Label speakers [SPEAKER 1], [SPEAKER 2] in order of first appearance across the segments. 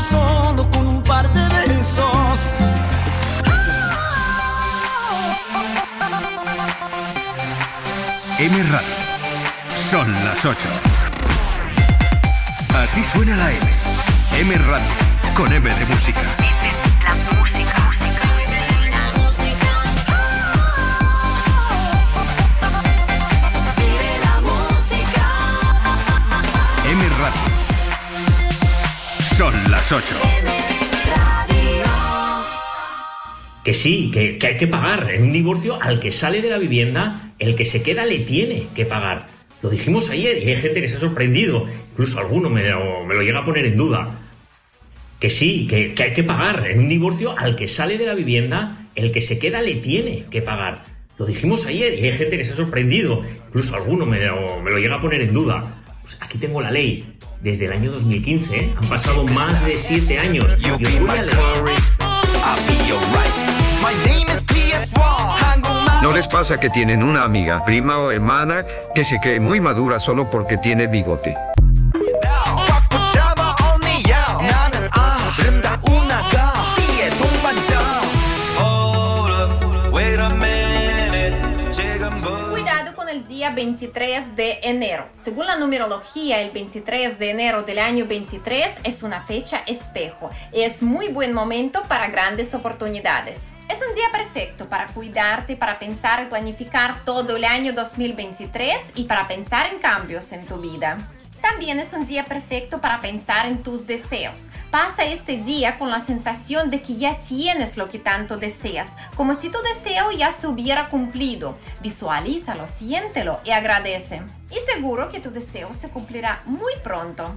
[SPEAKER 1] Solo con un par de besos.
[SPEAKER 2] M Radio. Son las 8. Así suena la M. M Radio. Con M de música. Son las 8.
[SPEAKER 3] Que sí, que, que hay que pagar. En un divorcio, al que sale de la vivienda, el que se queda le tiene que pagar. Lo dijimos ayer y hay gente que se ha sorprendido. Incluso alguno me lo, me lo llega a poner en duda. Que sí, que, que hay que pagar. En un divorcio, al que sale de la vivienda, el que se queda le tiene que pagar. Lo dijimos ayer y hay gente que se ha sorprendido. Incluso alguno me lo, me lo llega a poner en duda. Pues aquí tengo la ley. Desde el año 2015, ¿eh? han pasado más de siete años.
[SPEAKER 4] ¿No les pasa que tienen una amiga, prima o hermana que se cree muy madura solo porque tiene bigote?
[SPEAKER 5] 23 de enero. Según la numerología, el 23 de enero del año 23 es una fecha espejo y es muy buen momento para grandes oportunidades. Es un día perfecto para cuidarte, para pensar y planificar todo el año 2023 y para pensar en cambios en tu vida. También es un día perfecto para pensar en tus deseos. Pasa este día con la sensación de que ya tienes lo que tanto deseas, como si tu deseo ya se hubiera cumplido. Visualízalo, siéntelo y agradece. Y seguro que tu deseo se cumplirá muy pronto.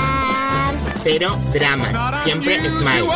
[SPEAKER 6] Pero drama, siempre smile.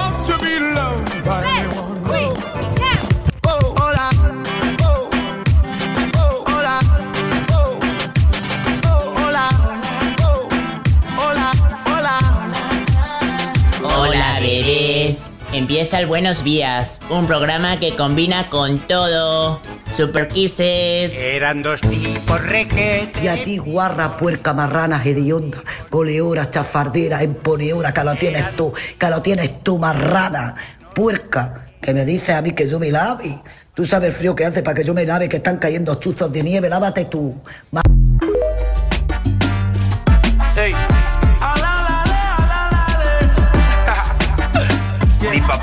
[SPEAKER 6] Hola, bebés. Empieza el Buenos Días, un programa que combina con todo. Super Kisses.
[SPEAKER 7] Eran dos tipos requete.
[SPEAKER 8] Y a ti, guarra, puerca, marrana, hedionda, coleora, chafardera, emponeora, que lo tienes tú, que lo tienes tú, marrana, puerca, que me dices a mí que yo me lave. Tú sabes el frío que hace para que yo me lave, que están cayendo chuzos de nieve, lávate tú.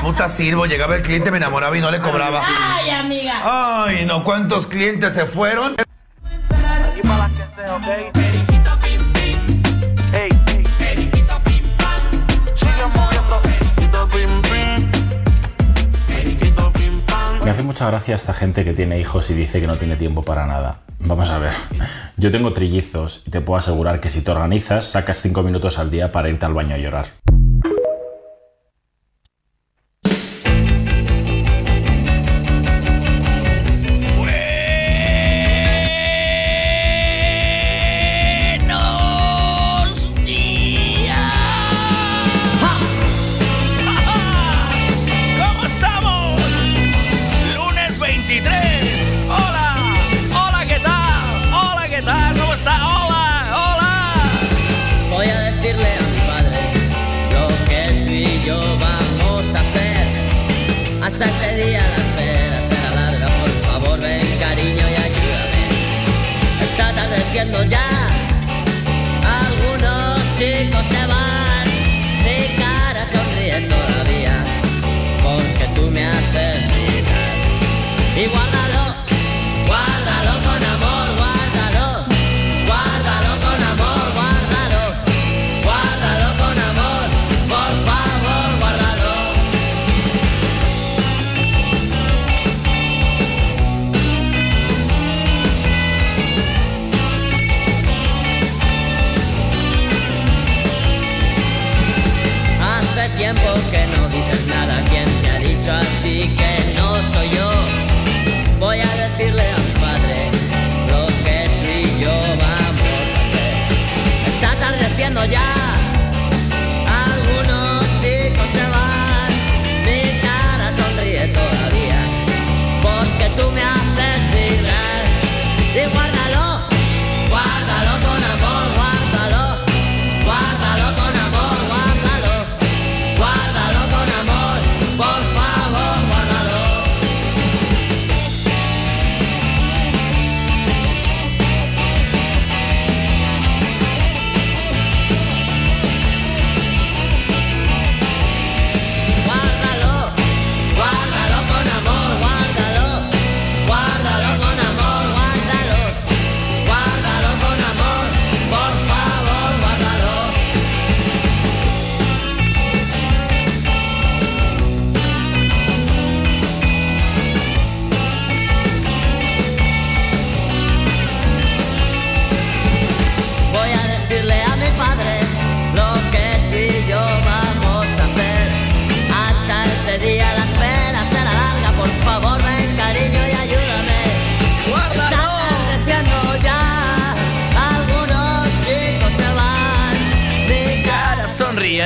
[SPEAKER 9] Puta sirvo, llegaba el cliente, me enamoraba y no le cobraba.
[SPEAKER 5] Ay, amiga.
[SPEAKER 9] Ay, no, ¿cuántos clientes se fueron?
[SPEAKER 10] Me hace mucha gracia esta gente que tiene hijos y dice que no tiene tiempo para nada. Vamos a ver, yo tengo trillizos y te puedo asegurar que si te organizas, sacas 5 minutos al día para irte al baño a llorar.
[SPEAKER 11] Atardeciendo ya,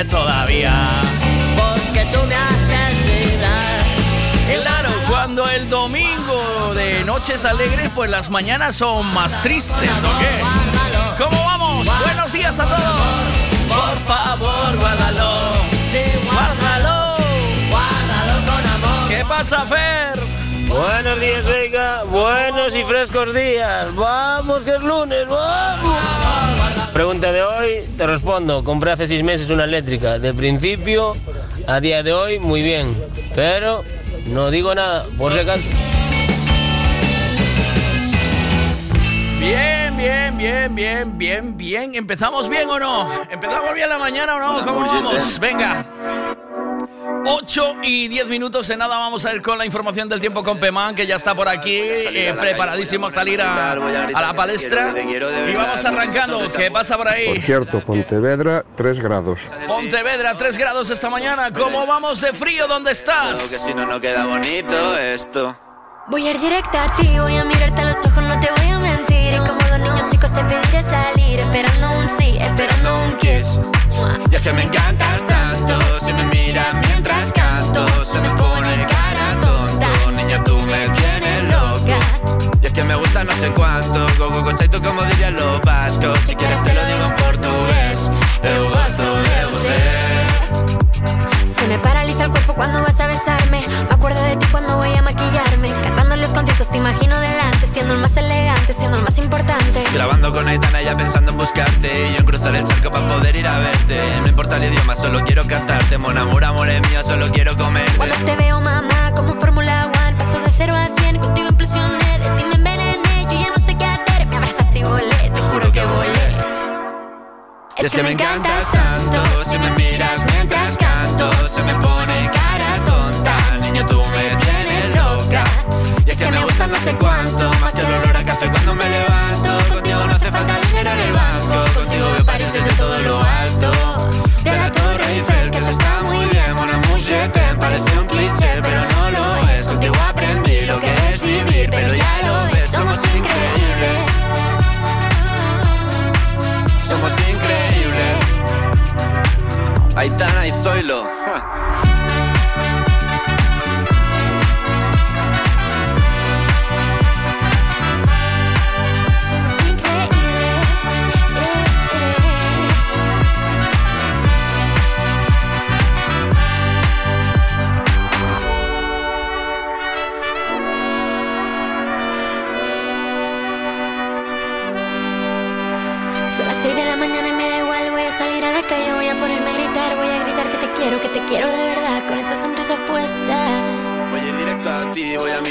[SPEAKER 11] Todavía. porque tú me haces vibrar.
[SPEAKER 10] Claro, cuando el domingo de Noches Alegres, pues las mañanas son más tristes, ¿o qué? ¿Cómo vamos? Buenos días a todos. Por favor, guárdalo. Guárdalo.
[SPEAKER 11] Guárdalo con amor.
[SPEAKER 10] ¿Qué pasa, Fer?
[SPEAKER 12] Buenos días, Vega. Buenos y frescos días. Vamos, que es lunes, vamos. Pregunta de hoy, te respondo. Compré hace seis meses una eléctrica. De principio a día de hoy, muy bien. Pero no digo nada, por si acaso.
[SPEAKER 10] Bien, bien, bien, bien, bien, bien. ¿Empezamos bien o no? ¿Empezamos bien la mañana o no? ¿Cómo vamos? Venga. 8 y 10 minutos en nada vamos a ir con la información del tiempo con Pemán, que ya está por aquí, eh, preparadísimo a salir a, a la palestra. Y vamos arrancando. ¿Qué pasa por
[SPEAKER 13] Por
[SPEAKER 10] ahí?
[SPEAKER 13] cierto, Pontevedra, 3 grados.
[SPEAKER 10] Pontevedra, 3 grados esta mañana. ¿Cómo vamos de frío? ¿Dónde estás?
[SPEAKER 14] que si no, no queda bonito esto.
[SPEAKER 15] Voy a ir directa a ti, voy a mirarte a los ojos, no te voy a mentir. Y como dos niños chicos te pediré salir, esperando un sí, esperando un kiss.
[SPEAKER 14] Y es que me encantas tanto, si me no sé cuánto, go go go chaito como dirían los vascos. Si quieres te lo digo en portugués, eu gosto de você.
[SPEAKER 15] Se me paraliza el cuerpo cuando vas a besarme. Me acuerdo de ti cuando voy a maquillarme. Cantando los conciertos te imagino delante, siendo el más elegante, siendo el más importante.
[SPEAKER 14] Grabando con Aitana ya pensando en buscarte Y yo en cruzar el charco para poder ir a verte No importa el idioma, solo quiero cantarte Mon amor, amor es mío, solo quiero comerte
[SPEAKER 15] Cuando te veo, mamá,
[SPEAKER 14] es que me encantas tanto. Si me miras mientras canto Se me pone cara tonta. Niño, tú me tienes loca. Y es que me gusta no sé cuánto Más que el olor a café cuando me levanto. Contigo no hace falta dinero en el banco. Contigo veo París desde todo lo alto. De Aitana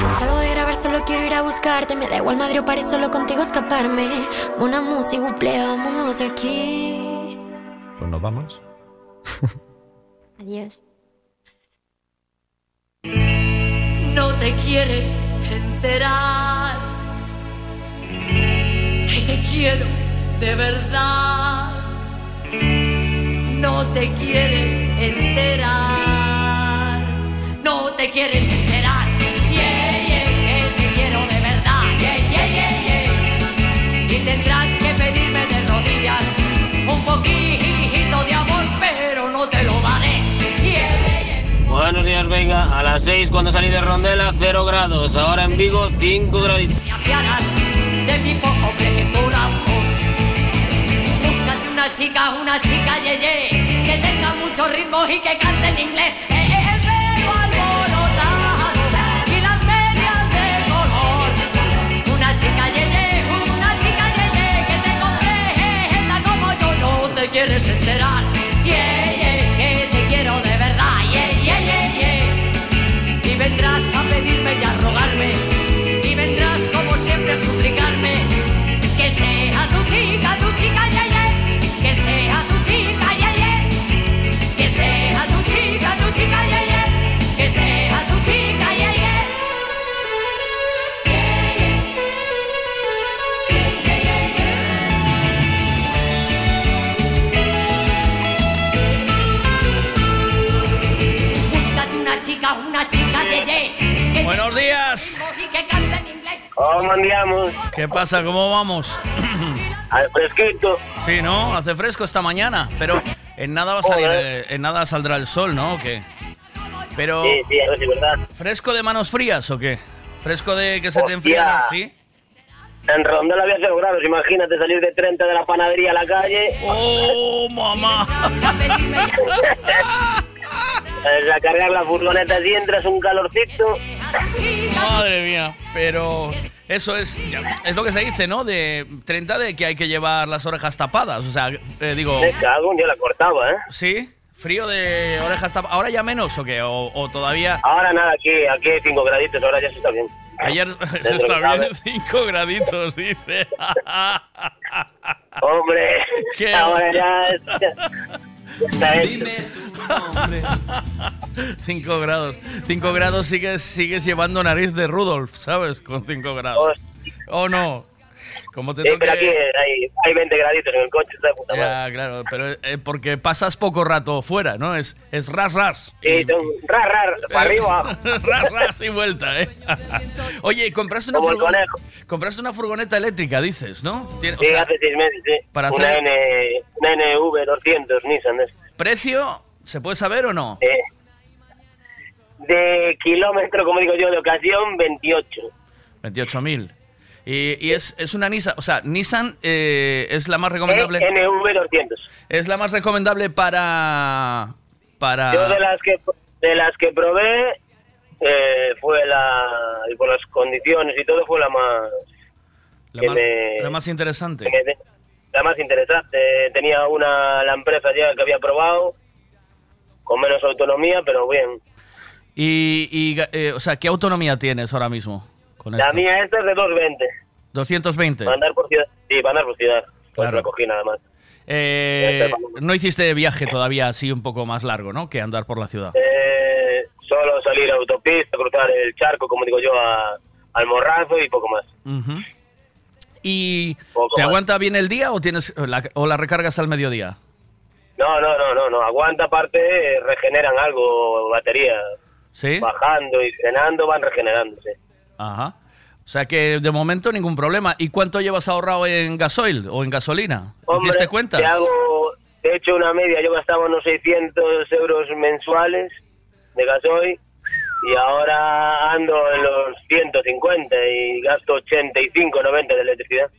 [SPEAKER 15] No salgo de grabar, solo quiero ir a buscarte. Me da igual Madrid o París, solo contigo escaparme. Una música, buple, vámonos de aquí.
[SPEAKER 16] Pues nos vamos.
[SPEAKER 15] Adiós.
[SPEAKER 17] No te quieres enterar que te quiero de verdad. No te quieres enterar. No te quieres rodillas un poquito de amor, pero no te lo daré. Yeah, yeah, yeah.
[SPEAKER 12] Buenos días, venga. A las 6 cuando salí de Rondela, 0 grados. Ahora en Vigo, 5 graditos.
[SPEAKER 17] apiadas de mi pobre corazón. Búscate una chica, una chica yeye, que tenga mucho ritmo y que cante en inglés. Quieres enterar. Yeah, yeah, que te quiero de verdad. Yeah, yeah, yeah, yeah. Y vendrás a pedirme y a rogarme y vendrás como siempre a suplicarme una chica, una que
[SPEAKER 10] Buenos días.
[SPEAKER 17] y que cante en inglés.
[SPEAKER 12] ¿Cómo andamos?
[SPEAKER 10] ¿Qué pasa? ¿Cómo vamos?
[SPEAKER 12] Al fresquito.
[SPEAKER 10] Sí, ¿no? Hace fresco esta mañana, pero en nada va a salir, eh, en nada saldrá el sol, ¿no? ¿O qué? Pero
[SPEAKER 12] Sí, sí, a ver si es verdad.
[SPEAKER 10] ¿fresco de manos frías o qué? ¿Fresco de que se te enfrían así?
[SPEAKER 12] En Rondela había 0 grados. Imagínate salir de 30 de la panadería a la calle.
[SPEAKER 10] ¡Oh, mamá!
[SPEAKER 12] a cargar la furgoneta si entras un calorcito.
[SPEAKER 10] Madre mía, pero eso es es lo que se dice, ¿no? De 30 de que hay que llevar las orejas tapadas, o sea, eh, digo,
[SPEAKER 12] Me cago, yo la cortaba, ¿eh?
[SPEAKER 10] ¿sí? Frío de orejas tapadas. ¿Ahora ya menos o qué? ¿O, o todavía?
[SPEAKER 12] Ahora nada, aquí, aquí hay 5 graditos, ahora ya se está bien.
[SPEAKER 10] Ayer se está bien 5 graditos, dice.
[SPEAKER 12] Hombre,
[SPEAKER 10] Qué
[SPEAKER 12] ahora ya está hecho.
[SPEAKER 10] 5 grados. 5 grados sigues, sigues llevando nariz de Rudolf, ¿sabes? Con 5 grados. ¿O no? Como te
[SPEAKER 12] pero aquí
[SPEAKER 10] toque...
[SPEAKER 12] hay, hay 20 graditos en el coche, está de puta madre.
[SPEAKER 10] Ya, claro, pero eh, porque pasas poco rato fuera, ¿no? Es, es ras, ras.
[SPEAKER 12] Sí, son rar, rar, para arriba.
[SPEAKER 10] ras, ras y vuelta, ¿eh? Oye, compraste una,
[SPEAKER 12] Como el
[SPEAKER 10] furgon-
[SPEAKER 12] conejo.
[SPEAKER 10] compraste una furgoneta eléctrica, dices, ¿no? O
[SPEAKER 12] Sí,
[SPEAKER 10] sea,
[SPEAKER 12] hace 6 meses, sí.
[SPEAKER 10] para
[SPEAKER 12] una,
[SPEAKER 10] hacer-
[SPEAKER 12] N, una NV200 Nissan. esas.
[SPEAKER 10] ¿Precio? ¿Se puede saber o no?
[SPEAKER 12] Eh, de kilómetro, como digo yo, de ocasión, 28.
[SPEAKER 10] 28.000. Y, y es, es una Nissan, o sea, Nissan eh, es la más recomendable.
[SPEAKER 12] Eh, NV200.
[SPEAKER 10] Es la más recomendable para. Para.
[SPEAKER 12] Yo de las que de las que probé eh, fue la y por las condiciones y todo fue la más
[SPEAKER 10] la, más,
[SPEAKER 12] me-
[SPEAKER 10] la más interesante.
[SPEAKER 12] me- la más interesante. Tenía una la empresa ya que había probado con menos autonomía, pero bien.
[SPEAKER 10] Y, y, eh, o sea, ¿qué autonomía tienes ahora mismo con
[SPEAKER 12] La
[SPEAKER 10] esto?
[SPEAKER 12] mía esta es de 220.
[SPEAKER 10] 220.
[SPEAKER 12] Para andar por ciudad. Sí, para andar por ciudad. Pues
[SPEAKER 10] Claro.
[SPEAKER 12] la cogí nada más.
[SPEAKER 10] Eh, no hiciste viaje todavía así un poco más largo, ¿no? Que andar por la ciudad.
[SPEAKER 12] Eh, solo salir a autopista, cruzar el charco, como digo yo, a- al morrazo y poco más.
[SPEAKER 10] ¿Y
[SPEAKER 12] Poco
[SPEAKER 10] te
[SPEAKER 12] más.
[SPEAKER 10] aguanta bien el día o tienes la, o la recargas al mediodía?
[SPEAKER 12] No, no, no, no, no. Aguanta aparte, eh, regeneran algo, batería.
[SPEAKER 10] ¿Sí?
[SPEAKER 12] Bajando y frenando van regenerándose.
[SPEAKER 10] Ajá. O sea que de momento ningún problema. ¿Y cuánto llevas ahorrado en gasoil o en gasolina?
[SPEAKER 12] Hombre,
[SPEAKER 10] ¿Hiciste cuentas?
[SPEAKER 12] te hago, de hecho, una media. Yo gastaba unos 600 euros mensuales de gasoil y ahora ando en los 150 y gasto 85, 90 de electricidad.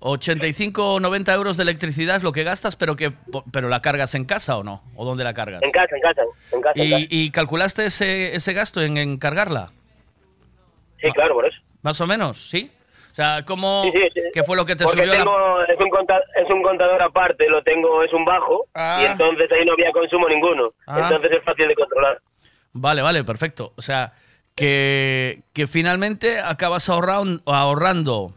[SPEAKER 10] 85 o 90 euros de electricidad es lo que gastas, pero que pero la cargas en casa o no? ¿O dónde la cargas?
[SPEAKER 12] En casa, en casa, en casa. en
[SPEAKER 10] ¿Y,
[SPEAKER 12] casa.
[SPEAKER 10] y calculaste ese, ese gasto en, en cargarla?
[SPEAKER 12] Sí, claro, por eso.
[SPEAKER 10] Más o menos, ¿sí? O sea, ¿cómo,
[SPEAKER 12] Sí, sí, sí.
[SPEAKER 10] ¿qué fue lo que te
[SPEAKER 12] Porque
[SPEAKER 10] subió la...
[SPEAKER 12] tengo, es, un conta- es un contador aparte, lo tengo, es un bajo,
[SPEAKER 10] Ah.
[SPEAKER 12] y entonces ahí no había consumo ninguno.
[SPEAKER 10] Ah.
[SPEAKER 12] Entonces es fácil de controlar.
[SPEAKER 10] Vale, vale, perfecto. O sea, que, que finalmente acabas ahorran- ahorrando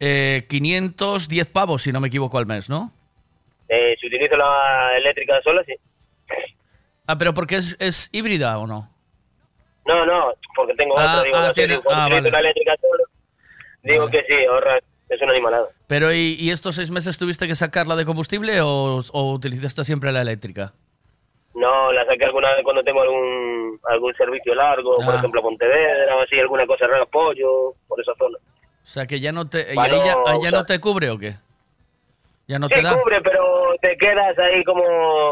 [SPEAKER 10] eh, 510 pavos, si no me equivoco, al mes, ¿no?
[SPEAKER 12] Eh, si utilizo la eléctrica sola, sí.
[SPEAKER 10] Ah, pero porque es, es híbrida o no?
[SPEAKER 12] No, no, porque tengo
[SPEAKER 10] Ah,
[SPEAKER 12] otra, digo,
[SPEAKER 10] ah,
[SPEAKER 12] no
[SPEAKER 10] tiene- ah,
[SPEAKER 12] utilizo
[SPEAKER 10] vale.
[SPEAKER 12] la eléctrica sola, digo que sí, ahorra, es una animalada.
[SPEAKER 10] Pero ¿y, y estos seis meses tuviste que sacarla de combustible o, o utilizaste siempre la eléctrica?
[SPEAKER 12] No, la saqué alguna vez cuando tengo algún algún servicio largo, por ejemplo a Pontevedra o así, alguna cosa rara, pollo, por esa zona.
[SPEAKER 10] O sea, que ya no te, y
[SPEAKER 12] Vale,
[SPEAKER 10] ahí ya, ahí ya no te cubre o qué? Ya no
[SPEAKER 12] sí,
[SPEAKER 10] te da.
[SPEAKER 12] cubre, pero te quedas ahí como...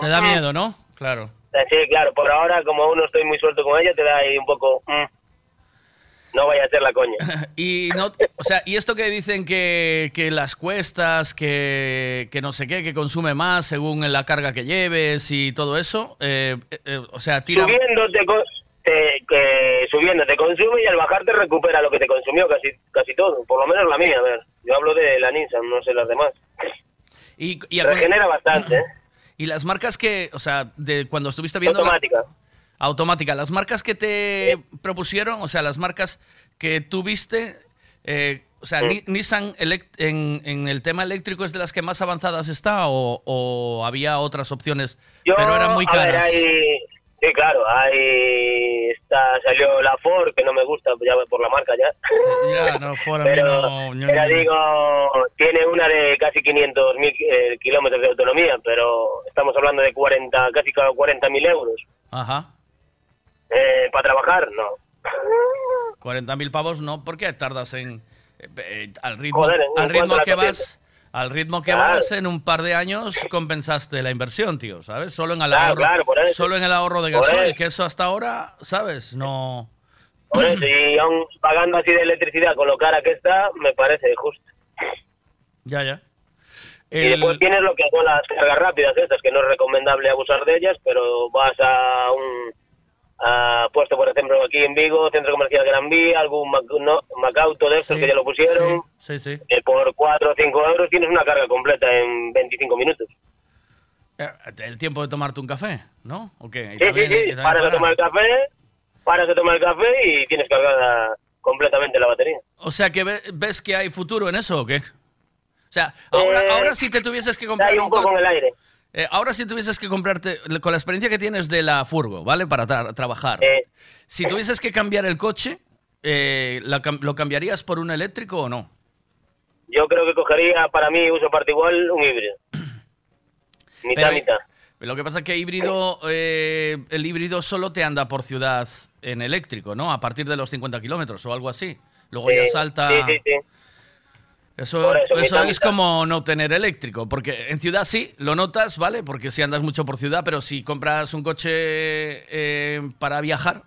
[SPEAKER 10] Te da miedo, ¿no? Claro.
[SPEAKER 12] Sí, claro, por ahora, como aún no estoy muy suelto con ella, te da ahí un poco... mm. No vaya a ser la coña.
[SPEAKER 10] Y no, o sea, y esto que dicen que, que las cuestas, que, que no sé qué, que consume más según la carga que lleves y todo eso, eh, eh, o sea, tira.
[SPEAKER 12] Subiendo te, co- te- que subiendo te consume y al bajar te recupera lo que te consumió casi casi todo, por lo menos la mía, a ver. Yo hablo de la Nissan, no sé las demás.
[SPEAKER 10] Y, y
[SPEAKER 12] Regenera bastante, ¿eh?
[SPEAKER 10] Y las marcas que, o sea, de cuando estuviste viendo. la-
[SPEAKER 12] Automática.
[SPEAKER 10] automática. Las marcas que te propusieron, o sea, las marcas que tuviste, eh, o sea, Ni- Nissan elec- en, en el tema eléctrico es de las que más avanzadas está o, o había otras opciones,
[SPEAKER 12] Yo,
[SPEAKER 10] pero eran muy
[SPEAKER 12] a ver,
[SPEAKER 10] caras.
[SPEAKER 12] hay- sí, claro, ahí está, salió la Ford, que no me gusta ya por la marca ya.
[SPEAKER 10] Ya, no, a mí
[SPEAKER 12] Pero,
[SPEAKER 10] no, no-
[SPEAKER 12] digo, tiene una de casi 500 mil eh, kilómetros de autonomía, pero estamos hablando de 40, casi 40 mil euros.
[SPEAKER 10] Ajá.
[SPEAKER 12] Eh, ¿Para trabajar? No.
[SPEAKER 10] 40.000 pavos no, porque tardas en eh, eh, al ritmo
[SPEAKER 12] Joder, ¿en
[SPEAKER 10] al ritmo que vas al ritmo que
[SPEAKER 12] Claro.
[SPEAKER 10] vas en un par de años compensaste la inversión, tío, ¿sabes? Solo en el
[SPEAKER 12] Claro,
[SPEAKER 10] ahorro
[SPEAKER 12] claro, por eso.
[SPEAKER 10] solo en el ahorro de gasoil, que eso hasta ahora, ¿sabes? No
[SPEAKER 12] Por eso, y aún pagando así de electricidad con lo cara que está, me parece justo.
[SPEAKER 10] ya ya.
[SPEAKER 12] Y después tienes lo que son las cargas rápidas estas, que no es recomendable abusar de ellas, pero vas a un a puesto, por ejemplo, aquí en Vigo, Centro Comercial Gran Vía, algún Mac, no, Macauto de estos
[SPEAKER 10] Sí,
[SPEAKER 12] que ya lo pusieron,
[SPEAKER 10] Sí, sí.
[SPEAKER 12] que por 4 o 5 euros tienes una carga completa en 25 minutos.
[SPEAKER 10] Eh, El tiempo de tomarte un café, ¿no? ¿O qué?
[SPEAKER 12] Sí,
[SPEAKER 10] también-
[SPEAKER 12] sí, paras a tomar el café, paras a tomar el café y tienes cargada completamente la batería.
[SPEAKER 10] O sea, que ve- ves que hay futuro en eso o qué? O sea, ahora,
[SPEAKER 12] Eh,
[SPEAKER 10] ahora si te tuvieses que comprar
[SPEAKER 12] Hay un poco en el aire.
[SPEAKER 10] Eh, ahora si tuvieses que comprarte, con la experiencia que tienes de la furgo, ¿vale? Para tra- trabajar.
[SPEAKER 12] Eh.
[SPEAKER 10] Si tuvieses que cambiar el coche, eh, ¿la cam- ¿lo cambiarías por un eléctrico o no?
[SPEAKER 12] Yo creo que cogería para mí uso particular un híbrido. mitad,
[SPEAKER 10] Pero-
[SPEAKER 12] mitad.
[SPEAKER 10] Lo que pasa es que híbrido, eh, el híbrido solo te anda por ciudad en eléctrico, ¿no? A partir de los 50 kilómetros o algo así. Luego ya
[SPEAKER 12] Sí,
[SPEAKER 10] salta...
[SPEAKER 12] Sí, sí, sí.
[SPEAKER 10] Eso,
[SPEAKER 12] eso,
[SPEAKER 10] es como no tener eléctrico, porque en ciudad sí, lo notas, ¿vale? Porque si andas mucho por ciudad, pero si compras un coche eh, para viajar,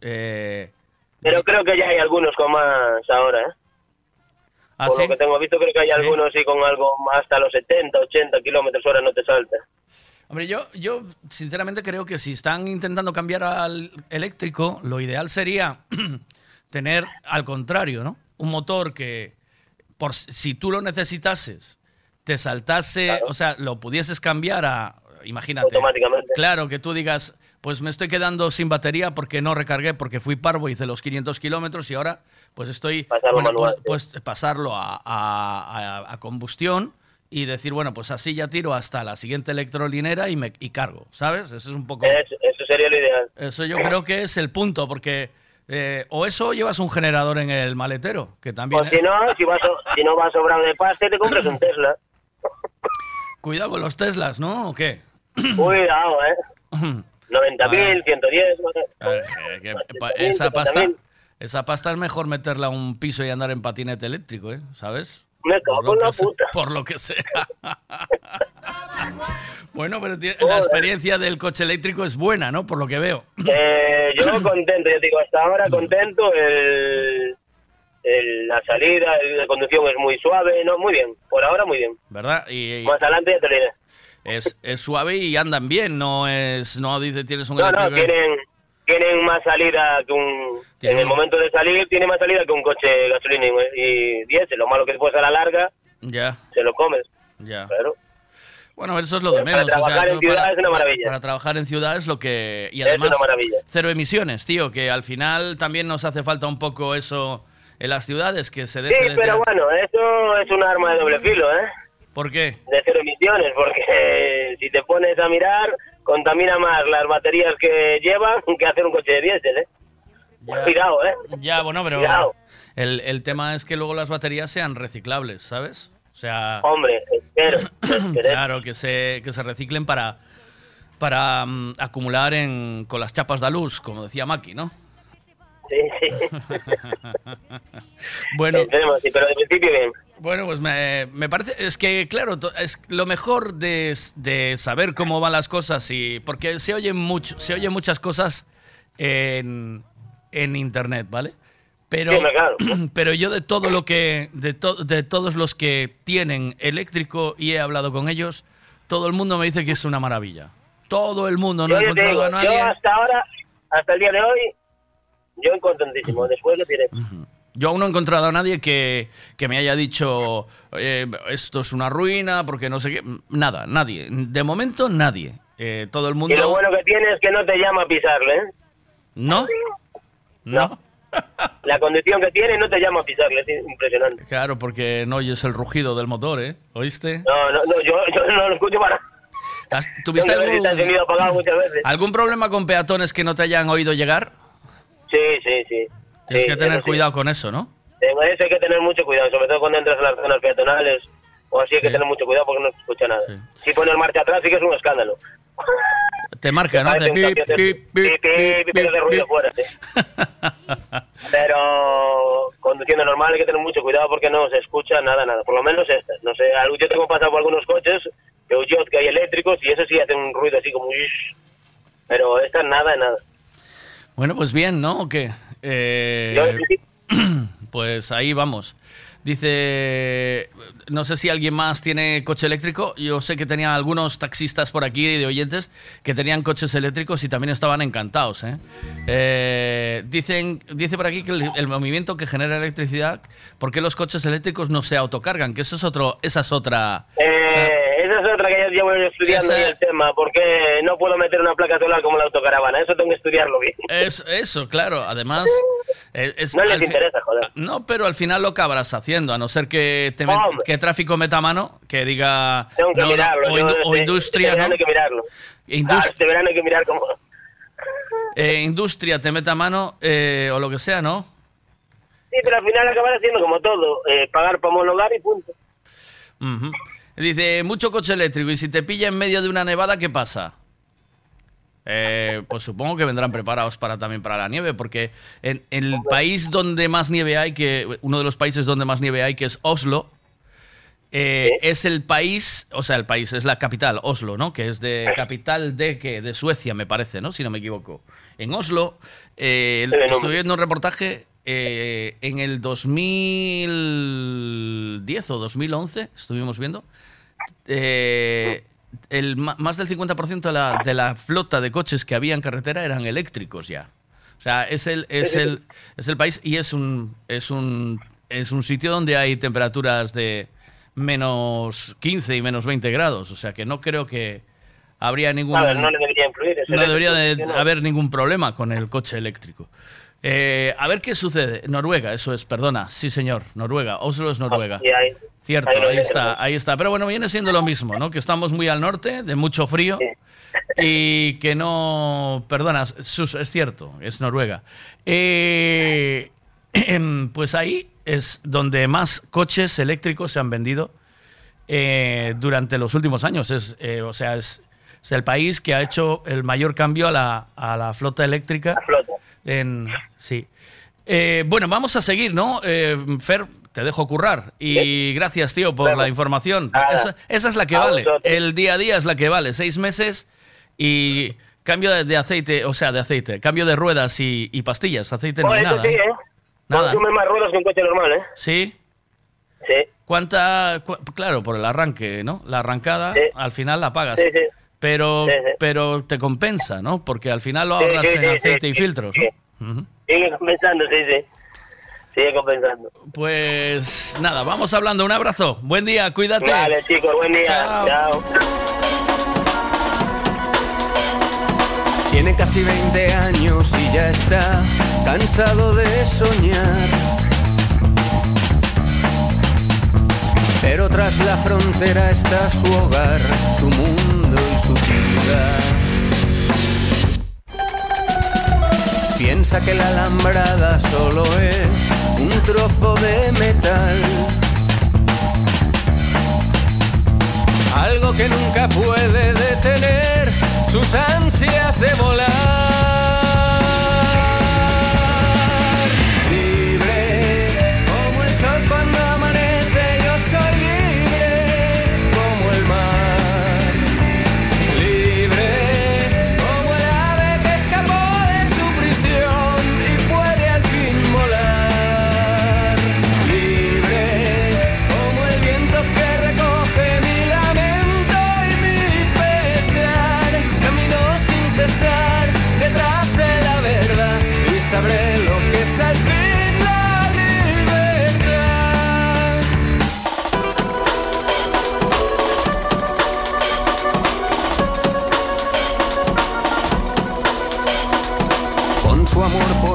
[SPEAKER 10] eh,
[SPEAKER 12] Pero creo que ya hay algunos con más ahora, ¿eh?
[SPEAKER 10] ¿ah,
[SPEAKER 12] Por
[SPEAKER 10] sí?
[SPEAKER 12] lo que tengo visto, creo que hay
[SPEAKER 10] Sí.
[SPEAKER 12] algunos sí con algo hasta los 70, 80 kilómetros hora no te salta.
[SPEAKER 10] Hombre, yo, yo sinceramente creo que si están intentando cambiar al eléctrico, lo ideal sería tener al contrario, ¿no? Un motor que, por si tú lo necesitases, te saltase, o sea, lo pudieses cambiar a, imagínate,
[SPEAKER 12] Automáticamente.
[SPEAKER 10] claro, que tú digas, pues me estoy quedando sin batería porque no recargué, porque fui parvo, hice los 500 kilómetros y ahora pues estoy,
[SPEAKER 12] Pasarlo
[SPEAKER 10] bueno,
[SPEAKER 12] manual,
[SPEAKER 10] pues, pues pasarlo a, a- a- a combustión y decir, bueno, pues así ya tiro hasta la siguiente electrolinera y, me, y cargo, ¿sabes? Eso es un poco...
[SPEAKER 12] Eso, eso sería lo ideal.
[SPEAKER 10] Eso yo creo que es el punto, porque eh, o eso llevas un generador en el maletero, que también...
[SPEAKER 12] O si no, si, vas, so- si no vas sobrado de pasta, te compras un Tesla.
[SPEAKER 10] Cuidado con los Teslas, ¿no? ¿O qué?
[SPEAKER 12] Cuidado, ¿eh? 90.000, 110. más o menos.
[SPEAKER 10] Eh, pa- esa pasta, esa pasta es mejor meterla a un piso y andar en patinete eléctrico, ¿eh? ¿Sabes?
[SPEAKER 12] Me cago en la
[SPEAKER 10] sea-
[SPEAKER 12] puta.
[SPEAKER 10] Por lo que sea. bueno, pero la experiencia del coche eléctrico es buena, ¿no? Por lo que veo.
[SPEAKER 12] Eh, yo contento, yo digo, hasta ahora contento. El, el- la salida, la conducción es muy suave, no, muy bien. Por ahora muy bien.
[SPEAKER 10] ¿Verdad? Y, y
[SPEAKER 12] Más adelante ya te lo diré.
[SPEAKER 10] es, es suave y andan bien, no es, no dice tienes un
[SPEAKER 12] No, no,
[SPEAKER 10] eléctrico.
[SPEAKER 12] tienen, tienen más salida que un... En el
[SPEAKER 10] un-
[SPEAKER 12] momento de salir tiene más salida que un coche gasolina y, y diésel. Lo malo que después a la larga
[SPEAKER 10] Ya,
[SPEAKER 12] se lo comes.
[SPEAKER 10] ya.
[SPEAKER 12] Claro.
[SPEAKER 10] Bueno, eso es lo de
[SPEAKER 12] Para
[SPEAKER 10] menos. o sea,
[SPEAKER 12] trabajar en
[SPEAKER 10] tú
[SPEAKER 12] ciudad es una maravilla.
[SPEAKER 10] para trabajar en ciudad es lo que... Y
[SPEAKER 12] Es
[SPEAKER 10] además,
[SPEAKER 12] una maravilla.
[SPEAKER 10] cero emisiones, tío, que al final también nos hace falta un poco eso en las ciudades, que se
[SPEAKER 12] Sí,
[SPEAKER 10] deje de
[SPEAKER 12] pero
[SPEAKER 10] tirar-
[SPEAKER 12] bueno, eso es un arma de doble filo, ¿eh?
[SPEAKER 10] ¿Por qué?
[SPEAKER 12] De cero emisiones, porque si te pones a mirar, contamina más las baterías que llevan que hacer un coche de diésel, ¿eh? Cuidado, ¿eh?
[SPEAKER 10] Ya, bueno, pero
[SPEAKER 12] Cuidado.
[SPEAKER 10] el, el tema es que luego las baterías sean reciclables, ¿sabes? O sea,
[SPEAKER 12] Hombre, espero.
[SPEAKER 10] claro, que se, que se reciclen para, para mm, acumular en, con las chapas de luz, como decía Maki, ¿no?
[SPEAKER 12] Sí, sí.
[SPEAKER 10] Bueno,
[SPEAKER 12] Esperemos, sí, pero de principio bien.
[SPEAKER 10] Bueno, pues me, me parece, es que claro, es lo mejor de, de saber cómo van las cosas y porque se oyen mucho, se oyen muchas cosas en, en internet, ¿vale? Pero, pero yo de todo lo que, de, to- de todos los que tienen eléctrico y he hablado con ellos, todo el mundo me dice que es una maravilla. Todo el mundo, no
[SPEAKER 12] yo,
[SPEAKER 10] he encontrado
[SPEAKER 12] digo,
[SPEAKER 10] a nadie.
[SPEAKER 12] yo hasta ahora, hasta el día de hoy, yo contentísimo. Después lo diré.
[SPEAKER 10] Yo aún no he encontrado a nadie que, que me haya dicho eh, esto es una ruina, porque no sé qué. Nada, nadie. De momento, nadie. Eh, todo el mundo.
[SPEAKER 12] Y lo bueno que tiene es que no te llama a pisarle, ¿eh?
[SPEAKER 10] ¿No? ¿No?
[SPEAKER 12] La condición que tiene no te llama a pisarle, es impresionante.
[SPEAKER 10] Claro, porque no oyes el rugido del motor, ¿eh? ¿Oíste?
[SPEAKER 12] No, no, no, yo, yo no lo escucho para...
[SPEAKER 10] ¿Has- ¿Tuviste algún, algún problema con peatones que no te hayan oído llegar?
[SPEAKER 12] Sí, sí, sí.
[SPEAKER 10] Tienes
[SPEAKER 12] Sí,
[SPEAKER 10] que tener
[SPEAKER 12] eso sí.
[SPEAKER 10] cuidado con eso, ¿no?
[SPEAKER 12] En eso hay que tener mucho cuidado, sobre todo cuando entras en las zonas peatonales o así hay que
[SPEAKER 10] Sí.
[SPEAKER 12] tener mucho cuidado porque no se escucha nada. Si pones marcha atrás sí que es un escándalo.
[SPEAKER 10] Te marca, ¿no?
[SPEAKER 12] Un
[SPEAKER 10] pip, pip, pip,
[SPEAKER 12] pip, pip,
[SPEAKER 10] pip,
[SPEAKER 12] pero de
[SPEAKER 10] pip,
[SPEAKER 12] ruido
[SPEAKER 10] pip.
[SPEAKER 12] fuera, sí. Pero conduciendo normal hay que tener mucho cuidado porque no se escucha nada, nada. Por lo menos estas. No sé, yo tengo pasado por algunos coches, Peugeot que hay eléctricos y eso sí hacen un ruido así como... Pero estas nada, nada.
[SPEAKER 10] Bueno, pues bien, ¿no? ¿O qué? Eh, pues ahí vamos. Dice, no sé si alguien más tiene coche eléctrico. Yo sé que tenía algunos taxistas por aquí de oyentes que tenían coches eléctricos y también estaban encantados. ¿eh? Eh, dicen, dice por aquí que el, el movimiento que genera electricidad, ¿por qué los coches eléctricos no se autocargan? Que eso es otro, esa es otra.
[SPEAKER 12] Eh, es otra que yo llevo estudiando
[SPEAKER 10] Esa-
[SPEAKER 12] el tema, porque no puedo meter una placa solar como la autocaravana, eso tengo que estudiarlo bien.
[SPEAKER 10] Es, eso, claro. Además, es, es-
[SPEAKER 12] No les
[SPEAKER 10] fi-
[SPEAKER 12] interesa, joder.
[SPEAKER 10] No, pero al final lo acabarás haciendo, a no ser que, te met- que tráfico meta mano, que diga.
[SPEAKER 12] Tengo que
[SPEAKER 10] no, no,
[SPEAKER 12] mirarlo.
[SPEAKER 10] o, indu-
[SPEAKER 12] este-
[SPEAKER 10] o industria,
[SPEAKER 12] este
[SPEAKER 10] ¿no?
[SPEAKER 12] verano hay que mirarlo.
[SPEAKER 10] Indus-
[SPEAKER 12] Claro, este verano hay que mirar cómo...
[SPEAKER 10] eh, industria te meta mano, eh, o lo que sea, ¿no?
[SPEAKER 12] Sí, pero al final acabará siendo como todo, eh, pagar para homologar y punto.
[SPEAKER 10] Ujú. Dice, mucho coche eléctrico, y si te pilla en medio de una nevada, ¿qué pasa? Eh, pues supongo que vendrán preparados para también para la nieve, porque en, en el país donde más nieve hay, que uno de los países donde más nieve hay, que es Oslo, eh, es el país, o sea, el país es la capital, Oslo, ¿no? Que es de capital de que de Suecia, me parece, ¿no? Si no me equivoco. En Oslo, eh, estuve viendo un reportaje en el 2010 o 2011, estuvimos viendo, eh, el, más del 50% de la, de la flota de coches que había en carretera eran eléctricos ya. O sea, es el, es
[SPEAKER 12] Sí, sí.
[SPEAKER 10] el, es el país y es un, es, un, es un sitio donde hay temperaturas de menos 15 y menos 20 grados. O sea, que no creo que habría ningún...
[SPEAKER 12] Ver, no debería influir.
[SPEAKER 10] no debería haber ningún problema con el coche eléctrico. Eh, a ver qué sucede. Noruega, eso es, perdona. Sí, señor, Noruega. Oslo es Noruega.
[SPEAKER 12] Y ahí-
[SPEAKER 10] Cierto,
[SPEAKER 12] ahí
[SPEAKER 10] está, ahí está. Pero bueno, viene siendo lo mismo, ¿no? Que estamos muy al norte, de mucho frío, y que no... Perdona, Sus, es cierto, es Noruega. Eh, pues ahí es donde más coches eléctricos se han vendido eh, durante los últimos años. Es, eh, o sea, es, es el país que ha hecho el mayor cambio a la, a la flota eléctrica. En, sí. Eh, bueno, vamos a seguir, ¿no? Eh, Fer, te dejo currar. Y gracias, tío, por la información. Esa, esa es la que vale. El día a día es la que vale. Seis meses y cambio de, de aceite, o sea, de aceite, cambio de ruedas y, y pastillas. Aceite no hay nada.
[SPEAKER 12] sí,
[SPEAKER 10] ¿eh?
[SPEAKER 12] ¿eh?
[SPEAKER 10] Nada.
[SPEAKER 12] Consume más ruedas que un coche normal, ¿eh?
[SPEAKER 10] ¿Sí?
[SPEAKER 12] Sí.
[SPEAKER 10] ¿Cuánta...? cu- claro, por el arranque, ¿no? La arrancada,
[SPEAKER 12] Sí.
[SPEAKER 10] al final la pagas.
[SPEAKER 12] Sí, sí.
[SPEAKER 10] Pero, pero te compensa, ¿no? Porque al final lo ahorras en aceite y filtros,
[SPEAKER 12] sí.
[SPEAKER 10] ¿no? Ujú.
[SPEAKER 12] Sigue compensando, sí, sí. Sigue compensando.
[SPEAKER 10] Pues nada, vamos hablando. Un abrazo. Buen día, cuídate.
[SPEAKER 12] Vale, chicos, buen día.
[SPEAKER 10] Chao.
[SPEAKER 12] Chao.
[SPEAKER 18] Tiene casi 20 años y ya está cansado de soñar. Pero tras la frontera está su hogar, su mundo y su ciudad. Piensa que la alambrada solo es un trozo de metal. Algo que nunca puede detener sus ansias de volar.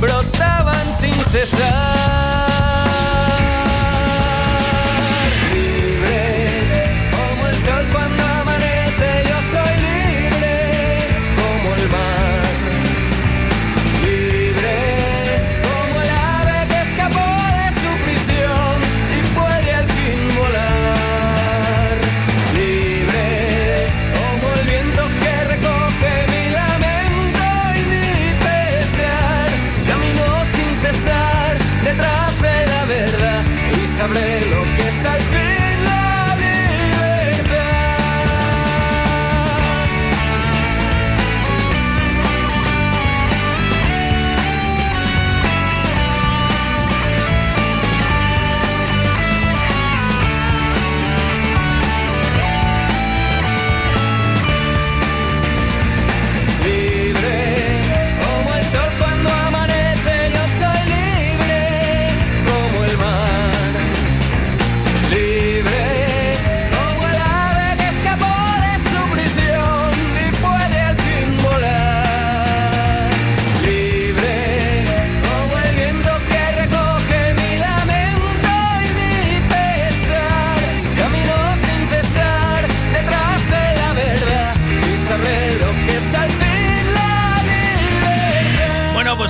[SPEAKER 18] brotaban sin cesar. Lo que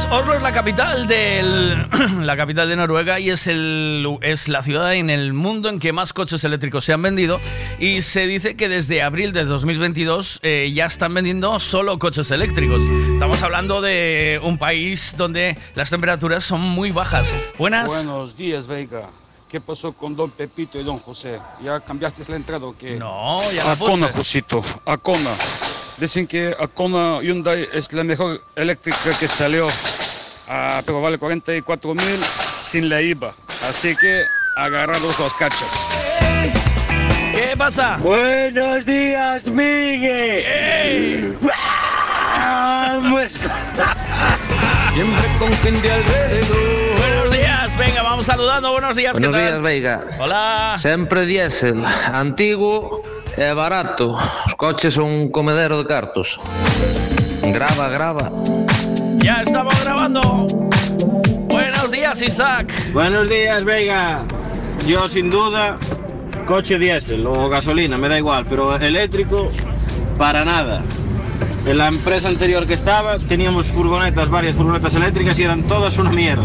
[SPEAKER 10] pues Oslo es la capital del la capital de Noruega y es el es la ciudad en el mundo en que más coches eléctricos se han vendido y se dice que desde abril de 2022 eh, ya están vendiendo solo coches eléctricos. Estamos hablando de un país donde las temperaturas son muy bajas. Buenas.
[SPEAKER 19] Buenos días, Veiga. ¿Qué pasó con don Pepito y don José? ¿Ya cambiaste la entrada o qué?
[SPEAKER 10] No, ya la
[SPEAKER 19] Acona,
[SPEAKER 10] puse.
[SPEAKER 19] Josito, Acona. Dicen que Acona Hyundai es la mejor eléctrica que salió, Ah, pero vale 44 mil sin la IVA. Así que agarrados los cachos.
[SPEAKER 10] ¿Qué pasa?
[SPEAKER 19] Buenos días, Miguel.
[SPEAKER 18] Siempre con gente alrededor.
[SPEAKER 10] Buenos días, venga, vamos saludando. Buenos días, ¿qué
[SPEAKER 20] Buenos
[SPEAKER 10] tal?
[SPEAKER 20] días, Veiga.
[SPEAKER 10] Hola.
[SPEAKER 20] Sempre diésel, antigo e barato. Os coches son un comedero de cartos. Grava, grava.
[SPEAKER 10] Ya estamos grabando. Buenos días, Isaac.
[SPEAKER 21] Buenos días, Veiga. Yo sin duda, coche diésel o gasolina, me da igual, pero eléctrico, para nada. En la empresa anterior que estaba teníamos furgonetas, varias furgonetas eléctricas y eran todas una mierda.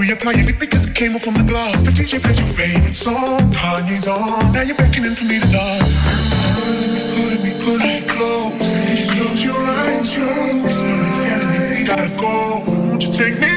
[SPEAKER 21] Reapplying it because it came off from the glass. The DJ plays your favorite song, Kanye's on. Now you're beckoning for me to dance. Put me, put me, close. Close your eyes, your eyes. Gotta go. Won't you take me?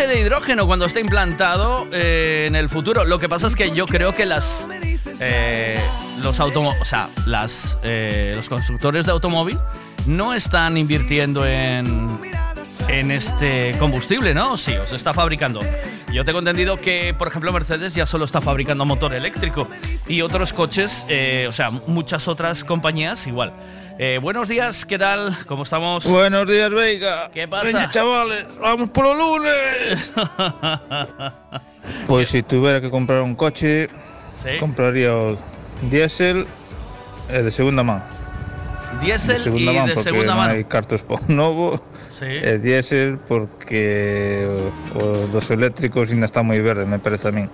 [SPEAKER 10] de hidrógeno cuando esté implantado eh, en el futuro. Lo que pasa es que yo creo que las. Eh, los automó o sea, las, eh, los constructores de automóvil no están invirtiendo en, en este combustible, ¿no? Sí, os está fabricando. Yo tengo entendido que, por ejemplo, Mercedes ya solo está fabricando motor eléctrico y otros coches, eh, o sea, muchas otras compañías igual. Eh, buenos días, ¿qué tal? ¿Cómo estamos?
[SPEAKER 22] Buenos días, Veiga.
[SPEAKER 10] ¿Qué pasa?
[SPEAKER 22] Venga, chavales, vamos por los lunes. pues si tuviera que comprar un coche, compraría diésel eh, de segunda mano.
[SPEAKER 10] Diésel y
[SPEAKER 22] man
[SPEAKER 10] de segunda mano.
[SPEAKER 22] No hay cartos por nuevo.
[SPEAKER 10] Sí.
[SPEAKER 22] Eh, diésel porque eh, los eléctricos ainda están muy verdes, me parece a
[SPEAKER 16] mí.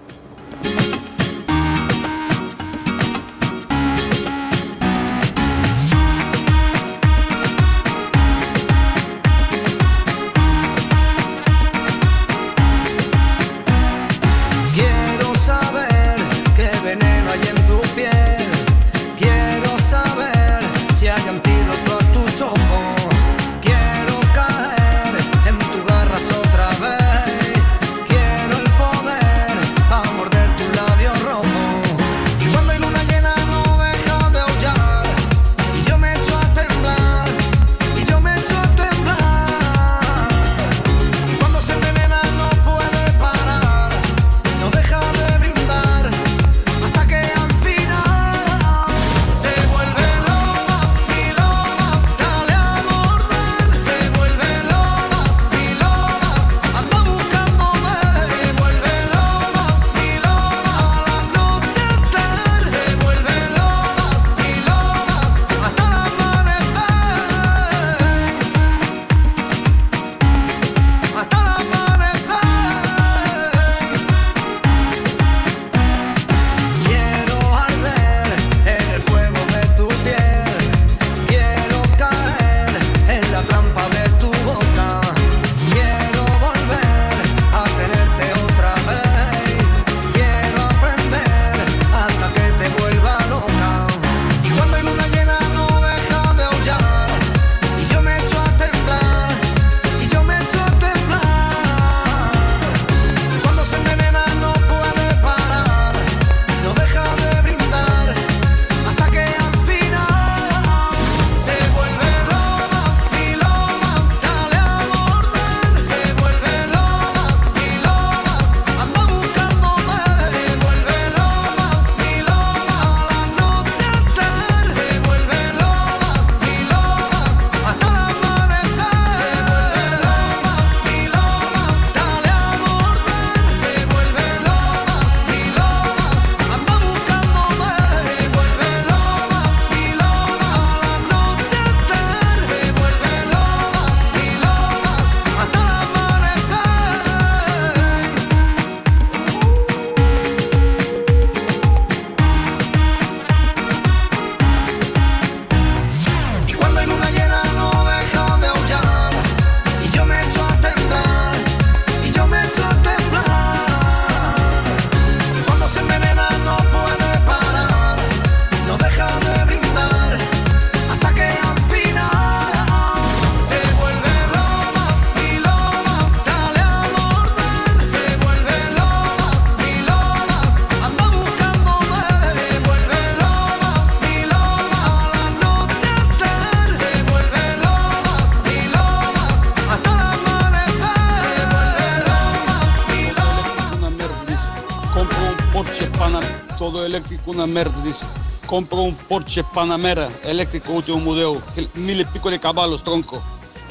[SPEAKER 16] Compro un Porsche Panamera, eléctrico, último modelo, mil y pico de caballos, tronco.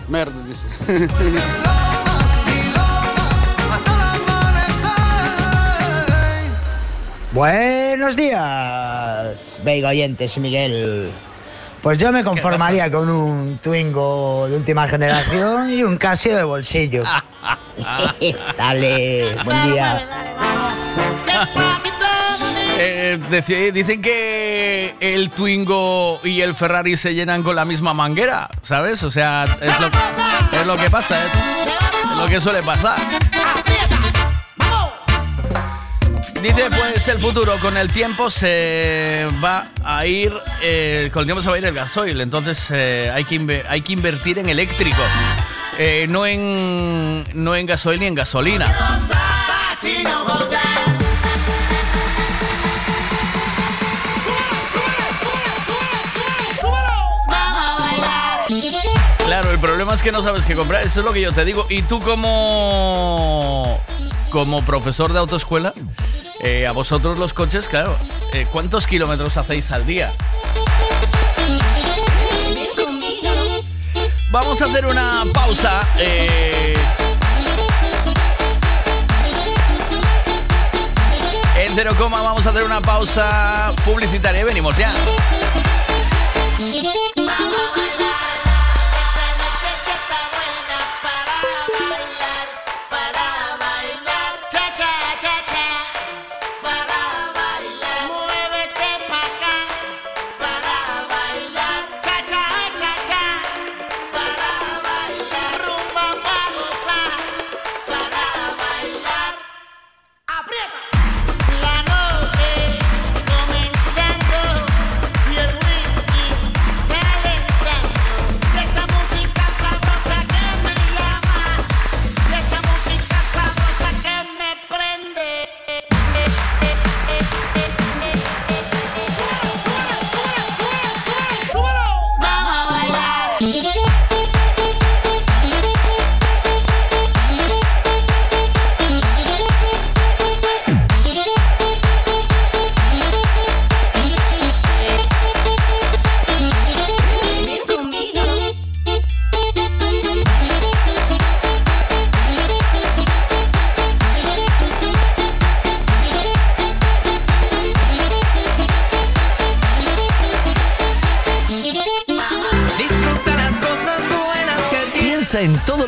[SPEAKER 16] Merda, dice.
[SPEAKER 23] Buenos días, Veiga oyentes, Miguel. Pues yo me conformaría con un Twingo de última generación y un Casio de bolsillo. Dale, buen día.
[SPEAKER 10] Eh, deci- dicen que el Twingo y el Ferrari se llenan con la misma manguera, ¿sabes? O sea, es lo, es lo que pasa, ¿eh? es lo que suele pasar. Dice, pues el futuro con el tiempo se va a ir, eh, con el tiempo se va a ir el gasoil, entonces eh, hay, que hay que invertir en eléctrico, eh, no, en, no en gasoil ni en gasolina. Es que no sabes qué comprar, eso es lo que yo te digo. Y tú como, como profesor de autoescuela, eh, a vosotros los coches, claro, eh, ¿cuántos kilómetros hacéis al día? Vamos a hacer una pausa. eh, cero coma. Vamos a hacer una pausa publicitaria venimos ya.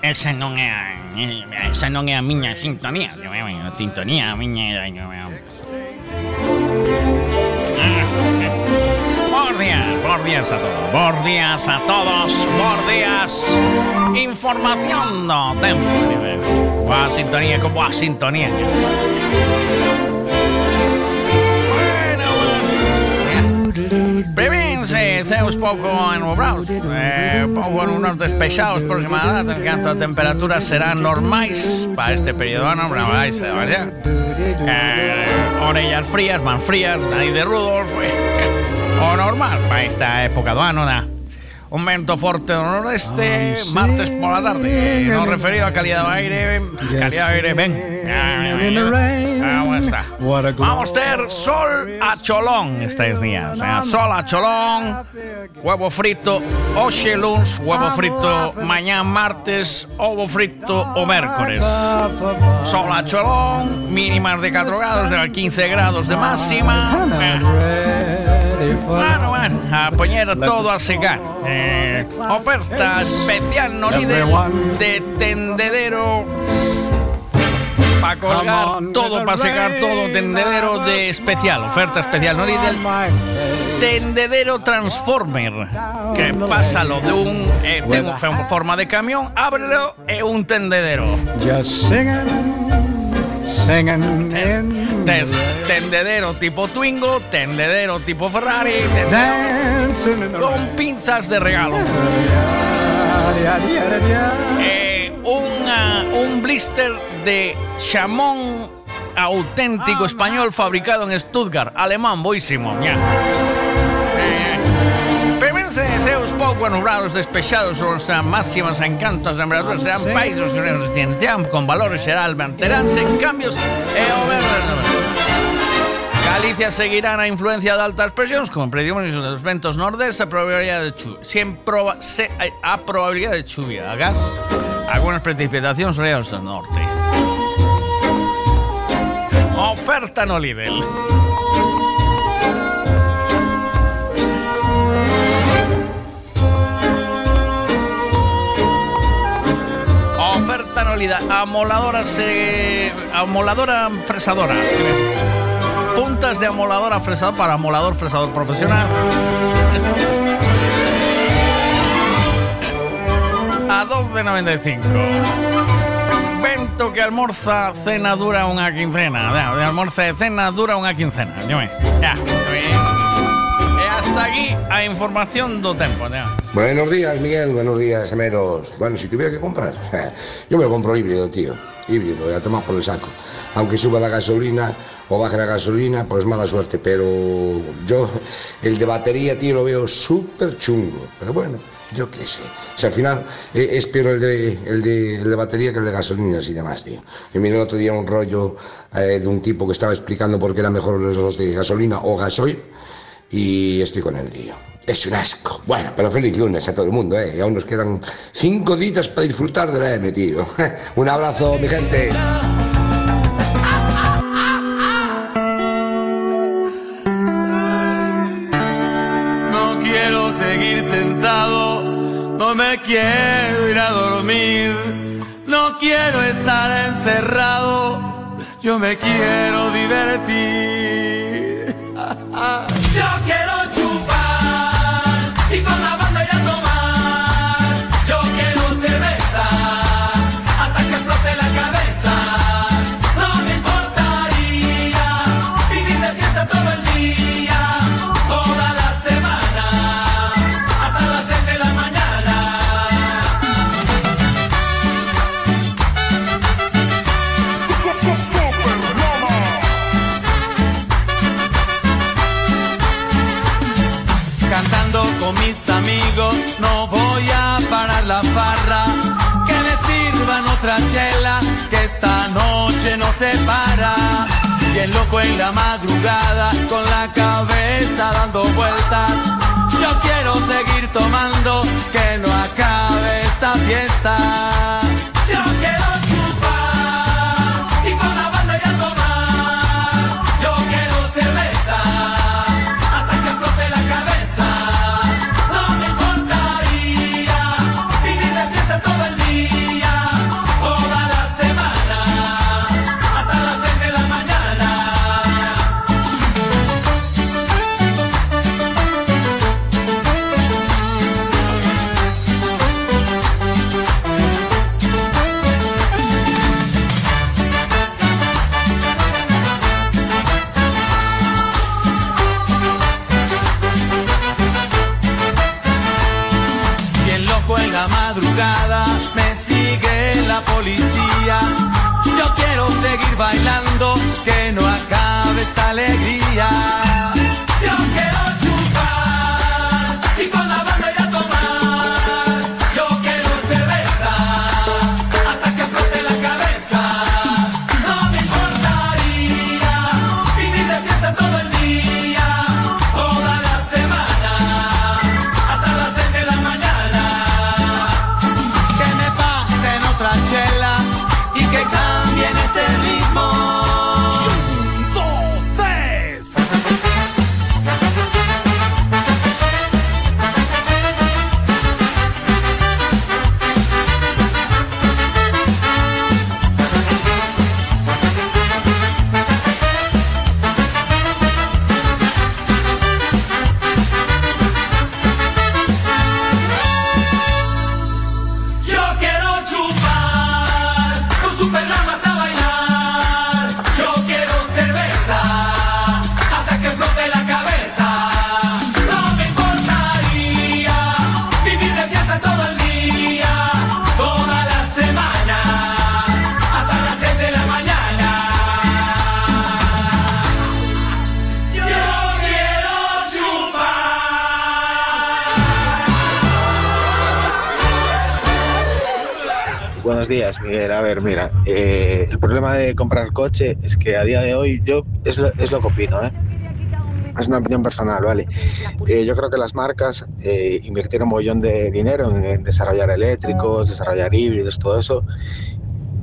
[SPEAKER 24] Esa non é a, esa non é a miña sintonía. A sintonía miña días, bos días a todos, días a todos, días. Información do tempo. Boa sintonía, con boa sintonía. Prevense eh, ceos pouco ennubrados eh, Pouco nunos despexados aproximadas En canto a temperaturas serán normais Para este período ano, bueno, vai, se eh, Orellas frías, man frías, nariz de Rudolf eh, O normal para esta época do ano, na. Un vento forte do noroeste Martes pola tarde. No referido a calidad do aire Calidad do aire, ben Vamos está. Vamos a ter sol a cholón estes días. O sea, sol a cholón, huevo frito hoxe luns, huevo frito mañán martes, ovo frito o mércores. Sol a cholón, mínimas de 4 grados, de 15 grados de máxima. Eh, Bueno, bueno, a poñer todo a secar. Eh, oferta especial no líder de tendedero. Para colgar todo, para secar todo, tendedero de especial, oferta especial, no líder. Tendedero transformer que pasa lo de un eh, ten unha forma de camión, ábrelo e un tendedero.
[SPEAKER 21] Just singing, singing in
[SPEAKER 24] Tes tendedero tipo Twingo, tendedero tipo Ferrari, tendedero con pinzas de regalo. Eh,
[SPEAKER 10] una- un blister de chamón auténtico español fabricado en Stuttgart, alemán, boísimo. Ya. Prevense ceos pouco anubrados despexados os máximas encantos de temperaturas serán
[SPEAKER 25] Sí.
[SPEAKER 10] países unidos de con valores xeral manteránse en cambios e o Galicia seguirá na influencia de altas presións como predicciones dos ventos nordeste a probabilidade de chuvia. Proba, se, a probabilidade de chuvia a gas algunas precipitacións reales do norte. Oferta no Lidl. Lidl. Amoladora se... Amoladora fresadora. Puntas de amoladora fresador para amolador fresador profesional. A 12.95. Vento que almorza cena dura unha quincena. De almorza e cena dura unha quincena. Ya, a información do tempo. Ya.
[SPEAKER 26] Buenos días, Miguel. Buenos días, Emeros. Bueno, si tuviera que comprar, yo me compro híbrido, tío. Híbrido, ya tomamos por el saco. Aunque suba la gasolina o baje la gasolina, pues mala suerte. Pero yo, el de batería, tío, lo veo súper chungo. Pero bueno, yo qué sé. O sea, al final eh, es peor el de, el, de, el de batería que el de gasolinas y demás, tío. Yo miré el otro día un rollo eh, de un tipo que estaba explicando por qué eran mejor los de gasolina o gasoil y estoy con el tío. Es un asco. Bueno, pero feliz lunes a todo el mundo, ¿eh? Y aún nos quedan cinco días para disfrutar de la M, tío. un abrazo, mi gente.
[SPEAKER 27] No quiero seguir sentado, no me quiero ir a dormir, no quiero estar encerrado, yo me quiero divertir. Yo quiero chupar y con la banda ya tomar, yo quiero cerveza hasta que explote la cabeza. No me importaría vivir de fiesta todo el día, otra que esta noche no se para. Bien loco en la madrugada, con la cabeza dando vueltas. Yo quiero seguir tomando, que no acabe esta fiesta. Yo quiero chupar y con la banda ya tomar. Yo quiero cerveza Yo quiero seguir bailando, que no
[SPEAKER 28] comprar coche es que a día de hoy yo es lo, es lo que opino, ¿eh? Es una opinión personal, ¿vale? Eh, yo creo que las marcas eh, invirtieron un mollón de dinero en, desarrollar eléctricos, desarrollar híbridos, todo eso,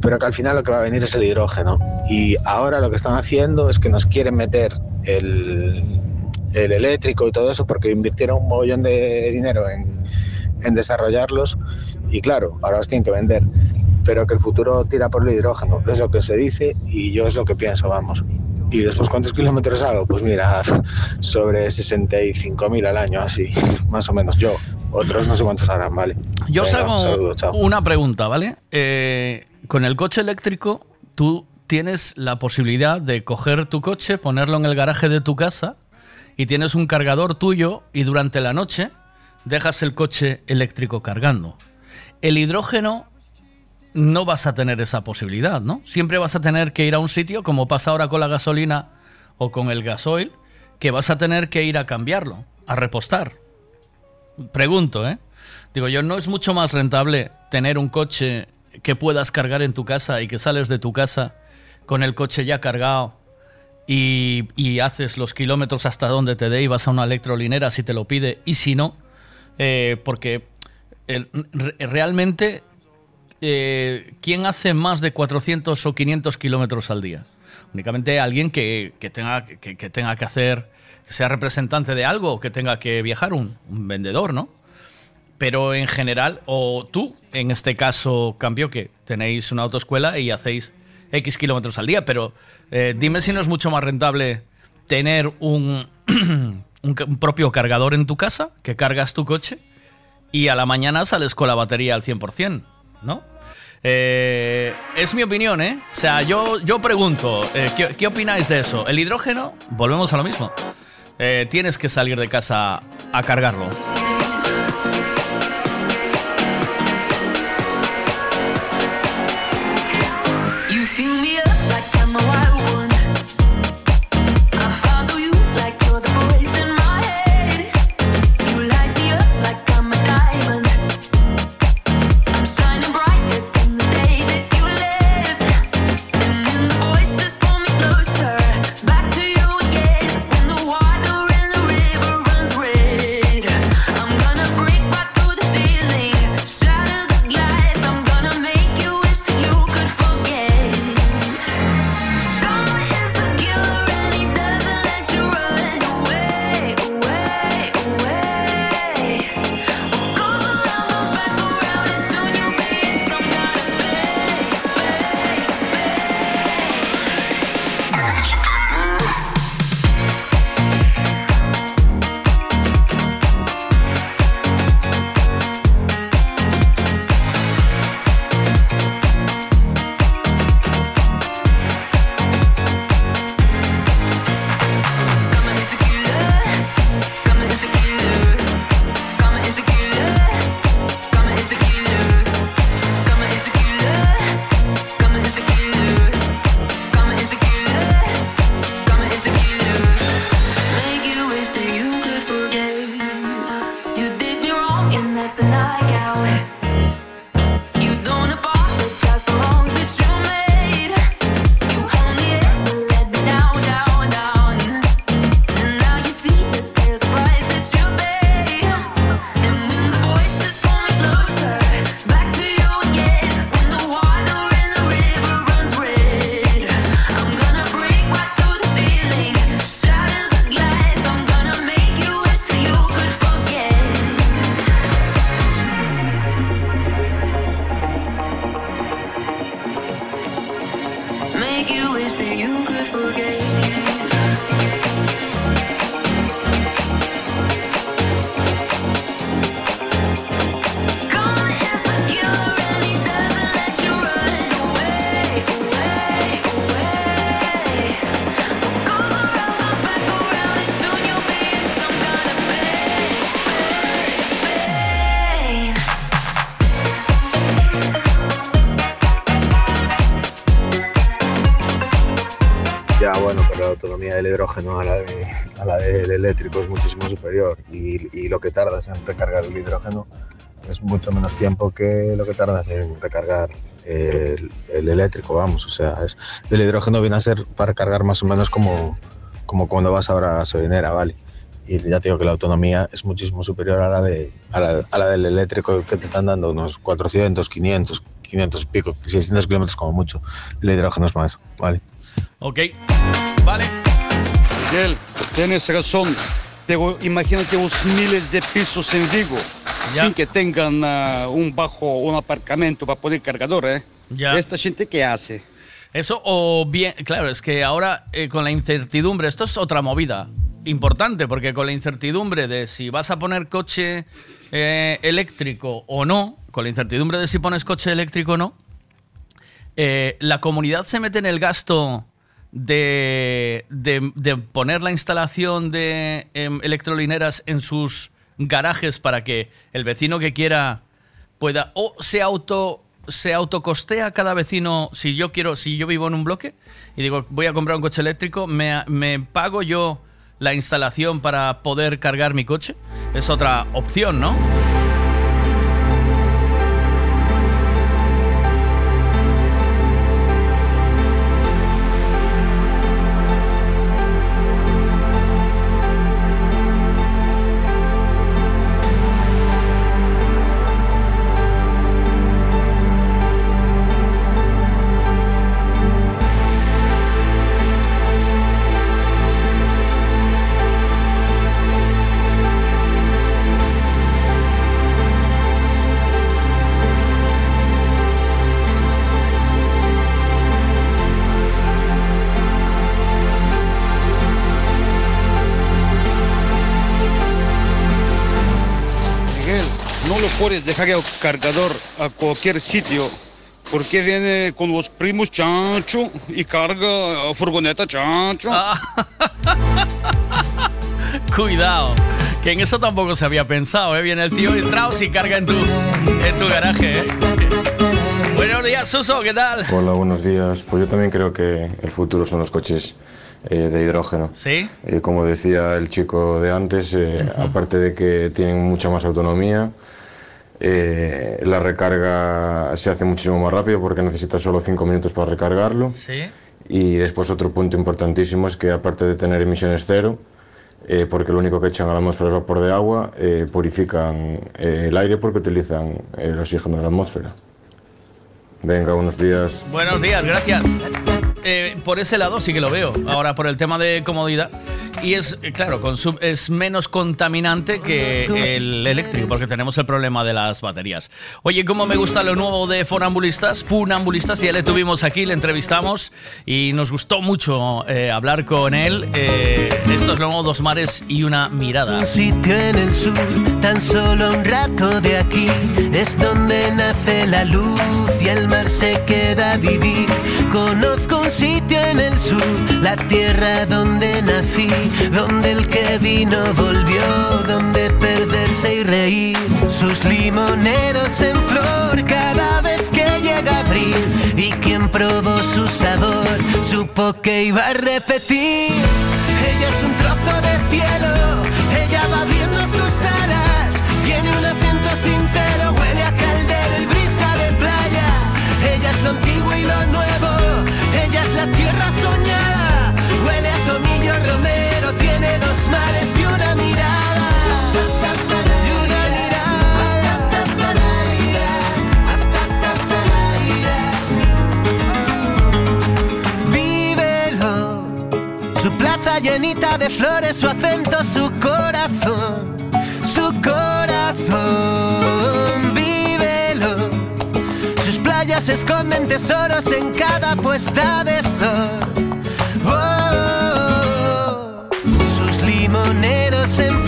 [SPEAKER 28] pero que al final lo que va a venir es el hidrógeno. Y ahora lo que están haciendo es que nos quieren meter el, el eléctrico y todo eso porque invirtieron un mollón de dinero en, en desarrollarlos y claro, ahora los tienen que vender. Pero que el futuro tira por el hidrógeno, es lo que se dice y yo es lo que pienso, vamos. Y después, ¿cuántos kilómetros hago? Pues mira, sobre 65.000 al año, así, más o menos yo. Otros no sé cuántos harán, ¿vale?
[SPEAKER 29] Yo os hago
[SPEAKER 28] saludo,
[SPEAKER 29] una pregunta, ¿vale? Eh, con el coche eléctrico, tú tienes la posibilidad de coger tu coche, ponerlo en el garaje de tu casa y tienes un cargador tuyo y durante la noche dejas el coche eléctrico cargando. El hidrógeno no vas a tener esa posibilidad, ¿no? Siempre vas a tener que ir a un sitio, como pasa ahora con la gasolina o con el gasoil, que vas a tener que ir a cambiarlo, a repostar. Pregunto, ¿eh? Digo, yo, ¿no es mucho más rentable tener un coche que puedas cargar en tu casa y que sales de tu casa con el coche ya cargado y, y haces los kilómetros hasta donde te dé y vas a una electrolinera si te lo pide y si no? Eh, porque realmente, eh, ¿quién hace más de 400 o 500 kilómetros al día? Únicamente alguien que, que tenga, que, tenga que hacer, que sea representante de algo que tenga que viajar, un, vendedor, ¿no? Pero en general, o tú, en este caso, cambio que tenéis una autoescuela y hacéis X kilómetros al día, pero eh, dime si no es mucho más rentable tener un, un propio cargador en tu casa, que cargas tu coche y a la mañana sales con la batería al 100%, ¿no? Eh, es mi opinión, ¿eh? O sea, yo, yo pregunto, eh, ¿qué, qué opináis de eso? ¿El hidrógeno? Volvemos a lo mismo. Eh, tienes que salir de casa a cargarlo.
[SPEAKER 28] Hidrógeno a la, de- a la del eléctrico es muchísimo superior y, y lo que tardas en recargar el hidrógeno es mucho menos tiempo que lo que tardas en recargar el, el eléctrico, vamos. O sea, es, el hidrógeno viene a ser para cargar más o menos como, como cuando vas a la gasolinera, ¿vale? Y ya te digo que la autonomía es muchísimo superior a la, de, a la, a la del eléctrico que te están dando, unos 400, 500, 500 y pico, 600 kilómetros como mucho. El hidrógeno es más, ¿vale?
[SPEAKER 10] Ok, vale.
[SPEAKER 19] Miguel, tienes razón. Pero imagínate los miles de pisos en Vigo sin que tengan ah, un bajo, un aparcamiento para poner cargador, ¿eh?
[SPEAKER 10] Ya.
[SPEAKER 19] ¿Esta gente qué hace?
[SPEAKER 10] Eso o bien, claro, es que ahora eh, con la incertidumbre, esto es otra movida importante, porque con la incertidumbre de si vas a poner coche eh, eléctrico o no, con la incertidumbre de si pones coche eléctrico o no, eh, la comunidad se mete en el gasto de, de- de poner la instalación de em, electrolineras en sus garajes para que el vecino que quiera pueda o se auto se autocostea cada vecino. Si yo quiero si yo vivo en un bloque y digo voy a comprar un coche eléctrico me, me pago yo la instalación para poder cargar mi coche es otra opción no
[SPEAKER 19] puedes dejar el cargador a cualquier sitio porque viene con los primos chancho y carga a furgoneta chancho.
[SPEAKER 10] cuidado que en eso tampoco se había pensado ¿eh? viene el tío Strauss y carga en tu en tu garaje ¿eh? buenos días Suso ¿qué tal?
[SPEAKER 26] Hola, buenos días. Pues yo también creo que el futuro son los coches eh, de hidrógeno.
[SPEAKER 10] ¿Sí?
[SPEAKER 26] Eh, como decía el chico de antes, eh, aparte de que tienen mucha más autonomía, eh, la recarga se hace muchísimo más rápido porque necesitas solo 5 minutos para recargarlo.
[SPEAKER 10] sí
[SPEAKER 26] Y después otro punto importantísimo es que aparte de tener emisiones cero, eh, porque lo único que echan a la atmósfera es vapor de agua, eh, purifican eh, el aire porque utilizan el oxígeno de la atmósfera. Venga, buenos días.
[SPEAKER 10] Buenos días, gracias. Eh, por ese lado sí que lo veo. Ahora, por el tema de comodidad. Y es, eh, claro, es menos contaminante que el eléctrico, porque tenemos el problema de las baterías. Oye, ¿cómo me gusta lo nuevo de Funambulistas? Funambulistas, ya le tuvimos aquí, le entrevistamos y nos gustó mucho eh, hablar con él. Eh, esto es lo nuevo, Dos Mares y una mirada.
[SPEAKER 30] Un sitio en el sur, tan solo un rato de aquí, es donde nace la luz y el mar se queda a vivir. Conozco un sitio en el sur, la tierra donde nací, donde el que vino volvió, donde perderse y reír. Sus limoneros en flor cada vez que llega abril, y quien probó su sabor supo que iba a repetir. Ella es un trozo de cielo, llenita de flores, su acento, su corazón, su corazón. Vívelo, sus playas esconden tesoros en cada puesta de sol. Oh, sus limoneros en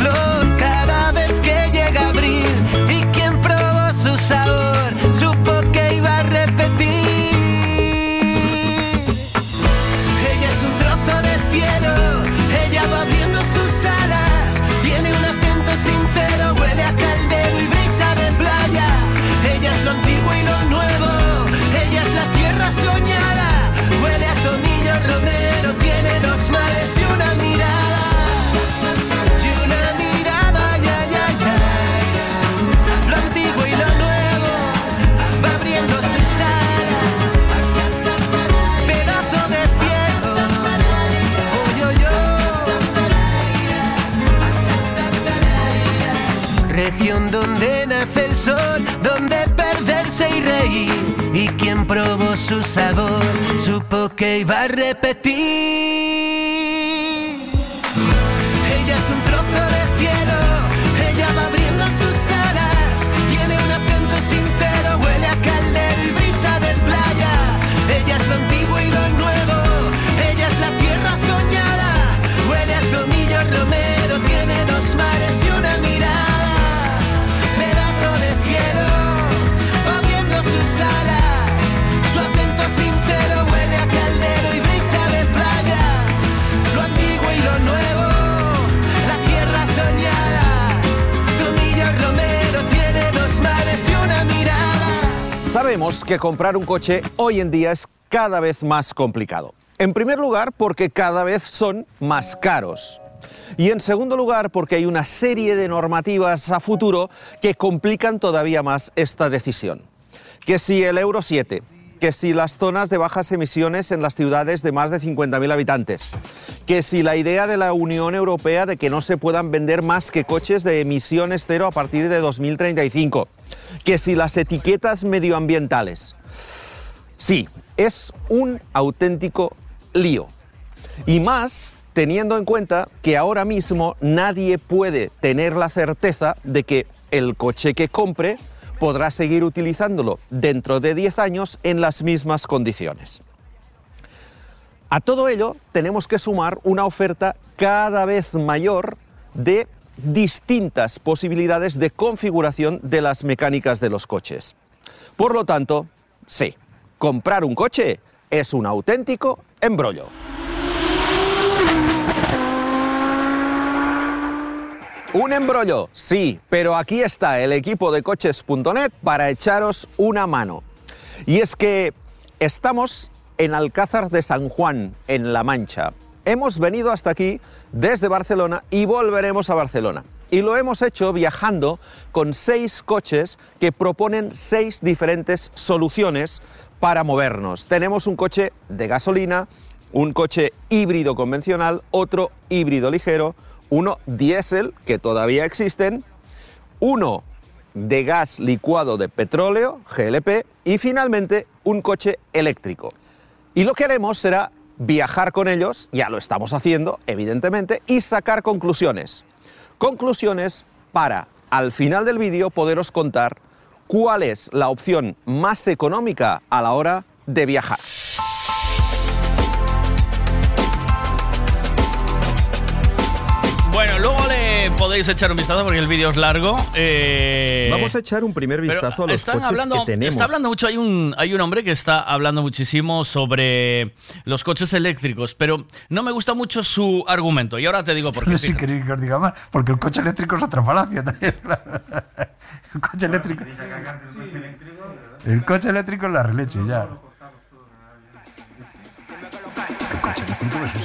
[SPEAKER 30] donde nace el sol, donde perderse y reír. Y quien probó su sabor supo que iba a repetir.
[SPEAKER 31] Sabemos que comprar un coche hoy en día es cada vez más complicado. En primer lugar, porque cada vez son más caros. Y en segundo lugar, porque hay una serie de normativas a futuro que complican todavía más esta decisión. Que si el Euro 7, que si las zonas de bajas emisiones en las ciudades de más de 50.000 habitantes, que si la idea de la Unión Europea de que no se puedan vender más que coches de emisiones cero a partir de 2035, que si las etiquetas medioambientales. Sí, es un auténtico lío. Y más teniendo en cuenta que ahora mismo nadie puede tener la certeza de que el coche que compre podrá seguir utilizándolo dentro de 10 años en las mismas condiciones. A todo ello tenemos que sumar una oferta cada vez mayor de distintas posibilidades de configuración de las mecánicas de los coches. Por lo tanto, sí, comprar un coche es un auténtico embrollo. Un embrollo, sí, pero aquí está el equipo de coches.net para echaros una mano. Y es que estamos en Alcázar de San Juan, en La Mancha. Hemos venido hasta aquí desde Barcelona y volveremos a Barcelona. Y lo hemos hecho viajando con seis coches que proponen seis diferentes soluciones para movernos. Tenemos un coche de gasolina, un coche híbrido convencional, otro híbrido ligero, uno diésel, que todavía existen, uno de gas licuado de petróleo, GLP, y finalmente un coche eléctrico. Y lo que haremos será viajar con ellos, ya lo estamos haciendo, evidentemente, y sacar conclusiones. Conclusiones para, al final del vídeo, poderos contar cuál es la opción más económica a la hora de viajar.
[SPEAKER 10] Bueno, luego podéis echar un vistazo porque el vídeo es largo. eh,
[SPEAKER 31] Vamos a echar un primer vistazo a los
[SPEAKER 10] están
[SPEAKER 31] coches
[SPEAKER 10] hablando,
[SPEAKER 31] que tenemos.
[SPEAKER 10] Está hablando mucho, hay un, hay un hombre que está hablando muchísimo sobre los coches eléctricos, pero no me gusta mucho su argumento. Y ahora te digo por qué.
[SPEAKER 32] No sé queréis que os diga más, porque el coche eléctrico es otra falacia también. El coche eléctrico. El coche eléctrico es la releche, ya.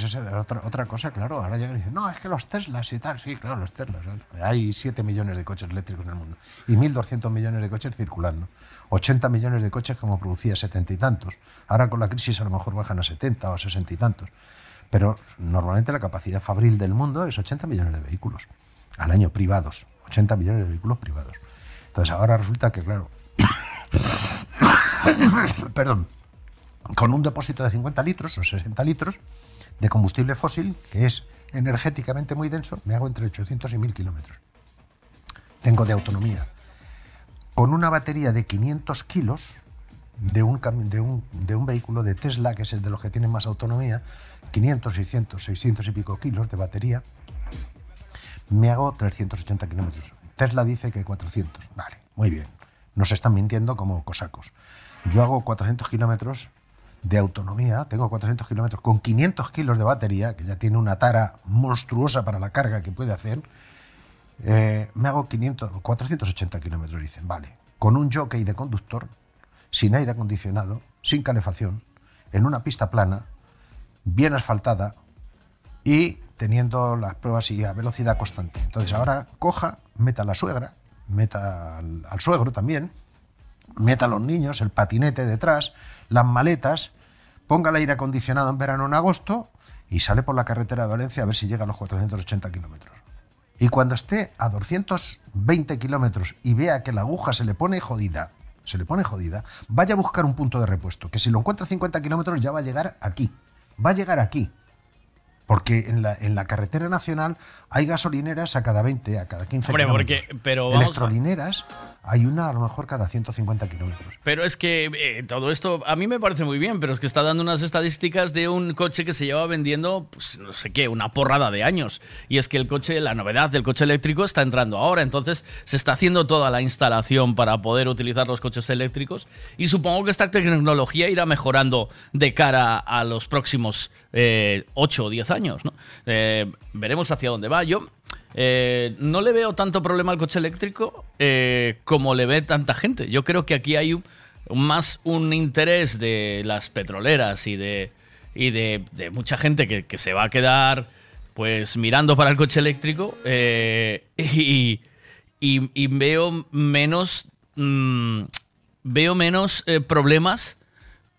[SPEAKER 32] Es otra, otra cosa, claro. Ahora llegan y dicen, no, es que los Teslas y tal. Sí, claro, los Teslas. ¿eh? Hay 7 millones de coches eléctricos en el mundo y 1.200 millones de coches circulando. 80 millones de coches como producía 70 y tantos. Ahora con la crisis a lo mejor bajan a 70 o 60 y tantos. Pero normalmente la capacidad fabril del mundo es 80 millones de vehículos al año privados. 80 millones de vehículos privados. Entonces ahora resulta que, claro, perdón, con un depósito de 50 litros o 60 litros de combustible fósil, que es energéticamente muy denso, me hago entre 800 y 1000 kilómetros. Tengo de autonomía. Con una batería de 500 kilos de un, vehículo de Tesla, que es el de los que tienen más autonomía, 500, 600, 600 y pico kilos de batería, me hago 380 kilómetros. Tesla dice que 400. Vale, muy bien. Nos están mintiendo como cosacos. Yo hago 400 kilómetros de autonomía, tengo 400 kilómetros con 500 kilos de batería, que ya tiene una tara monstruosa para la carga que puede hacer. Eh, me hago 500, 480 kilómetros, dicen, vale. Con un jockey de conductor, sin aire acondicionado, sin calefacción, en una pista plana, bien asfaltada y teniendo las pruebas y a velocidad constante. Entonces ahora coja, meta a la suegra, meta al, al suegro también, meta a los niños, el patinete detrás, las maletas, ponga el aire acondicionado en verano en agosto y sale por la carretera de Valencia a ver si llega a los 480 kilómetros. Y cuando esté a 220 kilómetros y vea que la aguja se le pone jodida, se le pone jodida, vaya a buscar un punto de repuesto, que si lo encuentra a 50 kilómetros ya va a llegar aquí, va a llegar aquí. Porque en la, en la carretera nacional hay gasolineras a cada 20, a cada 15
[SPEAKER 10] Hombre,
[SPEAKER 32] kilómetros.
[SPEAKER 10] porque- pero vamos a-
[SPEAKER 32] Electrolineras hay una a lo mejor cada 150 kilómetros.
[SPEAKER 10] Pero es que eh, todo esto a mí me parece muy bien, pero es que está dando unas estadísticas de un coche que se lleva vendiendo, pues no sé qué, una porrada de años. Y es que el coche, la novedad del coche eléctrico está entrando ahora, entonces se está haciendo toda la instalación para poder utilizar los coches eléctricos y supongo que esta tecnología irá mejorando de cara a los próximos 8 o 10 años. ¿No? Eh, veremos hacia dónde va. Yo eh, no le veo tanto problema al coche eléctrico eh, como le ve tanta gente. Yo creo que aquí hay más un interés de las petroleras y de, y de, mucha gente que, que se va a quedar pues mirando para el coche eléctrico y, y- veo menos mm, veo menos problemas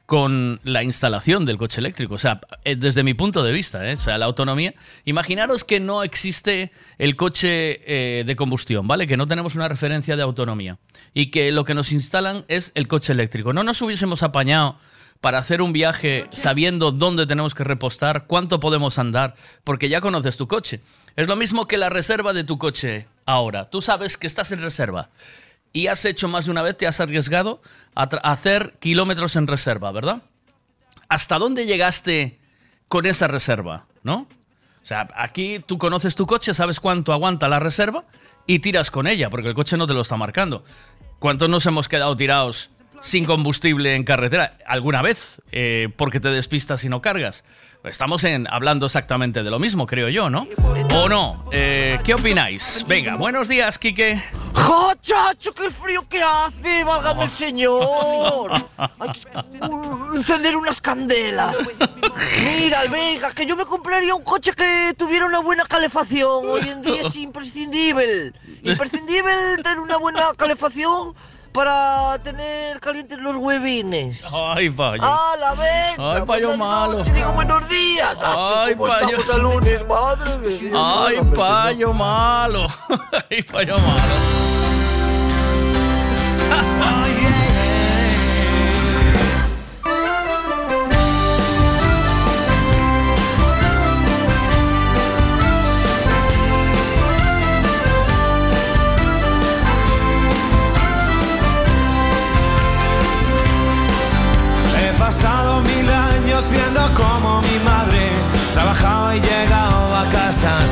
[SPEAKER 10] con la instalación del coche eléctrico. O sea, eh, desde mi punto de vista, ¿eh? o sea, la autonomía. Imaginaros que no existe el coche eh, de combustión, ¿vale? Que no tenemos una referencia de autonomía. Y que lo que nos instalan es el coche eléctrico. No nos hubiésemos apañado para hacer un viaje sabiendo dónde tenemos que repostar, cuánto podemos andar, porque ya conoces tu coche. Es lo mismo que la reserva de tu coche ahora. Tú sabes que estás en reserva y has hecho más de una vez, te has arriesgado a, hacer kilómetros en reserva, ¿verdad? ¿Hasta dónde llegaste con esa reserva, no? O sea, aquí tú conoces tu coche, sabes cuánto aguanta la reserva y tiras con ella, porque el coche no te lo está marcando. ¿Cuántos nos hemos quedado tirados sin combustible en carretera? ¿Alguna vez? Eh, porque te despistas y no cargas. Estamos en, hablando exactamente de lo mismo, creo yo, ¿no? ¿O no? Eh, ¿Qué opináis? Venga, buenos días, Quique.
[SPEAKER 33] ¡Jo, chacho, qué frío que hace! ¡Válgame el señor! Hay que encender unas candelas. Mira, venga, que yo me compraría un coche que tuviera una buena calefacción. Hoy en día es imprescindible. Imprescindible tener una buena calefacción para tener calientes los huevines.
[SPEAKER 10] Ay, payo.
[SPEAKER 33] ¡Ah, la vez!
[SPEAKER 10] Ay, payo malo.
[SPEAKER 33] Digo buenos días.
[SPEAKER 10] Ay,
[SPEAKER 33] ¿cómo
[SPEAKER 10] payo.
[SPEAKER 33] lunes, madre de?
[SPEAKER 10] Ay, payo malo. Ay, payo malo.
[SPEAKER 34] He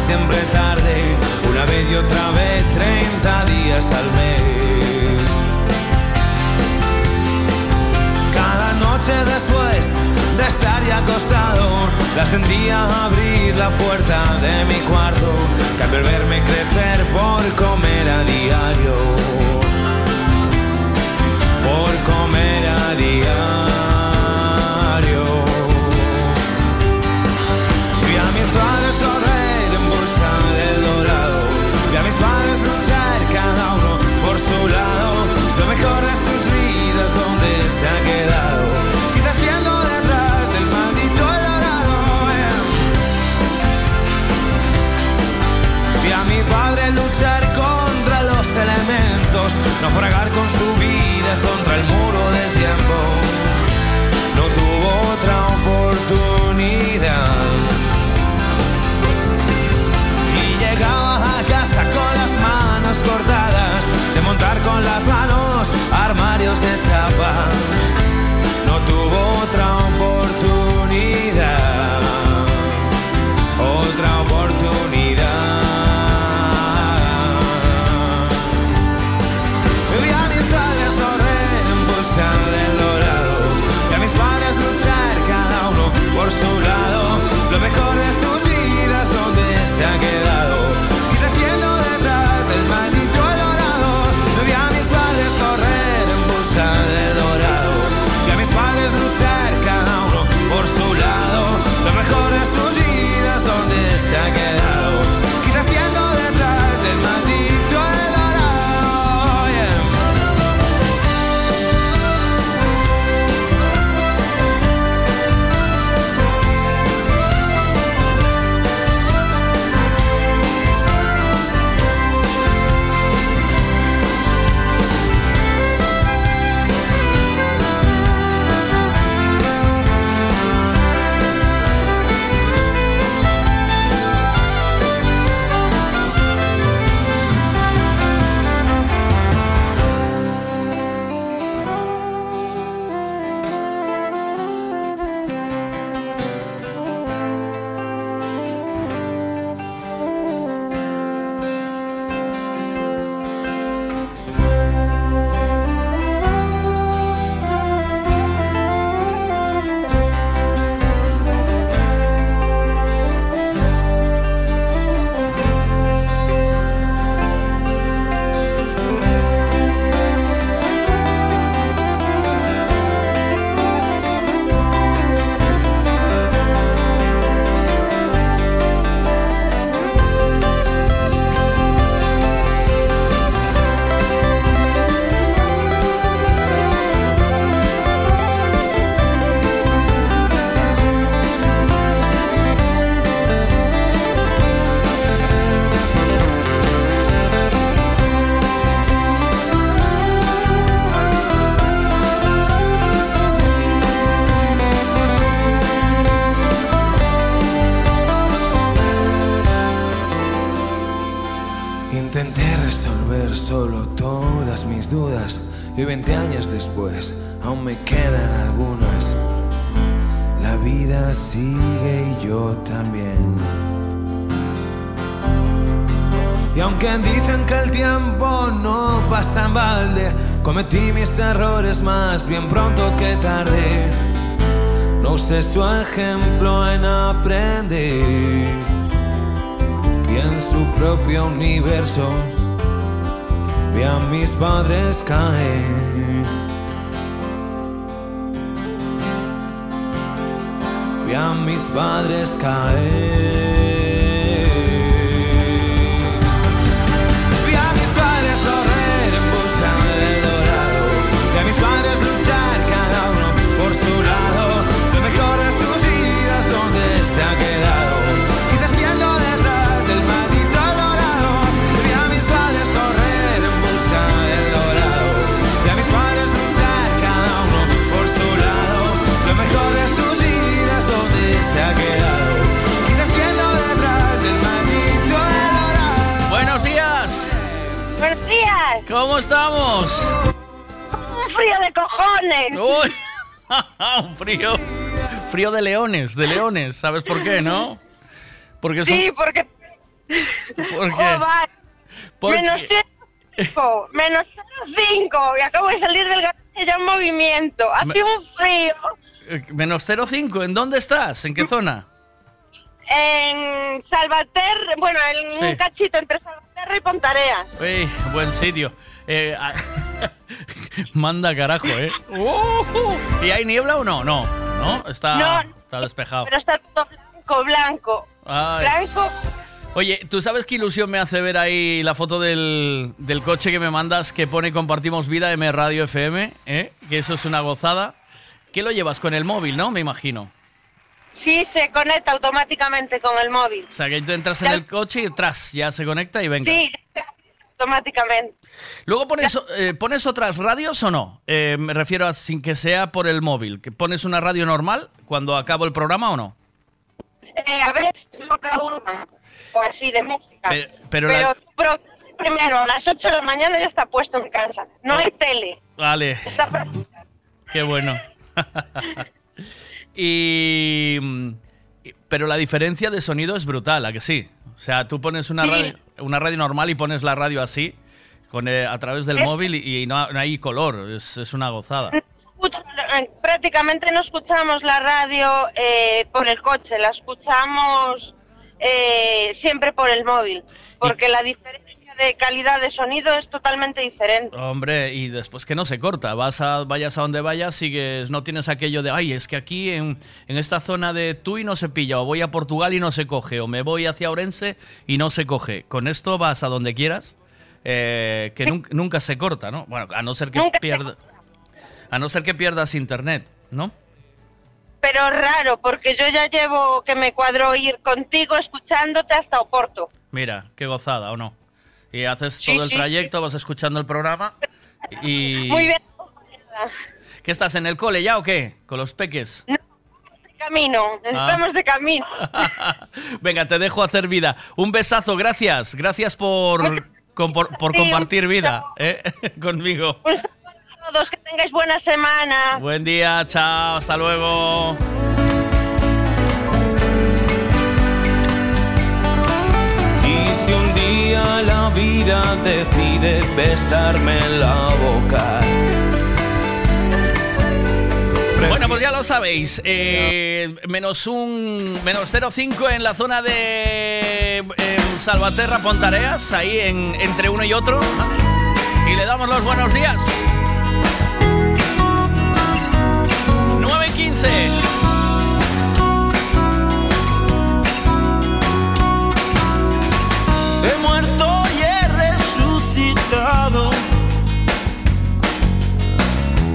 [SPEAKER 34] siempre tarde, una vez y otra vez, 30 días al mes. Cada noche después de estar ya acostado, la sentía abrir la puerta de mi cuarto, que al verme crecer por comer a diario por comer a diario. Naufragar con su vida contra el muro del tiempo. No tuvo otra oportunidad. Y llegaba a casa con las manos cortadas, de montar con las manos armarios de se aunque dicen que el tiempo no pasa en balde, cometí mis errores más bien pronto que tarde. No usé su ejemplo en aprender y en su propio universo vi a mis padres caer. Vi a mis padres caer. Mis padres luchar cada uno por su lado. Lo mejor de sus vidas donde se ha quedado. Quizás yendo detrás del maldito dorado. Vi a mis padres correr en busca del dorado. Vi a mis padres luchar cada uno por su lado. Lo mejor de sus vidas donde se ha quedado. Quizás yendo detrás del maldito dorado.
[SPEAKER 10] Buenos días.
[SPEAKER 35] Buenos días.
[SPEAKER 10] ¿Cómo estamos?
[SPEAKER 35] Cojones.
[SPEAKER 10] Uy, un frío. Frío de leones, de leones. ¿Sabes por qué, no? Porque son.
[SPEAKER 35] Sí, porque.
[SPEAKER 10] ¿Por qué?
[SPEAKER 35] Joder,
[SPEAKER 10] ¿Por
[SPEAKER 35] menos
[SPEAKER 10] qué?
[SPEAKER 35] 5, menos 5 y acabo de salir del garaje ya en movimiento. Hace
[SPEAKER 10] Me-
[SPEAKER 35] un frío
[SPEAKER 10] Eh, Menos 0,5. ¿En dónde estás? ¿En qué zona?
[SPEAKER 35] en Salvaterra, bueno, en
[SPEAKER 10] Sí.
[SPEAKER 35] un cachito entre Salvaterra y Pontareas.
[SPEAKER 10] Uy, buen sitio. Eh, a- Manda carajo, ¿eh? Uh, ¿Y hay niebla o no? No, ¿no? Está,
[SPEAKER 35] No.
[SPEAKER 10] está despejado.
[SPEAKER 35] Pero está todo blanco, blanco.
[SPEAKER 10] Ay.
[SPEAKER 35] Blanco.
[SPEAKER 10] Oye, ¿tú sabes qué ilusión me hace ver ahí la foto del, del coche que me mandas que pone Compartimos Vida M Radio FM? ¿eh? Que eso es una gozada. ¿Qué lo llevas con el móvil, no? Me imagino.
[SPEAKER 35] Sí, se conecta automáticamente con el móvil.
[SPEAKER 10] O sea, que tú entras en el coche y tras, ya se conecta y venga.
[SPEAKER 35] Sí, automáticamente.
[SPEAKER 10] Luego pones, eh, ¿pones otras radios o no? Eh, me refiero a sin que sea por el móvil. ¿Que ¿Pones una radio normal cuando acabo el programa o no?
[SPEAKER 35] Eh, a veces toca una o así de música.
[SPEAKER 10] Pero, pero la-
[SPEAKER 35] pero primero, a las 8 de la mañana ya está puesto en casa. No hay tele.
[SPEAKER 10] Vale,
[SPEAKER 35] Está
[SPEAKER 10] qué bueno. mm, y- Pero la diferencia de sonido es brutal, ¿a que sí? O sea, tú pones una,
[SPEAKER 35] Sí.
[SPEAKER 10] radio, una radio normal y pones la radio así, con, eh, a través del
[SPEAKER 35] Es-
[SPEAKER 10] móvil y, y no, no hay color, es, es una gozada.
[SPEAKER 35] prácticamente no escuchamos la radio eh, por el coche, la escuchamos eh, siempre por el móvil, porque la diferencia de calidad de sonido es totalmente diferente.
[SPEAKER 10] Hombre, y después que no se corta, vas a, vayas a donde vayas, sigues, no tienes aquello de, ay, es que aquí en, en esta zona de Tui no se pilla, o voy a Portugal y no se coge, o me voy hacia Orense y no se coge. Con esto vas a donde quieras, eh, que nun- nunca se corta, ¿no? Bueno, a no ser que
[SPEAKER 35] Nunca se
[SPEAKER 10] pierda, a no ser que pierdas internet, ¿no?
[SPEAKER 35] Pero raro, porque yo ya llevo que me cuadro ir contigo escuchándote hasta Oporto.
[SPEAKER 10] Mira, qué gozada, ¿o no? Y haces
[SPEAKER 35] Sí,
[SPEAKER 10] todo el
[SPEAKER 35] sí,
[SPEAKER 10] trayecto, vas escuchando el programa y...
[SPEAKER 35] Muy bien.
[SPEAKER 10] ¿Qué estás en el cole ya o qué? Con los peques.
[SPEAKER 35] De camino,
[SPEAKER 10] Ah.
[SPEAKER 35] estamos de camino.
[SPEAKER 10] Venga, te dejo hacer vida. Un besazo, gracias. Gracias por, con- por, por
[SPEAKER 35] Sí, un
[SPEAKER 10] compartir vida ¿eh? conmigo.
[SPEAKER 35] Un saludo a todos, que tengáis buena semana.
[SPEAKER 10] Buen día, chao, hasta luego.
[SPEAKER 34] Y si un la vida decide besarme la boca.
[SPEAKER 10] Bueno, pues ya lo sabéis. eh, menos un. Menos 0,5 en la zona de. Salvaterra, Pontareas, ahí en, entre uno y otro. Y le damos los buenos días. 9.15.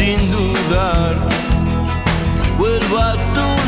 [SPEAKER 36] sin dudar. Vuelvo a tu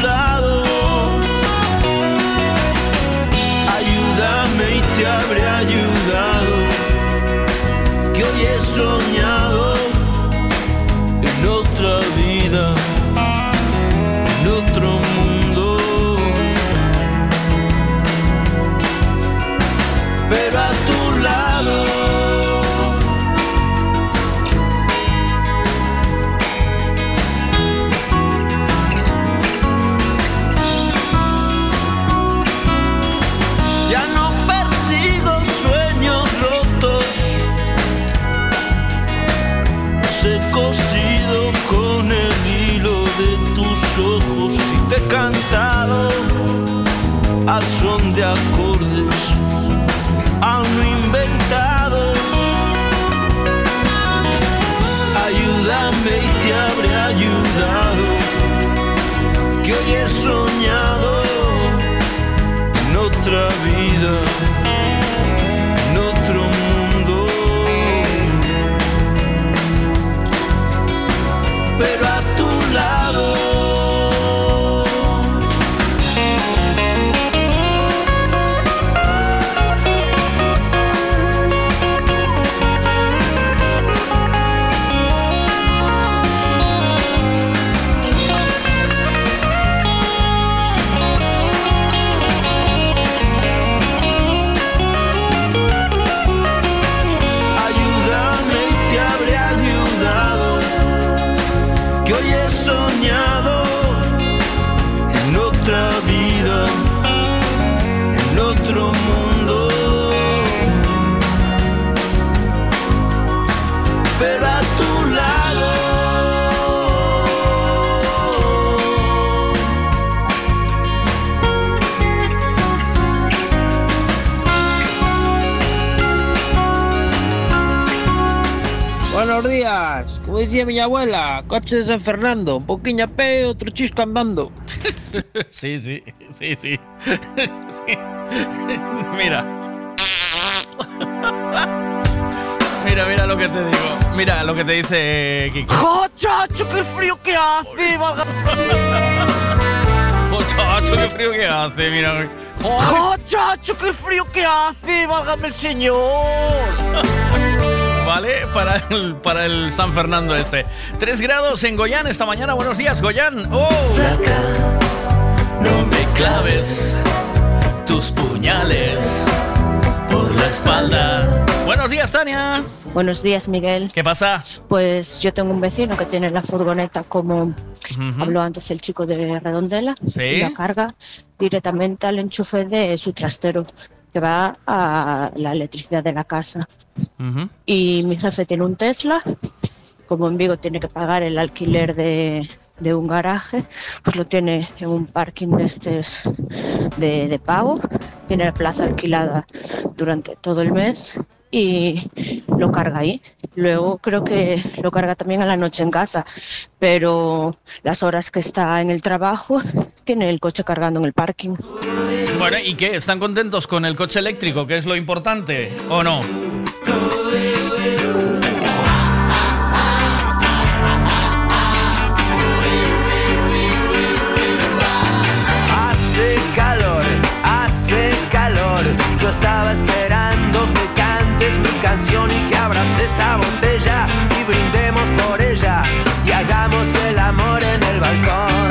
[SPEAKER 36] al son de acordes aún inventados. Ayúdame y te habré ayudado, que hoy he soñado en otra vida,
[SPEAKER 37] Como decía mi abuela, coche de San Fernando, un poquillo a pé, otro chisco andando.
[SPEAKER 10] Sí, sí, sí, sí. Sí. Mira. Mira, mira lo que te digo. Mira lo que te dice Kiki.
[SPEAKER 33] ¡Jo, chacho, qué frío que hace!
[SPEAKER 10] ¡Jo, chacho, qué frío que hace! Mira.
[SPEAKER 33] ¡Jo, chacho, qué frío que hace! ¡Válgame el señor!
[SPEAKER 10] ¿Vale? Para el, para el San Fernando ese. Tres grados en Goyán esta mañana. Buenos días, Goyán. ¡Oh!
[SPEAKER 36] No me claves tus puñales por la espalda.
[SPEAKER 10] Buenos días, Tania.
[SPEAKER 38] Buenos días, Miguel.
[SPEAKER 10] ¿Qué pasa?
[SPEAKER 38] Pues yo tengo un vecino que tiene la furgoneta como habló antes el chico de Redondela
[SPEAKER 10] Sí.
[SPEAKER 38] y la carga directamente al enchufe de su trastero que va a la electricidad de la casa. Y mi jefe tiene un Tesla, como en Vigo tiene que pagar el alquiler de, de un garaje, pues lo tiene en un parking de estos de, de pago, tiene la plaza alquilada durante todo el mes y lo carga ahí. Luego creo que lo carga también a la noche en casa, pero las horas que está en el trabajo tiene el coche cargando en el parking.
[SPEAKER 10] Bueno, ¿y qué? ¿Están contentos con el coche eléctrico, que es lo importante, o no?
[SPEAKER 36] Hace calor, hace calor. Yo estaba esperando cantes mi canción y que abras esa botella y brindemos por ella y hagamos el amor en el balcón.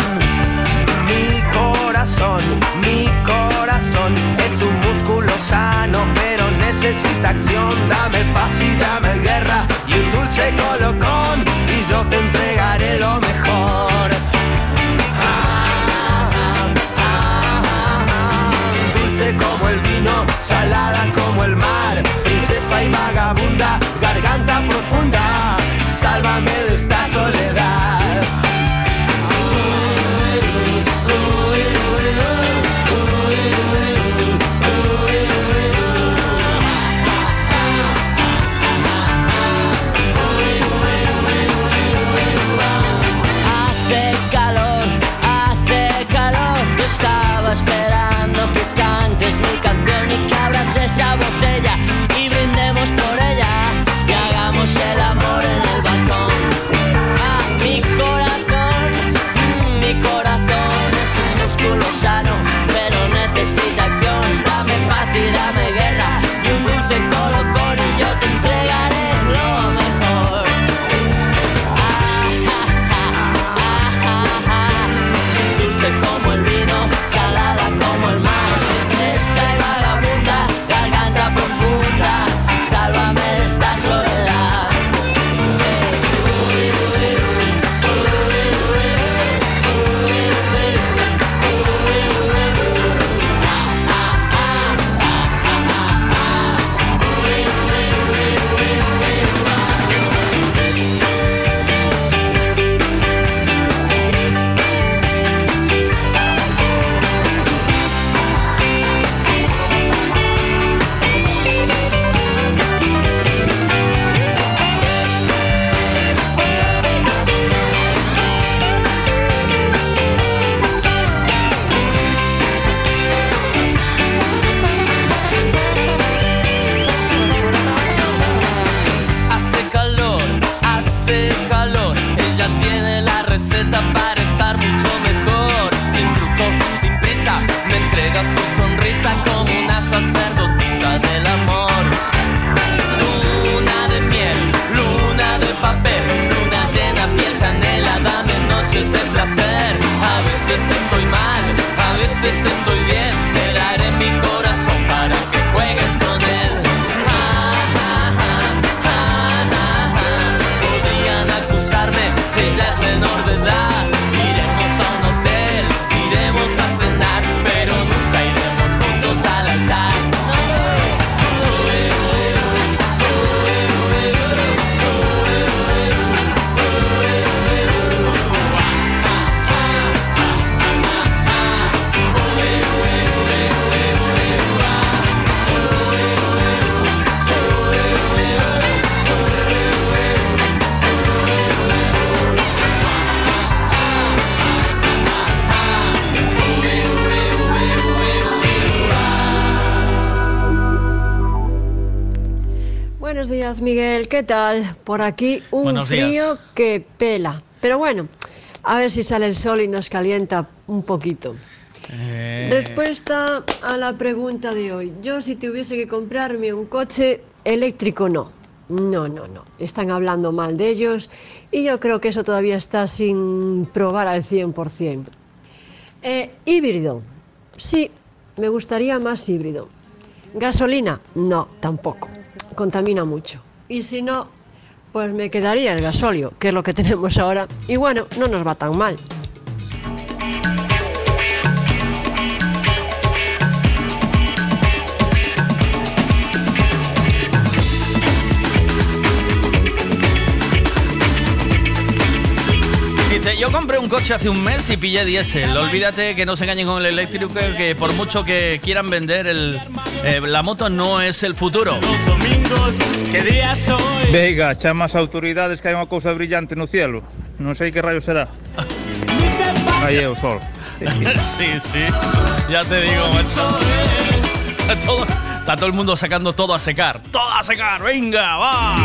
[SPEAKER 36] Mi corazón, mi corazón es un músculo sano, pero necesita acción. Dame paz y dame guerra y un dulce colocón y yo te entregaré lo mejor. Princesa y
[SPEAKER 39] ¿Qué tal? Por aquí un
[SPEAKER 10] Buenos días.
[SPEAKER 39] frío que pela. Pero bueno, a ver si sale el sol y nos calienta un poquito.
[SPEAKER 10] Eh,
[SPEAKER 39] Respuesta a la pregunta de hoy. Yo si tuviese que comprarme un coche eléctrico, no. No, no, no. Están hablando mal de ellos y yo creo que eso todavía está sin probar al 100%. Eh, híbrido. Sí, me gustaría más híbrido. Gasolina, no, tampoco. Contamina mucho. Y si no, pues me quedaría el gasóleo, que es lo que tenemos ahora. Y bueno, no nos va tan mal.
[SPEAKER 10] Coche hace un mes y pillé diésel. Olvídate que no se engañen con el eléctrico, que por mucho que quieran vender, el, eh, la moto no es el futuro.
[SPEAKER 37] Veiga, chamas autoridades que hai unha cousa brillante no cielo. Non sei que rayo será. Aí é o sol.
[SPEAKER 10] sí, sí. Ya te digo, macho. Todo- está todo el mundo sacando todo a secar. Todo a secar, venga, va.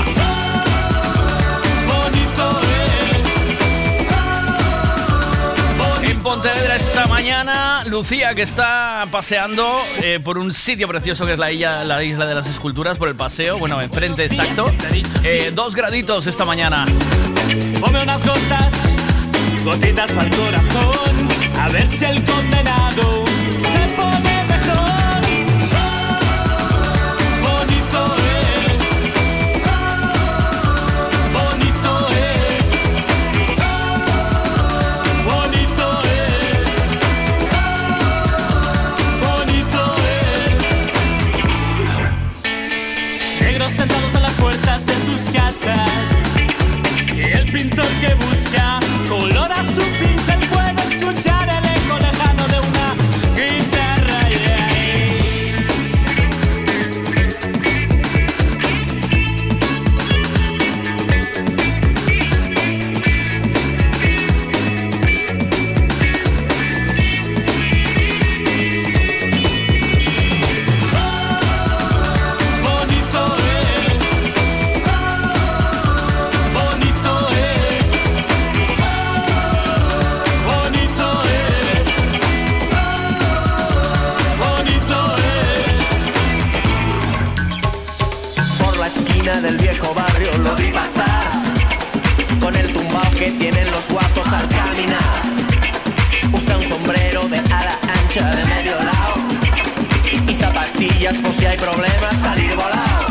[SPEAKER 10] Pontevedra esta mañana, Lucía que está paseando eh, por un sitio precioso que es la isla, la isla de las esculturas, por el paseo, bueno, enfrente exacto. Eh, dos graditos esta mañana.
[SPEAKER 37] Unas gotas, gotitas para el corazón, a ver si el condenado se pone el pintor que busca color a millas
[SPEAKER 40] por si hay problemas, salir volado.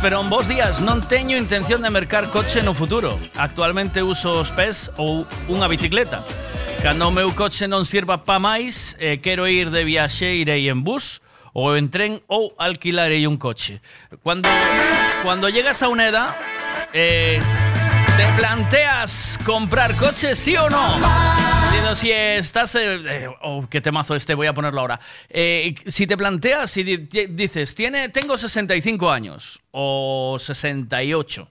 [SPEAKER 10] pero en vos días non teño intención de mercar coche no futuro. Actualmente uso os pés ou unha bicicleta. Cando o meu coche non sirva pa máis, eh, quero ir de viaxe, irei en bus ou en tren ou alquilarei un coche. Cuando, cuando llegas a una edad, eh, ¿te planteas comprar coche, sí o no? Diciendo, si estás... eh, eh, oh, qué temazo este, voy a ponerlo ahora. Eh, si te planteas, si di- di- dices, tiene, tengo 65 años o 68,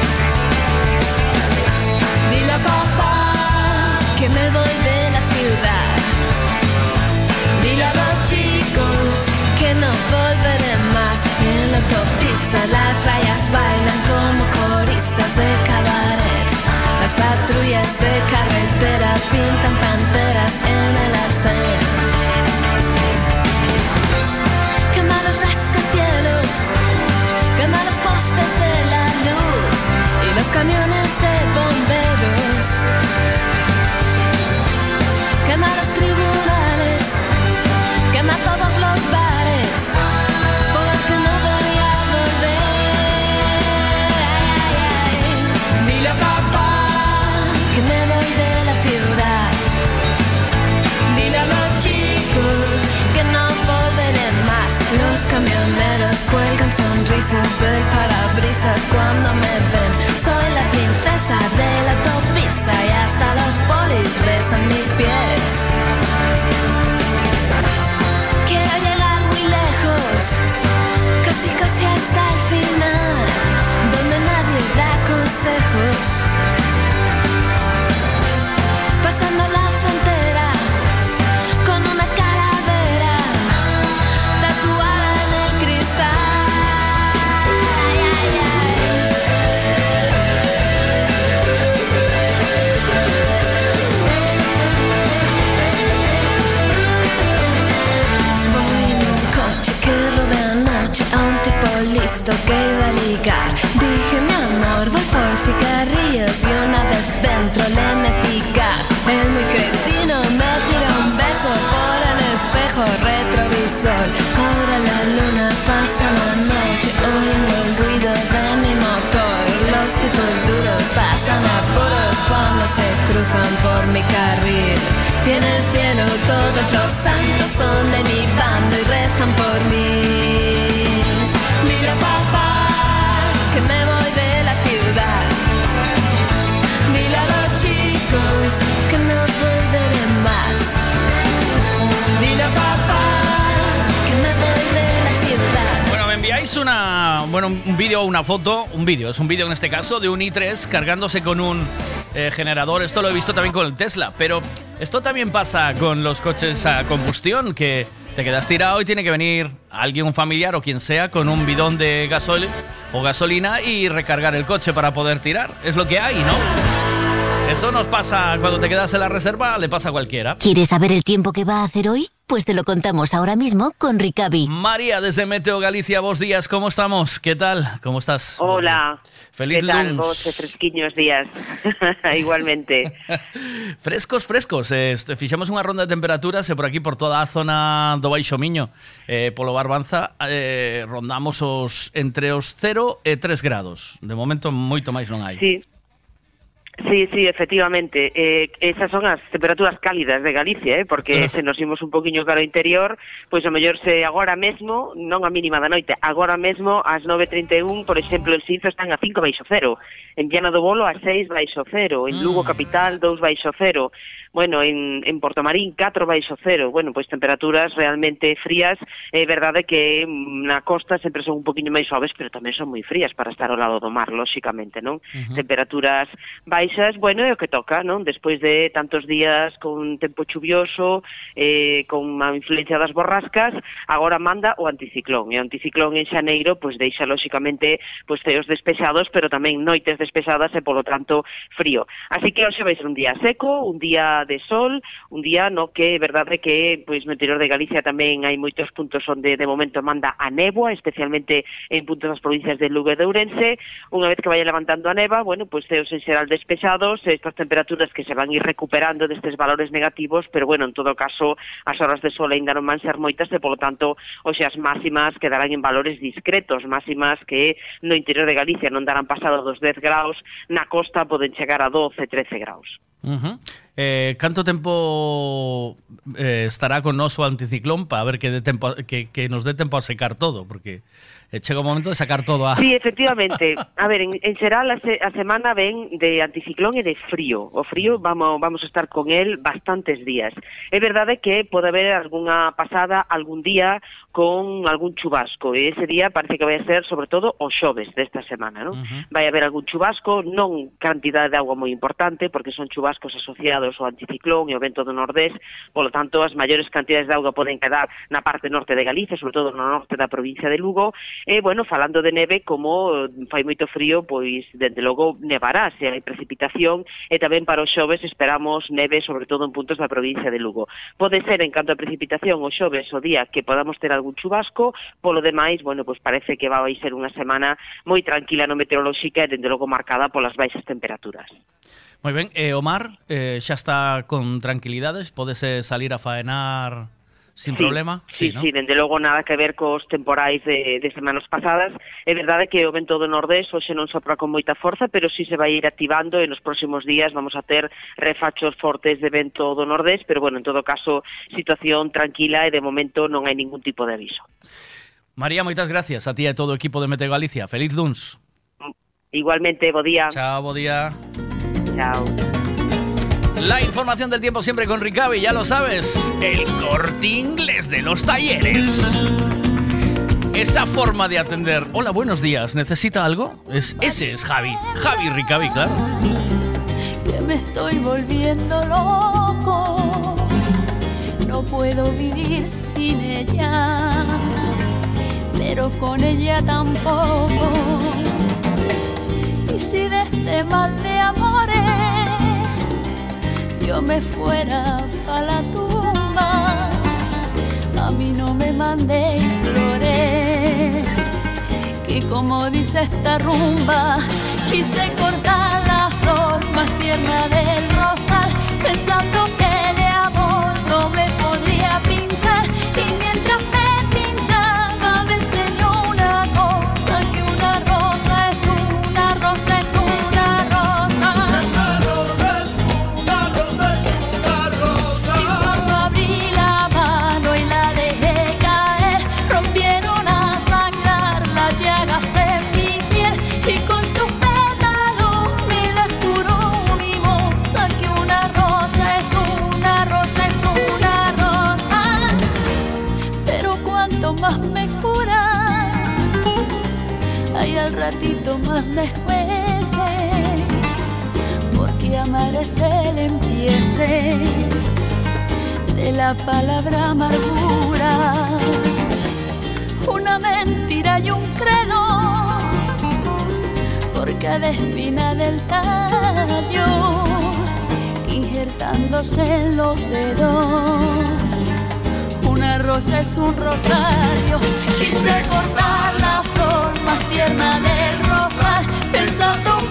[SPEAKER 15] Dile a papá que me voy de la ciudad. Dile a los chicos que no
[SPEAKER 2] volveré más. En la autopista las rayas bailan como coristas de cabaret. Las patrullas de carretera pintan panteras en el arcén. Quema los rascacielos, quema los postes de la luz y los camiones de bomberos. Quema los tribunales, quema todos sonrisas del parabrisas cuando me ven. Soy la princesa de la autopista y hasta los polis besan mis pies. Quiero llegar muy lejos, casi casi hasta el final, donde nadie da consejos. Listo que iba a ligar. Dije, mi amor, voy por cigarrillos y una vez dentro le metí gas. El muy cretino me tiró un beso por el espejo retrovisor. Ahora la luna pasa la noche oyendo el ruido de mi motor. Los tipos duros pasan apuros cuando se cruzan por mi carril. Y en el cielo todos los santos son de mi bando y rezan por mí.
[SPEAKER 10] Bueno, me enviáis una, bueno, un vídeo o una foto, un vídeo, es un vídeo en este caso, de un i3 cargándose con un eh, generador. Esto lo he visto también con el Tesla, pero esto también pasa con los coches a combustión, que te quedas tirado y tiene que venir alguien, un familiar o quien sea, con un bidón de gasol o gasolina y recargar el coche para poder tirar. Es lo que hay, ¿no? Eso nos pasa cuando te quedas en la reserva, le pasa a cualquiera.
[SPEAKER 41] ¿Quieres saber el tiempo que va a hacer hoy? Pues te lo contamos ahora mismo con Ricavi.
[SPEAKER 10] María, desde Meteo Galicia, vos días, ¿cómo estamos? ¿Qué tal? ¿Cómo estás?
[SPEAKER 42] Hola.
[SPEAKER 10] Feliz
[SPEAKER 42] ¿Qué tal
[SPEAKER 10] lunes.
[SPEAKER 42] vos, fresquiños días? Igualmente.
[SPEAKER 10] Frescos, frescos. Eh, este, fixemos unha ronda de temperaturas e por aquí, por toda a zona do Baixo Miño, eh, polo Barbanza, eh, rondamos os entre os 0 e 3 grados. De momento, moito máis non hai.
[SPEAKER 42] Sí. Sí, sí, efectivamente. Eh, esas son as temperaturas cálidas de Galicia, eh, porque se nos imos un poquinho cara ao interior, pois o mellor se agora mesmo, non a mínima da noite, agora mesmo ás 9.31, por exemplo, en Sinzo están a 5 baixo cero, en Llana do Bolo a 6 baixo cero, en Lugo ah. Capital 2 baixo cero, bueno, en, en Porto Marín 4 baixo cero, bueno, pois temperaturas realmente frías, é eh, verdade que mm, na costa sempre son un poquinho máis suaves, pero tamén son moi frías para estar ao lado do mar, lóxicamente, non?
[SPEAKER 43] Uh -huh.
[SPEAKER 42] Temperaturas baixas, bueno, é o que toca, non? Despois de tantos días con tempo chuvioso, eh, con a influencia das borrascas, agora manda o anticiclón, e o anticiclón en Xaneiro, pois deixa lóxicamente pois ceos despexados, pero tamén noites despexadas e polo tanto frío. Así que hoxe vai ser un día seco, un día de sol, un día no que é verdade que pois no interior de Galicia tamén hai moitos puntos onde de momento manda a néboa, especialmente en puntos das provincias de Lugo e de Ourense. Unha vez que vaya levantando a neva, bueno, pois ceos en xeral despexados, estas temperaturas que se van ir recuperando destes valores negativos, pero bueno, en todo caso, as horas de sol ainda non van ser moitas e polo tanto, hoxe as máximas quedarán en valores discretos, máximas que no interior de Galicia non darán pasado dos 10 graus, na costa poden chegar a 12, 13 graus.
[SPEAKER 10] Uh -huh. eh, canto tempo eh, estará con noso anticiclón para ver que, de tempo, que, que nos dé tempo a secar todo? Porque eh, chega o momento de sacar todo a...
[SPEAKER 42] Sí, efectivamente. A ver, en, en xeral a, se, a semana ven de anticiclón e de frío. O frío vamos, vamos a estar con el bastantes días. É verdade que pode haber algunha pasada algún día con algún chubasco e ese día parece que vai a ser sobre todo o xoves desta semana, non? Uh -huh. Vai haber algún chubasco, non cantidade de agua moi importante porque son chubascos asociados ao anticiclón e ao vento do nordés, polo tanto as maiores cantidades de agua poden quedar na parte norte de Galicia, sobre todo no norte da provincia de Lugo, e bueno, falando de neve, como fai moito frío, pois dende logo nevará se hai precipitación e tamén para o xoves esperamos neve sobre todo en puntos da provincia de Lugo. Pode ser en canto a precipitación o xoves o día que podamos ter algún chubasco, polo demais, bueno, pois parece que vai ser unha semana moi tranquila no meteorolóxica e dende logo marcada polas baixas temperaturas.
[SPEAKER 10] Moi ben, eh, e o mar eh, xa está con tranquilidades, podese salir a faenar sin
[SPEAKER 42] sí,
[SPEAKER 10] problema?
[SPEAKER 42] Sí, sí,
[SPEAKER 10] ¿no?
[SPEAKER 42] sí, dende logo nada que ver cos temporais de, de semanas pasadas. É verdade que o vento do nordés hoxe non sopra con moita forza, pero sí se vai ir activando e nos próximos días vamos a ter refachos fortes de vento do nordés, pero bueno, en todo caso, situación tranquila e de momento non hai ningún tipo de aviso.
[SPEAKER 10] María, moitas gracias a ti e todo o equipo de Mete Galicia. Feliz luns.
[SPEAKER 42] Igualmente, bo día.
[SPEAKER 10] Chao, bo día.
[SPEAKER 42] Chao.
[SPEAKER 10] La información del tiempo siempre con Ricavi, ya lo sabes. El corte inglés de los talleres. Esa forma de atender. Hola, buenos días. ¿Necesita algo? Es, ese es Javi. Javi Ricavi, claro.
[SPEAKER 2] que me estoy volviendo loco. No puedo vivir sin ella, pero con ella tampoco. Y si de este mal de amores yo me fuera para la tumba, a mí no me mandéis flores que como dice esta rumba, quise cortar la flor más tierna del rosal, pensando ay al ratito más me escuece porque amar es el empiece de la palabra amargura una mentira y un credo por cada espina del tallo, injertándose en los dedos. Rosa es un rosario, quise cortar la flor más tierna del rosal, pensando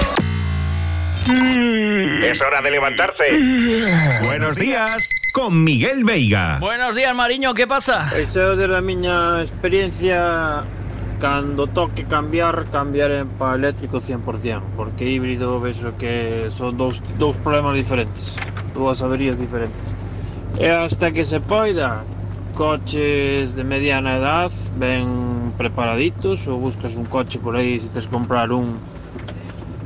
[SPEAKER 44] Es hora de levantarse. Buenos días con Miguel Veiga.
[SPEAKER 10] Buenos días, Mariño, ¿qué pasa?
[SPEAKER 45] Iso de la miña experiencia cando toque cambiar, cambiaré para eléctrico 100%, porque híbrido vexo que son dous, dous problemas diferentes, dúas averías diferentes. E hasta que se poida, coches de mediana edad, ben preparaditos, ou buscas un coche por aí se tes comprar un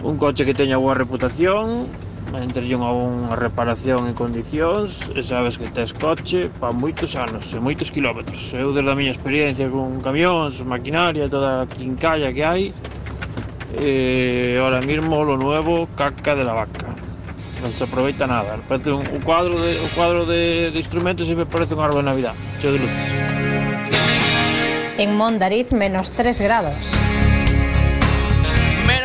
[SPEAKER 45] un coche que teña boa reputación, entre unha, unha reparación en condicións, e sabes que tes coche para moitos anos e moitos kilómetros. Eu, desde a miña experiencia con camións, maquinaria, toda a quincalla que hai, e ahora mismo lo nuevo caca de la vaca. Non se aproveita nada. Parece un, un cuadro de, o cuadro de, de instrumentos e me parece un árbol de Navidad, cheo de luces.
[SPEAKER 46] En Mondariz, menos 3 grados.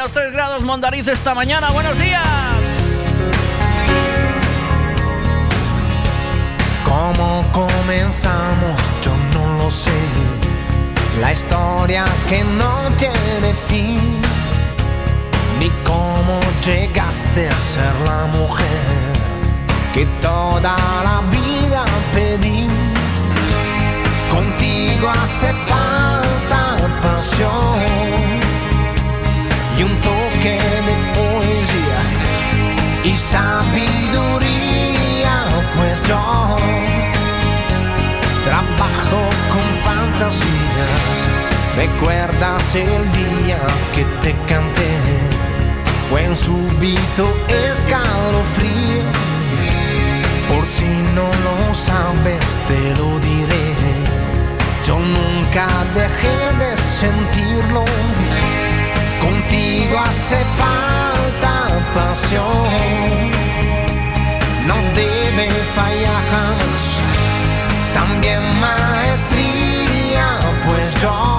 [SPEAKER 10] Menos 3 grados Mondariz esta mañana. Buenos días.
[SPEAKER 30] ¿Cómo comenzamos? Yo no lo sé. La historia que no tiene fin. Ni cómo llegaste a ser la mujer que toda la vida pedí. Contigo hace falta pasión y un toque de poesía y sabiduría, pues yo trabajo con fantasías. ¿Recuerdas el día que te canté? Fue un súbito escalofrío. Por si no lo sabes, te lo diré. Yo nunca dejé de sentirlo. Contigo hace falta pasión, no debe
[SPEAKER 47] fallar jamás. También
[SPEAKER 30] maestría, pues yo.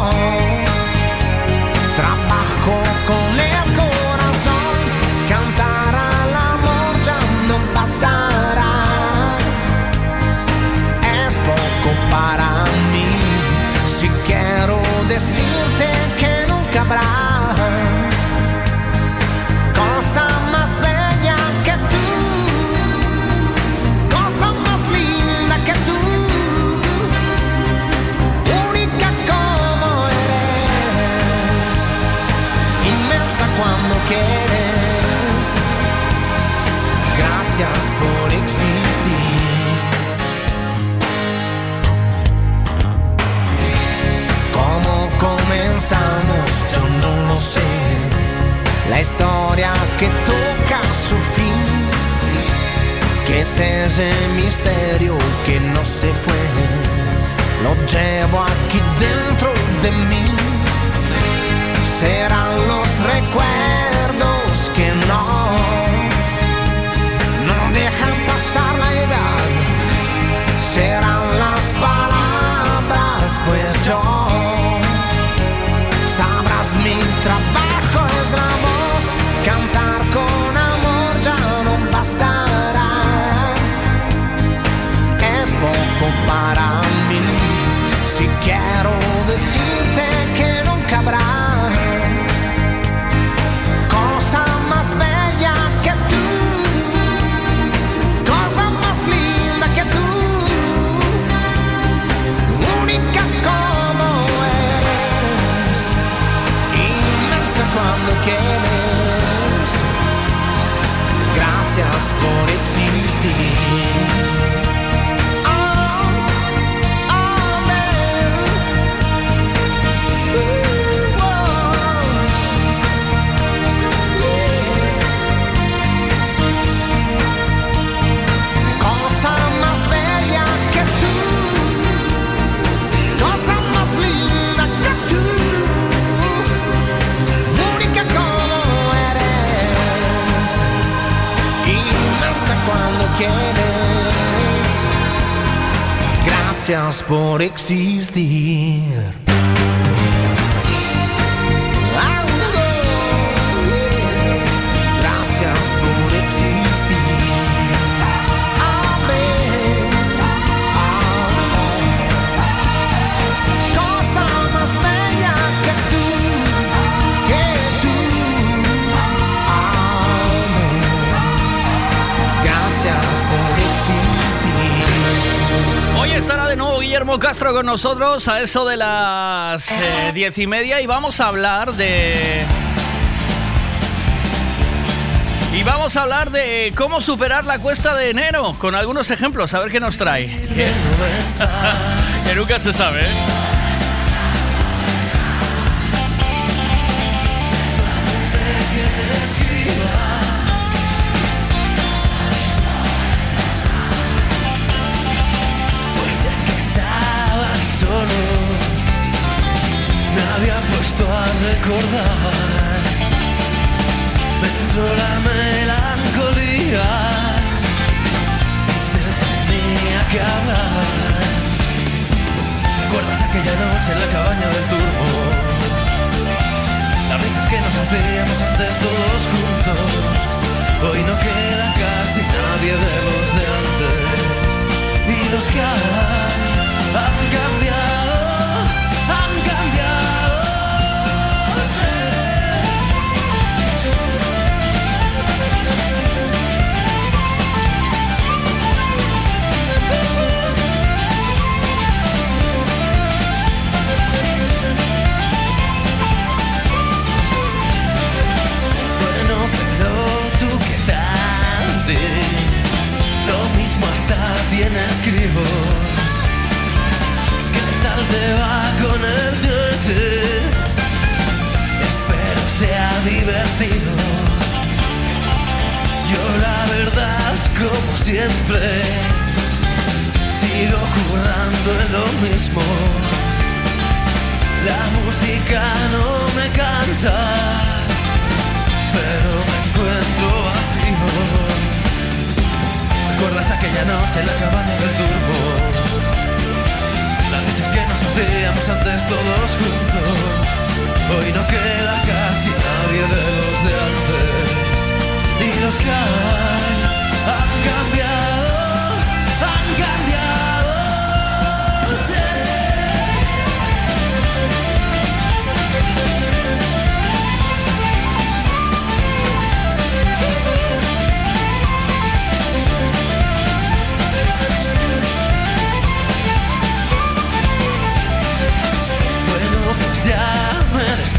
[SPEAKER 30] Yo no lo sé. La historia que toca su fin. Que es ese misterio que no se fue. Lo llevo aquí dentro de mí. Serán los recuerdos que. No decirte que nunca habrá cosa más bella que tú, cosa más linda que tú, única como eres, inmensa cuando quieres. Gracias por existir. Por existir.
[SPEAKER 10] Castro con nosotros a eso de las eh, diez y media y vamos a hablar de... Y vamos a hablar de cómo superar la cuesta de enero con algunos ejemplos, a ver qué nos trae. Que, que nunca se sabe. ¿eh?
[SPEAKER 47] Puesto a recordar. Me entró la melancolía y te tenía que hablar. ¿Recuerdas aquella noche en la cabaña del turbo? Las risas que nos hacíamos antes todos juntos. Hoy no queda casi nadie de los de antes. Y los que hay tienes críos. ¿Qué tal te va con el jersey? Espero sea divertido. Yo la verdad, como siempre, sigo currando en lo mismo. La música no me cansa, ¿Recuerdas aquella noche en la cabaña del turbo? Las risas que nos hacíamos antes todos juntos. Hoy no queda casi nadie de los de antes. Y los que han cambiado,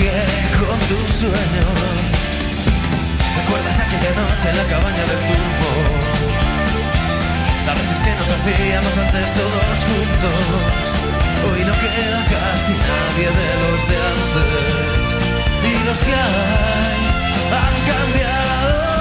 [SPEAKER 47] con tus sueños. ¿Recuerdas aquella noche en la cabaña del turbo? Las veces que nos hacíamos antes todos juntos. Hoy no queda casi nadie de los de antes. Y los que hay han cambiado,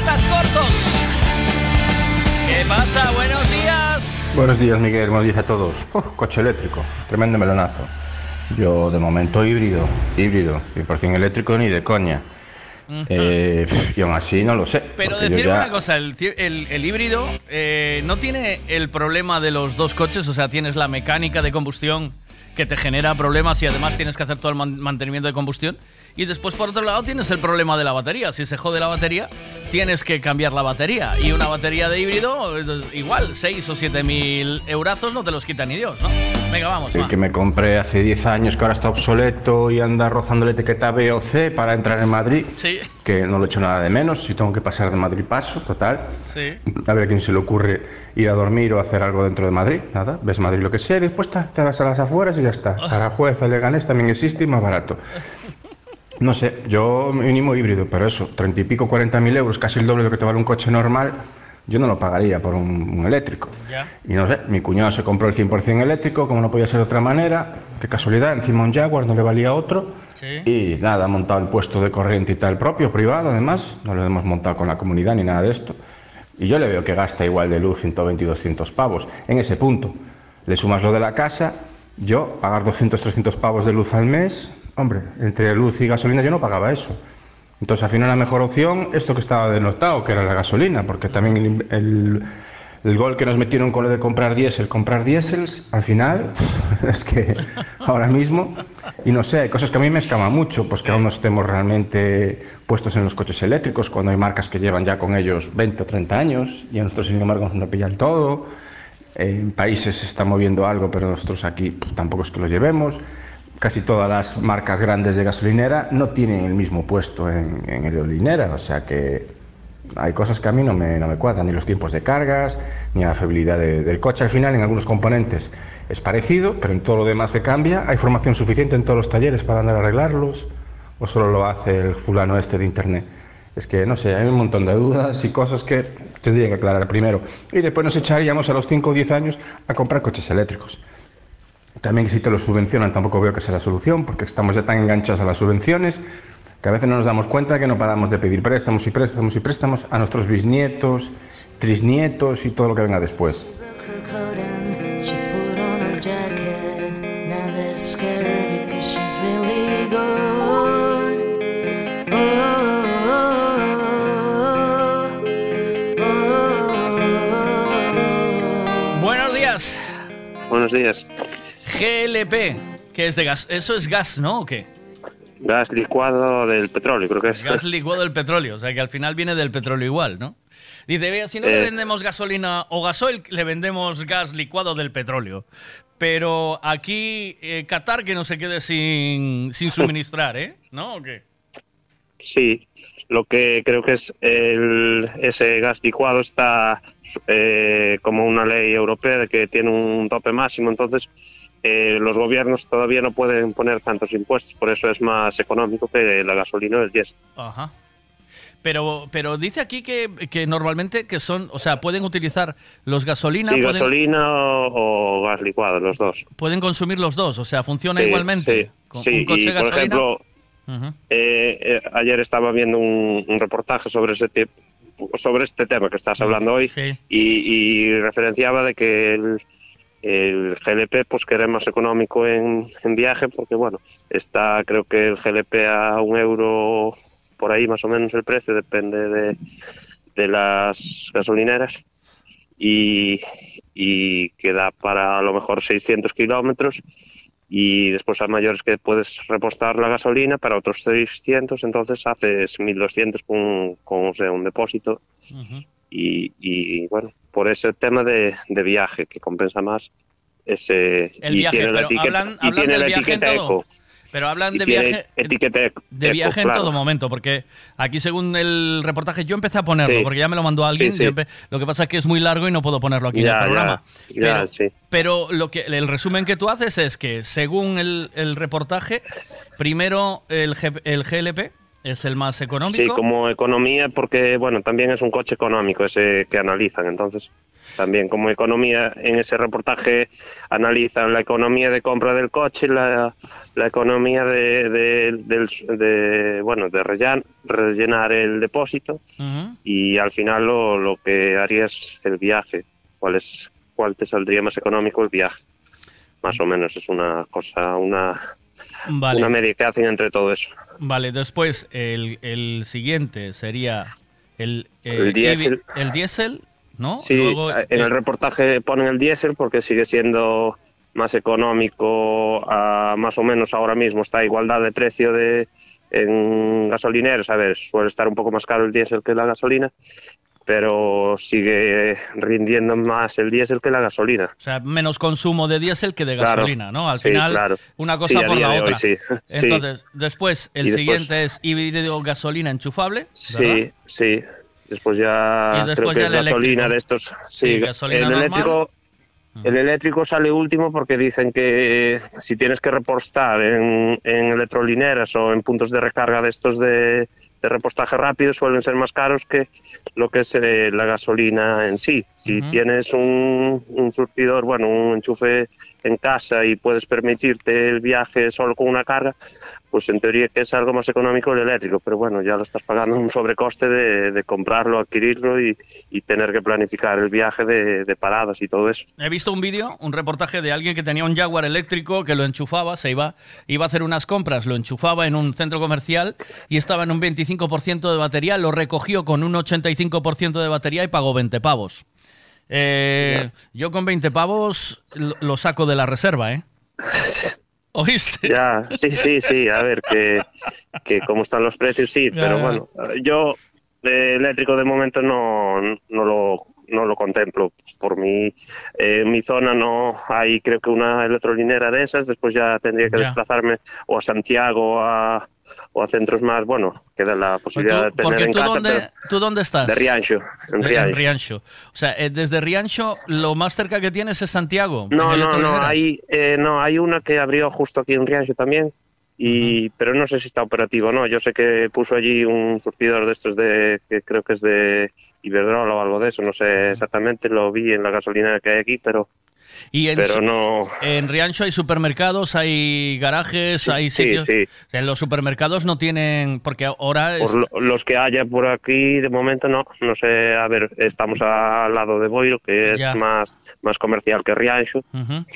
[SPEAKER 10] deltas cortos. ¿Qué pasa? Buenos días.
[SPEAKER 48] Buenos días, Miguel. Buenos días a todos. Uf, coche eléctrico, tremendo melonazo. Yo, de momento, híbrido, híbrido, 100% eléctrico ni de coña. Eh, y aún así no lo sé.
[SPEAKER 10] Pero decir
[SPEAKER 48] ya-
[SPEAKER 10] una cosa, el, el- el híbrido eh, no tiene el problema de los dos coches, o sea, tienes la mecánica de combustión que te genera problemas y además tienes que hacer todo el man- mantenimiento de combustión. Y después, por otro lado, tienes el problema de la batería. Si se jode la batería, tienes que cambiar la batería. Y una batería de híbrido, eh, igual, 6 o 7 mil eurazos no te los quita ni Dios, ¿no? Venga, vamos,
[SPEAKER 48] El
[SPEAKER 10] va.
[SPEAKER 48] que me compré hace 10 años, que ahora está obsoleto y anda rozando la etiqueta B o C para entrar en Madrid,
[SPEAKER 10] Sí,
[SPEAKER 48] que no lo he hecho nada de menos. Si tengo que pasar de Madrid, paso, total.
[SPEAKER 10] sí.
[SPEAKER 48] A ver a quién se le ocurre ir a dormir o hacer algo dentro de Madrid. Nada, ves Madrid lo que sea, y después te, vas a las afueras y ya está. Para juez, a Leganés también existe y más barato. No sé, yo mínimo híbrido, pero eso, 30 y pico, 40 mil euros, casi el doble de lo que te vale un coche normal, yo no lo pagaría por un, un eléctrico.
[SPEAKER 10] Ya.
[SPEAKER 48] Y no sé, mi cuñado se compró el 100% eléctrico, como no podía ser de otra manera, qué casualidad, encima un Jaguar no le valía otro.
[SPEAKER 10] Sí.
[SPEAKER 48] Y nada, ha montado el puesto de corriente y tal propio, privado además, no lo hemos montado con la comunidad ni nada de esto. Y yo le veo que gasta igual de luz 120 y 200 pavos. En ese punto, le sumas lo de la casa, yo pagar 200, 300 pavos de luz al mes, hombre, entre luz y gasolina yo no pagaba eso. Entonces, al final, la mejor opción, esto que estaba denotado, que era la gasolina, porque también el, gol que nos metieron con lo de comprar diésel, comprar diésels, al final, es que ahora mismo, y no sé, hay cosas que a mí me escaman mucho, pues que aún no estemos realmente puestos en los coches eléctricos, cuando hay marcas que llevan ya con ellos 20 o 30 años, y a nosotros, sin embargo, nos no pillan todo. En países se está moviendo algo, pero nosotros aquí pues, tampoco es que lo llevemos. Casi todas las marcas grandes de gasolinera no tienen el mismo puesto en, en aerolínea, o sea que hay cosas que a mí no me, no me cuadran, ni los tiempos de cargas, ni la fiabilidad de- del coche. Al final, en algunos componentes es parecido, pero en todo lo demás que cambia, hay formación suficiente en todos los talleres para andar a arreglarlos, o solo lo hace el fulano este de internet. Es que, no sé, hay un montón de dudas y cosas que tendría que aclarar primero. Y después nos echaríamos a los 5 o 10 años a comprar coches eléctricos. También que si te lo subvencionan tampoco veo que sea la solución, porque estamos ya tan enganchados a las subvenciones que a veces no nos damos cuenta que no paramos de pedir préstamos y préstamos y préstamos a nuestros bisnietos, trisnietos y todo lo que venga después.
[SPEAKER 10] Buenos días.
[SPEAKER 49] Buenos días.
[SPEAKER 10] GLP, que es de gas. Eso es gas, ¿no? ¿O qué?
[SPEAKER 49] Gas licuado del petróleo, creo que es.
[SPEAKER 10] Gas licuado del petróleo, o sea que al final viene del petróleo igual, ¿no? Dice, vea, si no le
[SPEAKER 49] Eh.
[SPEAKER 10] vendemos gasolina o gasoil, le vendemos gas licuado del petróleo. Pero aquí, eh, Qatar que no se quede sin, sin suministrar, ¿eh? ¿No? ¿O qué?
[SPEAKER 49] Sí, lo que creo que es el, ese gas licuado está eh, como una ley europea de que tiene un tope máximo, entonces eh, los gobiernos todavía no pueden poner tantos impuestos, por eso es más económico que la gasolina del diésel.
[SPEAKER 10] Ajá. Pero, pero dice aquí que, que normalmente que son, o sea, pueden utilizar los gasolina,
[SPEAKER 49] Sí,
[SPEAKER 10] pueden,
[SPEAKER 49] gasolina o, o gas licuado, los dos.
[SPEAKER 10] pueden consumir los dos, o sea, funciona
[SPEAKER 49] Sí,
[SPEAKER 10] igualmente.
[SPEAKER 49] sí,
[SPEAKER 10] Con
[SPEAKER 49] sí,
[SPEAKER 10] un coche
[SPEAKER 49] y por ejemplo. Eh, eh, ayer estaba viendo un, un reportaje sobre ese tip- sobre este tema que estás hablando hoy y, y referenciaba de que el, el GLP pues que era más económico en, en viaje porque bueno, está creo que el GLP a un euro por ahí más o menos el precio, depende de, de las gasolineras. Y, y queda para a lo mejor 600 kilómetros. Y después a mayores que puedes repostar la gasolina para otros 600, entonces haces 1200 con, con o sea, un depósito y, y, bueno, por ese tema de, de viaje que compensa más ese
[SPEAKER 10] El
[SPEAKER 49] y
[SPEAKER 10] viaje,
[SPEAKER 49] tiene la
[SPEAKER 10] pero
[SPEAKER 49] etiqueta,
[SPEAKER 10] hablan,
[SPEAKER 49] y
[SPEAKER 10] hablan
[SPEAKER 49] tiene
[SPEAKER 10] del
[SPEAKER 49] la
[SPEAKER 10] viaje en
[SPEAKER 49] etiqueta
[SPEAKER 10] todo.
[SPEAKER 49] eco.
[SPEAKER 10] Pero hablan
[SPEAKER 49] Y
[SPEAKER 10] de
[SPEAKER 49] tiene
[SPEAKER 10] viaje, de
[SPEAKER 49] eco,
[SPEAKER 10] viaje en todo momento, porque aquí según el reportaje yo empecé a ponerlo,
[SPEAKER 49] Sí.
[SPEAKER 10] porque ya me lo mandó alguien.
[SPEAKER 49] Sí, sí.
[SPEAKER 10] yo empe- lo que pasa es que es muy largo y no puedo ponerlo aquí en el programa.
[SPEAKER 49] ya,
[SPEAKER 10] pero lo que el resumen que tú haces es que según el, el reportaje, primero el, G- el GLP es el más económico.
[SPEAKER 49] Sí, como economía, porque bueno, también es un coche económico ese que analizan, entonces también como economía en ese reportaje analizan la economía de compra del coche, la, la economía de, de, del- de, bueno de rellen- rellenar el depósito y al final lo, lo que harías es el viaje, cuál es cuál te saldría más económico el viaje, más o menos es una cosa una
[SPEAKER 10] Vale.
[SPEAKER 49] una media que hacen entre todo eso.
[SPEAKER 10] Vale, después el, el siguiente sería el, eh,
[SPEAKER 49] El diésel.
[SPEAKER 10] El diésel, ¿no?
[SPEAKER 49] Sí,
[SPEAKER 10] Luego,
[SPEAKER 49] en
[SPEAKER 10] eh,
[SPEAKER 49] el reportaje ponen el diésel porque sigue siendo más económico, a, más o menos ahora mismo está a igualdad de precio de en gasolineros. A ver, suele estar un poco más caro el diésel que la gasolina, pero sigue rindiendo más el diésel que la gasolina.
[SPEAKER 10] O sea, menos consumo de diésel que de
[SPEAKER 49] Claro.
[SPEAKER 10] gasolina, ¿no? Al
[SPEAKER 49] Sí,
[SPEAKER 10] final,
[SPEAKER 49] claro.
[SPEAKER 10] una cosa por la
[SPEAKER 49] de hoy
[SPEAKER 10] otra.
[SPEAKER 49] sí. Sí.
[SPEAKER 10] Entonces, después, el
[SPEAKER 49] Y después-
[SPEAKER 10] siguiente es híbrido gasolina enchufable, ¿verdad?
[SPEAKER 49] Sí, sí. Después ya
[SPEAKER 10] Y después
[SPEAKER 49] creo que
[SPEAKER 10] ya
[SPEAKER 49] es gasolina
[SPEAKER 10] eléctrico.
[SPEAKER 49] de estos. Sí,
[SPEAKER 10] gasolina
[SPEAKER 49] el
[SPEAKER 10] normal.
[SPEAKER 49] eléctrico. El eléctrico sale último porque dicen que si tienes que repostar en, en electrolineras o en puntos de recarga de estos de, de repostaje rápido suelen ser más caros que lo que es eh, la gasolina en sí. Si tienes un, un surtidor, bueno, un enchufe en casa y puedes permitirte el viaje solo con una carga, pues en teoría que es algo más económico el eléctrico, pero bueno, ya lo estás pagando un sobrecoste de, de comprarlo, adquirirlo y, y tener que planificar el viaje de, de paradas y todo eso.
[SPEAKER 10] He visto un vídeo, un reportaje de alguien que tenía un Jaguar eléctrico que lo enchufaba, se iba, iba a hacer unas compras, lo enchufaba en un centro comercial y estaba en un 25% de batería, lo recogió con un 85% de batería y pagó 20 pavos. Eh, yo con 20 pavos lo, lo saco de la reserva, ¿eh? ¿Oíste?
[SPEAKER 49] Ya, sí, sí, sí, a ver, que, que cómo están los precios, sí,
[SPEAKER 10] Ya,
[SPEAKER 49] pero
[SPEAKER 10] ya.
[SPEAKER 49] bueno, yo eh, eléctrico de momento no, no lo no lo contemplo. Por mi, eh, en mi zona no hay creo que una electrolinera de esas, después ya tendría que
[SPEAKER 10] Ya.
[SPEAKER 49] desplazarme o a Santiago a, o a centros más, bueno, queda la posibilidad de tener en
[SPEAKER 10] tú
[SPEAKER 49] casa.
[SPEAKER 10] dónde,
[SPEAKER 49] pero-
[SPEAKER 10] ¿tú dónde estás?
[SPEAKER 49] De Riancho, en Riancho.
[SPEAKER 10] Riancho. O sea, eh, desde Riancho lo más cerca que tienes es Santiago.
[SPEAKER 49] No, no, no, hay, eh, no, hay una que abrió justo aquí en Riancho también, y, pero no sé si está operativo no. Yo sé que puso allí un surtidor de estos de, que creo que es de Iberdrola o algo de eso, no sé exactamente, lo vi en la gasolina que hay aquí, pero,
[SPEAKER 10] Y en,
[SPEAKER 49] pero no...
[SPEAKER 10] en Riancho hay supermercados, hay garajes, hay
[SPEAKER 49] sí,
[SPEAKER 10] sitios.
[SPEAKER 49] sí.
[SPEAKER 10] O sea, los supermercados no tienen. Porque ahora. es-
[SPEAKER 49] Por lo- los que haya por aquí, de momento no. No sé, a ver, estamos al lado de Boiro, que es
[SPEAKER 10] Ya.
[SPEAKER 49] más, más comercial que Riancho,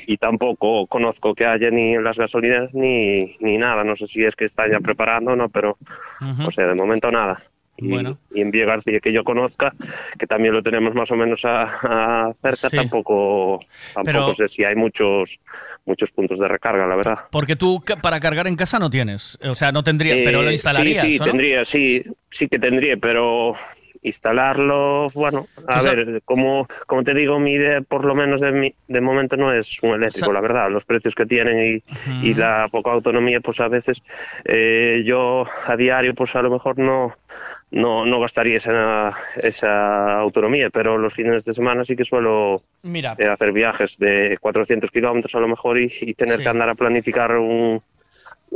[SPEAKER 49] y tampoco conozco que haya ni en las gasolineras ni, ni nada. No sé si es que están ya preparando o no, pero, o sea, de momento nada. Y,
[SPEAKER 10] Bueno.
[SPEAKER 49] y en García, que yo conozca, que también lo tenemos más o menos a, a cerca,
[SPEAKER 10] Sí.
[SPEAKER 49] tampoco, tampoco
[SPEAKER 10] Pero-
[SPEAKER 49] sé si hay muchos, muchos puntos de recarga, la verdad.
[SPEAKER 10] Porque tú para cargar en casa no tienes. O sea, no tendría.
[SPEAKER 49] Eh,
[SPEAKER 10] pero lo instalarías.
[SPEAKER 49] Sí, sí,
[SPEAKER 10] ¿o no?
[SPEAKER 49] tendría, sí, sí que tendría, pero instalarlo, bueno, a ver, como, como te digo, mi idea por lo menos de, mi, de momento no es un eléctrico, la verdad, los precios que tienen y, y la poca autonomía, pues a veces eh, yo a diario, pues a lo mejor no, no, no gastaría esa, esa autonomía, pero los fines de semana sí que suelo
[SPEAKER 10] Mira.
[SPEAKER 49] eh, hacer viajes de 400 kilómetros a lo mejor y, y tener
[SPEAKER 10] Sí.
[SPEAKER 49] que andar a planificar un,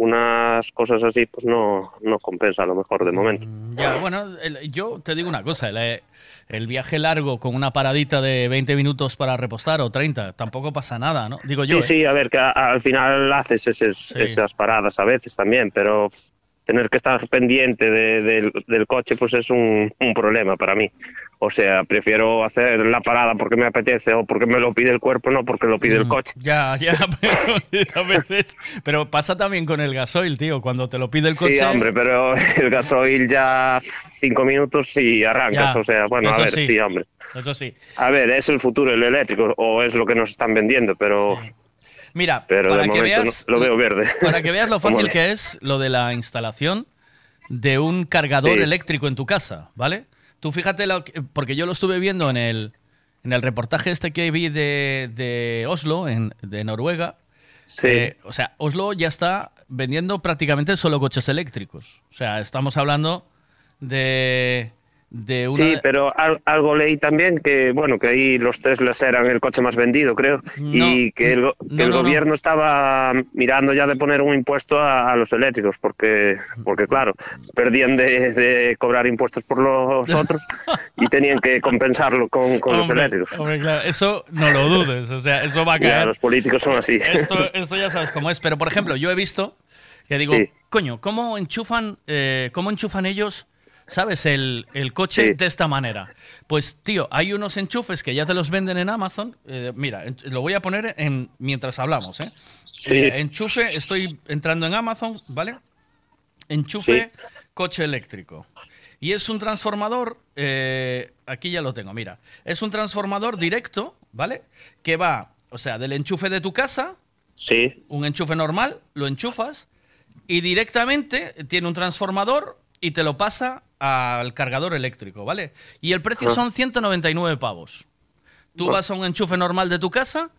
[SPEAKER 49] unas cosas así, pues no, no compensa a lo mejor de momento.
[SPEAKER 10] Ya, bueno, el- yo te digo una cosa, el, el viaje largo con una paradita de 20 minutos para repostar o 30, tampoco pasa nada, ¿no? Digo yo.
[SPEAKER 49] sí,
[SPEAKER 10] ¿eh?
[SPEAKER 49] sí, a ver, que a- al final haces eses- esas paradas a veces también, pero tener que estar pendiente de- del- del coche pues es un, un problema para mí. O sea, prefiero hacer la parada porque me apetece o porque me lo pide el cuerpo, no porque lo pide el coche.
[SPEAKER 10] Ya, ya, pero a veces. Pero pasa también con el gasoil, tío. Cuando te lo pide el coche.
[SPEAKER 49] Sí, hombre, pero el gasoil ya cinco minutos y arrancas.
[SPEAKER 10] Ya,
[SPEAKER 49] o sea, bueno, a ver,
[SPEAKER 10] sí.
[SPEAKER 49] sí, hombre.
[SPEAKER 10] Eso sí.
[SPEAKER 49] A ver, es el futuro el eléctrico o es lo que nos están vendiendo, pero,
[SPEAKER 10] Mira,
[SPEAKER 49] pero
[SPEAKER 10] para
[SPEAKER 49] de
[SPEAKER 10] que veas.
[SPEAKER 49] no- lo veo verde.
[SPEAKER 10] Para que veas lo fácil que es lo de la instalación de un cargador
[SPEAKER 49] Sí.
[SPEAKER 10] eléctrico en tu casa, ¿vale? Tú fíjate, lo que- porque yo lo estuve viendo en el, en el reportaje este que vi de, de Oslo, en, de Noruega. Eh, o sea, Oslo ya está vendiendo prácticamente solo coches eléctricos. O sea, estamos hablando de, de una...
[SPEAKER 49] Sí, pero al- algo leí también que, bueno, que ahí los Teslas eran el coche más vendido, creo, y que el, que
[SPEAKER 10] no,
[SPEAKER 49] el
[SPEAKER 10] no, no.
[SPEAKER 49] gobierno estaba mirando ya de poner un impuesto a, a los eléctricos, porque, porque claro, perdían de, de cobrar impuestos por los otros y tenían que compensarlo con, con los
[SPEAKER 10] Hombre,
[SPEAKER 49] eléctricos.
[SPEAKER 10] hombre, claro, eso no lo dudes, o sea, eso va a
[SPEAKER 49] Ya,
[SPEAKER 10] caer.
[SPEAKER 49] los políticos son así.
[SPEAKER 10] Esto, esto ya sabes cómo es, pero por ejemplo, yo he visto que digo,
[SPEAKER 49] Sí.
[SPEAKER 10] coño, ¿cómo enchufan, eh, cómo enchufan ellos, sabes, el, el coche
[SPEAKER 49] Sí.
[SPEAKER 10] de esta manera? Pues, tío, hay unos enchufes que ya te los venden en Amazon. eh, mira, lo voy a poner en, mientras hablamos, ¿eh?
[SPEAKER 49] Sí.
[SPEAKER 10] Eh, enchufe, estoy entrando en Amazon, ¿vale? Enchufe coche eléctrico. Y es un transformador, eh, aquí ya lo tengo, mira. Es un transformador directo, ¿vale? Que va, o sea, del enchufe de tu casa,
[SPEAKER 49] Sí,
[SPEAKER 10] un enchufe normal, lo enchufas y directamente tiene un transformador y te lo pasa al cargador eléctrico, ¿vale? Y el precio son 199 pavos. Tú
[SPEAKER 49] Bueno.
[SPEAKER 10] vas a un enchufe normal de tu casa,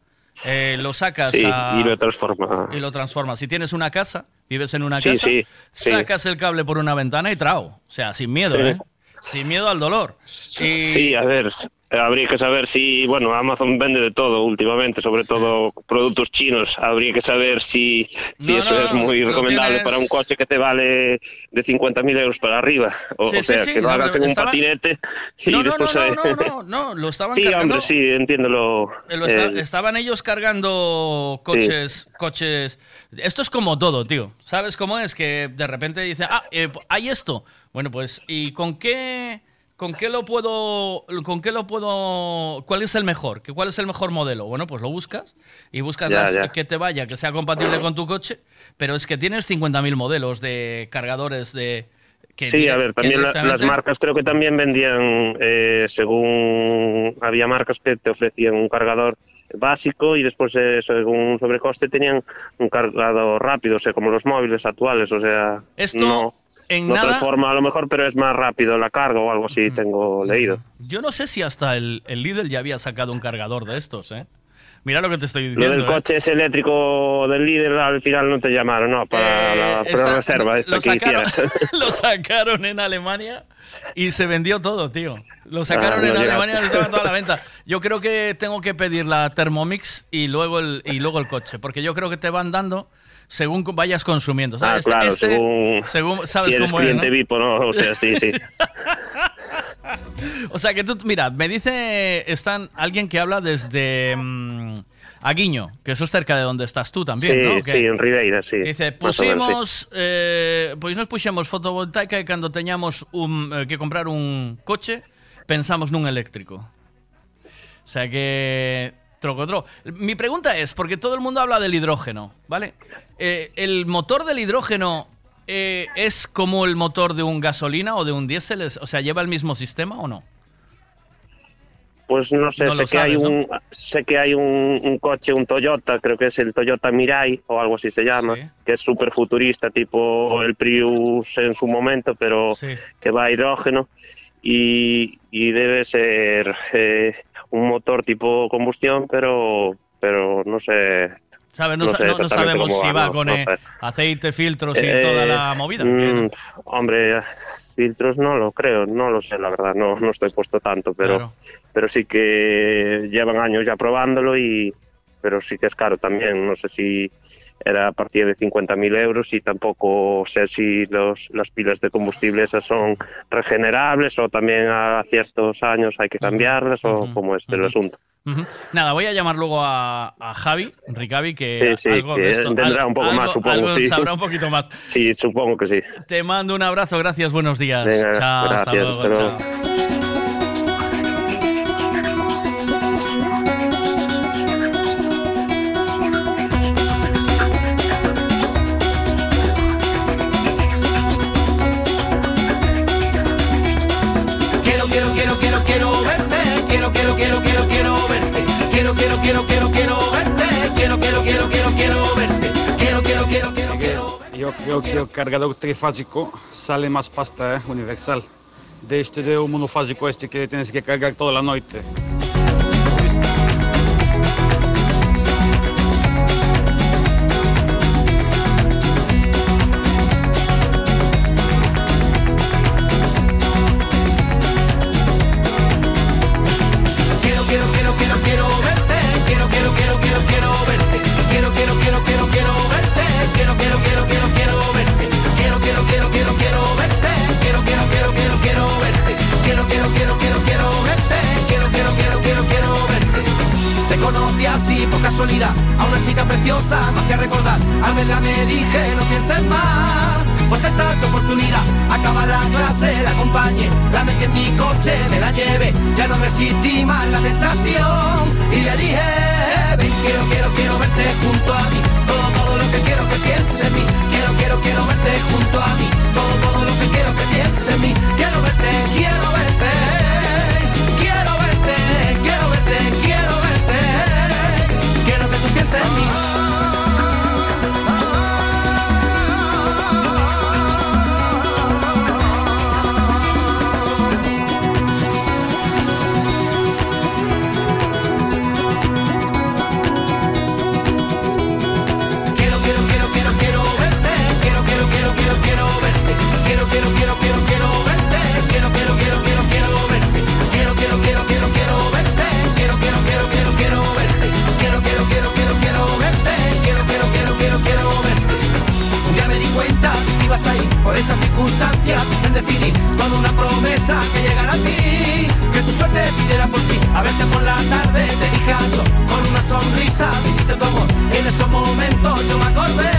[SPEAKER 10] eh, lo sacas
[SPEAKER 49] sí,
[SPEAKER 10] a-
[SPEAKER 49] y lo transforma.
[SPEAKER 10] y lo transformas. Si tienes una casa, vives en una
[SPEAKER 49] Sí,
[SPEAKER 10] casa,
[SPEAKER 49] sí,
[SPEAKER 10] sacas el cable por una ventana y trao. O sea, sin miedo,
[SPEAKER 49] Sí.
[SPEAKER 10] ¿eh? Sin miedo al dolor. Y-
[SPEAKER 49] Sí, a ver, habría que saber si, bueno, Amazon vende de todo últimamente, sobre todo productos chinos. Habría que saber si, si
[SPEAKER 10] No,
[SPEAKER 49] eso
[SPEAKER 10] no,
[SPEAKER 49] es muy recomendable
[SPEAKER 10] tienes-
[SPEAKER 49] para un coche que te vale de 50.000 euros para arriba. O,
[SPEAKER 10] Sí,
[SPEAKER 49] o
[SPEAKER 10] sí,
[SPEAKER 49] sea,
[SPEAKER 10] sí,
[SPEAKER 49] que lo
[SPEAKER 10] no,
[SPEAKER 49] hagas en un
[SPEAKER 10] estaba-
[SPEAKER 49] patinete y
[SPEAKER 10] No,
[SPEAKER 49] después...
[SPEAKER 10] no,
[SPEAKER 49] eh,
[SPEAKER 10] no, no, no, lo estaban
[SPEAKER 49] Sí,
[SPEAKER 10] cargando.
[SPEAKER 49] hombre, sí, entiendo lo...
[SPEAKER 10] Eh,
[SPEAKER 49] eh,
[SPEAKER 10] estaban ellos cargando coches, coches. Esto es como todo, tío. ¿Sabes cómo es? Que de repente dice, ah, eh, hay esto. Bueno, pues, ¿y con qué, con qué lo puedo, con qué lo puedo, cuál es el mejor? ¿Qué- ¿Cuál es el mejor modelo? Bueno, pues lo buscas y buscas
[SPEAKER 49] Ya,
[SPEAKER 10] las
[SPEAKER 49] ya.
[SPEAKER 10] que te vaya, que sea compatible con tu coche. Pero es que tienes 50.000 modelos de cargadores de. Que
[SPEAKER 49] Sí, a ver, también la- las marcas creo que también vendían, eh, según había marcas que te ofrecían un cargador básico y después, eh, según un sobrecoste, tenían un cargador rápido, o sea, como los móviles actuales, o sea,
[SPEAKER 10] Esto
[SPEAKER 49] no,
[SPEAKER 10] en
[SPEAKER 49] no
[SPEAKER 10] nada-
[SPEAKER 49] transforma a lo mejor, pero es más rápido la carga o algo así, tengo leído.
[SPEAKER 10] Yo no sé si hasta el, el Lidl ya había sacado un cargador de estos, ¿eh? Mira lo que te estoy
[SPEAKER 49] Lo
[SPEAKER 10] diciendo.
[SPEAKER 49] del
[SPEAKER 10] ¿eh?
[SPEAKER 49] coche ese eléctrico del líder al final no te llamaron, no, para la
[SPEAKER 10] Eh, Esa-
[SPEAKER 49] reserva esta
[SPEAKER 10] lo
[SPEAKER 49] que
[SPEAKER 10] sacaron, lo sacaron en Alemania y se vendió todo, tío. Lo sacaron
[SPEAKER 49] Ah,
[SPEAKER 10] en
[SPEAKER 49] no
[SPEAKER 10] Alemania y estaba toda la venta. Yo creo que tengo que pedir la Thermomix y luego el, y luego el coche, porque yo creo que te van dando según vayas consumiendo.
[SPEAKER 49] Ah,
[SPEAKER 10] ¿sabes?
[SPEAKER 49] claro,
[SPEAKER 10] Este-
[SPEAKER 49] según,
[SPEAKER 10] según- sabes
[SPEAKER 49] si eres
[SPEAKER 10] cómo es,
[SPEAKER 49] cliente
[SPEAKER 10] ¿no?
[SPEAKER 49] VIP o no, o sea, sí, sí.
[SPEAKER 10] O sea que tú, mira, me dice, están alguien que habla desde mm, Aguiño, que eso es cerca de donde estás tú también,
[SPEAKER 49] sí,
[SPEAKER 10] ¿no? Que
[SPEAKER 49] sí, en Ribeira, sí.
[SPEAKER 10] Dice,
[SPEAKER 49] o menos, sí.
[SPEAKER 10] pusimos, eh, pois nos puxemos fotovoltaica e cando teñamos un, eh, que comprar un coche, pensamos nun eléctrico. O sea que Mi pregunta es, porque todo el mundo habla del hidrógeno, ¿vale? Eh, ¿El motor del hidrógeno eh, es como el motor de un gasolina o de un diésel? O sea, ¿lleva el mismo sistema o no?
[SPEAKER 49] Pues no sé,
[SPEAKER 10] No
[SPEAKER 49] sé, que hay un, sé que hay un, un coche, un Toyota, creo que es el Toyota Mirai o algo así se llama, que es súper futurista, tipo el Prius en su momento, pero que va a hidrógeno y, y debe ser eh, un motor tipo combustión, pero, pero no sé.
[SPEAKER 10] ¿Sabes? No,
[SPEAKER 49] no
[SPEAKER 10] sa-
[SPEAKER 49] sé
[SPEAKER 10] no- no
[SPEAKER 49] exactamente
[SPEAKER 10] sabemos si va con eh, aceite, filtros y
[SPEAKER 49] Eh,
[SPEAKER 10] toda la movida.
[SPEAKER 49] mm, hombre, filtros no lo creo, no lo sé, la verdad, no, no estoy puesto tanto, pero,
[SPEAKER 10] Claro.
[SPEAKER 49] pero sí que llevan años ya probándolo y pero sí que es caro también, no sé si era a partir de 50.000 euros y tampoco sé si los, las pilas de combustible esas son regenerables o también a ciertos años hay que cambiarlas o cómo es el asunto.
[SPEAKER 10] Nada, voy a llamar luego a, a Javi, Ricavi, que
[SPEAKER 49] Sí, sí,
[SPEAKER 10] algo
[SPEAKER 49] que
[SPEAKER 10] de esto
[SPEAKER 49] un poco más, supongo,
[SPEAKER 10] algo
[SPEAKER 49] sí.
[SPEAKER 10] sabrá un poquito más.
[SPEAKER 49] Sí, supongo que sí.
[SPEAKER 10] Te mando un abrazo, gracias, buenos días.
[SPEAKER 49] Venga,
[SPEAKER 10] chao, hasta
[SPEAKER 49] gracias,
[SPEAKER 10] luego,
[SPEAKER 49] hasta luego.
[SPEAKER 10] chao.
[SPEAKER 19] Creio que o carregador trifásico sale más pasta eh, universal. De este de un monofásico este que tienes que cargar toda la noche.
[SPEAKER 50] Preciosa, más que recordar. Al verla me dije, no pienses más. Pues esta es tu oportunidad, acaba la clase, la acompañe, la metí en mi coche, me la llevé, ya no resistí más la tentación y le dije, ven, quiero, quiero, quiero verte junto a mí, todo, todo lo que quiero que pienses en mí, quiero, quiero, quiero verte junto a mí, todo, todo lo que quiero que pienses en mí, quiero verte, quiero verte, quiero verte, quiero verte, quiero verte, pienses en mí. Por esa circunstancia sin decidir toda una promesa que llegara a ti. Que tu suerte pidiera por ti. A verte por la tarde te dije adiós con una sonrisa. Me diste tu amor. En esos momentos yo me acordé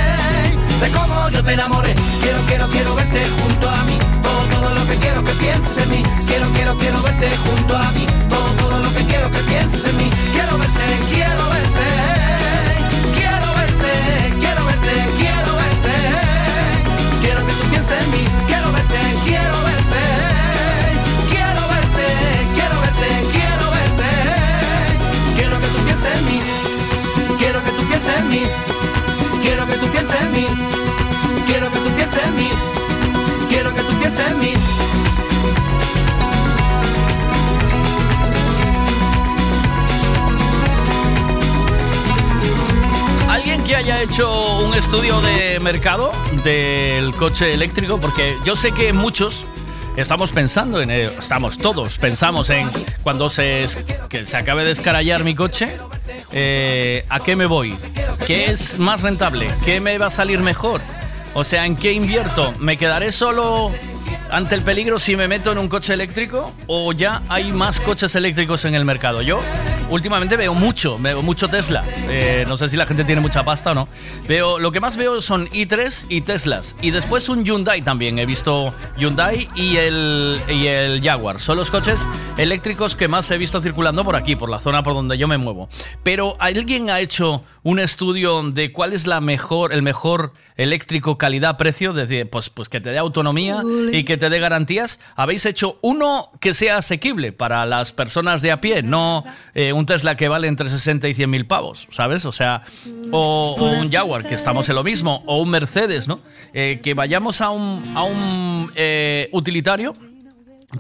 [SPEAKER 50] de cómo yo te enamoré. Quiero, quiero, quiero verte junto a mí. Todo, todo lo que quiero que pienses en mí. Quiero, quiero, quiero verte junto a mí. Todo, todo lo que quiero que pienses en mí. Quiero verte, quiero verte. Quiero verte, quiero verte, quiero Quiero verte, quiero verte. Quiero verte, quiero verte, quiero verte. Quiero que tú pienses en mí. Quiero que tú pienses en mí. Quiero que tú pienses en mí. Quiero que tú pienses en mí. Quiero que tú pienses en mí.
[SPEAKER 10] ¿Alguien que haya hecho un estudio de mercado del coche eléctrico? Porque yo sé que muchos estamos pensando en ello. Estamos todos, pensamos en cuando se, que se acabe de escarallar mi coche, eh, ¿a qué me voy? ¿Qué es más rentable? ¿Qué me va a salir mejor? O sea, ¿en qué invierto? ¿Me quedaré solo ante el peligro si me meto en un coche eléctrico o ya hay más coches eléctricos en el mercado? Yo últimamente veo mucho, veo mucho Tesla. Eh, no sé si la gente tiene mucha pasta o no. Veo, lo que más veo son i3 y Teslas. Y después un Hyundai también. He visto Hyundai y el, y el Jaguar. Son los coches eléctricos que más he visto circulando por aquí, por la zona por donde yo me muevo. Pero ¿alguien ha hecho un estudio de cuál es la mejor, el mejor eléctrico calidad-precio? Pues, pues que te dé autonomía y que te dé garantías. ¿Habéis hecho uno que sea asequible para las personas de a pie? No eh, un Tesla que vale entre 60 y 100 mil pavos, ¿sabes? O sea, o, o un Jaguar, que estamos en lo mismo, o un Mercedes, ¿no? Eh, que vayamos a un, a un eh, utilitario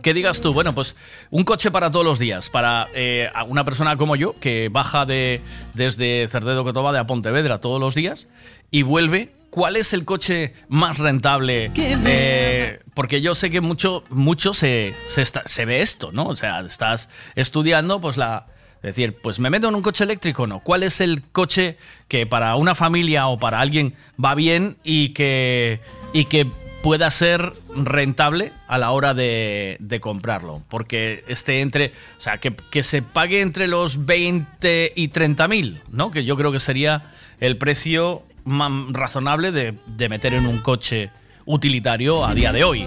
[SPEAKER 10] que digas tú, bueno, pues un coche para todos los días, para eh, una persona como yo, que baja de, desde Cerdedo Cotoba de a Pontevedra todos los días y vuelve, ¿cuál es el coche más rentable? Eh, porque yo sé que mucho, mucho se, se, está- se ve esto, ¿no? O sea, estás estudiando pues la, Es decir, pues me meto en un coche eléctrico o no. ¿Cuál es el coche que para una familia o para alguien va bien y que, y que pueda ser rentable a la hora de, de comprarlo? Porque esté entre, o sea, que, que se pague entre los 20 y 30 mil, ¿no? Que yo creo que sería el precio razonable de, de meter en un coche utilitario a día de hoy.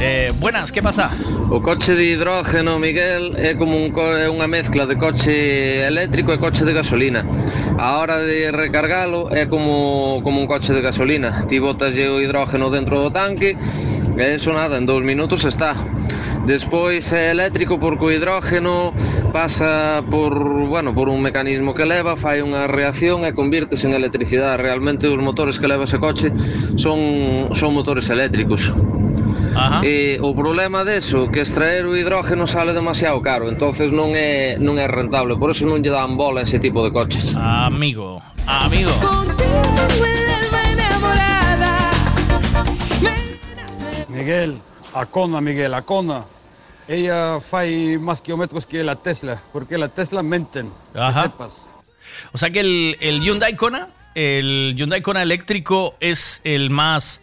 [SPEAKER 10] Eh, buenas, ¿qué pasa?
[SPEAKER 51] O coche de hidrógeno, Miguel, é como un mezcla de coche eléctrico e coche de gasolina. A hora de recargalo é como, como un coche de gasolina. Ti botas o hidrógeno dentro do tanque eso nada, en dous minutos está. Despois é eléctrico porque hidrógeno pasa por, bueno, por un mecanismo que leva, fai unha reacción e convírtese en electricidade. Realmente os motores que leva ese coche son, son motores eléctricos.
[SPEAKER 10] Ajá.
[SPEAKER 51] E o problema deso que extraer o hidrógeno sale demasiado caro, entonces non é non é rentable, por eso non lle dan bola a ese tipo de coches.
[SPEAKER 10] Amigo, amigo.
[SPEAKER 19] Miguel, a Kona, Miguel, a Kona. Ella fai más kilómetros que la Tesla, porque la Tesla menten. que
[SPEAKER 10] Ajá.
[SPEAKER 19] sepas.
[SPEAKER 10] O sea que el, el Hyundai Kona, el Hyundai Kona eléctrico es el más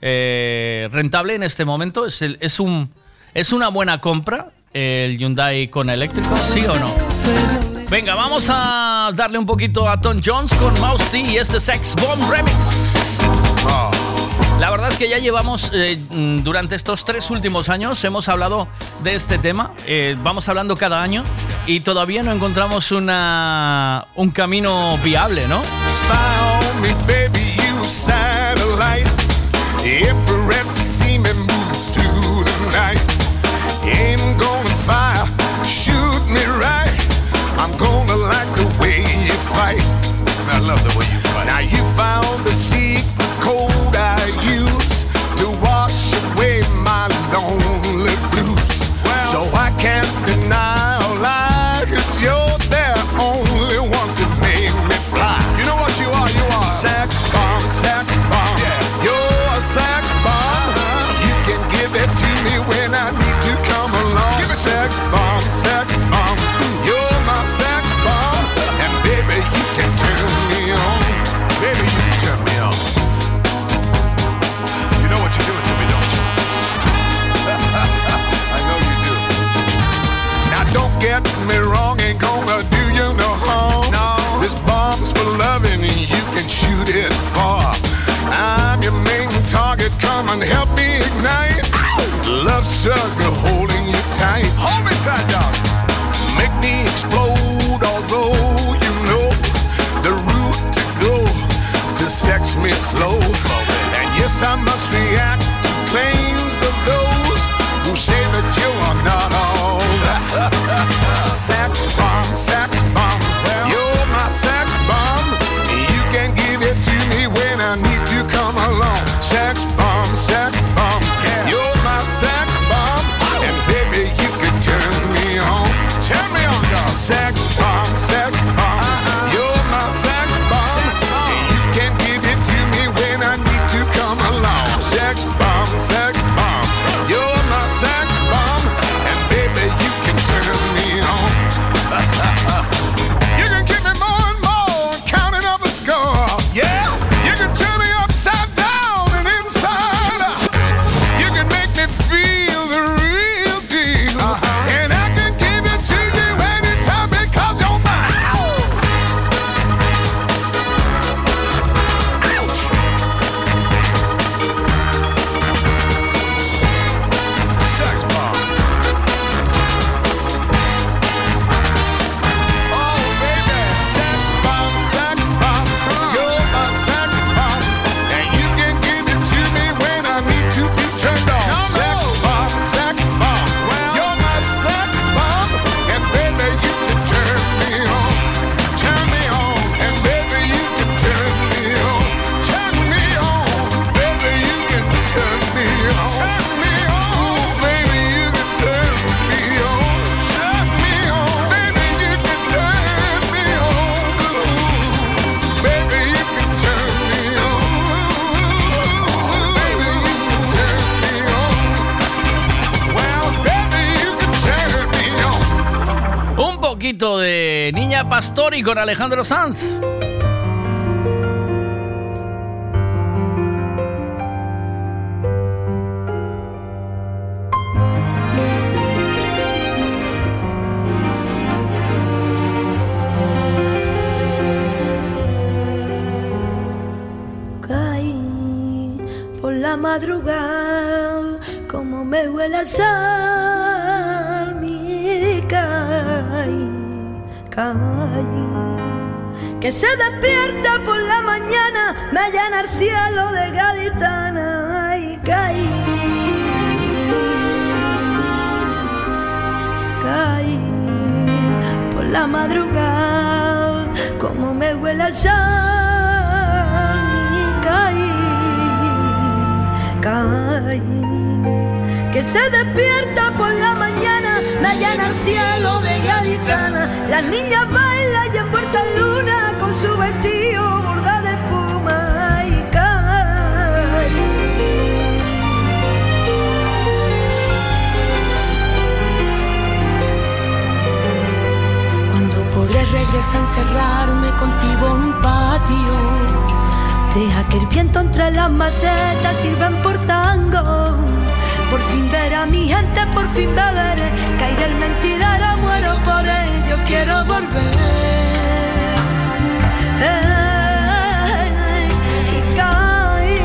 [SPEAKER 10] eh, rentable en este momento. Es, es, un, es una buena compra el Hyundai Kona eléctrico, ¿sí o no? Venga, vamos a darle un poquito a Tom Jones con Mouse T y este Sex Bomb Remix. La verdad es que ya llevamos, eh, mm, durante estos tres últimos años, hemos hablado de este tema, eh, vamos hablando cada año y todavía no encontramos una, un camino viable, ¿no?
[SPEAKER 52] Love
[SPEAKER 10] Pastori con Alejandro Sanz.
[SPEAKER 53] Despierta por la mañana, me llena el cielo de gaditana, y caí. Caí por la madrugada, como me huele al sal, y caí, caí. Que se despierta por la mañana, me llena el cielo de gaditana. Las niñas bailan y envuelta en luna con su vestido bordado de espuma, y caí. Cuando podré regresar a encerrarme contigo en un patio. Deja que el viento entre las macetas sirvan por tango. Por fin ver a mi gente, por fin beberé. Caí del mentidero, muero por ello, quiero volver. Y caí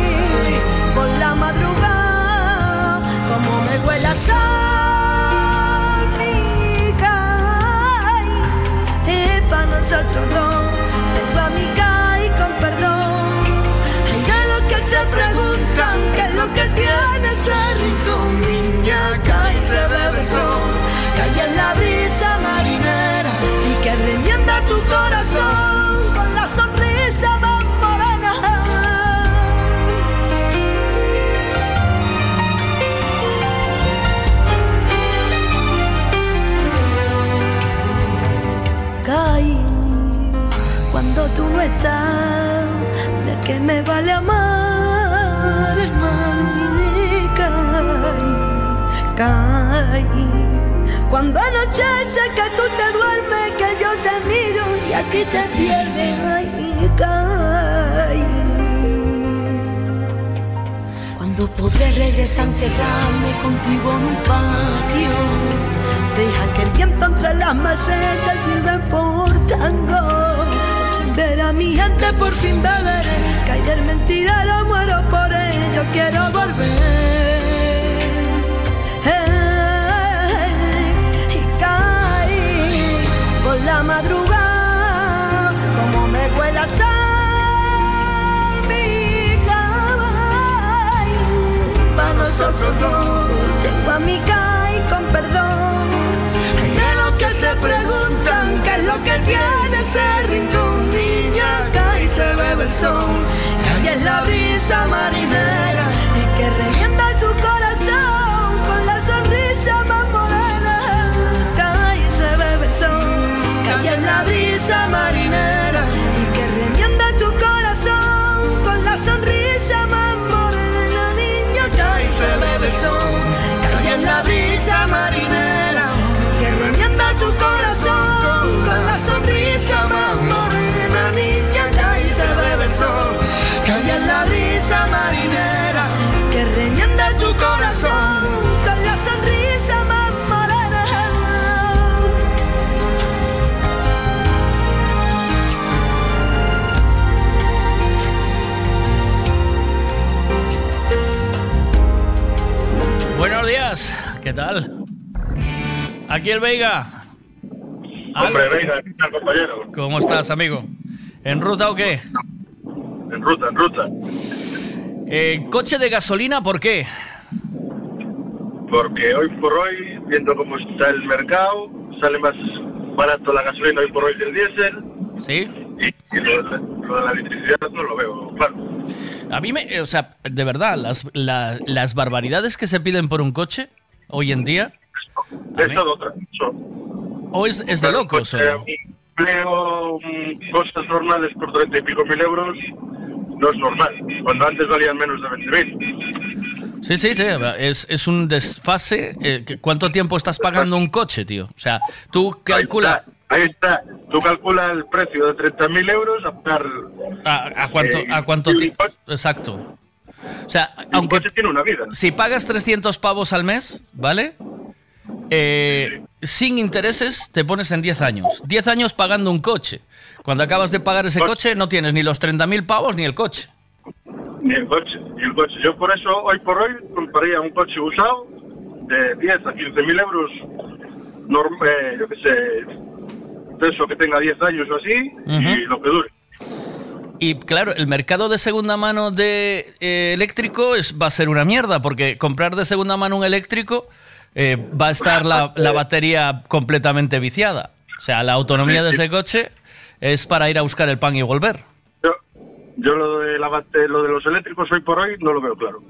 [SPEAKER 53] por la madrugada, como me huele a sal, mi caí. Y para nosotros dos, tengo a mi caí con perdón. Hay de los que se preguntan qué es lo que cae en la brisa marinera y que remienda tu corazón con la sonrisa más morena. Caí cuando tú no estás, ¿de qué me vale amar, hermano? Caí, caí. Cuando anochece que tú te duermes, que yo te miro y a ti te pierdes, ay, caí. Cuando podré regresar encerrarme contigo en un patio. Deja que el viento entre las macetas sirva por tango. Ver a mi gente por fin beberé. Caer del mentidero, muero por ello, quiero volver. La madrugada, como me cuela sal, mi caballo. Para nosotros dos, tengo a mi caí con perdón. Hay de los que se preguntan qué es lo que tiene ese rincón, niña, cae y se bebe el sol. Cae en la brisa marinera y que Cae en la brisa marinera
[SPEAKER 10] ¿qué tal? Aquí el Veiga.
[SPEAKER 54] Hombre, venga, ¿qué tal, compañero?
[SPEAKER 10] ¿Cómo estás, amigo? ¿En ruta o qué?
[SPEAKER 54] En ruta, en ruta.
[SPEAKER 10] Eh, coche de gasolina, ¿por qué?
[SPEAKER 54] Porque hoy por hoy, viendo cómo está el mercado, sale más barato la gasolina hoy por hoy que el diésel.
[SPEAKER 10] ¿Sí?
[SPEAKER 54] Y, y lo, de- lo de la electricidad no lo veo, claro.
[SPEAKER 10] A mí me, o sea, de verdad, las, la- las barbaridades que se piden por un coche hoy en día,
[SPEAKER 54] Es todo otra
[SPEAKER 10] o es, es de locos, o no?
[SPEAKER 54] empleo, mm, cosas normales por treinta y pico mil euros, no es normal. Cuando antes valían menos de 20 mil.
[SPEAKER 10] Sí, sí, sí, es, es un desfase. eh, ¿Cuánto tiempo estás pagando un coche, tío? O sea, tú calcula...
[SPEAKER 54] Ahí está. Tú calculas el precio de 30.000 euros a pagar...
[SPEAKER 10] ¿A, a cuánto,
[SPEAKER 54] Eh,
[SPEAKER 10] a cuánto
[SPEAKER 54] y un
[SPEAKER 10] ti- Exacto. O sea,
[SPEAKER 54] Un
[SPEAKER 10] aunque
[SPEAKER 54] coche tiene una vida.
[SPEAKER 10] si pagas 300 pavos al mes, ¿vale? Eh, sin intereses te pones en 10 años. 10 años pagando un coche. Cuando acabas de pagar ese coche no tienes ni los 30.000 pavos ni el coche.
[SPEAKER 54] Ni el coche, ni el coche. Yo por eso, hoy por hoy, compraría un coche usado de 10 a 15.000 euros, norm- eh, yo qué sé, de eso que tenga 10 años o así, y lo que dure.
[SPEAKER 10] Y claro, el mercado de segunda mano de eh, eléctrico es, va a ser una mierda, porque comprar de segunda mano un eléctrico eh, va a estar la, la batería completamente viciada. O sea, la autonomía de ese coche es para ir a buscar el pan y volver.
[SPEAKER 54] Yo lo de, la, bate- lo de los eléctricos hoy por hoy no lo veo claro.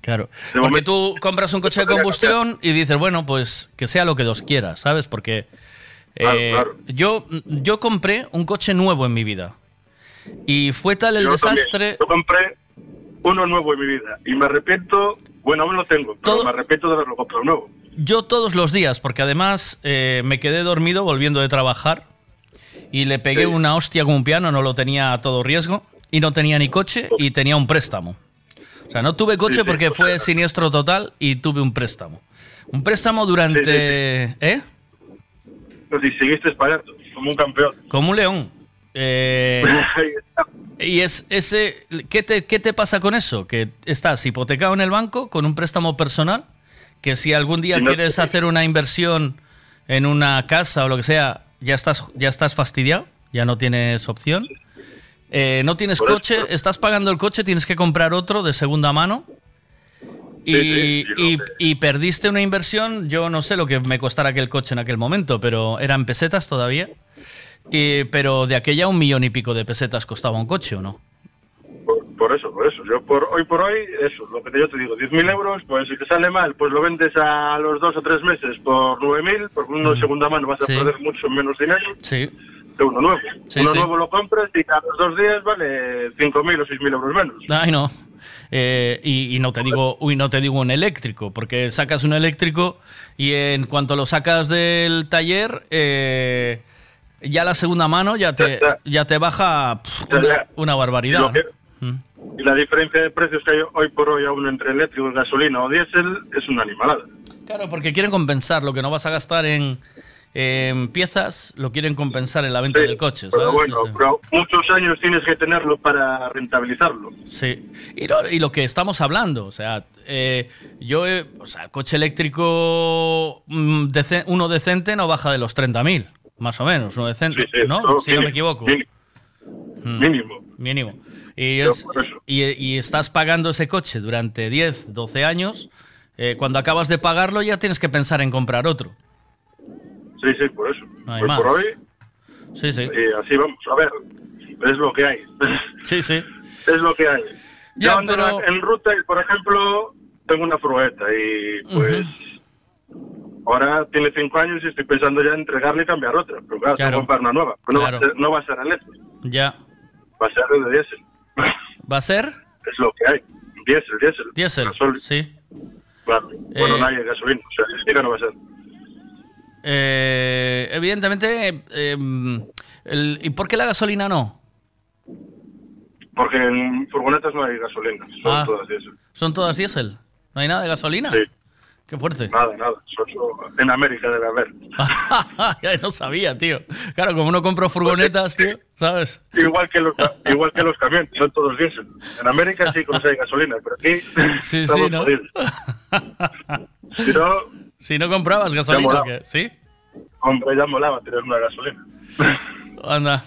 [SPEAKER 10] Claro. Porque tú compras un coche de combustión y dices, bueno, pues que sea lo que Dios quiera, ¿sabes? Porque eh, Yo, yo compré un coche nuevo en mi vida. Y fue tal el
[SPEAKER 54] Yo también.
[SPEAKER 10] desastre.
[SPEAKER 54] Yo compré uno nuevo en mi vida y me arrepiento, bueno, aún lo tengo, pero me arrepiento de haberlo comprado nuevo.
[SPEAKER 10] Yo todos los días, porque además eh, me quedé dormido volviendo de trabajar y le pegué
[SPEAKER 54] Sí.
[SPEAKER 10] una hostia con un piano, no lo tenía a todo riesgo y no tenía ni coche y tenía un préstamo. O sea, no tuve coche
[SPEAKER 54] Sí, sí,
[SPEAKER 10] porque fue siniestro total y tuve un préstamo. Un préstamo durante... ¿Eh?
[SPEAKER 54] Pero si seguiste pagando, como un campeón.
[SPEAKER 10] Como un león. Eh, y es ese. ¿qué te, ¿Qué te pasa con eso? Que estás hipotecado en el banco con un préstamo personal. Que si algún día
[SPEAKER 54] no-
[SPEAKER 10] quieres hacer una inversión en una casa o lo que sea, ya estás, ya estás fastidiado, ya no tienes opción. Eh, no tienes coche, estás pagando el coche, tienes que comprar otro de segunda mano. Y,
[SPEAKER 54] Sí, sí,
[SPEAKER 10] y- y perdiste una inversión, yo no sé lo que me costara aquel coche en aquel momento, pero eran pesetas todavía. Y- pero de aquella un millón y pico de pesetas costaba un coche, ¿o no?
[SPEAKER 54] Por eso, por eso. Yo por hoy por hoy, eso, lo que yo te digo, 10.000 euros, pues si te sale mal, pues lo vendes a los dos o tres meses por 9.000, porque uno de segunda mano vas a
[SPEAKER 10] Sí.
[SPEAKER 54] perder mucho menos dinero
[SPEAKER 10] Sí.
[SPEAKER 54] de uno nuevo.
[SPEAKER 10] Sí,
[SPEAKER 54] uno
[SPEAKER 10] sí.
[SPEAKER 54] nuevo lo compras y a los dos días vale 5.000 o 6.000 euros menos.
[SPEAKER 10] Ay, no. Eh, y, y no te digo, uy, no te digo un eléctrico, porque sacas un eléctrico y en cuanto lo sacas del taller, eh, ya la segunda mano ya te, ya te baja pff, una, barbaridad. Mm.
[SPEAKER 54] y la diferencia de precios que hay hoy por hoy aún entre eléctrico, gasolina o diésel es una animalada.
[SPEAKER 10] Claro, porque quieren compensar lo que no vas a gastar en, en piezas, lo quieren compensar en la venta del coche, ¿sabes?
[SPEAKER 54] Pero bueno,
[SPEAKER 10] Sí, sí.
[SPEAKER 54] pero muchos años tienes que tenerlo para rentabilizarlo.
[SPEAKER 10] Sí, y lo, y lo que estamos hablando, o sea, eh, yo, he- o sea, coche eléctrico mm, uno decente no baja de los 30.000, más o menos, uno
[SPEAKER 54] Sí, sí,
[SPEAKER 10] ¿no? si no me equivoco.
[SPEAKER 54] mínimo.
[SPEAKER 10] Mm,
[SPEAKER 54] Mínimo.
[SPEAKER 10] Mínimo. Y, es- y, y estás pagando ese coche durante 10, 12 años, eh, cuando acabas de pagarlo ya tienes que pensar en comprar otro.
[SPEAKER 54] Sí, sí, por eso.
[SPEAKER 10] No hay
[SPEAKER 54] Hoy
[SPEAKER 10] más.
[SPEAKER 54] por hoy,
[SPEAKER 10] Sí, sí.
[SPEAKER 54] eh, así vamos. A ver, es lo que hay.
[SPEAKER 10] Sí, sí.
[SPEAKER 54] es lo que hay.
[SPEAKER 10] Ya,
[SPEAKER 54] Yo ando
[SPEAKER 10] pero-
[SPEAKER 54] en ruta por ejemplo, tengo una furgoneta y, pues, ahora tiene cinco años y estoy pensando ya en entregarle y cambiar otra. Pero claro,
[SPEAKER 10] Claro.
[SPEAKER 54] comprar una nueva. Pero no,
[SPEAKER 10] Claro.
[SPEAKER 54] va a ser, no va a ser eléctrica,
[SPEAKER 10] Ya.
[SPEAKER 54] va a ser de diésel.
[SPEAKER 10] ¿Va a ser?
[SPEAKER 54] Es lo que hay. Diésel, diésel.
[SPEAKER 10] Diésel,
[SPEAKER 54] Gasol-
[SPEAKER 10] sí.
[SPEAKER 54] Claro. Bueno,
[SPEAKER 10] Eh,
[SPEAKER 54] no hay gasolina. O sea, eléctrica no va a ser.
[SPEAKER 10] Eh, evidentemente, eh, el- ¿y por qué la gasolina no?
[SPEAKER 54] Porque en furgonetas no hay gasolina. Son
[SPEAKER 10] Ah.
[SPEAKER 54] todas diésel.
[SPEAKER 10] ¿Son todas diésel? ¿No hay nada de gasolina?
[SPEAKER 54] Sí.
[SPEAKER 10] Qué fuerte.
[SPEAKER 54] Nada, nada. Son- en América debe haber.
[SPEAKER 10] ya no sabía, tío. Claro, como no compro furgonetas, tío, ¿sabes?
[SPEAKER 54] Igual que los, igual que los camiones, son todos diésel. En América sí hay gasolina, pero aquí
[SPEAKER 10] Sí, sí, ¿no?
[SPEAKER 54] Si no,
[SPEAKER 10] Si no comprabas gasolina,
[SPEAKER 54] molaba.
[SPEAKER 10] ¿o qué? ¿sí?
[SPEAKER 54] hombre, ya molaba tener una gasolina.
[SPEAKER 10] Anda.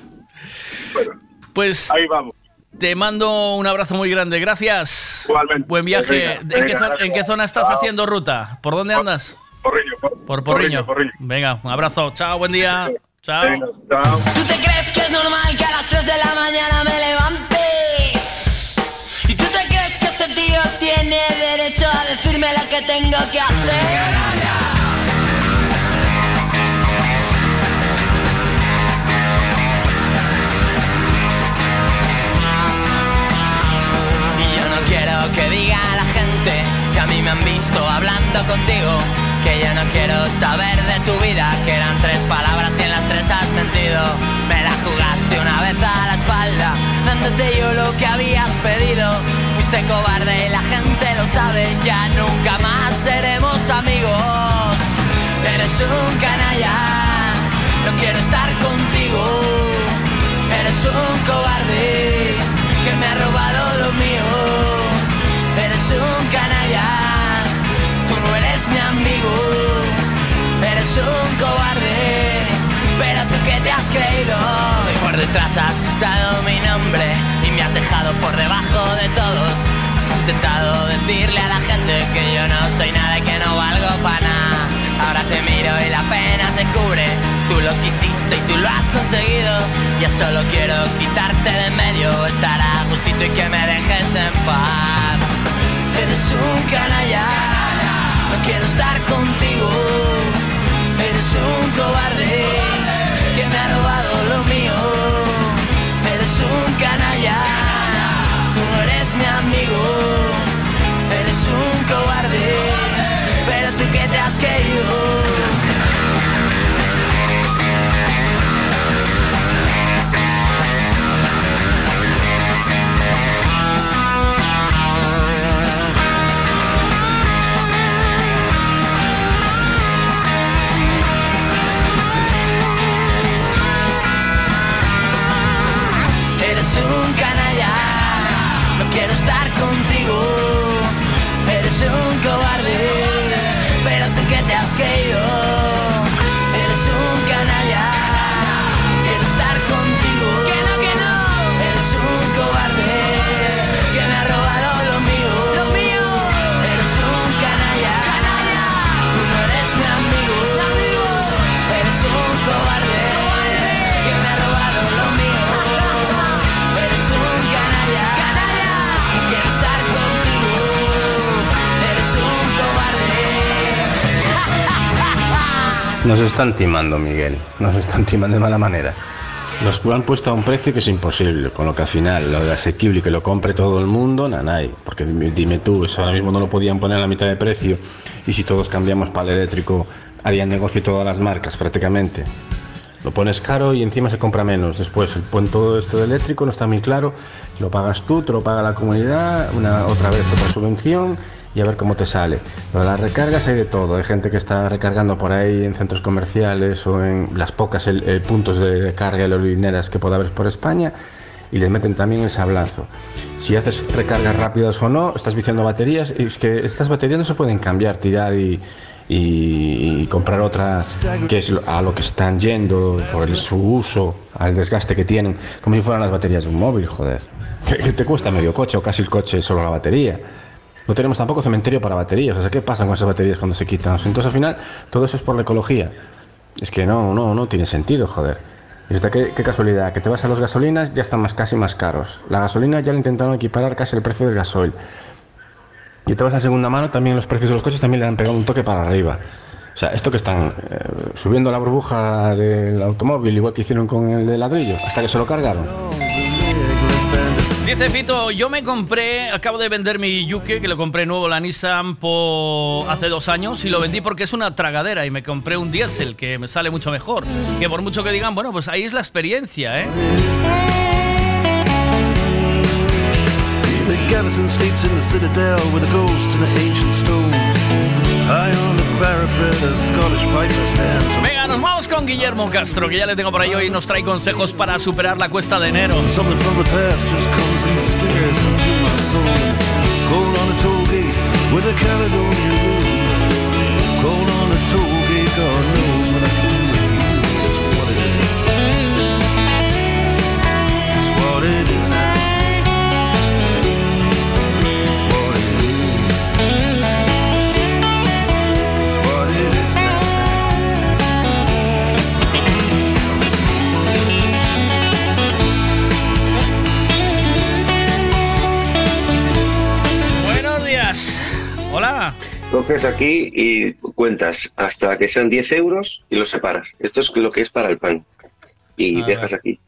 [SPEAKER 10] Pues
[SPEAKER 54] ahí vamos.
[SPEAKER 10] Te mando un abrazo muy grande. Gracias.
[SPEAKER 54] Igualmente.
[SPEAKER 10] Buen viaje.
[SPEAKER 54] Venga,
[SPEAKER 10] ¿En,
[SPEAKER 54] venga,
[SPEAKER 10] qué zona,
[SPEAKER 54] gracias.
[SPEAKER 10] en qué zona estás
[SPEAKER 54] Chao.
[SPEAKER 10] haciendo ruta? ¿Por dónde andas?
[SPEAKER 54] Porriño, por,
[SPEAKER 10] Por Porriño. Venga, un abrazo. Chao, buen día. Chao.
[SPEAKER 53] ¿Tú te crees que es normal que a las 3 de la mañana me levante? ¿Y tú te crees que este tío tiene derecho a decirme lo que tengo que hacer?
[SPEAKER 30] Que diga la gente que a mí me han visto hablando contigo.
[SPEAKER 55] Que yo no quiero saber de tu vida, que eran tres palabras y en las tres has mentido. Me la jugaste una vez a la espalda, dándote yo lo que habías pedido. Fuiste cobarde y la gente lo sabe, ya nunca más seremos amigos. Eres un canalla, no quiero estar contigo. Eres un cobarde que me ha robado lo mío. Un canalla, tú no eres mi amigo. Eres un cobarde, pero tú que te has creído. Y por detrás has usado mi nombre y me has dejado por debajo de todos. Has intentado decirle a la gente que yo no soy nada y que no valgo para nada. Ahora te miro y la pena te cubre. Tú lo quisiste y tú lo has conseguido. Ya solo quiero quitarte de medio, estar a gustito y que me dejes en paz. Eres un canalla, no quiero estar contigo. Eres un cobarde que me ha robado lo mío. Eres un canalla, tú no eres mi amigo. Eres un cobarde, pero tú que te has creído. Eres un canalla, no quiero estar contigo. Eres un cobarde, pero que te has creído.
[SPEAKER 48] Nos están timando, Miguel. Nos están timando de mala manera. Nos han puesto a un precio que es imposible, con lo que al final lo de asequible y que lo compre todo el mundo, nanay. Porque dime, tú, eso ahora mismo no lo podían poner a la mitad de precio y si todos cambiamos para el eléctrico harían negocio todas las marcas prácticamente. Lo pones caro y encima se compra menos. Después, el punto esto de eléctrico no está muy claro. Lo pagas tú, te lo paga la comunidad, una otra vez otra subvención y a ver cómo te sale. Pero las recargas hay de todo. Hay gente que está recargando por ahí en centros comerciales o en las pocas eh, puntos de carga aerolineras que pueda haber por España y les meten también el sablazo. Si haces recargas rápidas o no, estás viciando baterías. Y es que estas baterías no se pueden cambiar, tirar y, y- comprar otras que es a lo que están yendo por el- su uso, al desgaste que tienen, como si fueran las baterías de un móvil, joder. Que te cuesta medio coche o casi el coche solo la batería. No tenemos tampoco cementerio para baterías. O sea, ¿qué pasa con esas baterías cuando se quitan? Entonces, al final, todo eso es por la ecología. Es que no, no, no tiene sentido, joder. Que- qué casualidad, que te vas a las gasolinas, ya están más casi más caros. La gasolina ya le intentaron equiparar casi el precio del gasoil. Y te vas a segunda mano, también los precios de los coches también le han pegado un toque para arriba. O sea, esto que están eh, subiendo la burbuja del automóvil, igual que hicieron con el de ladrillo, hasta que se lo cargaron.
[SPEAKER 10] Dice Fito, yo me compré, acabo de vender mi Yuke, que lo compré nuevo, la Nissan, por hace dos años, y lo vendí porque es una tragadera, y me compré un diésel, que me sale mucho mejor. Que por mucho que digan, bueno, pues ahí es la experiencia, ¿eh?
[SPEAKER 56] The garrison sleeps in the citadel with the ghosts and the ancient stones.
[SPEAKER 10] Venga, nos vamos con Guillermo Castro, que ya le tengo por ahí hoy nos trae consejos para superar la cuesta de enero.
[SPEAKER 56] Cold on a toll gate with a Caledonian moon. Cold on a toll
[SPEAKER 57] Coges aquí y cuentas hasta que sean 10 euros y los separas. Esto es lo que es para el pan. Y
[SPEAKER 10] A
[SPEAKER 57] dejas
[SPEAKER 10] ver.
[SPEAKER 57] aquí.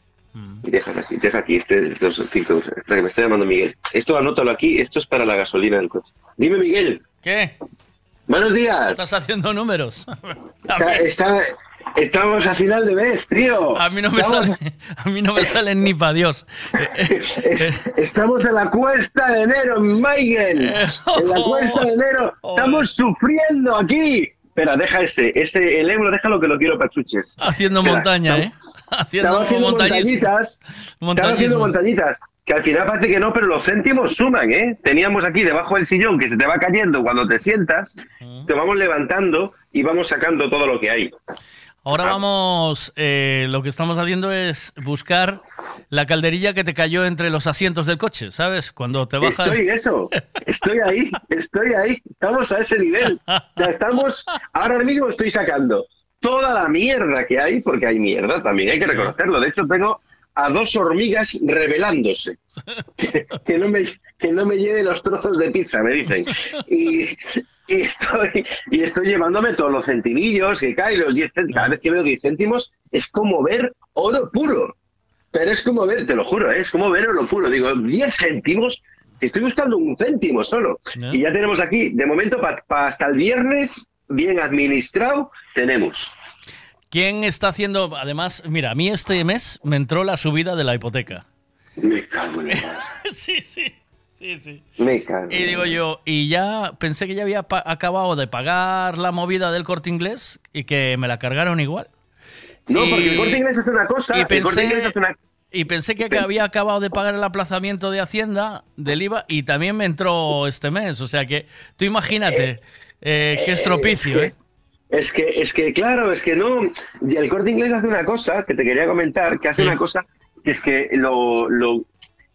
[SPEAKER 57] Y dejas aquí, deja aquí este, estos 5 euros. Espera, que me está llamando Miguel. Esto anótalo aquí, esto es para la gasolina del coche. Dime, Miguel.
[SPEAKER 10] ¿Qué?
[SPEAKER 58] Buenos días.
[SPEAKER 10] Estás haciendo números.
[SPEAKER 58] Está- está- estamos a final de mes, tío.
[SPEAKER 10] A mí no me,
[SPEAKER 58] Estamos-
[SPEAKER 10] sale, a mí no me salen ni para Dios.
[SPEAKER 58] Estamos en la cuesta de enero, Miguel. En la cuesta de enero. Estamos sufriendo aquí. Espera, deja este. Este, el euro, déjalo que lo quiero para chuches.
[SPEAKER 10] Haciendo
[SPEAKER 58] Espera,
[SPEAKER 10] montaña, ¿eh? Haciendo,
[SPEAKER 58] haciendo montañitas. Estaba haciendo montañitas. Que al final parece que no, pero los céntimos suman, ¿eh? Teníamos aquí debajo del sillón que se te va cayendo cuando te sientas, te vamos levantando y vamos sacando todo lo que hay.
[SPEAKER 10] Ahora vamos, eh, lo que estamos haciendo es buscar la calderilla que te cayó entre los asientos del coche, ¿sabes? Cuando te bajas...
[SPEAKER 58] Estoy eso, estoy ahí, estoy ahí, estamos a ese nivel. O sea, estamos, ahora mismo estoy sacando toda la mierda que hay, porque hay mierda también, hay que reconocerlo. De hecho, tengo a dos hormigas rebelándose. Que, que no me, que no me lleve los trozos de pizza, me dicen. Y, y estoy, y estoy llevándome todos los centimillos que caen, los 10 céntimos. Cada vez que veo 10 céntimos es como ver oro puro. Pero es como ver, te lo juro, ¿eh? es como ver oro puro. Digo, 10 céntimos, que estoy buscando un céntimo solo. Y ya tenemos aquí, de momento, hasta el viernes, bien administrado, tenemos.
[SPEAKER 10] ¿Quién está haciendo...? Además, mira, a mí este mes me entró la subida de la hipoteca.
[SPEAKER 58] Me cago en la
[SPEAKER 10] sí, sí, sí, sí.
[SPEAKER 58] Me cago.
[SPEAKER 10] Y digo yo, y ya pensé que ya había acabado de pagar la movida del corte inglés y que me la cargaron igual.
[SPEAKER 58] No,
[SPEAKER 10] Y-
[SPEAKER 58] porque el corte inglés hace una cosa.
[SPEAKER 10] y
[SPEAKER 58] el corte
[SPEAKER 10] pensé-
[SPEAKER 58] inglés hace una.
[SPEAKER 10] Y pensé que había acabado de pagar el aplazamiento de Hacienda del IVA y también me entró este mes. O sea que tú imagínate eh, qué estropicio, ¿eh?
[SPEAKER 58] Es que, es que, claro, es que no. y El corte inglés hace una cosa que te quería comentar, que hace
[SPEAKER 10] Sí.
[SPEAKER 58] una cosa que es que lo, lo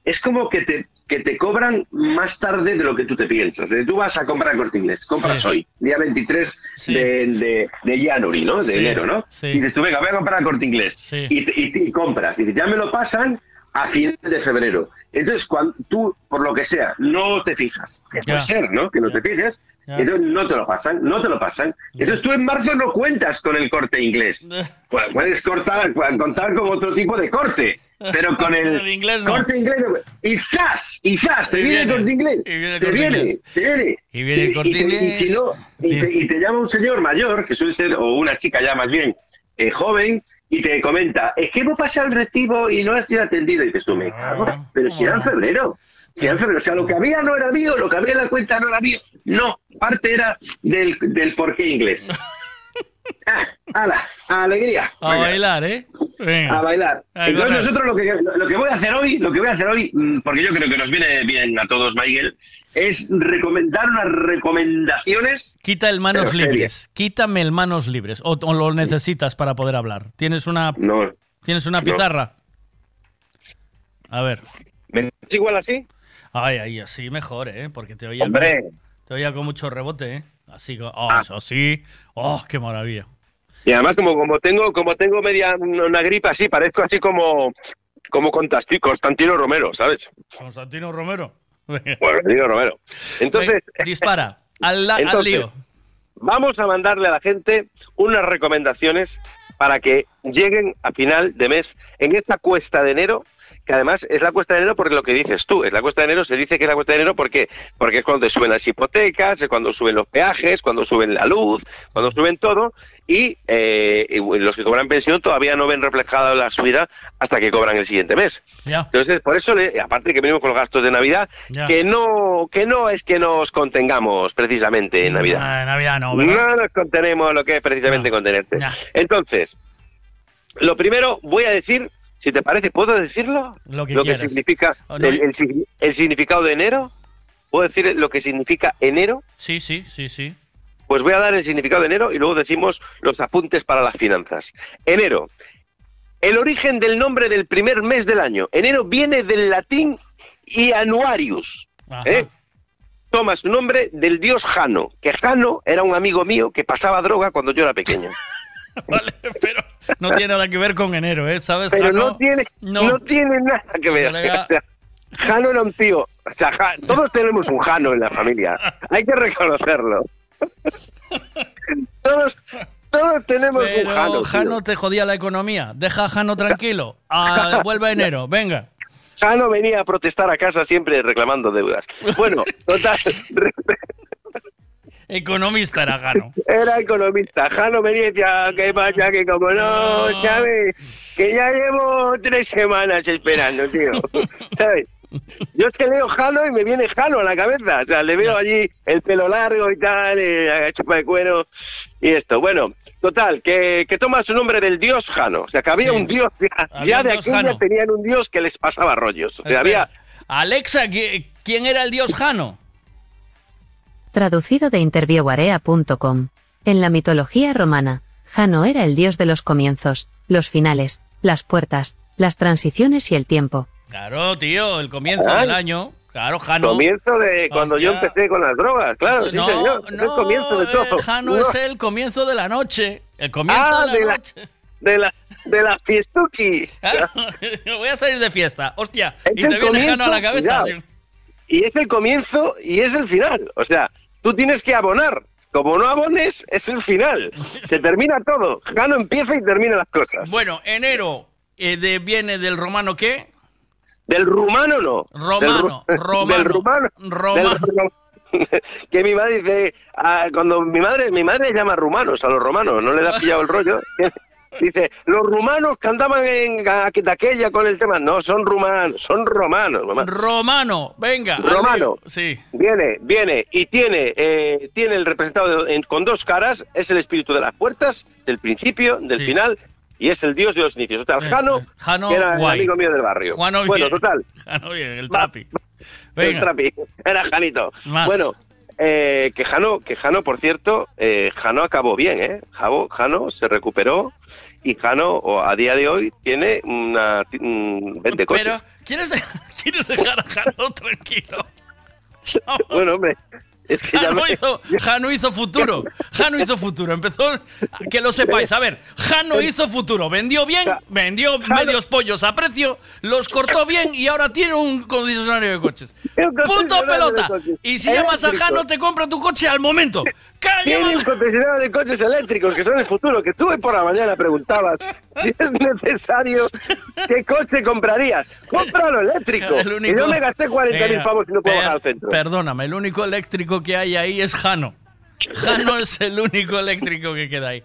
[SPEAKER 58] es como que te, que te cobran más tarde de lo que tú te piensas. Eh, Tú vas a comprar corte inglés, compras
[SPEAKER 10] Sí.
[SPEAKER 58] hoy, día 23
[SPEAKER 10] Sí.
[SPEAKER 58] de, de, de January, ¿no? De enero, ¿no? Y dices tú, venga, voy a comprar corte inglés. Y, y y compras. Y ya me lo pasan a finales de febrero. Entonces, cuando tú, por lo que sea, no te fijas, que puede ser, ¿no? Que no te fijes, entonces no te lo pasan, no te lo pasan. Entonces tú en marzo no cuentas con el corte inglés. Pu- Puedes cortar, contar con otro tipo de corte, pero con el,
[SPEAKER 10] El inglés no.
[SPEAKER 58] corte inglés no. Y ¡zas! Y ¡zas! Te
[SPEAKER 10] Y
[SPEAKER 58] viene el
[SPEAKER 10] viene,
[SPEAKER 58] corte inglés.
[SPEAKER 10] y viene el
[SPEAKER 58] te viene,
[SPEAKER 10] Inglés.
[SPEAKER 58] te viene.
[SPEAKER 10] Y viene el Corte
[SPEAKER 58] te- y
[SPEAKER 10] Inglés.
[SPEAKER 58] si no, y, te, y te llama un señor mayor, que suele ser, o una chica ya más bien, eh, joven, y te comenta, es que hemos pasado el recibo y no has sido atendido. Y dices tú, me cago, pero si era en febrero. Si era en febrero. O sea, lo que había no era mío, lo que había en la cuenta no era mío. No, parte era del, del porqué inglés. Ah, ¡Hala! ¡Alegría!
[SPEAKER 10] A
[SPEAKER 58] Venga.
[SPEAKER 10] bailar, ¿eh? Venga.
[SPEAKER 58] A bailar.
[SPEAKER 10] A
[SPEAKER 58] Entonces
[SPEAKER 10] correr.
[SPEAKER 58] nosotros lo que, lo que voy a hacer hoy, lo que voy a hacer hoy, mm, porque yo creo que nos viene bien a todos, Miguel, es recomendar unas recomendaciones.
[SPEAKER 10] Quita el manos libres. Quítame el manos libres. O, o lo necesitas para poder hablar. ¿Tienes una,
[SPEAKER 58] No.
[SPEAKER 10] ¿tienes una
[SPEAKER 58] No.
[SPEAKER 10] pizarra? A ver.
[SPEAKER 49] ¿Es igual así?
[SPEAKER 10] Ay, ay, así mejor, ¿eh? Porque te oía,
[SPEAKER 49] Hombre.
[SPEAKER 10] Con, te oía con mucho rebote, ¿eh? Así, oh,
[SPEAKER 49] Ah.
[SPEAKER 10] eso sí. Oh, qué maravilla.
[SPEAKER 49] Y además, como, como tengo como tengo media una gripa así, parezco así como como Constantino Romero, ¿sabes?
[SPEAKER 10] Constantino Romero.
[SPEAKER 49] Constantino Romero. Entonces,
[SPEAKER 10] Dispara. Al, la- al
[SPEAKER 49] Entonces,
[SPEAKER 10] lío.
[SPEAKER 49] vamos a mandarle a la gente unas recomendaciones para que lleguen a final de mes en esta cuesta de enero que además es la cuesta de enero porque lo que dices tú, es la cuesta de enero, se dice que es la cuesta de enero porque, porque es cuando te suben las hipotecas, es cuando suben los peajes, cuando suben la luz, cuando suben todo, y, eh, y los que cobran pensión todavía no ven reflejada la subida hasta que cobran el siguiente mes. Entonces, por eso, le- aparte que venimos con los gastos de Navidad, que no que no es que nos contengamos precisamente en Navidad.
[SPEAKER 10] Ah, Navidad no, ¿verdad?
[SPEAKER 49] No nos contenemos lo que es precisamente contenerse. Entonces, lo primero voy a decir, si te parece, ¿puedo decirlo?
[SPEAKER 10] Lo que
[SPEAKER 49] significa
[SPEAKER 10] Oh, no,
[SPEAKER 49] el, el sig- el significado de enero. ¿Puedo decir lo que significa enero?
[SPEAKER 10] Sí, sí, sí, sí.
[SPEAKER 49] Pues voy a dar el significado de enero y luego decimos los apuntes para las finanzas. Enero. El origen del nombre del primer mes del año. Enero viene del latín Ianuarius. ¿eh? Toma su nombre del dios Jano, que Jano era un amigo mío que pasaba droga cuando yo era pequeño.
[SPEAKER 10] No tiene nada que ver con enero, ¿eh? ¿Sabes?
[SPEAKER 49] Pero
[SPEAKER 10] Jano?
[SPEAKER 49] no tiene, no. tiene nada que ver.
[SPEAKER 10] Colega.
[SPEAKER 49] O sea, Jano era un tío. O sea, todos tenemos un Jano en la familia. Hay que reconocerlo. todos, todos tenemos
[SPEAKER 10] Pero
[SPEAKER 49] un Jano. tío.
[SPEAKER 10] Jano te jodía la economía. Deja a Jano tranquilo. Ah, vuelve a enero, venga.
[SPEAKER 49] Jano venía a protestar a casa siempre reclamando deudas. Bueno, total.
[SPEAKER 10] Economista era Jano.
[SPEAKER 58] Era economista. Jano me decía, ¿qué pasa? Que como no, ¿sabes? Que ya llevo tres semanas esperando, tío. ¿Sabes? Yo es que leo Jano y me viene Jano a la cabeza. O sea, le veo allí el pelo largo y tal, la chupa de cuero y esto. Bueno, total, que, que toma su nombre del dios Jano. O sea, que había
[SPEAKER 10] Sí.
[SPEAKER 58] un dios, ya, ya de aquella
[SPEAKER 10] Jano.
[SPEAKER 58] tenían un dios que les pasaba rollos. O sea,
[SPEAKER 10] Espera.
[SPEAKER 58] había...
[SPEAKER 10] Alexa, ¿qui- ¿quién era el dios Jano?
[SPEAKER 59] Traducido de interviewarea.com. En la mitología romana, Jano era el dios de los comienzos, los finales, las puertas, las transiciones y el tiempo.
[SPEAKER 10] Claro, tío, el comienzo
[SPEAKER 58] Ay.
[SPEAKER 10] del año. Claro, Jano.
[SPEAKER 58] Comienzo de cuando yo
[SPEAKER 10] Hostia.
[SPEAKER 58] empecé con las drogas, claro, sí
[SPEAKER 10] no,
[SPEAKER 58] señor. Es el
[SPEAKER 10] no,
[SPEAKER 58] comienzo de
[SPEAKER 10] eh,
[SPEAKER 58] todo.
[SPEAKER 10] Jano
[SPEAKER 58] No.
[SPEAKER 10] es el comienzo de la noche. El comienzo
[SPEAKER 58] Ah,
[SPEAKER 10] de la
[SPEAKER 58] de la-
[SPEAKER 10] noche.
[SPEAKER 58] de la de la fiestuki.
[SPEAKER 10] Claro, Voy a salir de fiesta. Hostia.
[SPEAKER 58] Es
[SPEAKER 10] y te viene Jano a la cabeza.
[SPEAKER 58] cuidado. Y es el comienzo y es el final. O sea, tú tienes que abonar. Como no abones, es el final. Se termina todo. Jano empieza y termina las cosas.
[SPEAKER 10] Bueno, enero eh, de, viene del romano qué?
[SPEAKER 58] Del rumano no.
[SPEAKER 10] Romano,
[SPEAKER 58] Del,
[SPEAKER 10] romano,
[SPEAKER 58] del rumano.
[SPEAKER 10] romano.
[SPEAKER 58] del ru- que mi madre dice, ah, cuando mi madre, mi madre llama rumanos a los romanos, no le da pillado el rollo. Dice, los rumanos que andaban en de aquella con el tema, no, son rumanos, son romanos. mamá.
[SPEAKER 10] Romano, venga.
[SPEAKER 58] Romano.
[SPEAKER 10] Sí.
[SPEAKER 58] Viene, viene y tiene, eh, tiene el representado de- en- con dos caras, es el espíritu de las puertas, del principio, del
[SPEAKER 10] Sí.
[SPEAKER 58] final, y es el dios de los inicios. El
[SPEAKER 10] Eh,
[SPEAKER 58] Jano,
[SPEAKER 10] eh, Jano,
[SPEAKER 58] que era el
[SPEAKER 10] guay.
[SPEAKER 58] amigo mío del barrio.
[SPEAKER 10] Jano
[SPEAKER 58] bueno, total,
[SPEAKER 10] Jano bien, el trapi.
[SPEAKER 58] el trapi, era Janito.
[SPEAKER 10] Más.
[SPEAKER 58] Bueno, eh, que Jano, que Jano, por cierto, eh, Jano acabó bien, ¿eh? Jano, Jano se recuperó y Jano a día de hoy tiene una ti- mm, vende coches.
[SPEAKER 10] Pero, ¿quieres, de- ¿quieres dejar a Jano tranquilo?
[SPEAKER 58] Bueno, hombre, es que ya
[SPEAKER 10] Jano
[SPEAKER 58] me-
[SPEAKER 10] hizo, Jano hizo futuro. Jano hizo futuro. Empezó. Que lo sepáis. A ver, Jano hizo futuro. Vendió bien, vendió medios pollos a precio, los cortó bien y ahora tiene un concesionario de coches.
[SPEAKER 58] Un
[SPEAKER 10] Punto
[SPEAKER 58] de
[SPEAKER 10] pelota.
[SPEAKER 58] coches.
[SPEAKER 10] Y si llamas a
[SPEAKER 58] Eléctrico.
[SPEAKER 10] Jano, te compra tu coche al momento.
[SPEAKER 58] Tiene un concesionario de coches eléctricos que son el futuro, que tú hoy por la mañana preguntabas si es necesario, ¿qué coche comprarías? Cómpralo eléctrico.
[SPEAKER 10] El único-
[SPEAKER 58] Y yo me gasté 40.000
[SPEAKER 10] Venga,
[SPEAKER 58] pavos y no puedo
[SPEAKER 10] per-
[SPEAKER 58] bajar al centro.
[SPEAKER 10] Perdóname, el único eléctrico que hay ahí es Jano. Jano es el único eléctrico que queda ahí.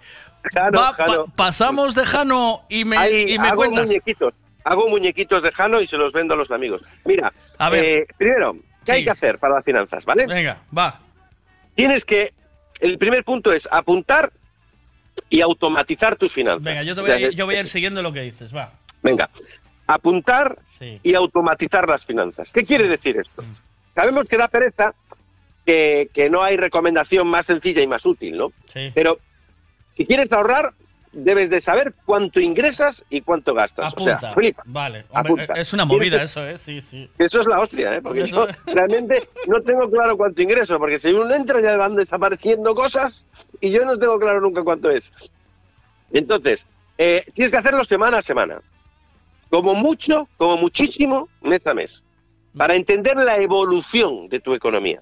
[SPEAKER 58] Jano,
[SPEAKER 10] Va, pa- pasamos de Jano y me,
[SPEAKER 58] Ahí
[SPEAKER 10] y me
[SPEAKER 58] hago
[SPEAKER 10] cuentas.
[SPEAKER 58] muñequitos. Hago muñequitos de Jano y se los vendo a los amigos. Mira,
[SPEAKER 10] A ver.
[SPEAKER 58] eh, primero, ¿qué hay que hacer para las finanzas? ¿Vale?
[SPEAKER 10] Venga, va.
[SPEAKER 58] Tienes que. El primer punto es apuntar y automatizar tus finanzas.
[SPEAKER 10] Venga, yo, te voy a
[SPEAKER 58] sea,
[SPEAKER 10] yo voy a ir siguiendo lo que dices. Va.
[SPEAKER 58] Venga, apuntar
[SPEAKER 10] Sí.
[SPEAKER 58] y automatizar las finanzas. ¿Qué quiere decir esto? Sabemos que da pereza que, que no hay recomendación más sencilla y más útil, ¿no?
[SPEAKER 10] Sí.
[SPEAKER 58] Pero si quieres ahorrar, debes de saber cuánto ingresas y cuánto gastas.
[SPEAKER 10] Apunta.
[SPEAKER 58] O sea, flipa.
[SPEAKER 10] Vale. Hombre,
[SPEAKER 58] Apunta.
[SPEAKER 10] es una movida
[SPEAKER 58] que-
[SPEAKER 10] eso, ¿eh? Sí, sí.
[SPEAKER 58] Eso es la hostia, ¿eh? Porque
[SPEAKER 10] Eso-
[SPEAKER 58] yo realmente no tengo claro cuánto ingreso, porque si uno entra ya van desapareciendo cosas y yo no tengo claro nunca cuánto es. Entonces, eh, tienes que hacerlo semana a semana. Como mucho, como muchísimo, mes a mes. Para entender la evolución de tu economía.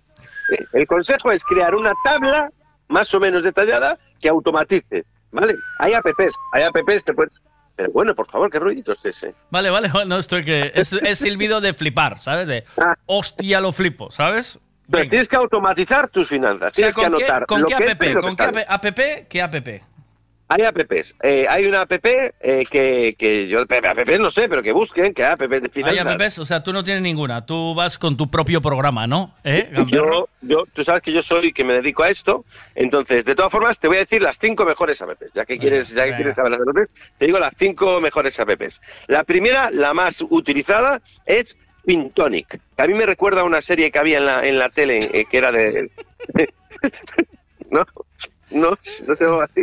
[SPEAKER 58] Eh, El consejo es crear una tabla más o menos detallada que automatice. ¿Vale? Hay apps, hay apps, te puedes... Pero bueno, por favor, ¿qué ruidito es ese?
[SPEAKER 10] Vale, vale, no estoy que. Es, es silbido de flipar, ¿sabes? De
[SPEAKER 58] Ah.
[SPEAKER 10] hostia, lo flipo, ¿sabes?
[SPEAKER 58] Pero tienes que automatizar tus finanzas.
[SPEAKER 10] O sea,
[SPEAKER 58] Tienes que
[SPEAKER 10] ¿con qué,
[SPEAKER 58] anotar
[SPEAKER 10] con
[SPEAKER 58] lo
[SPEAKER 10] qué
[SPEAKER 58] que
[SPEAKER 10] app?
[SPEAKER 58] que
[SPEAKER 10] ¿Con qué app? ¿Qué app?
[SPEAKER 58] Hay apps. Eh, hay una app eh, que, que yo, app no sé, pero que busquen, que app de
[SPEAKER 10] Hay
[SPEAKER 58] finanzas.
[SPEAKER 10] apps, o sea, tú no tienes ninguna. Tú vas con tu propio programa, ¿no? ¿Eh?
[SPEAKER 58] Yo, yo, tú sabes que yo soy que me dedico a esto, entonces, de todas formas, te voy a decir las cinco mejores apps. Ya que quieres, ya que quieres saber las apps, te digo las cinco mejores apps. La primera, la más utilizada, es Pintonic, que a mí me recuerda a una serie que había en la, en la tele, eh, que era de... ¿No? No, no se llama así.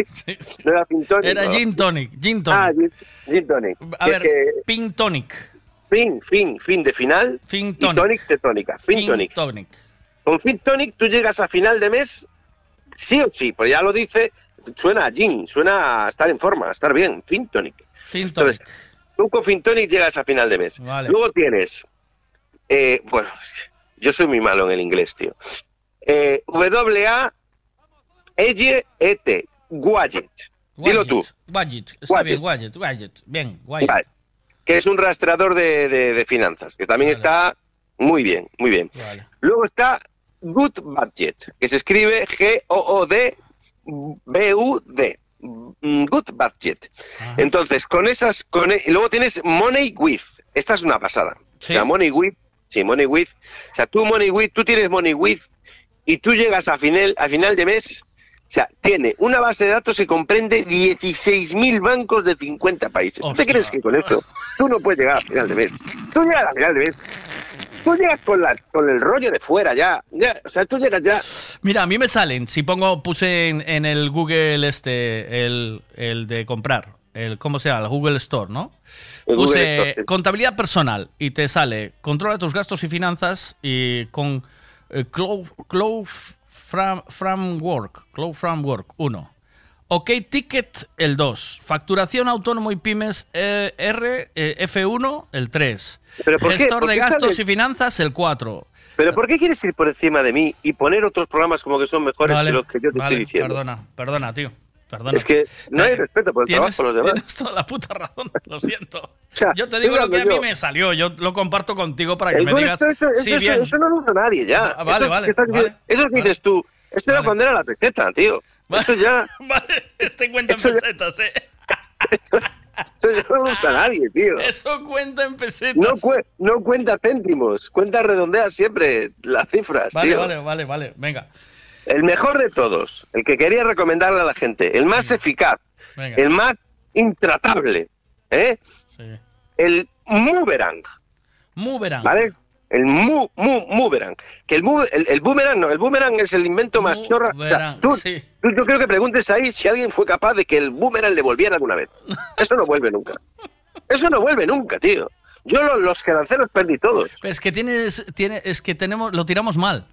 [SPEAKER 58] No era Pintonic.
[SPEAKER 10] Era
[SPEAKER 58] ¿no?
[SPEAKER 10] Gin Tonic. Gin Tonic.
[SPEAKER 58] Ah, Gin, Gin Tonic.
[SPEAKER 10] A ver,
[SPEAKER 58] que-
[SPEAKER 10] Pink Tonic.
[SPEAKER 58] fin, fin, fin de final.
[SPEAKER 10] Fin
[SPEAKER 58] y
[SPEAKER 10] tonic.
[SPEAKER 58] tonic de tónica. Fin,
[SPEAKER 10] Fin
[SPEAKER 58] tonic.
[SPEAKER 10] Tonic.
[SPEAKER 58] Con Fin Tonic tú llegas a final de mes, sí o sí, pues ya lo dice, suena a gin, suena a estar en forma, a estar bien. Fin Tonic.
[SPEAKER 10] Fin Tonic.
[SPEAKER 58] Entonces, tú con Fin Tonic llegas a final de mes.
[SPEAKER 10] Vale.
[SPEAKER 58] Luego tienes, eh, bueno, yo soy muy malo en el inglés, tío. Eh, W-A, E-Y-E-T, Widget. Dilo tú.
[SPEAKER 10] Widget. Está bien, Widget. Widget. Bien.
[SPEAKER 58] Vale. Que es un rastreador de, de- de finanzas, que también está muy bien, muy bien.
[SPEAKER 10] Vale.
[SPEAKER 58] Luego está Good Budget, que se escribe G-O-O-D-B-U-D. Mm, Good Budget. Entonces, con esas, con, e- y luego tienes Money With. Esta es una pasada. O sea, Money With, sí, Money With. O sea, tú Money With, tú tienes Money With y tú llegas a final, a final de mes. O sea, tiene una base de datos que comprende 16.000 bancos de 50 países. ¿Tú te crees que con esto tú no puedes llegar a final de mes? Tú llegas a final de mes. Tú llegas con, la, con el rollo de fuera ya. ya. O sea, tú llegas ya.
[SPEAKER 10] Mira, a mí me salen, si pongo, puse en, en el Google este, el, el de comprar, el, ¿cómo se llama? El Google Store, ¿no?
[SPEAKER 58] El
[SPEAKER 10] Puse
[SPEAKER 58] Store, sí.
[SPEAKER 10] contabilidad personal y te sale controla tus gastos y finanzas y con eh, Cloud, Cloud Fram- Framework, Cloud Framework 1. OK Ticket el 2. Facturación autónomo y pymes eh, R eh, F1 el 3.
[SPEAKER 58] ¿Pero por qué?
[SPEAKER 10] Gestor
[SPEAKER 58] ¿Por
[SPEAKER 10] de
[SPEAKER 58] qué
[SPEAKER 10] gastos
[SPEAKER 58] sales?
[SPEAKER 10] y finanzas el 4.
[SPEAKER 58] Pero ¿por qué quieres ir por encima de mí y poner otros programas como que son mejores
[SPEAKER 10] Vale,
[SPEAKER 58] que los que yo te
[SPEAKER 10] vale,
[SPEAKER 58] estoy diciendo?
[SPEAKER 10] Perdona, perdona, tío. Perdona.
[SPEAKER 58] Es que no hay respeto por el
[SPEAKER 10] Tienes,
[SPEAKER 58] trabajo de los demás.
[SPEAKER 10] tienes toda la puta razón, lo siento.
[SPEAKER 58] sea,
[SPEAKER 10] yo te digo lo que a mí
[SPEAKER 58] yo.
[SPEAKER 10] me salió, yo lo comparto contigo para que
[SPEAKER 58] El
[SPEAKER 10] me digas
[SPEAKER 58] eso,
[SPEAKER 10] sí,
[SPEAKER 58] eso-
[SPEAKER 10] bien.
[SPEAKER 58] eso no lo usa nadie ya.
[SPEAKER 10] Ah, vale,
[SPEAKER 58] eso,
[SPEAKER 10] vale,
[SPEAKER 58] estás
[SPEAKER 10] vale,
[SPEAKER 58] eso que dices tú. Esto era cuando era la peseta, tío. Eso ya.
[SPEAKER 10] Vale, este cuenta en
[SPEAKER 58] Eso ya-
[SPEAKER 10] pesetas, eh.
[SPEAKER 58] Eso ya no lo usa nadie, tío.
[SPEAKER 10] Eso cuenta en pesetas.
[SPEAKER 58] No, cue- no cuenta céntimos, cuenta redondea siempre las cifras,
[SPEAKER 10] Vale,
[SPEAKER 58] tío.
[SPEAKER 10] vale, vale, vale, venga.
[SPEAKER 58] El mejor de todos, el que quería recomendarle a la gente, el más eficaz,
[SPEAKER 10] Venga.
[SPEAKER 58] el más intratable, ¿eh? El Mooberang,
[SPEAKER 10] Mooberang.
[SPEAKER 58] ¿vale? El mu, mu, Mooberang. Que el, mu- el, el boomerang no, el boomerang es el invento más chorra. O sea, tú,
[SPEAKER 10] sí.
[SPEAKER 58] tú- yo creo que preguntes ahí si alguien fue capaz de que el boomerang le volviera alguna vez. Eso no vuelve nunca. Eso no vuelve nunca, tío. Yo lo- los los perdí todos.
[SPEAKER 10] Pero es que tienes, tiene, es que tenemos, lo tiramos mal.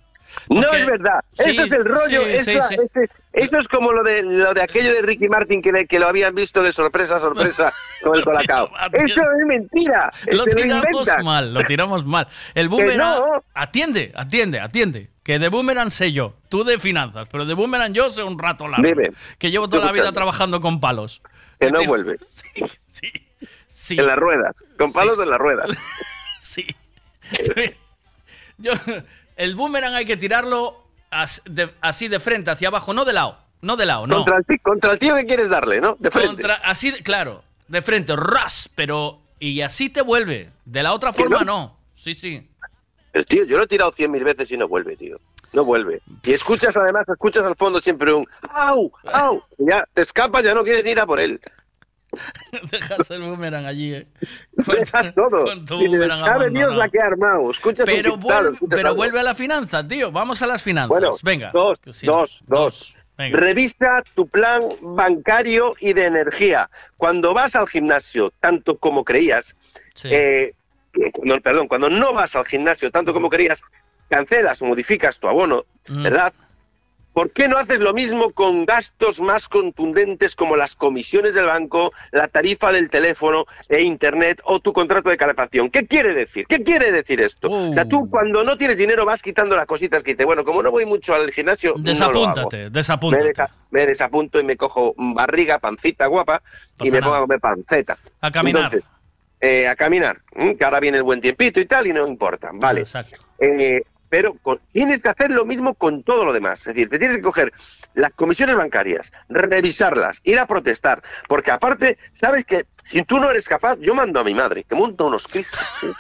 [SPEAKER 58] No es verdad.
[SPEAKER 10] Sí,
[SPEAKER 58] Eso es el rollo.
[SPEAKER 10] sí,
[SPEAKER 58] eso,
[SPEAKER 10] sí, sí.
[SPEAKER 58] ese- eso es como lo de lo de aquello de Ricky Martin que, le- que lo habían visto de sorpresa a sorpresa con el colacao. Eso es mentira.
[SPEAKER 10] Lo
[SPEAKER 58] se
[SPEAKER 10] tiramos mal, lo tiramos mal. El boomerang.
[SPEAKER 58] no.
[SPEAKER 10] Atiende, atiende, atiende. Que de boomerang sé yo, tú de finanzas, pero de boomerang yo sé un rato largo.
[SPEAKER 58] Dime.
[SPEAKER 10] Que llevo toda la vida trabajando con palos.
[SPEAKER 58] Que no vuelve.
[SPEAKER 10] Sí, sí.
[SPEAKER 58] En las ruedas. Con palos en las ruedas.
[SPEAKER 10] Sí. Yo, el boomerang hay que tirarlo as- de- así de frente, hacia abajo, no de lado. No de lado, no.
[SPEAKER 58] Contra, el, contra el tío que quieres darle, ¿no? De frente.
[SPEAKER 10] Contra- así, claro, de frente, ras, pero. Y así te vuelve. De la otra forma,
[SPEAKER 58] no?
[SPEAKER 10] no. Sí, sí.
[SPEAKER 58] El tío, yo lo he tirado cien mil veces y no vuelve, tío. No vuelve. Y escuchas además, escuchas al fondo siempre un ¡au! ¡au! Y ya te escapas, ya no quieres ir a por él.
[SPEAKER 10] Dejas el boomerang allí, eh.
[SPEAKER 58] Dejas todo.
[SPEAKER 10] con tu boomerang
[SPEAKER 58] sabe Dios la que ha armado. Escuchas
[SPEAKER 10] Pero, vuelve,
[SPEAKER 58] escuchas
[SPEAKER 10] pero vuelve a la finanza, tío. Vamos a las finanzas.
[SPEAKER 58] Bueno,
[SPEAKER 10] Venga.
[SPEAKER 58] dos,
[SPEAKER 10] sí.
[SPEAKER 58] dos, dos.
[SPEAKER 10] Venga.
[SPEAKER 58] Revisa tu plan bancario y de energía. Cuando vas al gimnasio, tanto como creías, eh, no, perdón, cuando no vas al gimnasio, tanto como creías, cancelas o modificas tu abono,
[SPEAKER 10] Mm.
[SPEAKER 58] ¿verdad? ¿Por qué no haces lo mismo con gastos más contundentes como las comisiones del banco, la tarifa del teléfono e internet o tu contrato de calefacción? ¿Qué quiere decir? ¿Qué quiere decir esto? O sea, tú cuando no tienes dinero vas quitando las cositas que dices, bueno, como no voy mucho al gimnasio, no lo hago.
[SPEAKER 10] Desapúntate, desapúntate.
[SPEAKER 58] Me, desapunto y me cojo barriga, pancita guapa y me pongo a comer panceta.
[SPEAKER 10] A caminar.
[SPEAKER 58] Entonces, eh, a caminar, que ahora viene el buen tiempito y tal y no importa, vale.
[SPEAKER 10] Exacto.
[SPEAKER 58] Eh, pero con- tienes que hacer lo mismo con todo lo demás. Es decir, te tienes que coger las comisiones bancarias, revisarlas, ir a protestar. Porque aparte, sabes que si tú no eres capaz, yo mando a mi madre, que monta unos cristos, tío.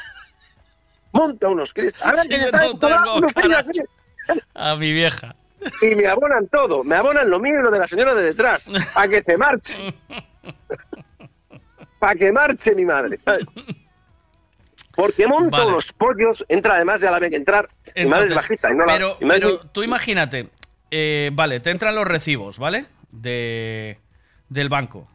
[SPEAKER 58] Monta unos cristos.
[SPEAKER 10] Sí,
[SPEAKER 58] que
[SPEAKER 10] no tengo A mi vieja.
[SPEAKER 58] y me abonan todo, me abonan lo mío y lo de la señora de detrás, a que se marche. Para que marche mi madre. ¿sabes? Porque monta
[SPEAKER 10] Vale.
[SPEAKER 58] unos pollos, entra además ya la ve que entrar, mi madre es
[SPEAKER 10] Entonces,
[SPEAKER 58] bajita. Y no la-
[SPEAKER 10] pero,
[SPEAKER 58] mi madre-
[SPEAKER 10] pero tú imagínate, eh, vale, te entran los recibos, ¿vale? De, del banco.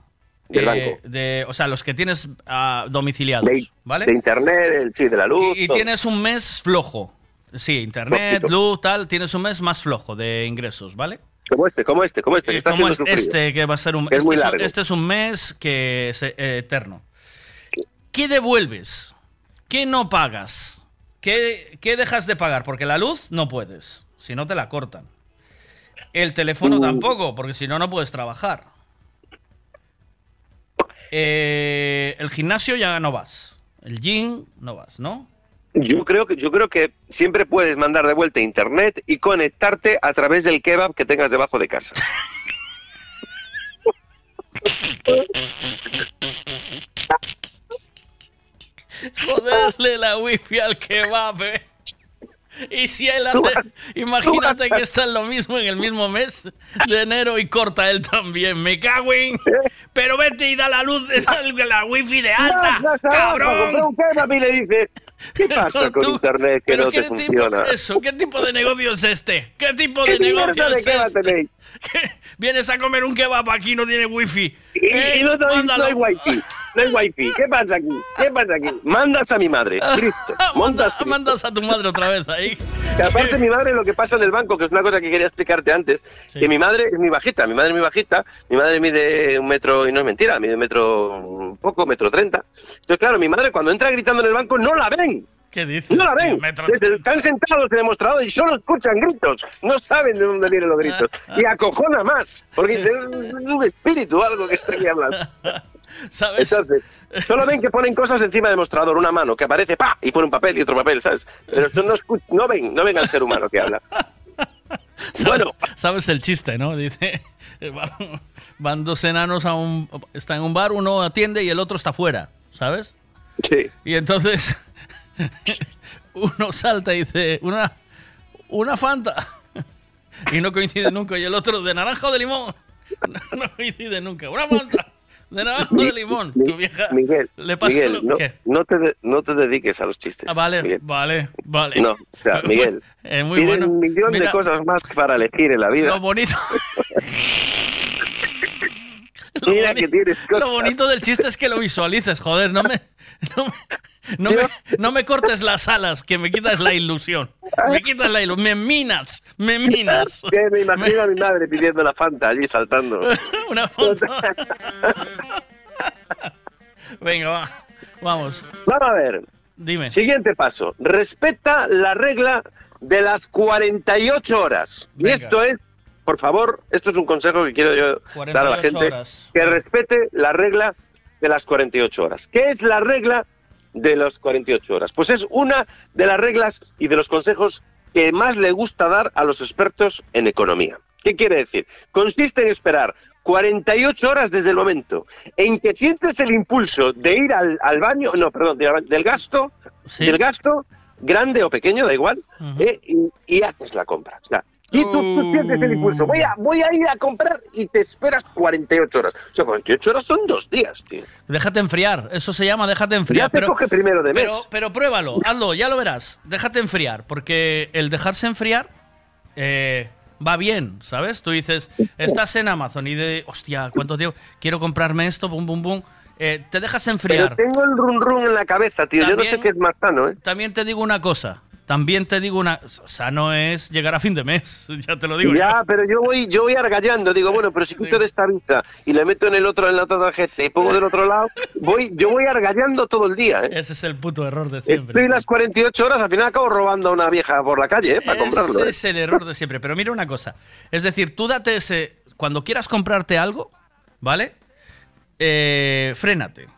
[SPEAKER 58] Del
[SPEAKER 10] Eh,
[SPEAKER 58] banco.
[SPEAKER 10] de, o sea, los que tienes ah, domiciliados,
[SPEAKER 58] de,
[SPEAKER 10] ¿vale?
[SPEAKER 58] de internet, el, sí, de la luz.
[SPEAKER 10] y tienes un mes flojo. Sí, internet,
[SPEAKER 58] Flojito.
[SPEAKER 10] luz, tal, tienes un mes más flojo de ingresos, ¿vale?
[SPEAKER 58] Como este, como este, como este, que
[SPEAKER 10] Eh,
[SPEAKER 58] está
[SPEAKER 10] como
[SPEAKER 58] siendo
[SPEAKER 10] es
[SPEAKER 58] sufrido.
[SPEAKER 10] este que va a ser un este, es este es un mes que es eh, eterno. ¿Qué devuelves? ¿Qué no pagas? ¿Qué, qué dejas de pagar? Porque la luz no puedes, si no te la cortan. El teléfono
[SPEAKER 58] Uh.
[SPEAKER 10] tampoco, porque si no, no puedes trabajar. Eh, el gimnasio ya no vas. El gym no vas, ¿no?
[SPEAKER 58] Yo creo que yo creo que siempre puedes mandar de vuelta internet y conectarte a través del kebab que tengas debajo de casa.
[SPEAKER 10] Joderle la wifi al kebab, eh. Y si él hace, imagínate que está en lo mismo en el mismo mes de enero y corta él también. Me cago en. Pero vete y da la luz de la, wifi de alta, cabrón.
[SPEAKER 58] y le dices, ¿qué pasa con internet que
[SPEAKER 10] ¿Pero
[SPEAKER 58] no
[SPEAKER 10] qué
[SPEAKER 58] te
[SPEAKER 10] tipo,
[SPEAKER 58] funciona?
[SPEAKER 10] eso, ¿Qué tipo de negocio es este? ¿Qué tipo
[SPEAKER 58] ¿Qué
[SPEAKER 10] de negocio es este? ¿Qué? Vienes a comer un kebab aquí no tiene wifi.
[SPEAKER 58] Y,
[SPEAKER 10] Eh,
[SPEAKER 58] no, hay wifi, no hay wifi. ¿Qué pasa aquí? ¿Qué pasa aquí? Mandas a mi madre, Cristo. Montas Cristo.
[SPEAKER 10] Mandas a tu madre otra vez ahí.
[SPEAKER 58] Que aparte mi madre lo que pasa en el banco, que es una cosa que quería explicarte antes, que mi madre es muy bajita, mi madre es muy bajita, mi madre mide un metro, y no es mentira, mide un metro un poco, metro treinta. Entonces claro, mi madre cuando entra gritando en el banco no la ven.
[SPEAKER 10] ¿Qué dices?
[SPEAKER 58] No la ven. Están sentados en el mostrador y solo escuchan gritos. No saben de dónde vienen los gritos. Y acojona más. Porque es un espíritu algo que está aquí hablando.
[SPEAKER 10] ¿Sabes?
[SPEAKER 58] Entonces, solo ven que ponen cosas encima del mostrador, una mano que aparece, ¡pa! y pone un papel y otro papel, ¿sabes? Pero no, no ven, no ven al ser humano que habla.
[SPEAKER 10] ¿Sabes, sabes el chiste, ¿no? Dice, van, van dos enanos a un... Está en un bar, uno atiende y el otro está fuera, ¿sabes?
[SPEAKER 58] Sí.
[SPEAKER 10] Y entonces uno salta y dice, una, una Fanta. Y no coincide nunca. Y el otro, de naranja o de limón. No coincide nunca. Una Fanta. De naranja o de limón. Tu vieja
[SPEAKER 58] Miguel,
[SPEAKER 10] le pasa
[SPEAKER 58] Miguel,
[SPEAKER 10] lo-
[SPEAKER 58] no, no te de- no te dediques a los chistes.
[SPEAKER 10] Ah, vale,
[SPEAKER 58] Miguel.
[SPEAKER 10] vale, vale.
[SPEAKER 58] No, o sea, Miguel,
[SPEAKER 10] Eh, muy bueno.
[SPEAKER 58] un millón de
[SPEAKER 10] Mira,
[SPEAKER 58] cosas más para elegir en la vida.
[SPEAKER 10] Lo bonito.
[SPEAKER 58] Mira
[SPEAKER 10] boni-
[SPEAKER 58] que tienes cosas.
[SPEAKER 10] Lo bonito del chiste es que lo visualices, joder, no me, no me, no me, no me cortes las alas, que me quitas la ilusión. Me quitas la ilusión, me minas, me minas.
[SPEAKER 58] Que me imagino a mi madre pidiendo la Fanta allí saltando.
[SPEAKER 10] Una foto. Venga, va, vamos.
[SPEAKER 58] Vamos a ver.
[SPEAKER 10] Dime.
[SPEAKER 58] Siguiente paso. Respeta la regla de las 48 horas. Y esto es, por favor, esto es un consejo que quiero yo dar a la
[SPEAKER 10] 48
[SPEAKER 58] gente.
[SPEAKER 10] horas.
[SPEAKER 58] Que respete la regla de las 48 horas. ¿Qué es la regla de las 48 horas? Pues es una de las reglas y de los consejos que más le gusta dar a los expertos en economía. ¿Qué quiere decir? Consiste en esperar 48 horas desde el momento en que sientes el impulso de ir al, al baño, no, perdón, de ir al baño, del gasto, del gasto, grande o pequeño, da igual, eh, y, y haces la compra. O sea, y tú, tú sientes el impulso, voy a, voy a ir a comprar y te esperas 48 horas. O sea, 48 horas son dos días, tío.
[SPEAKER 10] Déjate enfriar, eso se llama déjate enfriar.
[SPEAKER 58] Ya te
[SPEAKER 10] pero,
[SPEAKER 58] coge primero de mes.
[SPEAKER 10] pero, pero pruébalo, hazlo, ya lo verás. Déjate enfriar, porque el dejarse enfriar eh, va bien, ¿sabes? Tú dices, estás en Amazon y de, hostia, ¿cuánto tiempo? Quiero comprarme esto, bum, bum, bum. Eh, te dejas
[SPEAKER 58] Pero
[SPEAKER 10] enfriar.
[SPEAKER 58] tengo el run run en la cabeza, tío. Yo no sé qué es más sano, ¿eh?
[SPEAKER 10] También te digo una cosa. También te digo una. Sano es llegar a fin de mes. Ya te lo digo.
[SPEAKER 58] Ya, pero yo voy, yo voy argallando, digo, bueno, pero si quito de esta visa y le meto en el otro, en la otra tarjeta y pongo del otro lado, voy, yo voy argallando todo el día, ¿eh?
[SPEAKER 10] Ese es el puto error de siempre.
[SPEAKER 58] Estoy las 48 horas, al final acabo robando a una vieja por la calle, ¿eh? Para comprarlo.
[SPEAKER 10] Ese
[SPEAKER 58] ¿eh?
[SPEAKER 10] es el error de siempre. Pero mira una cosa. Es decir, tú date ese. Cuando quieras comprarte algo, ¿vale? Eh, frénate.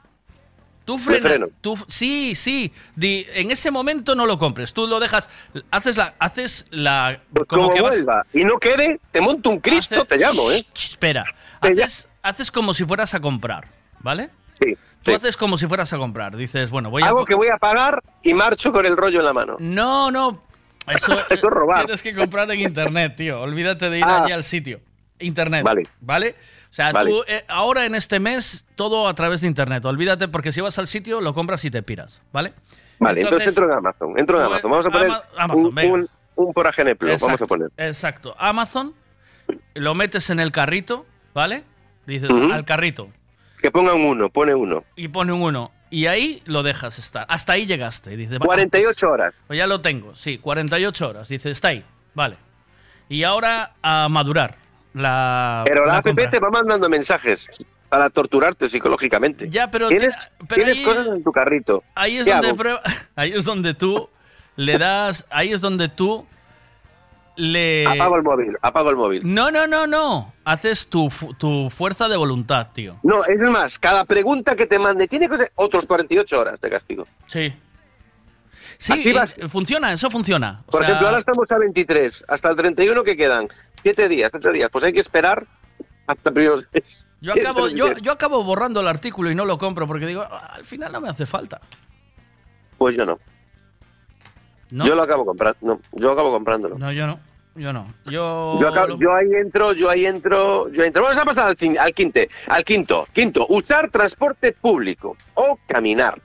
[SPEAKER 10] Tú frena.
[SPEAKER 58] freno.
[SPEAKER 10] Tú, sí, sí. Di- en ese momento no lo compres. Tú lo dejas. Haces la. Haces la como
[SPEAKER 58] Como
[SPEAKER 10] que vas-
[SPEAKER 58] vuelva y no quede, te monto un Cristo, te llamo, ¿eh?
[SPEAKER 10] Espera. Haces, haces como si fueras a comprar, ¿vale?
[SPEAKER 58] Sí.
[SPEAKER 10] Tú haces como si fueras a comprar. Dices, bueno, voy a.
[SPEAKER 58] Algo
[SPEAKER 10] co-
[SPEAKER 58] que voy a pagar y marcho con el rollo en la mano.
[SPEAKER 10] No, no. Eso,
[SPEAKER 58] Eso es robar.
[SPEAKER 10] Tienes que comprar en internet, tío. Olvídate de ir
[SPEAKER 58] Ah.
[SPEAKER 10] allí al sitio. Internet.
[SPEAKER 58] Vale.
[SPEAKER 10] ¿Vale? O sea,
[SPEAKER 58] Vale.
[SPEAKER 10] tú eh, ahora en este mes todo a través de internet. Olvídate porque si vas al sitio lo compras y te piras, ¿vale?
[SPEAKER 58] Vale, entonces, entro en Amazon. Entro en Amazon. Vamos a poner
[SPEAKER 10] Ama- Amazon,
[SPEAKER 58] un,
[SPEAKER 10] venga.
[SPEAKER 58] un, un por ejemplo. Vamos
[SPEAKER 10] Exacto,
[SPEAKER 58] a poner.
[SPEAKER 10] Exacto. Amazon, lo metes en el carrito, ¿vale? Dices, al carrito.
[SPEAKER 58] Que pongan uno, pone uno.
[SPEAKER 10] Y pone un 1. Y ahí lo dejas estar. Hasta ahí llegaste. Dices, va,
[SPEAKER 58] 48 horas.
[SPEAKER 10] Pues ya lo tengo, sí, 48 horas. Dice, está ahí, vale. Y ahora a madurar la.
[SPEAKER 58] Pero la, app
[SPEAKER 10] compra.
[SPEAKER 58] te va mandando mensajes para torturarte psicológicamente.
[SPEAKER 10] Ya, pero
[SPEAKER 58] tienes,
[SPEAKER 10] pero
[SPEAKER 58] tienes
[SPEAKER 10] ahí-
[SPEAKER 58] cosas en tu carrito.
[SPEAKER 10] Ahí es
[SPEAKER 58] ¿Qué
[SPEAKER 10] donde prueba- ahí es donde tú le das, ahí es donde tú le
[SPEAKER 58] Apago el móvil, apago el móvil.
[SPEAKER 10] No, no, no, no. Haces tu, tu fuerza de voluntad, tío.
[SPEAKER 58] No, es más, cada pregunta que te mande tiene que otros 48 horas de castigo.
[SPEAKER 10] Sí. Sí, eh, funciona, eso funciona. O
[SPEAKER 58] Por
[SPEAKER 10] sea,
[SPEAKER 58] ejemplo, ahora estamos a 23, hasta el 31 que quedan. Siete días, siete días. Pues hay que esperar hasta primeros días.
[SPEAKER 10] yo acabo, yo, yo acabo borrando el artículo y no lo compro porque digo, "Ah, al final no me hace falta.
[SPEAKER 58] Pues yo no.
[SPEAKER 10] ¿No?
[SPEAKER 58] Yo lo acabo comprando. No, yo acabo comprándolo.
[SPEAKER 10] No, yo no. Yo no. Yo,
[SPEAKER 58] Yo, acabo- yo ahí entro, yo ahí entro, yo entro. Vamos a pasar al, cin- al quinte, al quinto. Quinto, usar transporte público o caminar.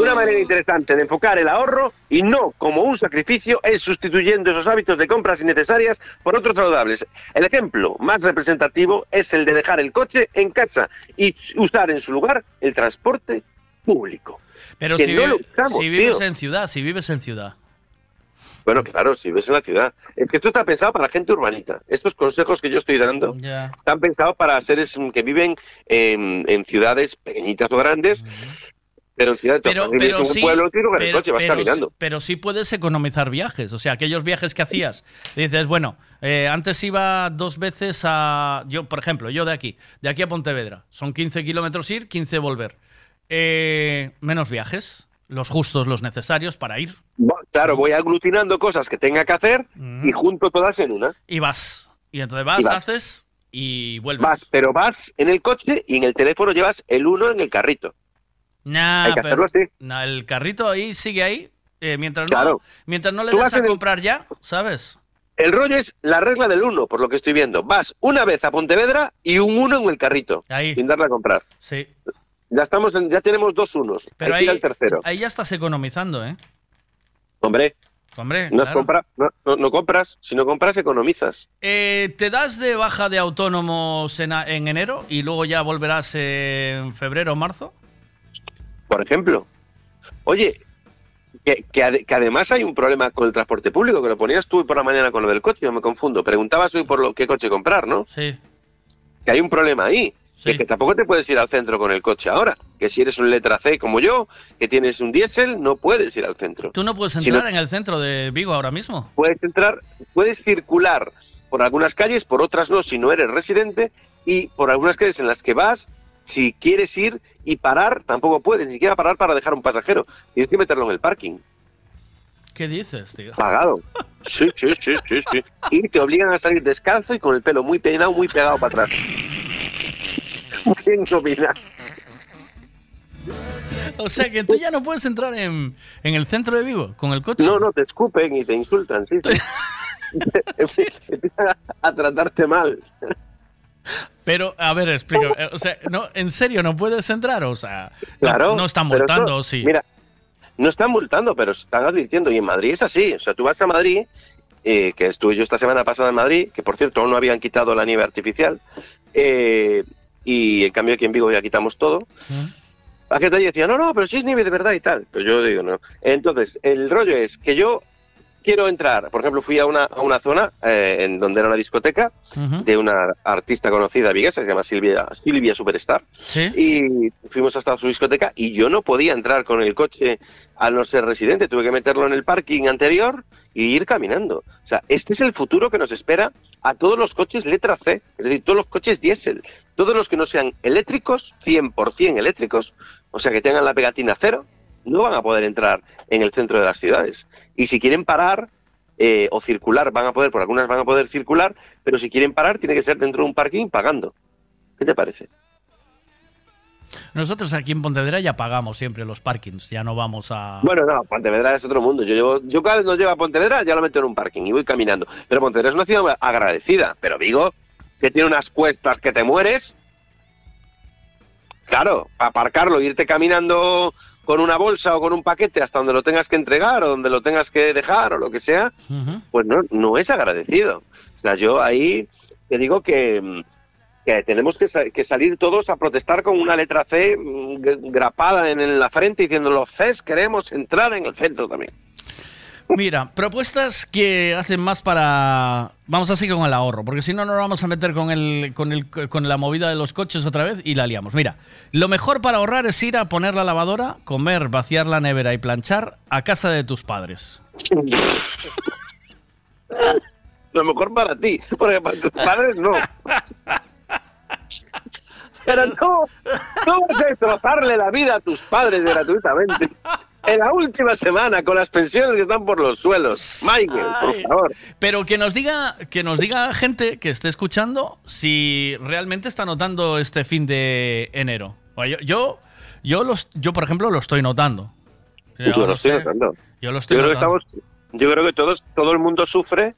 [SPEAKER 58] Una manera interesante de enfocar el ahorro y no como un sacrificio es sustituyendo esos hábitos de compras innecesarias por otros saludables. El ejemplo más representativo es el de dejar el coche en casa y usar en su lugar el transporte público.
[SPEAKER 10] Pero
[SPEAKER 58] que
[SPEAKER 10] si,
[SPEAKER 58] no
[SPEAKER 10] vive-
[SPEAKER 58] usamos,
[SPEAKER 10] si vives
[SPEAKER 58] tío.
[SPEAKER 10] en ciudad, si vives en ciudad.
[SPEAKER 58] Bueno, claro, si ves en la ciudad. Es que esto está pensado para gente urbanita. Estos consejos que yo estoy dando están pensados para seres que viven en, en ciudades pequeñitas o grandes, pero en ciudades
[SPEAKER 10] Pero, pero sí,
[SPEAKER 58] pueblo, el
[SPEAKER 10] pero,
[SPEAKER 58] coche, vas caminando.
[SPEAKER 10] pero sí puedes economizar viajes. O sea, aquellos viajes que hacías. Dices, bueno, eh, antes iba dos veces a. Yo, por ejemplo, yo de aquí, de aquí a Pontevedra. Son 15 kilómetros ir, 15 volver. Eh, menos viajes. Los justos, los necesarios para ir.
[SPEAKER 58] Claro, voy aglutinando cosas que tenga que hacer y junto todas en una.
[SPEAKER 10] Y vas. Y entonces vas,
[SPEAKER 58] Y vas.
[SPEAKER 10] haces y vuelves.
[SPEAKER 58] Vas, pero vas en el coche y en el teléfono llevas el uno en el carrito.
[SPEAKER 10] Nah,
[SPEAKER 58] Hay que
[SPEAKER 10] pero-
[SPEAKER 58] hacerlo así.
[SPEAKER 10] nah, el carrito ahí sigue ahí. eh, mientras, no,
[SPEAKER 58] Claro.
[SPEAKER 10] mientras no le
[SPEAKER 58] Tú
[SPEAKER 10] des a
[SPEAKER 58] el-
[SPEAKER 10] comprar ya, ¿sabes?
[SPEAKER 58] El rollo es la regla del uno, por lo que estoy viendo. Vas una vez a Pontevedra y un uno en el carrito,
[SPEAKER 10] Ahí.
[SPEAKER 58] sin darle a comprar.
[SPEAKER 10] Sí.
[SPEAKER 58] Ya estamos, en- ya tenemos dos unos.
[SPEAKER 10] Pero ahí,
[SPEAKER 58] al tercero.
[SPEAKER 10] ahí ya estás economizando, ¿eh?
[SPEAKER 58] Hombre,
[SPEAKER 10] Hombre,
[SPEAKER 58] no, has
[SPEAKER 10] claro.
[SPEAKER 58] compra- no, no- no compras, si no compras economizas.
[SPEAKER 10] Eh, ¿Te das de baja de autónomos en, enero y luego ya volverás en febrero o marzo?
[SPEAKER 58] Por ejemplo. Oye, que, que ade- que además hay un problema con el transporte público, que lo ponías tú por la mañana con lo del coche, yo me confundo. Preguntabas hoy por lo qué coche comprar, ¿no?
[SPEAKER 10] Sí.
[SPEAKER 58] Que hay un problema ahí. Que, que tampoco te puedes ir al centro con el coche ahora. Que si eres un letra C como yo, que tienes un diésel, no puedes ir al centro.
[SPEAKER 10] ¿Tú no puedes
[SPEAKER 58] Si
[SPEAKER 10] entrar
[SPEAKER 58] no-
[SPEAKER 10] en el centro de Vigo ahora mismo?
[SPEAKER 58] puedes entrar, puedes circular por algunas calles, por otras no, si no eres residente, y por algunas calles en las que vas, si quieres ir y parar, tampoco puedes, ni siquiera parar para dejar un pasajero. Tienes que meterlo en el parking,
[SPEAKER 10] ¿Qué dices, tío?
[SPEAKER 58] pagado. Sí, sí, sí, sí, sí. Y te obligan a salir descalzo y con el pelo muy peinado, muy pegado para atrás.
[SPEAKER 10] O sea que tú ya no puedes entrar en, en el centro de Vigo con el coche.
[SPEAKER 58] No, no, te escupen y te insultan, sí. sí. Empiezan a, a tratarte mal.
[SPEAKER 10] Pero, a ver, explica. O sea, no, ¿en serio no puedes entrar? O sea, no-
[SPEAKER 58] Claro.
[SPEAKER 10] no, están
[SPEAKER 58] pero
[SPEAKER 10] multando,
[SPEAKER 58] esto-
[SPEAKER 10] sí.
[SPEAKER 58] Mira, no están multando, pero están advirtiendo. Y en Madrid es así. O sea, tú vas a Madrid, eh, que estuve yo esta semana pasada en Madrid, que por cierto aún no habían quitado la nieve artificial, eh, y en cambio aquí en Vigo ya quitamos todo. La gente allí decía, no, no, pero si es nieve de verdad y tal. Pero yo digo, no. Entonces, el rollo es que yo quiero entrar. Por ejemplo, fui a una, a una zona eh, en donde era una discoteca de una artista conocida viguesa que se llama Silvia, Silvia Superstar. Y fuimos hasta su discoteca y yo no podía entrar con el coche al no ser residente. Tuve que meterlo en el parking anterior y ir caminando. O sea, este es el futuro que nos espera a todos los coches letra C, es decir, todos los coches diésel. Todos los que no sean eléctricos, 100% eléctricos, o sea, que tengan la pegatina cero, no van a poder entrar en el centro de las ciudades. Y si quieren parar eh, o circular, van a poder, por algunas van a poder circular, pero si quieren parar, tiene que ser dentro de un parking pagando. ¿Qué te parece?
[SPEAKER 10] Nosotros aquí en Pontevedra ya pagamos siempre los parkings, ya no vamos a...
[SPEAKER 58] Bueno, no, Pontevedra es otro mundo. Yo llevo, yo cada vez no llevo a Pontevedra, ya lo meto en un parking y voy caminando. Pero Pontevedra es una ciudad agradecida. Pero Vigo, que tiene unas cuestas que te mueres. Claro, aparcarlo, irte caminando con una bolsa o con un paquete hasta donde lo tengas que entregar o donde lo tengas que dejar o lo que sea, pues no, no es agradecido. O sea, yo ahí te digo que, mm, que tenemos que, sa- que salir todos a protestar con una letra C mm, grapada en, en la frente diciendo los Cs queremos entrar en el centro también.
[SPEAKER 10] Mira, propuestas que hacen más para... Vamos así con el ahorro, porque si no nos vamos a meter con, el, con, el, con la movida de los coches otra vez y la liamos. Mira, lo mejor para ahorrar es ir a poner la lavadora, comer, vaciar la nevera y planchar a casa de tus padres.
[SPEAKER 58] Lo mejor para ti, porque para tus padres no. Pero no, no vas a destrozarle la vida a tus padres gratuitamente. en la última semana con las pensiones que están por los suelos. Michael, por favor.
[SPEAKER 10] Pero que nos diga, que nos diga gente que esté escuchando si realmente está notando este fin de enero. Yo, yo, yo, los, yo por ejemplo, lo estoy notando.
[SPEAKER 58] Yo lo estoy
[SPEAKER 10] sé.
[SPEAKER 58] notando.
[SPEAKER 10] Yo lo estoy
[SPEAKER 58] Yo creo que
[SPEAKER 10] notando.
[SPEAKER 58] estamos, yo creo que todos, todo el mundo sufre.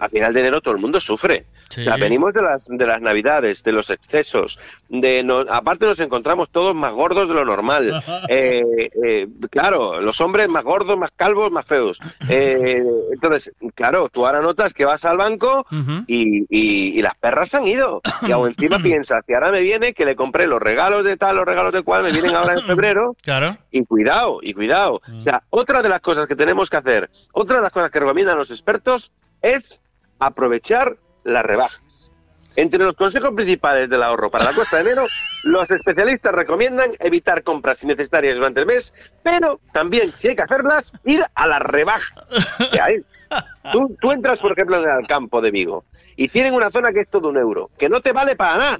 [SPEAKER 58] A final de enero todo el mundo sufre.
[SPEAKER 10] Sí.
[SPEAKER 58] O sea, venimos de las, de las navidades, de los excesos. De no- aparte nos encontramos todos más gordos de lo normal. Eh, eh, claro, los hombres más gordos, más calvos, más feos. Eh, entonces, claro, tú ahora notas que vas al banco y, y- y las perras han ido. Y aún encima piensas que ahora me viene que le compré los regalos de tal, los regalos de cual, me vienen ahora en febrero.
[SPEAKER 10] Claro.
[SPEAKER 58] Y cuidado, y cuidado. O sea, otra de las cosas que tenemos que hacer, otra de las cosas que recomiendan los expertos es aprovechar las rebajas. Entre los consejos principales del ahorro para la cuesta de enero, los especialistas recomiendan evitar compras innecesarias durante el mes, pero también, si hay que hacerlas, ir a la rebaja. Tú, tú entras, por ejemplo, en el campo de Vigo y tienen una zona que es todo un euro, que no te vale para nada.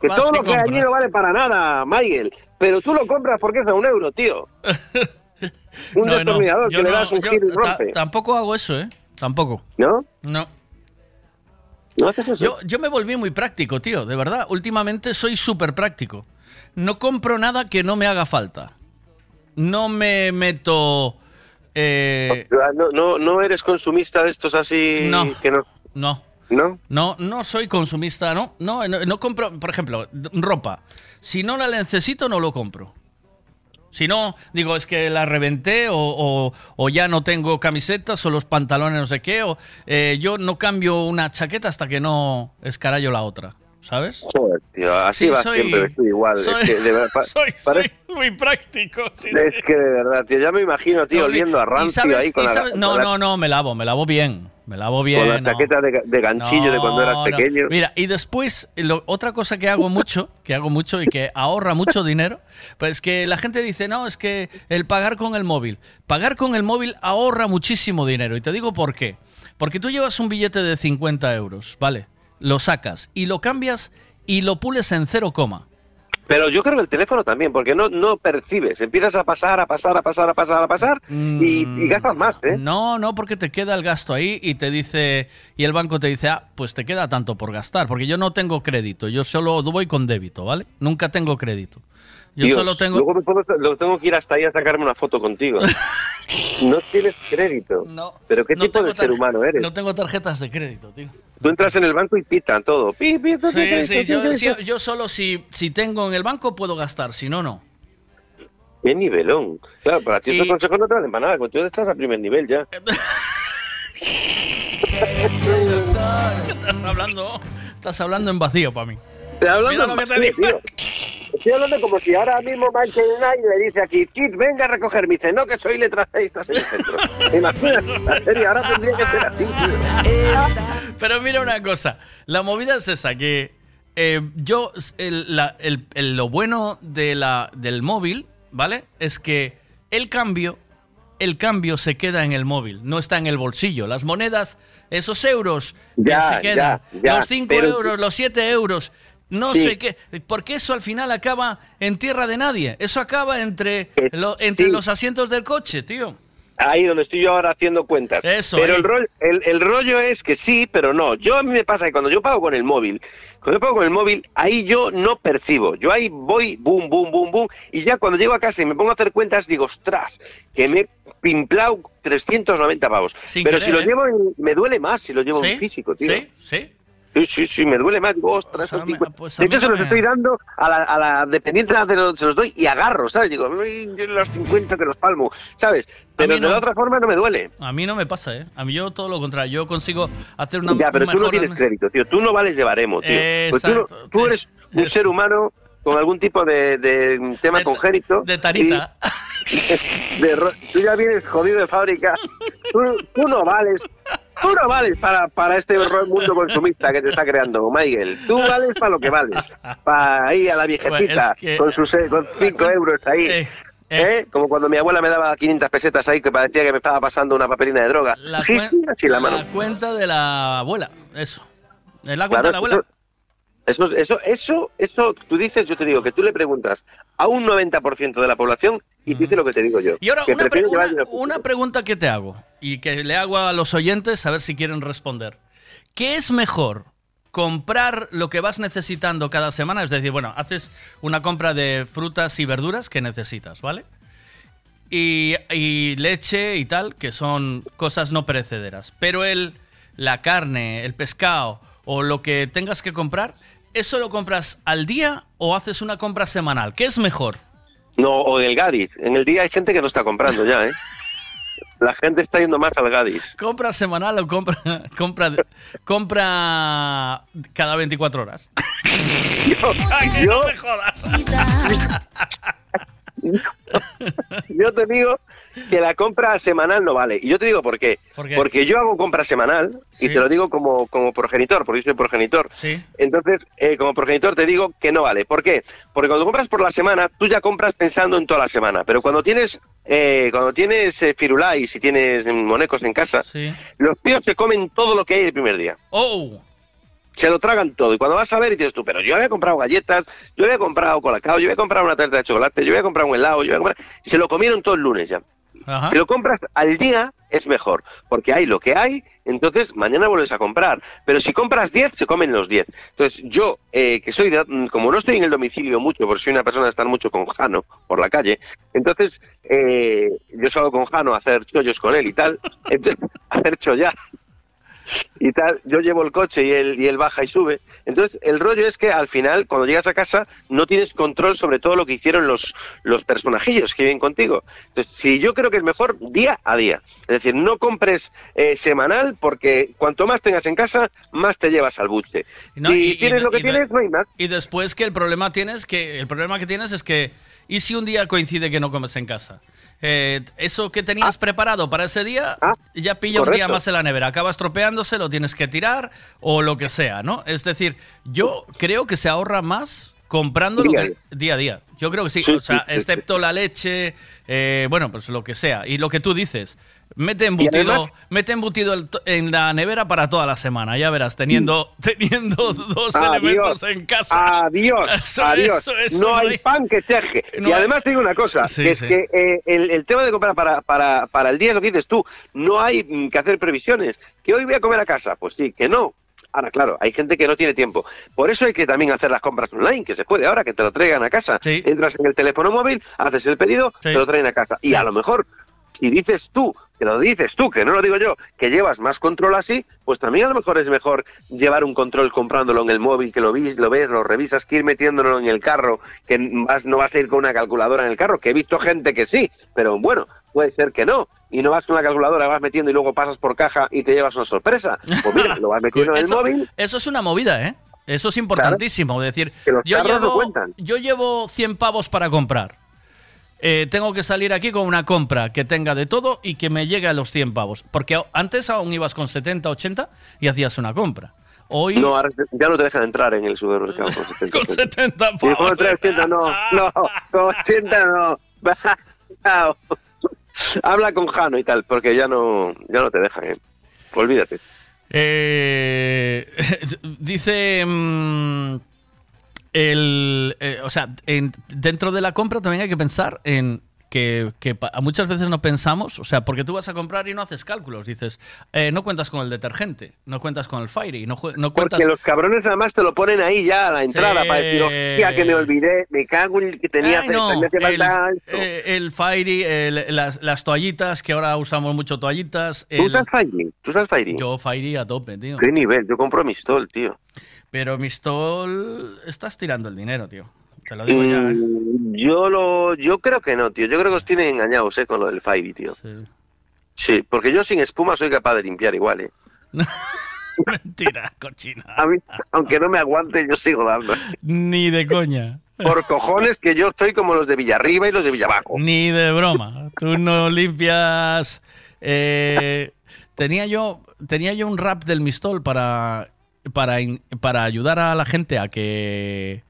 [SPEAKER 58] Que
[SPEAKER 10] Vas
[SPEAKER 58] todo lo que hay allí
[SPEAKER 10] compras.
[SPEAKER 58] no vale para nada, Miguel. Pero tú lo compras porque es a un euro, tío. Un
[SPEAKER 10] No,
[SPEAKER 58] destornillador que le das un giro y rompe.
[SPEAKER 10] Tampoco hago eso, ¿eh? Tampoco.
[SPEAKER 58] ¿No?
[SPEAKER 10] No.
[SPEAKER 58] ¿No haces eso?
[SPEAKER 10] Yo, yo me volví muy práctico, tío, de verdad. Últimamente soy súper práctico. No compro nada que no me haga falta. No me meto... eh,
[SPEAKER 58] No, no, no eres consumista de estos así
[SPEAKER 10] No.
[SPEAKER 58] que no.
[SPEAKER 10] no.
[SPEAKER 58] ¿No?
[SPEAKER 10] No, no soy consumista, no. No, no, compro, por ejemplo, ropa. Si no la necesito, no lo compro. Si no, digo, es que la reventé o, o- ya no tengo camisetas o los pantalones no sé qué, o eh, yo no cambio una chaqueta hasta que no escarallo la otra, ¿sabes?
[SPEAKER 58] Joder, tío, así
[SPEAKER 10] Sí,
[SPEAKER 58] va
[SPEAKER 10] soy-
[SPEAKER 58] siempre, estoy igual.
[SPEAKER 10] soy-
[SPEAKER 58] es que de verdad, pa-
[SPEAKER 10] soy, muy práctico, sí,
[SPEAKER 58] es
[SPEAKER 10] sí.
[SPEAKER 58] que de verdad, tío, ya me imagino, tío,
[SPEAKER 10] No,
[SPEAKER 58] oliendo a rancio
[SPEAKER 10] sabes-
[SPEAKER 58] ahí con
[SPEAKER 10] y
[SPEAKER 58] la,
[SPEAKER 10] sabes- no,
[SPEAKER 58] con la-
[SPEAKER 10] no, no, me lavo, me lavo bien. Me lavo bien.
[SPEAKER 58] con la
[SPEAKER 10] no.
[SPEAKER 58] chaqueta de, de ganchillo de cuando eras pequeño.
[SPEAKER 10] Mira, y después, lo- otra cosa que hago mucho, que hago mucho y que ahorra mucho dinero, pues que la gente dice, no, es que el pagar con el móvil. Pagar con el móvil ahorra muchísimo dinero. Y te digo por qué. Porque tú llevas un billete de 50 euros, ¿vale? Lo sacas y lo cambias y lo pules en cero coma.
[SPEAKER 58] Pero yo creo que el teléfono también, porque no, no percibes. Empiezas a pasar, a pasar, a pasar, a pasar, a pasar y, y gastas más, ¿eh?
[SPEAKER 10] No, no, porque te queda el gasto ahí y te dice, y el banco te dice, ah, pues te queda tanto por gastar, porque yo no tengo crédito, yo solo voy con débito, ¿vale? Nunca tengo crédito. Yo
[SPEAKER 58] Dios,
[SPEAKER 10] solo tengo...
[SPEAKER 58] Luego me puedo- lo tengo que ir hasta ahí a sacarme una foto contigo. no tienes crédito.
[SPEAKER 10] No.
[SPEAKER 58] Pero ¿qué
[SPEAKER 10] no
[SPEAKER 58] tipo de ser humano eres?
[SPEAKER 10] No tengo tarjetas de crédito, tío.
[SPEAKER 58] Tú entras en el banco y pitan todo. Pi, pi, pi,
[SPEAKER 10] Sí, sí, yo, sí, solo si, si tengo en el banco puedo gastar, si no, no.
[SPEAKER 58] Qué nivelón. Claro, para ti estos consejos no te valen para nada, porque tú estás a primer nivel ya.
[SPEAKER 10] Estás hablando, estás hablando en vacío para mí.
[SPEAKER 58] Hablando
[SPEAKER 10] Mira lo que te digo.
[SPEAKER 58] Estoy hablando como si ahora mismo Michael Knight le dice aquí, Kid, venga a recoger. Me dice, no, que soy letra C y estás en el centro. Imagínate, en serio, ahora tendría que ser así, tío.
[SPEAKER 10] Pero mira una cosa, la movida es esa, que eh, yo, el- la- el- el- lo bueno de la, del móvil, ¿vale? Es que el cambio, el cambio se queda en el móvil, no está en el bolsillo. Las monedas, esos euros que
[SPEAKER 58] Ya,
[SPEAKER 10] se quedan,
[SPEAKER 58] ya, ya,
[SPEAKER 10] los 5
[SPEAKER 58] pero-
[SPEAKER 10] euros, los 7 euros, no
[SPEAKER 58] Sí.
[SPEAKER 10] sé qué, porque eso al final acaba en tierra de nadie. Eso acaba entre, lo- entre
[SPEAKER 58] sí.
[SPEAKER 10] los asientos del coche, tío.
[SPEAKER 58] Ahí donde estoy yo ahora haciendo cuentas.
[SPEAKER 10] Eso,
[SPEAKER 58] pero el rollo, el, el rollo es que sí, pero no. Yo a mí me pasa que cuando yo pago con el móvil, cuando yo pago con el móvil, ahí yo no percibo. Yo ahí voy, boom, boom, boom, boom, y ya cuando llego a casa y me pongo a hacer cuentas, digo, ostras, que me he pimplado 390 pavos.
[SPEAKER 10] Sin
[SPEAKER 58] pero
[SPEAKER 10] querer,
[SPEAKER 58] si lo
[SPEAKER 10] ¿eh?
[SPEAKER 58] llevo en- me duele más si lo llevo
[SPEAKER 10] ¿Sí?
[SPEAKER 58] en físico, tío.
[SPEAKER 10] ¿Sí? ¿Sí?
[SPEAKER 58] Sí, sí, sí, me duele más. Digo, ostras, estos 50.
[SPEAKER 10] pues a
[SPEAKER 58] de hecho, se
[SPEAKER 10] no
[SPEAKER 58] los
[SPEAKER 10] me-
[SPEAKER 58] estoy dando a la, a la dependiente, de los- se los doy y agarro, ¿sabes? Digo, "Uy, yo los 50 te los palmo, ¿sabes? Pero
[SPEAKER 10] mí
[SPEAKER 58] de
[SPEAKER 10] no.
[SPEAKER 58] la otra forma no me duele.
[SPEAKER 10] A mí no me pasa, ¿eh? A mí yo todo lo contrario. Yo consigo hacer una
[SPEAKER 58] ya, pero
[SPEAKER 10] un
[SPEAKER 58] tú no
[SPEAKER 10] mejor-
[SPEAKER 58] tienes crédito, tío. Tú no vales de baremo, tío. Pues tú, no-
[SPEAKER 10] Exacto,
[SPEAKER 58] tú eres un ser humano con algún tipo de, de tema congénito.
[SPEAKER 10] De tarita.
[SPEAKER 58] y- de tú ya vienes jodido de fábrica. Tú, tú no vales. Tú no vales para, para este mundo consumista que te está creando, Michael. Tú vales para lo que vales. Para ir a la viejecita
[SPEAKER 10] Pues es que-
[SPEAKER 58] con sus 5 euros ahí. ¿Eh? Como cuando mi abuela me daba 500 pesetas ahí que parecía que me estaba pasando una papelina de droga.
[SPEAKER 10] La, cuen-
[SPEAKER 58] así la mano.
[SPEAKER 10] la cuenta de la abuela. Eso. Es la cuenta
[SPEAKER 58] Claro,
[SPEAKER 10] de la abuela.
[SPEAKER 58] Eso, eso, eso, eso, tú dices, yo te digo, que tú le preguntas a un 90% de la población y dice lo que te digo yo.
[SPEAKER 10] Y ahora pre- una pregunta que te hago y que le hago a los oyentes a ver si quieren responder. ¿Qué es mejor? ¿Comprar lo que vas necesitando cada semana? Es decir, bueno, haces una compra de frutas y verduras que necesitas, ¿vale? Y, y leche y tal, que son cosas no perecederas. Pero el, la carne, el pescado o lo que tengas que comprar, ¿eso lo compras al día o haces una compra semanal? ¿Qué es mejor?
[SPEAKER 58] No, o del Gadis. En el día hay gente que no está comprando ya, ¿eh? La gente está yendo más al Gadis.
[SPEAKER 10] ¿Compra semanal o compra, compra, compra cada 24 horas? Ay, que
[SPEAKER 58] yo-
[SPEAKER 10] no me jodas.
[SPEAKER 58] Yo te digo que la compra semanal no vale. Y yo te digo por qué.
[SPEAKER 10] ¿Por qué?
[SPEAKER 58] Porque yo hago compra semanal
[SPEAKER 10] Sí.
[SPEAKER 58] y te lo digo como, como progenitor, porque yo soy progenitor.
[SPEAKER 10] Sí.
[SPEAKER 58] Entonces, eh, como progenitor te digo que no vale. ¿Por qué? Porque cuando compras por la semana, tú ya compras pensando en toda la semana. Pero cuando tienes eh, cuando tienes eh, firulais y tienes monecos en casa,
[SPEAKER 10] Sí.
[SPEAKER 58] los tíos se comen todo lo que hay el primer día.
[SPEAKER 10] ¡Oh!
[SPEAKER 58] Se lo tragan todo. Y cuando vas a ver y dices tú, pero yo había comprado galletas, yo había comprado colacao, yo había comprado una tarta de chocolate, yo había comprado un helado, yo había comprado... Se lo comieron todo el lunes ya. Si lo compras al día es mejor, porque hay lo que hay, entonces mañana vuelves a comprar. Pero si compras 10, se comen los 10. Entonces yo, eh, que soy, de- mm, como no estoy en el domicilio mucho, porque soy una persona de estar mucho con Jano por la calle, entonces eh, yo salgo con Jano a hacer chollos con él y tal, entonces, a hacer chollar y tal, yo llevo el coche y él, y él baja y sube. Entonces, el rollo es que al final, cuando llegas a casa, no tienes control sobre todo lo que hicieron los, los personajillos que viven contigo. Entonces, si yo creo que es mejor día a día. Es decir, no compres eh, semanal porque cuanto más tengas en casa, más te llevas al buche.
[SPEAKER 10] No,
[SPEAKER 58] si
[SPEAKER 10] y-
[SPEAKER 58] tienes lo que
[SPEAKER 10] y
[SPEAKER 58] tienes, no hay más.
[SPEAKER 10] Y después que el problema tienes que el problema que tienes es que y si un día coincide que no comes en casa. Eh, eso que tenías preparado para ese día ya pilla un día más en la nevera, acaba estropeándose, lo tienes que tirar o lo que sea, ¿no? Es decir, yo creo que se ahorra más comprando
[SPEAKER 58] Día a
[SPEAKER 10] lo que, día a día. Yo creo que sí,
[SPEAKER 58] Sí,
[SPEAKER 10] o sea,
[SPEAKER 58] sí, sí,
[SPEAKER 10] excepto la leche, eh, bueno, pues lo que sea. Y lo que tú dices, mete embutido,
[SPEAKER 58] además-
[SPEAKER 10] mete embutido el en la nevera para toda la semana, ya verás, teniendo, teniendo dos
[SPEAKER 58] Adiós,
[SPEAKER 10] elementos en casa.
[SPEAKER 58] Adiós,
[SPEAKER 10] Eso,
[SPEAKER 58] adiós.
[SPEAKER 10] eso, eso,
[SPEAKER 58] no,
[SPEAKER 10] no
[SPEAKER 58] hay pan que cheje.
[SPEAKER 10] No
[SPEAKER 58] y
[SPEAKER 10] hay-
[SPEAKER 58] además te digo una cosa,
[SPEAKER 10] Sí,
[SPEAKER 58] que es
[SPEAKER 10] sí.
[SPEAKER 58] que eh, el, el tema de comprar para, para, para el día es lo que dices tú. No hay mm, que hacer previsiones. ¿Que hoy voy a comer a casa? Pues sí, que no. Ahora, claro, hay gente que no tiene tiempo. Por eso hay que también hacer las compras online, que se puede ahora, que te lo traigan a casa. Entras en el teléfono móvil, haces el pedido, te lo traen a casa. Y a lo mejor, si dices tú, que lo dices tú, que no lo digo yo, que llevas más control así, pues también a lo mejor es mejor llevar un control comprándolo en el móvil, que lo ves, lo ves, lo revisas, que ir metiéndolo en el carro, que vas, no vas a ir con una calculadora en el carro, que he visto gente que sí, pero bueno, puede ser que no. Y no vas con una calculadora, vas metiendo y luego pasas por caja y te llevas una sorpresa. Pues mira, lo vas metiendo en el
[SPEAKER 10] eso,
[SPEAKER 58] móvil.
[SPEAKER 10] eso es una movida, ¿eh? Eso es importantísimo. Es decir, yo
[SPEAKER 58] no
[SPEAKER 10] llevo,
[SPEAKER 58] cuentan.
[SPEAKER 10] yo llevo 100 pavos para comprar. Eh, tengo que salir aquí con una compra que tenga de todo y que me llegue a los 100 pavos. Porque antes aún ibas con 70, 80 y hacías una compra. Hoy
[SPEAKER 58] No, ahora ya no te dejan entrar en el supermercado con 70.
[SPEAKER 10] con 70
[SPEAKER 58] Sí, con
[SPEAKER 10] pavos.
[SPEAKER 58] 380 no, no, con 80 no. Habla con Jano y tal, porque ya no, ya no te dejan, ¿eh? Olvídate.
[SPEAKER 10] Eh, dice. mm, el, eh, o sea, en- dentro de la compra también hay que pensar en que, que muchas veces no pensamos, o sea, porque tú vas a comprar y no haces cálculos. Dices, eh, no cuentas con el detergente, no cuentas con el Fairy, no, no cuentas.
[SPEAKER 58] Porque los cabrones además te lo ponen ahí ya a la entrada
[SPEAKER 10] Sí.
[SPEAKER 58] para decir, hostia, que me olvidé, me cago en el que tenía,
[SPEAKER 10] Ay, no,
[SPEAKER 58] me
[SPEAKER 10] el,
[SPEAKER 58] falta esto".
[SPEAKER 10] eh, el Fairy, el- las, las toallitas, que ahora usamos mucho toallitas.
[SPEAKER 58] ¿Tú
[SPEAKER 10] el-
[SPEAKER 58] usas Fairy? ¿Tú usas Fairy?
[SPEAKER 10] Yo Fairy a tope, tío.
[SPEAKER 58] ¿Qué nivel? Yo compro Mistol, tío.
[SPEAKER 10] Pero Mistol, estás tirando el dinero, tío. Te lo digo ya. ¿eh?
[SPEAKER 58] Mm, Yo lo, yo creo que no, tío. Yo creo que os tienen engañados, eh, con lo del Fairy, tío. Sí. porque yo sin espuma soy capaz de limpiar igual, eh.
[SPEAKER 10] Mentira, cochina.
[SPEAKER 58] A mí, aunque no me aguante, yo sigo dando.
[SPEAKER 10] Ni de coña.
[SPEAKER 58] Por cojones que yo soy como los de Villarriba y los de Villabajo.
[SPEAKER 10] Ni de broma. Tú no limpias. eh, tenía yo tenía yo un rap del Mistol para para para ayudar a la gente a que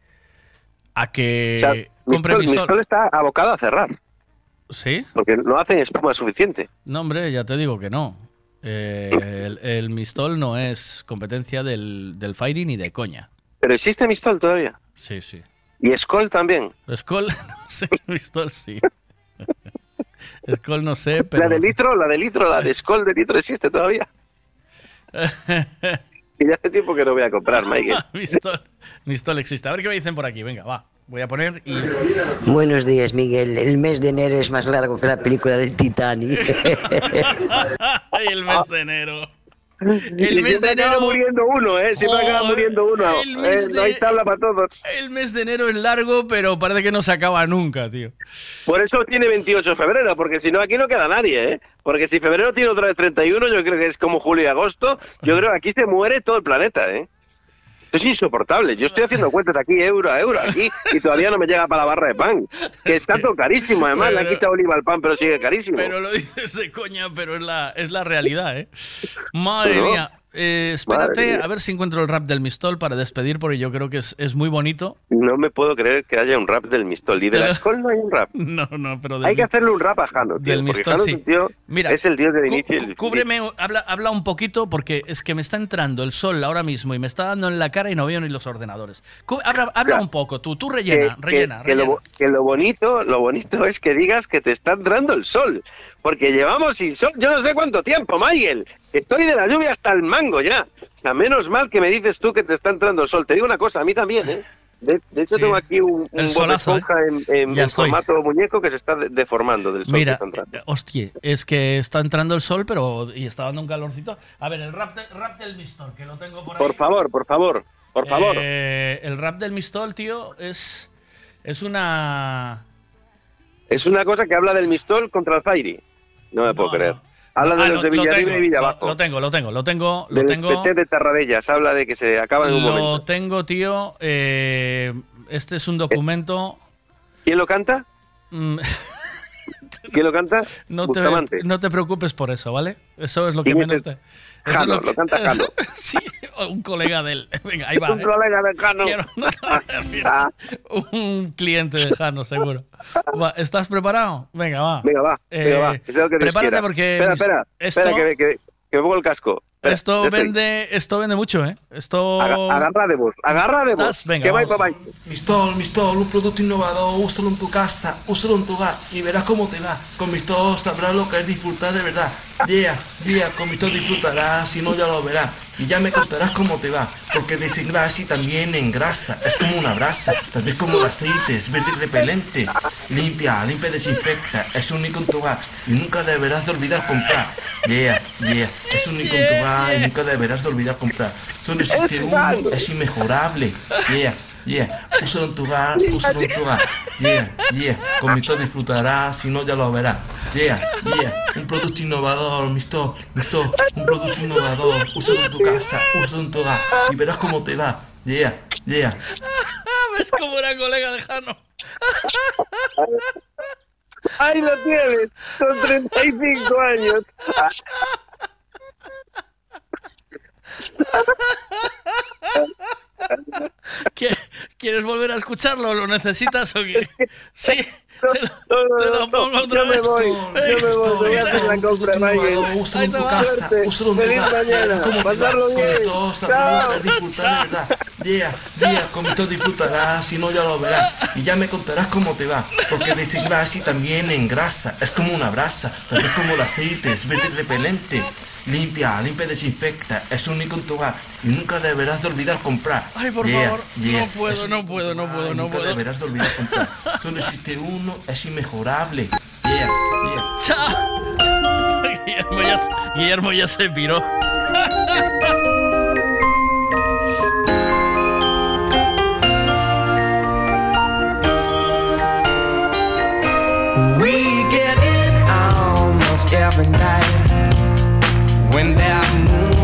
[SPEAKER 10] a que
[SPEAKER 58] O sea,
[SPEAKER 10] compre
[SPEAKER 58] Mistol, está abocado a cerrar.
[SPEAKER 10] ¿Sí?
[SPEAKER 58] Porque no hacen espuma suficiente.
[SPEAKER 10] No, hombre, ya te digo que no. Eh, el, el Mistol no es competencia del, del Fairy ni de coña.
[SPEAKER 58] Pero existe Mistol todavía.
[SPEAKER 10] Sí, sí.
[SPEAKER 58] Y Skoll también.
[SPEAKER 10] Skoll, sí, Mistol sí. Skoll no sé, pero...
[SPEAKER 58] La de litro, la de litro, la de Skoll de litro existe todavía. Y ya hace tiempo que no voy a comprar, Michael.
[SPEAKER 10] Mistol, Mistol existe. A ver qué me dicen por aquí. Venga, va. Voy a poner y...
[SPEAKER 60] Buenos días, Miguel. El mes de enero es más largo que la película del Titanic.
[SPEAKER 10] Ay, el mes de enero. El mes de
[SPEAKER 58] acaba
[SPEAKER 10] enero...
[SPEAKER 58] muriendo uno, ¿eh? Siempre acaba
[SPEAKER 10] Joder,
[SPEAKER 58] muriendo uno. Eh, no hay
[SPEAKER 10] de-
[SPEAKER 58] tabla para todos.
[SPEAKER 10] El mes de enero es largo, pero parece que no se acaba nunca, tío.
[SPEAKER 58] Por eso tiene 28 de febrero, porque si no, aquí no queda nadie, ¿eh? Porque si febrero tiene otra vez 31, yo creo que es como julio y agosto, yo creo que aquí se muere todo el planeta, ¿eh? Esto es insoportable. Yo estoy haciendo cuentas aquí, euro a euro, aquí, y todavía no me llega para la barra de pan. Que está todo carísimo, además. Le han
[SPEAKER 10] Pero-
[SPEAKER 58] quitado oliva al pan, pero sigue carísimo.
[SPEAKER 10] Pero lo dices de coña, pero es la, es la realidad, ¿eh? Madre mía. Eh, espérate,
[SPEAKER 58] Madre
[SPEAKER 10] a ver si encuentro el rap del Mistol para despedir, porque yo creo que es, es muy bonito.
[SPEAKER 58] No me puedo creer que haya un rap del Mistol. Y de la Skol no hay un rap.
[SPEAKER 10] No, no, pero del
[SPEAKER 58] Hay que hacerle un rap a Jano, tío.
[SPEAKER 10] del Mistol,
[SPEAKER 58] Jano
[SPEAKER 10] sí.
[SPEAKER 58] es, un tío-
[SPEAKER 10] Mira,
[SPEAKER 58] es el dios del inicio. el-
[SPEAKER 10] Cúbreme, habla, habla un poquito, porque es que me está entrando el sol ahora mismo y me está dando en la cara y no veo ni los ordenadores. Habla, habla un poco, tú, tú rellena,
[SPEAKER 58] que-
[SPEAKER 10] rellena,
[SPEAKER 58] que, que lo,
[SPEAKER 10] rellena.
[SPEAKER 58] bo- que lo bonito, lo bonito es que digas que te está entrando el sol, porque llevamos sin sol yo no sé cuánto tiempo, Michael. Estoy de la lluvia hasta el mango ya. O sea, menos mal que me dices tú que te está entrando el sol. Te digo una cosa, a mí también, ¿eh? De, de hecho,
[SPEAKER 10] Sí.
[SPEAKER 58] tengo aquí un, un
[SPEAKER 10] solazo,
[SPEAKER 58] Esponja en, en- formato muñeco que se está de- deformando del sol.
[SPEAKER 10] Mira,
[SPEAKER 58] que está entrando.
[SPEAKER 10] eh, hostia, es que está entrando el sol, pero y está dando un calorcito. A ver, el rap, de- rap del Mistol, que lo tengo por ahí.
[SPEAKER 58] Por favor, por favor, por favor.
[SPEAKER 10] Eh, el rap del Mistol, tío, es, es una...
[SPEAKER 58] Es una cosa que habla del Mistol contra el Fairy. No me puedo creer. Habla de
[SPEAKER 10] Ah,
[SPEAKER 58] los
[SPEAKER 10] lo-
[SPEAKER 58] de
[SPEAKER 10] lo
[SPEAKER 58] Villarriba
[SPEAKER 10] tengo,
[SPEAKER 58] y Villabajo.
[SPEAKER 10] Lo, lo tengo, lo tengo, lo tengo, lo tengo.
[SPEAKER 58] De Tarradellas. Habla de que se acaba en un
[SPEAKER 10] Lo
[SPEAKER 58] momento.
[SPEAKER 10] tengo, tío. eh, este es un documento.
[SPEAKER 58] ¿Quién lo canta?
[SPEAKER 10] Mm,
[SPEAKER 58] ¿Quién lo canta?
[SPEAKER 10] No te, no te preocupes por eso, ¿vale? Eso es lo que
[SPEAKER 58] ¿Quién es
[SPEAKER 10] menos te.
[SPEAKER 58] Jano, lo canta Jano.
[SPEAKER 10] sí, un colega de él. Venga, ahí va.
[SPEAKER 58] Un
[SPEAKER 10] ¿eh?
[SPEAKER 58] colega de Jano.
[SPEAKER 10] Quiero- mira, un cliente de Jano, seguro. Va, ¿Estás preparado? Venga, va.
[SPEAKER 58] Venga, va.
[SPEAKER 10] Eh,
[SPEAKER 58] venga, va. Dios
[SPEAKER 10] prepárate porque
[SPEAKER 58] Espera, espera.
[SPEAKER 10] esto-
[SPEAKER 58] Espera, que, que, que me pongo el casco. Espera,
[SPEAKER 10] Esto
[SPEAKER 58] estoy.
[SPEAKER 10] vende, esto vende mucho, ¿eh? Esto.
[SPEAKER 58] Aga- Agarra de vos. Agarra de vos.
[SPEAKER 10] Venga,
[SPEAKER 58] que va y
[SPEAKER 10] vamos.
[SPEAKER 58] pa' vai.
[SPEAKER 61] Mistol, Mistol, un producto innovador, úsalo en tu casa, úsalo en tu hogar y verás cómo te va. Con Mistol sabrás lo que es disfrutar de verdad. Yeah, yeah, con Mistol disfrutarás, si no ya lo verás. Y ya me contarás cómo te va, porque desengrasa y también engrasa. Es como una brasa, tal vez como el aceite, es verde y repelente. Limpia, limpia, y desinfecta, es único en tu hogar y nunca deberás de olvidar comprar. Yeah, yeah, es único en tu hogar y nunca deberás de olvidar comprar. Solo existe uno, es inmejorable. Yeah, yeah, úsalo en tu hogar, úsalo en tu hogar. Yeah, yeah, con Mistol disfrutarás, si no ya lo verás. Yeah, yeah, un producto innovador, Mistol, Mistol, un producto innovador. Úsalo en tu casa, úsalo en tu hogar y verás cómo te va. Yeah, yeah.
[SPEAKER 10] ¿Ves como una colega de Jano?
[SPEAKER 58] Ahí lo tienes. Con 35 años.
[SPEAKER 10] ¿Qué- ¿Quieres volver a escucharlo? ¿Lo necesitas o qué? Sí, te lo pongo otra
[SPEAKER 58] yo me voy, yo me voy, voy a hacer la compra, Michael.
[SPEAKER 61] Úsalo en tu casa, úsalo en tu Verás cómo
[SPEAKER 58] pasarlo bien. Chao.
[SPEAKER 61] disfrutar verdad. Yeah, con Mistol disfrutarás, si no ya lo verás. Y ya me contarás cómo te va. Porque desengrasa y también engrasa. Es como una brasa, vez como el aceite, es verde repelente. Limpia, limpia, desinfecta, es único en tu hogar y nunca deberás de olvidar comprar.
[SPEAKER 10] Ay, por favor, no puedo, no puedo, no puedo, no
[SPEAKER 61] nunca
[SPEAKER 10] puedo.
[SPEAKER 61] deberás de olvidar comprar. Solo existe uno, es inmejorable. Yeah, yeah.
[SPEAKER 10] Chao. Guillermo ya, se- Guillermo ya se piró.
[SPEAKER 30] We get it almost every night when that moon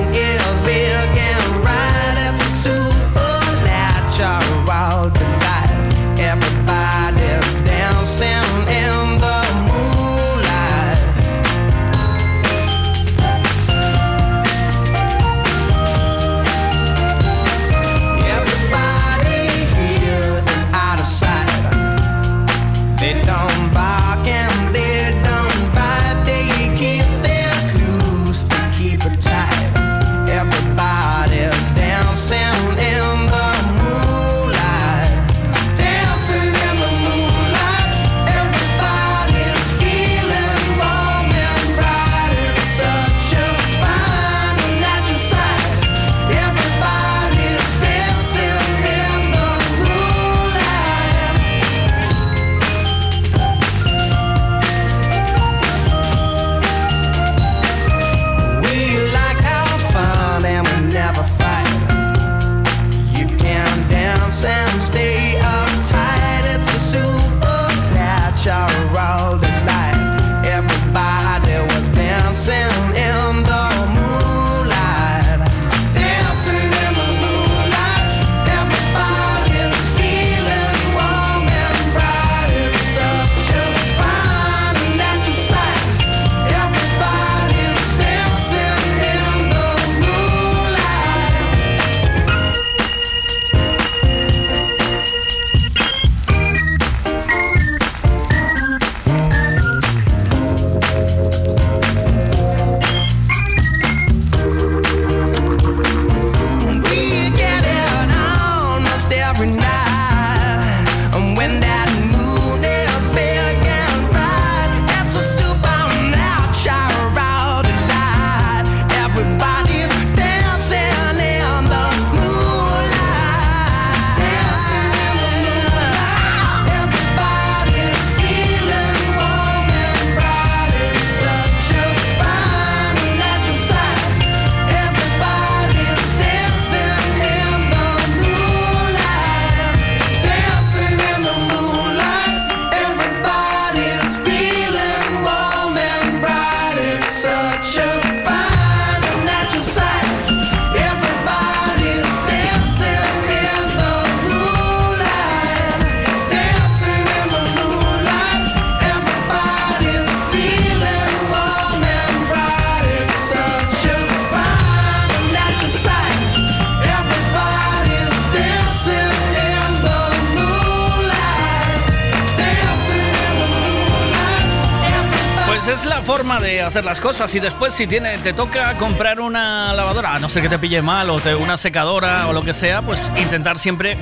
[SPEAKER 2] las cosas y después si tiene, te toca comprar una lavadora, no ser que te pille mal o te- una secadora o lo que sea, pues intentar siempre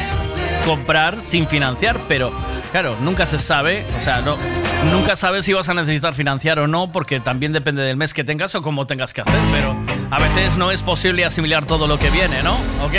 [SPEAKER 2] comprar sin financiar, pero claro, nunca se sabe, o sea, no, nunca sabes si vas a necesitar financiar o no, porque también depende del mes que tengas o cómo tengas que hacer, pero a veces no es posible asimilar todo lo que viene, ¿no? Ok.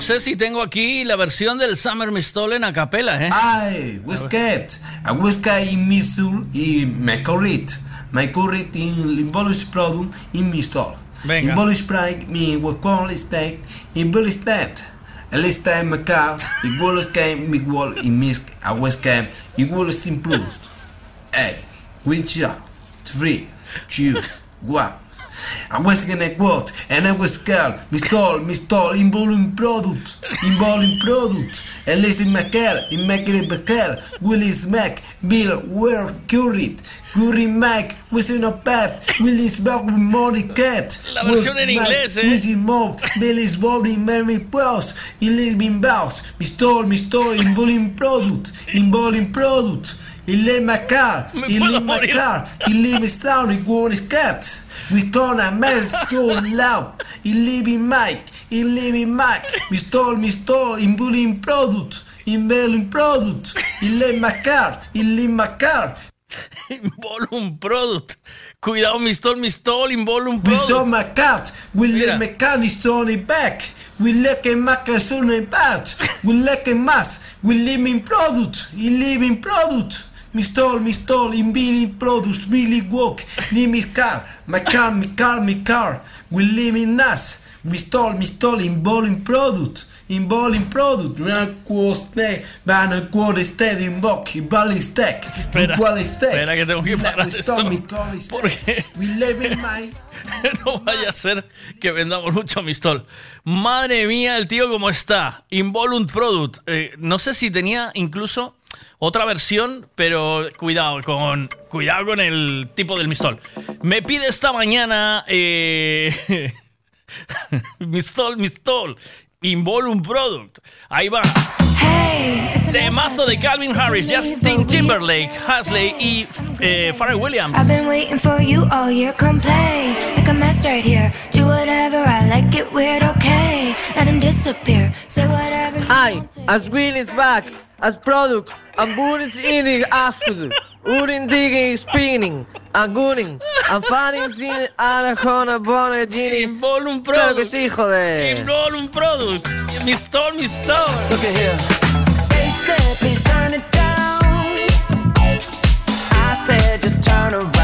[SPEAKER 2] No sé si tengo aquí la versión del Summer Mistolen a capela, ¿eh?
[SPEAKER 62] Ay, Westgate, a Westgate in Missouri y McCurrit. McCurrit in Limbolish Product in Mistol.
[SPEAKER 2] Venga.
[SPEAKER 62] In Polish Pride, mi Wacon State, in Polish State. El State McCall, igual es que mi wall in Misk, a Westgate, igual es improved. Hey, which are three, two, one. I was gonna quote, and I was scared. Mistol, mistol, in volume product, in volume product. And listen, McCall, in Mackin McCall, Willis Mac, Bill, where curried, Curry Mac, Wishing a Pet, Willis Bob, Molly Cat.
[SPEAKER 2] La versión en inglés, eh.
[SPEAKER 62] Wishing Mob, Billy's Bobby, Mary Post, in Living Bounce, Mistol, mistol, in volume product, in volume product. Il est ma car,
[SPEAKER 2] Me
[SPEAKER 62] il
[SPEAKER 2] puedo
[SPEAKER 62] est ma
[SPEAKER 2] morir.
[SPEAKER 62] car, il est my town, il go on his cat. We turn a mess so loud, il live in Mike, il live in Mike. We stole, me stole, in bullying product, in belling product. Il est ma car, il est ma car.
[SPEAKER 10] Involum Product. Cuidado, Mistol, Mistol, Involum
[SPEAKER 62] We
[SPEAKER 10] Product.
[SPEAKER 62] saw my cat, we
[SPEAKER 10] Mira.
[SPEAKER 62] let mechanics on it back. We let a macas on it back. We let a mass. We live in product, in living product. Mistol, mistol, in being products, really walk. Name is car, my car, my car, my car. We live in us. Mistol, mistol, in bowling product. In bowling product, run quo stay, van a quo steady in bock, bowling stack,
[SPEAKER 10] Espera,
[SPEAKER 62] qual stack.
[SPEAKER 10] espera que tengo que parar esto. Porque
[SPEAKER 62] We live in my.
[SPEAKER 10] no vaya a ser que vendamos mucho Mistol. Madre mía, el tío cómo está. Involunt Product. Eh, no sé si tenía incluso otra versión, pero cuidado con, cuidado con el tipo del Mistol. Me pide esta mañana eh, Mistol, Mistol. Involunt Product. Ahí va. Temazo de Calvin Harris, Justin Timberlake, Hasley y eh, Pharrell Williams.
[SPEAKER 63] I've been waiting for you all year. Come play, make a mess right here. Do whatever I like, it weird, okay. Let him disappear. Say whatever. You
[SPEAKER 64] Hi, as Will is back, as product, is eating after. Urin digging, spinning, and gunning, and fanning sin Arajona Bonner Genie.
[SPEAKER 10] Involum
[SPEAKER 64] Claro que sí, joder.
[SPEAKER 10] Involum Product. Mistol, Mistol.
[SPEAKER 65] Look at here. They said, please turn it down. I said, just turn around.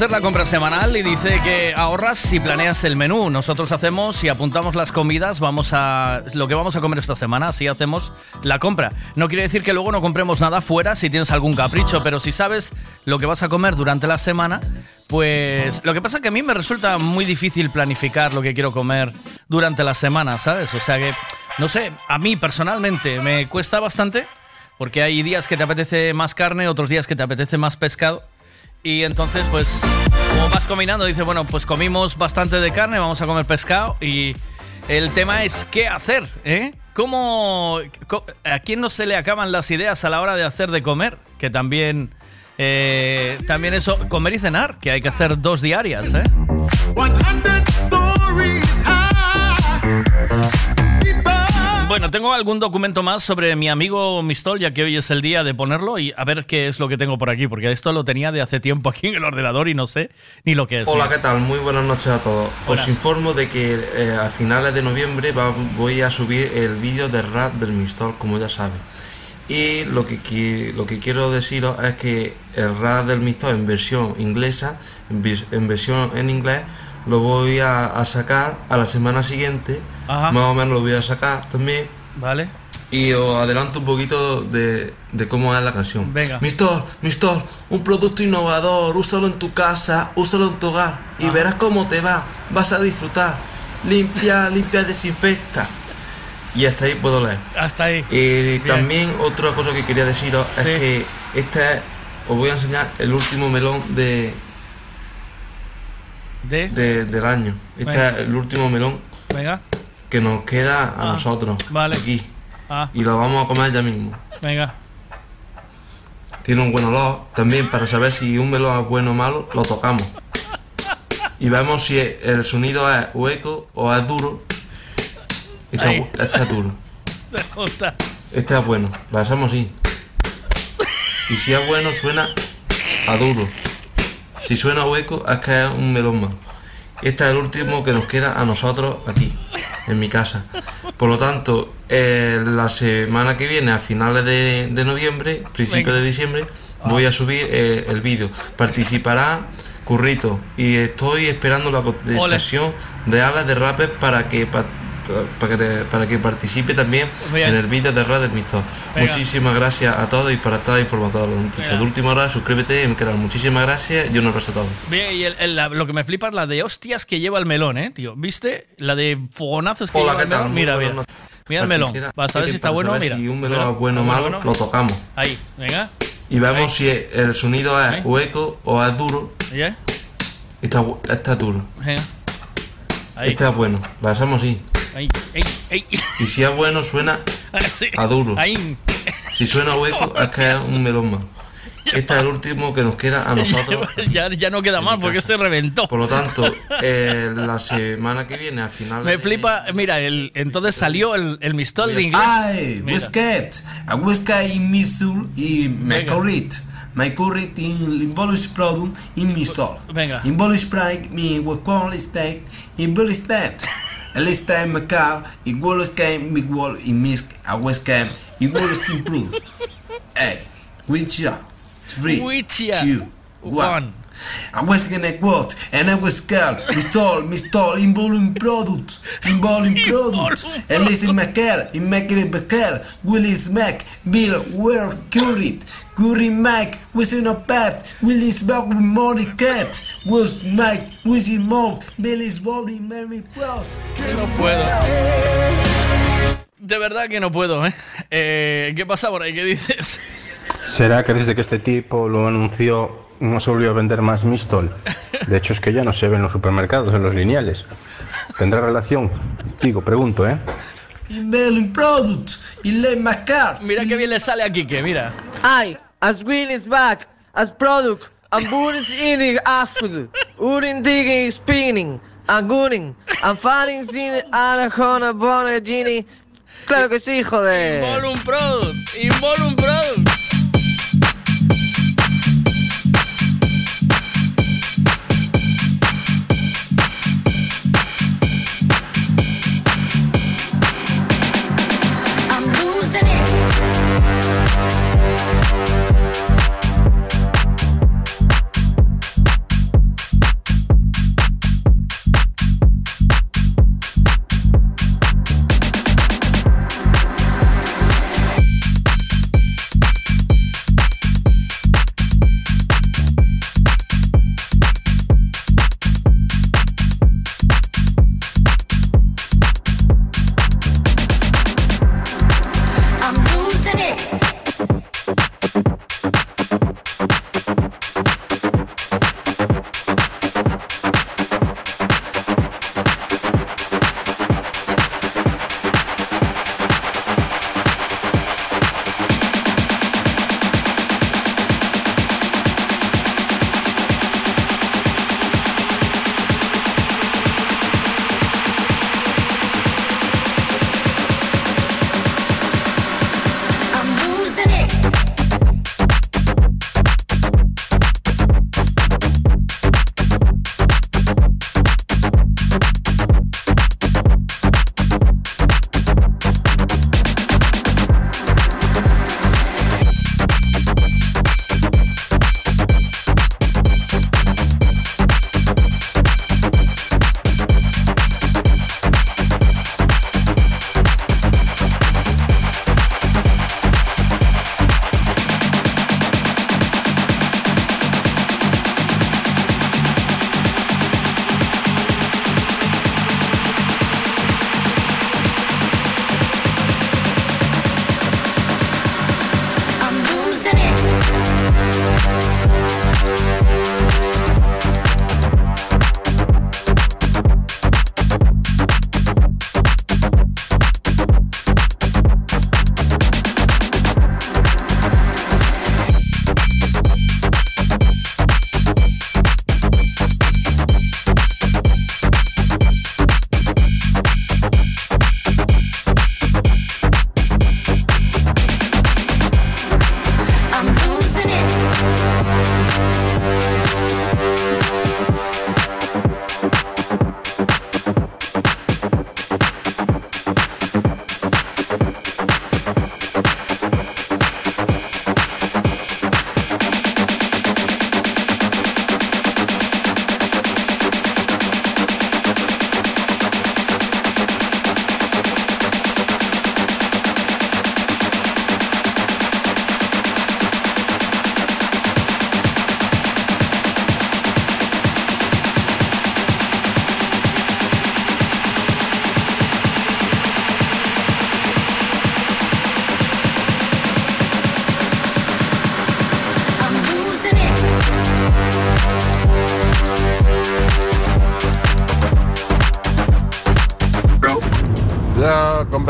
[SPEAKER 10] Hacer la compra semanal y dice que ahorras si planeas el menú. Nosotros hacemos y apuntamos las comidas, vamos a lo que vamos a comer esta semana, así hacemos la compra. No quiere decir que luego no compremos nada fuera si tienes algún capricho, pero si sabes lo que vas a comer durante la semana, pues lo que pasa es que a mí me resulta muy difícil planificar lo que quiero comer durante la semana, ¿sabes? O sea que no sé, a mí personalmente me cuesta bastante porque hay días que te apetece más carne, otros días que te apetece más pescado. Y entonces, pues, como vas combinando, dices, bueno, pues comimos bastante de carne, vamos a comer pescado. Y, El tema es qué hacer, ¿eh? ¿Cómo, ¿A quién no se le acaban las ideas a la hora de hacer de comer? Que también, eh, también eso, comer y cenar, que hay que hacer dos diarias, ¿eh? Bueno, tengo algún documento más sobre mi amigo Mistol, ya que hoy es el día de ponerlo y a ver qué es lo que tengo por aquí, porque esto lo tenía de hace tiempo aquí en el ordenador y no sé ni lo que es.
[SPEAKER 61] Hola, ¿qué tal? Muy buenas noches a todos.
[SPEAKER 10] Buenas.
[SPEAKER 61] Os informo de que eh, a finales de noviembre va- voy a subir el vídeo de rap del Mistol, como ya saben. Y lo que, lo que quiero deciros es que el rap del Mistol en versión inglesa, en versión en inglés, lo voy a, a sacar a la semana siguiente.
[SPEAKER 10] Ajá.
[SPEAKER 61] Más o menos lo voy a sacar también.
[SPEAKER 10] Vale.
[SPEAKER 61] Y os adelanto un poquito de, de cómo es la canción.
[SPEAKER 10] Venga.
[SPEAKER 61] Mistor, Mistor, un producto innovador, úsalo en tu casa, úsalo en tu hogar y
[SPEAKER 10] Ajá.
[SPEAKER 61] verás cómo te va, vas a disfrutar. Limpia, limpia, desinfecta. Y hasta ahí puedo leer.
[SPEAKER 10] Hasta ahí.
[SPEAKER 61] Y
[SPEAKER 10] Bien.
[SPEAKER 61] también otra cosa que quería deciros
[SPEAKER 10] Sí.
[SPEAKER 61] es que este es, os voy a enseñar el último melón de,
[SPEAKER 10] De.
[SPEAKER 61] de- del año. Este
[SPEAKER 10] Venga.
[SPEAKER 61] es el último melón
[SPEAKER 10] Venga.
[SPEAKER 61] que nos queda a
[SPEAKER 10] Ah,
[SPEAKER 61] nosotros
[SPEAKER 10] vale.
[SPEAKER 61] aquí.
[SPEAKER 10] Ah,
[SPEAKER 61] Y lo vamos a comer ya mismo.
[SPEAKER 10] venga.
[SPEAKER 61] Tiene un buen olor. También para saber si un melón es bueno o malo, lo tocamos. Y vemos si el sonido es hueco o es duro. Este,
[SPEAKER 10] Ahí.
[SPEAKER 61] es bu- este es duro. Este es bueno. Lo hacemos así. Y si es bueno, suena a duro. Si suena hueco, es que es un melón malo. Este es el último que nos queda a nosotros aquí, en mi casa. Por lo tanto, eh, la semana que viene, a finales de, de noviembre, principio
[SPEAKER 10] Venga.
[SPEAKER 61] de diciembre, voy a subir eh, el vídeo. Participará Currito y estoy esperando la contestación de Alas de Rapper para que pa- para que, para que participe también
[SPEAKER 10] Bien.
[SPEAKER 61] en el vídeo de Rap del Mixto.
[SPEAKER 10] Venga.
[SPEAKER 61] Muchísimas gracias a todos y para estar informados de las noticias.
[SPEAKER 10] Venga.
[SPEAKER 61] De última hora, suscríbete en mi canal. Muchísimas gracias y un abrazo a todos.
[SPEAKER 10] Bien, y el- el- la- lo que me flipa es la de hostias que lleva el melón, ¿eh, tío? ¿Viste? La de fogonazos que
[SPEAKER 61] Hola,
[SPEAKER 10] lleva
[SPEAKER 61] ¿qué
[SPEAKER 10] el melón. Mira,
[SPEAKER 61] buenas
[SPEAKER 10] mira. el melón.
[SPEAKER 61] Participa-
[SPEAKER 10] Vas a ver si está
[SPEAKER 61] para
[SPEAKER 10] bueno.
[SPEAKER 61] saber
[SPEAKER 10] Mira.
[SPEAKER 61] Si un melón es bueno o malo,
[SPEAKER 10] bueno.
[SPEAKER 61] lo tocamos.
[SPEAKER 10] Ahí, venga.
[SPEAKER 61] Y vemos si el sonido es hueco o es duro.
[SPEAKER 10] ¿Ya?
[SPEAKER 61] Está, está duro.
[SPEAKER 10] Venga. Ahí.
[SPEAKER 61] Este es bueno. Lo hacemos Y si es bueno, suena
[SPEAKER 10] Sí.
[SPEAKER 61] a duro. Si suena hueco, es que es un melón malo. Este es el último que nos queda a nosotros.
[SPEAKER 10] ya, ya no queda más porque se reventó.
[SPEAKER 61] Por lo tanto, eh, la semana que viene, a finales
[SPEAKER 10] Me flipa, mira, el, entonces salió el, el mistol de inglés.
[SPEAKER 62] Ay. Whisket, a Whisket in Missouri y. Mecorit. Mecorit in Involush Product in Mistol.
[SPEAKER 10] Venga.
[SPEAKER 62] Involush Pride mi Wacon Listek, Involush Tet. El Listek Mecar, igual es que mi wall y Misk, a Whisket, igual es Improve. Hey, which are three,
[SPEAKER 10] Which are
[SPEAKER 62] two, one. I was gonna quote and I was scared. Mistol, Mistol, involving product, involving product. And listen, Macal, in making Macal, Willis Mac, Bill, where curried. Curry Mac, was in a pet, Willis back with Molly Cat, was Mike, was in Mom, Billy's body, Mary.
[SPEAKER 10] Que no puedo. De verdad que no puedo, ¿eh? Eh, ¿Qué pasa por ahí? ¿Qué dices?
[SPEAKER 48] ¿Será que desde que este tipo lo anunció no se volvió a vender más Mistol? De hecho es que ya no se ve en los supermercados, en los lineales. ¿Tendrá relación? Digo, pregunto, ¿eh?
[SPEAKER 62] Involving product, in Len Macar.
[SPEAKER 10] Mira qué bien le sale a Kike, mira.
[SPEAKER 64] I, as Will is back, as product, and Boris eating after, Urin digging spinning, and gunning, and fighting sin Arajona Bonner Genie. Claro que sí, joder.
[SPEAKER 10] Involum Product, Involum Product.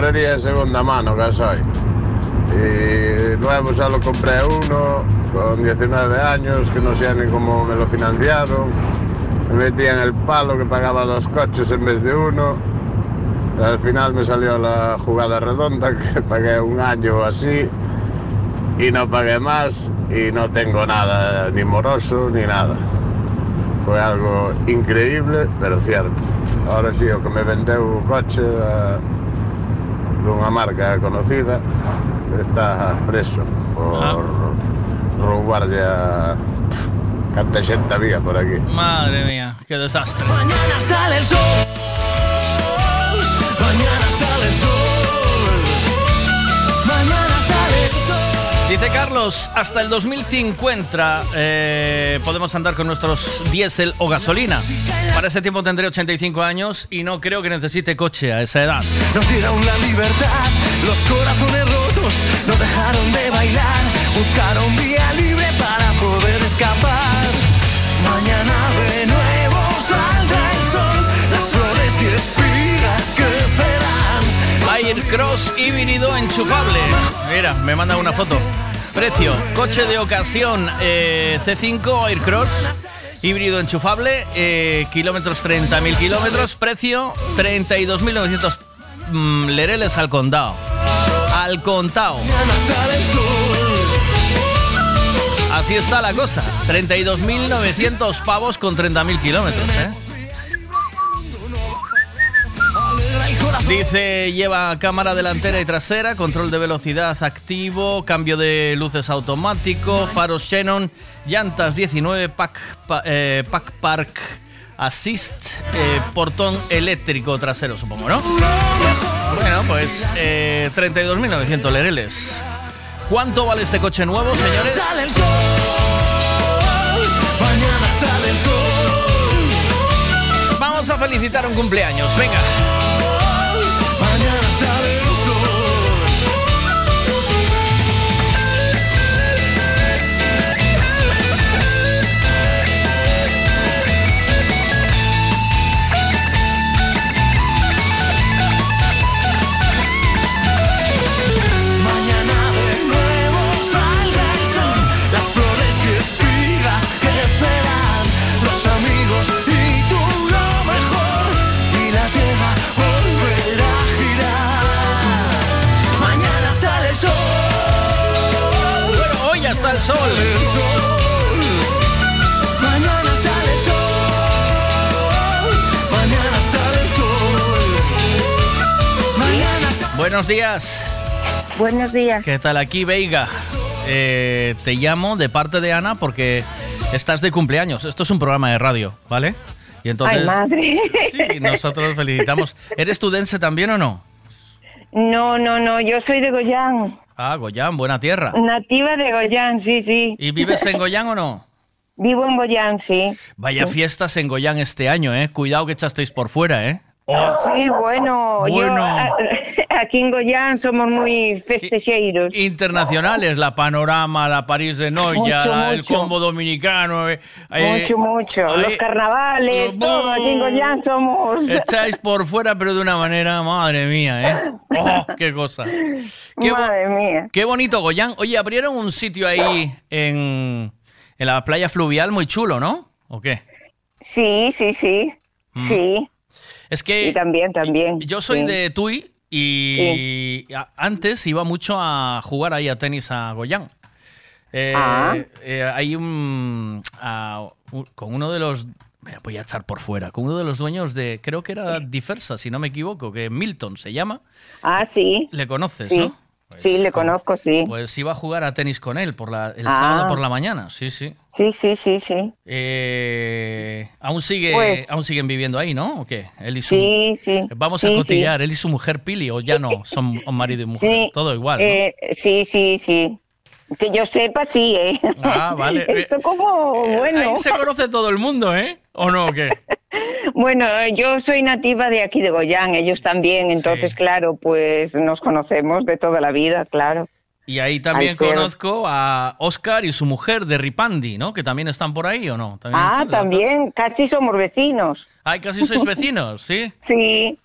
[SPEAKER 66] Compraría de segunda mano gasoil. Y nuevo solo compré uno con 19 años, que no sé ni cómo me lo financiaron. Me metí en el palo que pagaba dos coches en vez de uno. Al final me salió la jugada redonda, que pagué un año o así y no pagué más y no tengo nada, ni moroso ni nada. Fue algo increíble, pero cierto. Ahora sí, o que me vendeu o coche da, dunha marca conocida está preso por roubarlle a canta xente había por aquí.
[SPEAKER 10] Madre mía, qué desastre.
[SPEAKER 30] Mañana sale el sol. Mañana sale el sol.
[SPEAKER 10] Dice Carlos, hasta el 2050 eh, podemos andar con nuestros diésel o gasolina. Para ese tiempo tendré 85 años y no creo que necesite coche a esa edad.
[SPEAKER 30] Nos dieron la libertad, los corazones rotos no dejaron de bailar, buscaron vía libre para poder escapar. Mañana de nuevo saldrá el sol, las flores y espigas crecerán.
[SPEAKER 10] Aircross híbrido enchufable. Mira, me manda una foto. Precio, coche de ocasión eh, C5 Aircross. Híbrido enchufable, eh, kilómetros 30.000 kilómetros, precio 32.900 mm, lereles al contado. Al contado. Así está la cosa. 32.900 pavos con 30.000 kilómetros, ¿eh? Dice, lleva cámara delantera y trasera, control de velocidad activo, cambio de luces automático, faros Xenon, llantas 19, pack, pa- eh, pack park assist, eh, portón eléctrico trasero, supongo, ¿no? Bueno, pues eh, 32.900 lereles. ¿Cuánto vale este coche nuevo, señores?
[SPEAKER 30] Sale el sol. Mañana sale el sol.
[SPEAKER 10] Vamos a felicitar un cumpleaños, venga.
[SPEAKER 30] El sol. El sol. Mañana sale el sol. Mañana sale el sol. Mañana sale
[SPEAKER 10] Buenos días.
[SPEAKER 67] Buenos días.
[SPEAKER 10] ¿Qué tal aquí, Veiga? Eh, te llamo de parte de Ana porque estás de cumpleaños. Esto es un programa de radio, ¿vale? Y entonces,
[SPEAKER 67] Ay, madre.
[SPEAKER 10] sí, nosotros felicitamos. ¿Eres tudense también o no?
[SPEAKER 67] No, no, no, yo soy de Goyán.
[SPEAKER 10] Ah, Goyán, buena tierra.
[SPEAKER 67] Nativa de Goyán, sí, sí.
[SPEAKER 10] ¿Y vives en Goyán o no?
[SPEAKER 67] Vivo en Goyán, sí.
[SPEAKER 10] Vaya fiestas en Goyán este año, ¿eh? Cuidado que echasteis por fuera, ¿eh?
[SPEAKER 67] Sí, bueno, yo,
[SPEAKER 10] Bueno.
[SPEAKER 67] a- aquí en Goyán somos muy festejeiros.
[SPEAKER 10] Internacionales, la Panorama, la París de Noya,
[SPEAKER 67] Mucho,
[SPEAKER 10] el. Combo Dominicano. eh, eh,
[SPEAKER 67] mucho, mucho.
[SPEAKER 10] ahí-
[SPEAKER 67] Los carnavales, todo, aquí en Goyán somos...
[SPEAKER 10] Echáis por fuera, pero de una manera, madre mía, ¿eh? ¡Oh, qué cosa! Qué,
[SPEAKER 67] Madre mía.
[SPEAKER 10] qué bonito, Goyán. Oye, abrieron un sitio ahí en, en la playa fluvial muy chulo, ¿no? ¿O qué?
[SPEAKER 67] Sí, sí, sí,
[SPEAKER 10] Mm.
[SPEAKER 67] sí.
[SPEAKER 10] Es que
[SPEAKER 67] Y también, también.
[SPEAKER 10] yo soy
[SPEAKER 67] sí.
[SPEAKER 10] de Tui y antes iba mucho a jugar ahí a tenis a Goyán. Eh,
[SPEAKER 67] Ah.
[SPEAKER 10] eh, hay un, a- un- con uno de los me voy a echar por fuera con uno de los dueños de creo que era Difersa si no me equivoco que Milton se llama
[SPEAKER 67] Ah, sí.
[SPEAKER 10] le conoces
[SPEAKER 67] Sí.
[SPEAKER 10] no
[SPEAKER 67] sí, le conozco, sí.
[SPEAKER 10] pues iba a jugar a tenis con él por la, el
[SPEAKER 67] Ah.
[SPEAKER 10] sábado por la mañana sí sí
[SPEAKER 67] Sí, sí, sí, sí.
[SPEAKER 10] Eh, aún sigue
[SPEAKER 67] Pues-
[SPEAKER 10] aún siguen viviendo ahí no o qué él y su
[SPEAKER 67] Sí, sí.
[SPEAKER 10] vamos
[SPEAKER 67] sí,
[SPEAKER 10] a
[SPEAKER 67] sí.
[SPEAKER 10] cotillar él y su mujer Pili o ya no son marido y mujer
[SPEAKER 67] Sí,
[SPEAKER 10] todo igual ¿no?
[SPEAKER 67] eh, sí, sí, sí. Que yo sepa, sí, ¿eh?
[SPEAKER 10] Ah, vale.
[SPEAKER 67] Esto como, bueno.
[SPEAKER 10] Ahí se conoce todo el mundo, ¿eh? ¿O no? ¿O qué?
[SPEAKER 67] Bueno, yo soy nativa de aquí de Goyán, ellos también, entonces, claro, pues nos conocemos de toda la vida, claro.
[SPEAKER 10] Y ahí también conozco a Oscar y su mujer de Ripandi, ¿no? Que también están por ahí, ¿o no? ¿También
[SPEAKER 67] Ah, también, casi somos vecinos.
[SPEAKER 10] Ay, casi sois vecinos, ¿sí?
[SPEAKER 67] Sí,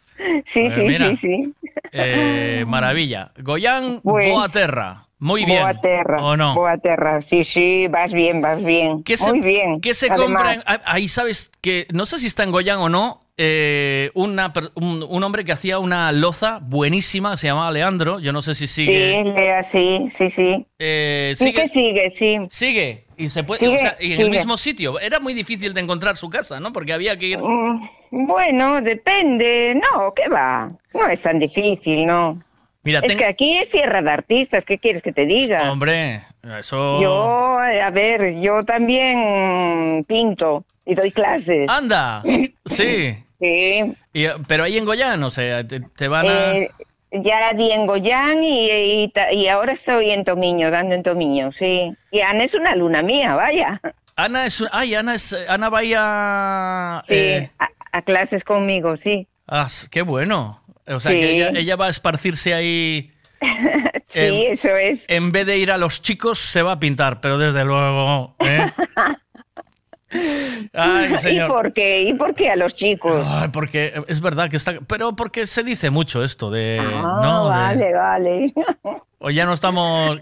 [SPEAKER 67] Sí,
[SPEAKER 10] Pues
[SPEAKER 67] sí,
[SPEAKER 10] mira.
[SPEAKER 67] sí, sí.
[SPEAKER 10] Eh, maravilla. Goyán
[SPEAKER 67] Pues,
[SPEAKER 10] Boaterra. Muy bien.
[SPEAKER 67] Boaterra.
[SPEAKER 10] ¿O no?
[SPEAKER 67] Boaterra, sí, sí, vas bien, vas bien.
[SPEAKER 10] ¿Qué se,
[SPEAKER 67] Muy bien.
[SPEAKER 10] ¿Qué se
[SPEAKER 67] Además,
[SPEAKER 10] compra? en- ah, ahí sabes que, no sé si está en Goyán o no, eh, una un, un hombre que hacía una loza buenísima, se llamaba Leandro, yo no sé si sigue.
[SPEAKER 67] Sí, Lea, sí, sí, sí.
[SPEAKER 10] Eh,
[SPEAKER 67] Sí que sigue, sí.
[SPEAKER 10] Sigue. Y se puede,
[SPEAKER 67] Sigue,
[SPEAKER 10] o sea, y en el
[SPEAKER 67] sigue.
[SPEAKER 10] mismo sitio. Era muy difícil de encontrar su casa, ¿no? Porque había que ir.
[SPEAKER 67] Mm, Bueno, depende. No, ¿qué va? No es tan difícil, ¿no?
[SPEAKER 10] Mira,
[SPEAKER 67] es
[SPEAKER 10] ten-
[SPEAKER 67] que aquí es tierra de artistas, ¿qué quieres que te diga?
[SPEAKER 10] Hombre, eso.
[SPEAKER 67] Yo, a ver, yo también pinto y doy clases.
[SPEAKER 10] ¡Anda! Sí.
[SPEAKER 67] Sí.
[SPEAKER 10] Y, pero ahí en Goyán, o sea, te, te van a.
[SPEAKER 67] Eh, ya di en Goyán y, y, y ahora estoy en Tomiño, dando en Tomiño, sí. Y Ana es una alumna mía, vaya.
[SPEAKER 10] Ana es. Ay, Ana es. Ana vaya.
[SPEAKER 67] Sí,
[SPEAKER 10] eh,
[SPEAKER 67] a, a clases conmigo, sí.
[SPEAKER 10] ah, qué bueno. O sea,
[SPEAKER 67] Sí.
[SPEAKER 10] que ella, ella va a esparcirse ahí.
[SPEAKER 67] Sí, eso es.
[SPEAKER 10] En vez de ir a los chicos, se va a pintar, pero desde luego. ¿eh? Ay,
[SPEAKER 67] ¿Y por qué? ¿Y por qué a los chicos?
[SPEAKER 10] Ay, porque es verdad que está. Pero porque se dice mucho esto de.
[SPEAKER 67] Ah,
[SPEAKER 10] ¿no? De-
[SPEAKER 67] vale, vale.
[SPEAKER 10] o ya no estamos.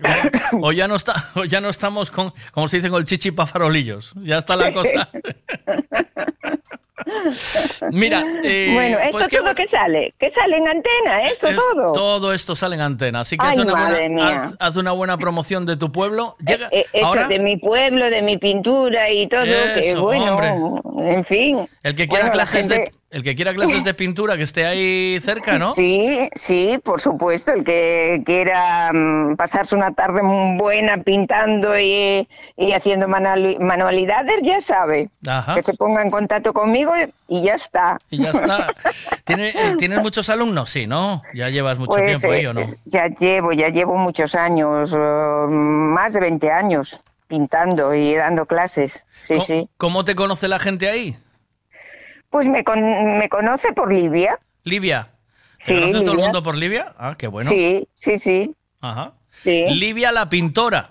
[SPEAKER 10] O ya no está. O ya no estamos con. Como se dice con el chichi pa' farolillos. Ya está la cosa. Mira, eh,
[SPEAKER 67] bueno, esto
[SPEAKER 10] pues qué
[SPEAKER 67] todo que sale, que sale en antena, esto
[SPEAKER 10] Es-
[SPEAKER 67] todo.
[SPEAKER 10] Todo esto sale en antena, así que
[SPEAKER 67] Ay,
[SPEAKER 10] haz, una buena, haz- haz una buena promoción de tu pueblo. Llega,
[SPEAKER 67] Eh, eso
[SPEAKER 10] ahora,
[SPEAKER 67] de mi pueblo, de mi pintura y todo, que bueno,
[SPEAKER 10] hombre.
[SPEAKER 67] en fin.
[SPEAKER 10] el que quiera
[SPEAKER 67] Bueno,
[SPEAKER 10] clases
[SPEAKER 67] gente-
[SPEAKER 10] de el que quiera clases de pintura que esté ahí cerca, ¿no?
[SPEAKER 67] Sí, sí, por supuesto, el que quiera mm, pasarse una tarde muy buena pintando y, y haciendo manuali- manualidades, ya sabe.
[SPEAKER 10] Ajá.
[SPEAKER 67] Que se ponga en contacto conmigo y, ya está.
[SPEAKER 10] Y ya está. ¿Tiene- eh, ¿Tienes muchos alumnos? Sí, ¿no? Ya llevas mucho
[SPEAKER 67] Pues,
[SPEAKER 10] tiempo ahí,
[SPEAKER 67] eh,
[SPEAKER 10] ¿o no?
[SPEAKER 67] Ya llevo, ya llevo muchos años, eh, más de 20 años pintando y dando clases. Sí, sí.
[SPEAKER 10] ¿Cómo te conoce la gente ahí?
[SPEAKER 67] Pues me, con- me conoce por. Livia.
[SPEAKER 10] ¿Te
[SPEAKER 67] Sí,
[SPEAKER 10] conoce todo el mundo por Livia? Ah, qué bueno.
[SPEAKER 67] Sí, sí, sí.
[SPEAKER 10] Ajá.
[SPEAKER 67] Sí.
[SPEAKER 10] Livia la pintora.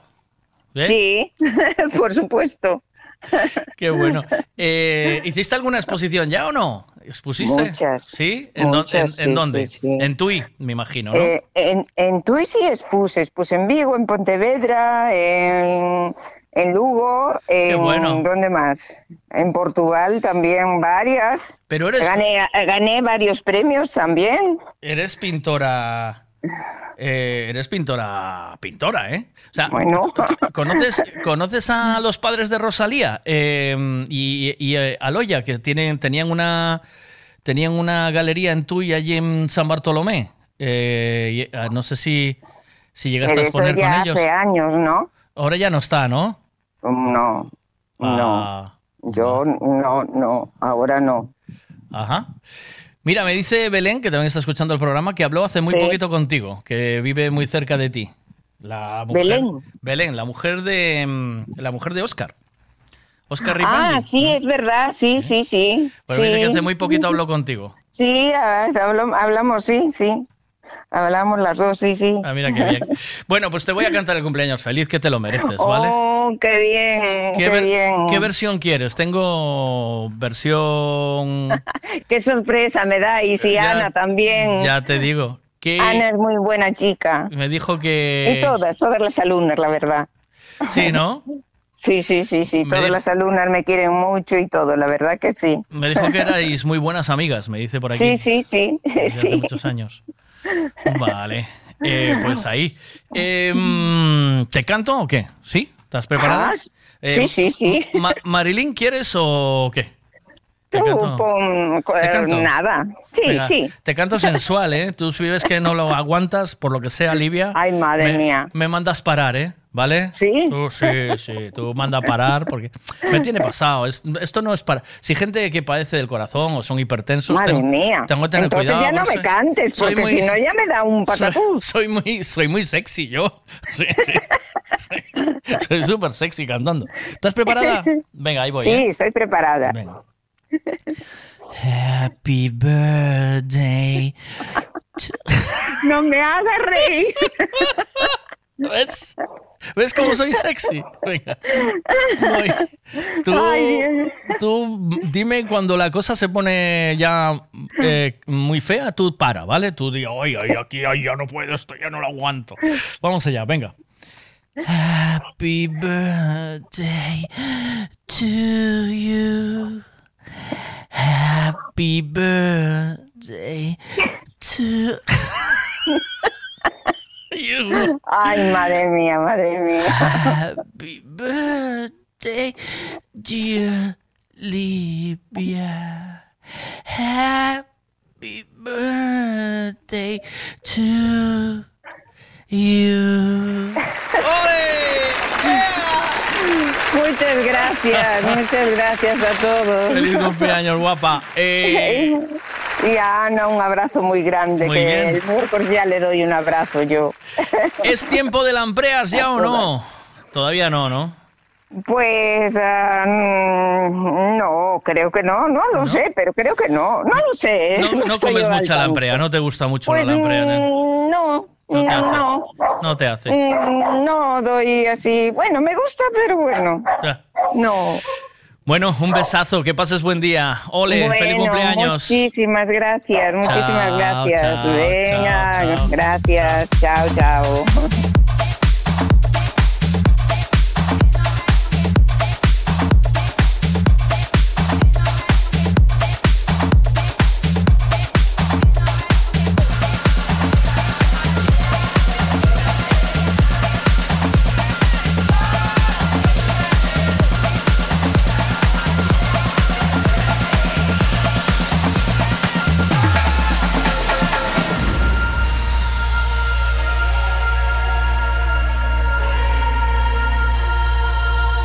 [SPEAKER 10] ¿Eh?
[SPEAKER 67] Sí, por supuesto.
[SPEAKER 10] Qué bueno. Eh, ¿Hiciste alguna exposición ya o no? ¿Expusiste?
[SPEAKER 67] Muchas,
[SPEAKER 10] ¿Sí? ¿En,
[SPEAKER 67] muchas,
[SPEAKER 10] en-
[SPEAKER 67] sí,
[SPEAKER 10] en dónde?
[SPEAKER 67] sí, sí.
[SPEAKER 10] En Tui, me imagino, ¿no?
[SPEAKER 67] Eh, en, en Tui sí expuse, expuse en Vigo, en Pontevedra, en, Lugo, en
[SPEAKER 10] bueno.
[SPEAKER 67] ¿dónde más? En Portugal también varias.
[SPEAKER 10] Pero eres-
[SPEAKER 67] gané, gané varios premios también.
[SPEAKER 10] Eres pintora. Eh, eres pintora. Pintora, ¿eh? O sea,
[SPEAKER 67] Bueno.
[SPEAKER 10] ¿conoces, ¿conoces a los padres de Rosalía eh, y, y, eh, a Loya, que tienen, tenían una. Tenían una galería en Tui allí en San Bartolomé. Eh, y, no sé si, si llegaste
[SPEAKER 67] Pero
[SPEAKER 10] a
[SPEAKER 67] eso
[SPEAKER 10] exponer con ellos.
[SPEAKER 67] hace años, ¿no?
[SPEAKER 10] Ahora ya no está, ¿no?
[SPEAKER 67] No,
[SPEAKER 10] Ah,
[SPEAKER 67] no. Yo no, no, ahora no.
[SPEAKER 10] Ajá. Mira, me dice Belén, que también está escuchando el programa, que habló hace muy
[SPEAKER 67] Sí.
[SPEAKER 10] poquito contigo, que vive muy cerca de ti. La mujer,
[SPEAKER 67] ¿Belén?
[SPEAKER 10] Belén, la mujer de mm, la mujer de Oscar. Oscar
[SPEAKER 67] Ah,
[SPEAKER 10] Ripaldi.
[SPEAKER 67] sí, es verdad, sí, sí, sí.
[SPEAKER 10] Pues me dice que
[SPEAKER 67] sí.
[SPEAKER 10] hace muy poquito habló contigo.
[SPEAKER 67] Sí, ah, hablamos, sí, sí. Hablamos las dos, sí, sí.
[SPEAKER 10] Ah, mira qué bien. Bueno, pues te voy a cantar el cumpleaños feliz, que te lo mereces, ¿vale?
[SPEAKER 67] Oh, qué bien, qué, bien.
[SPEAKER 10] qué versión quieres? Tengo versión...
[SPEAKER 67] Qué sorpresa me da. Y si
[SPEAKER 10] Ya-
[SPEAKER 67] Ana también.
[SPEAKER 10] Ya te digo. Que
[SPEAKER 67] Ana es muy buena chica.
[SPEAKER 10] me dijo que...
[SPEAKER 67] Y todas, todas las alumnas, la verdad.
[SPEAKER 10] Sí, ¿no?
[SPEAKER 67] Sí, sí, sí, sí.
[SPEAKER 10] Me
[SPEAKER 67] Todas
[SPEAKER 10] dijo-
[SPEAKER 67] las alumnas me quieren mucho y todo, la verdad que sí.
[SPEAKER 10] Me dijo que erais muy buenas amigas, me dice por aquí.
[SPEAKER 67] Sí, sí, sí.
[SPEAKER 10] Desde hace
[SPEAKER 67] sí.
[SPEAKER 10] muchos años. Vale. Eh, pues ahí. Eh, mm, ¿Te canto o qué? ¿Sí? ¿Estás preparada?
[SPEAKER 67] Ah, sí, sí, sí.
[SPEAKER 10] Ma- ¿Marilyn quieres o qué? Te
[SPEAKER 67] Tú,
[SPEAKER 10] canto.
[SPEAKER 67] pon-
[SPEAKER 10] ¿Te canto?
[SPEAKER 67] nada. Sí,
[SPEAKER 10] Venga,
[SPEAKER 67] sí.
[SPEAKER 10] Te canto sensual, ¿eh? Tú si ves que no lo aguantas, por lo que sea, Livia.
[SPEAKER 67] Ay, madre
[SPEAKER 10] me,
[SPEAKER 67] mía.
[SPEAKER 10] Me mandas parar, ¿eh? ¿Vale?
[SPEAKER 67] ¿Sí?
[SPEAKER 10] Tú sí, sí. Tú manda parar porque me tiene pasado. Es- esto no es para... Si gente que padece del corazón o son hipertensos...
[SPEAKER 67] Madre
[SPEAKER 10] tengo,
[SPEAKER 67] mía.
[SPEAKER 10] tengo que tener
[SPEAKER 67] Entonces
[SPEAKER 10] cuidado.
[SPEAKER 67] ya no me
[SPEAKER 10] soy-
[SPEAKER 67] cantes, porque
[SPEAKER 10] muy-
[SPEAKER 67] si no ya me da un patatús.
[SPEAKER 10] soy muy, soy muy sexy yo. Sí, sí. Soy- Soy súper sexy cantando. ¿Estás preparada? Venga, ahí voy.
[SPEAKER 67] sí,
[SPEAKER 10] ¿eh?
[SPEAKER 67] estoy preparada.
[SPEAKER 10] Venga. Happy birthday.
[SPEAKER 67] No me hagas reír.
[SPEAKER 10] ¿Ves? ¿Ves cómo soy sexy? Venga. Voy. Tú,
[SPEAKER 67] Ay,
[SPEAKER 10] tú dime cuando la cosa se pone ya eh, muy fea, tú para, ¿vale? Tú di, ay, ay, aquí, ay, ya no puedo, esto ya no lo aguanto. Vamos allá, venga. Happy birthday to you. Happy birthday to you.
[SPEAKER 67] Ay, madre mía, madre mía.
[SPEAKER 10] Happy birthday, dear Libya. Happy birthday to you.
[SPEAKER 67] Muchas gracias, muchas gracias a todos.
[SPEAKER 10] Feliz cumpleaños, guapa. Eh,
[SPEAKER 67] Y a Ana un abrazo muy grande,
[SPEAKER 10] Muy
[SPEAKER 67] que
[SPEAKER 10] bien.
[SPEAKER 67] el miércoles ya le doy un abrazo yo.
[SPEAKER 10] ¿Es tiempo de lampreas ya o no? Todavía no, ¿no?
[SPEAKER 67] Pues mm, no, creo que no, no lo sé, pero creo que no, no lo sé. ¿eh?
[SPEAKER 10] No, no comes mucha lamprea, no te gusta mucho
[SPEAKER 67] Pues
[SPEAKER 10] la lamprea. ¿eh?
[SPEAKER 67] mm, no,
[SPEAKER 10] No te hace.
[SPEAKER 67] no,
[SPEAKER 10] No te hace.
[SPEAKER 67] Mm, no doy así, bueno, me gusta, pero bueno,
[SPEAKER 10] Ya.
[SPEAKER 67] no.
[SPEAKER 10] Bueno, un besazo, que pases buen día. Ole, feliz
[SPEAKER 67] Bueno,
[SPEAKER 10] cumpleaños.
[SPEAKER 67] Muchísimas gracias, muchísimas
[SPEAKER 10] Chao,
[SPEAKER 67] gracias.
[SPEAKER 10] chao,
[SPEAKER 67] Venga,
[SPEAKER 10] chao.
[SPEAKER 67] gracias, chao, chao.